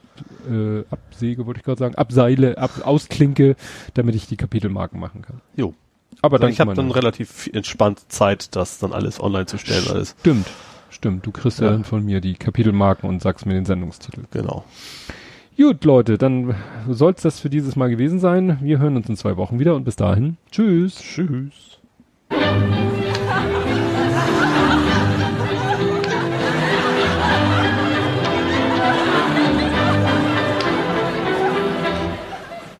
äh, absäge, wollte ich gerade sagen, abseile, ab, ausklinke, damit ich die Kapitelmarken machen kann. Jo. Aber dann ich habe dann relativ entspannt Zeit, das dann alles online zu stellen, alles. Stimmt, stimmt. Du kriegst. Ja. dann von mir die Kapitelmarken und sagst mir den Sendungstitel. Genau. Gut, Leute, dann soll's das für dieses Mal gewesen sein. Wir hören uns in zwei Wochen wieder und bis dahin. Tschüss. Tschüss.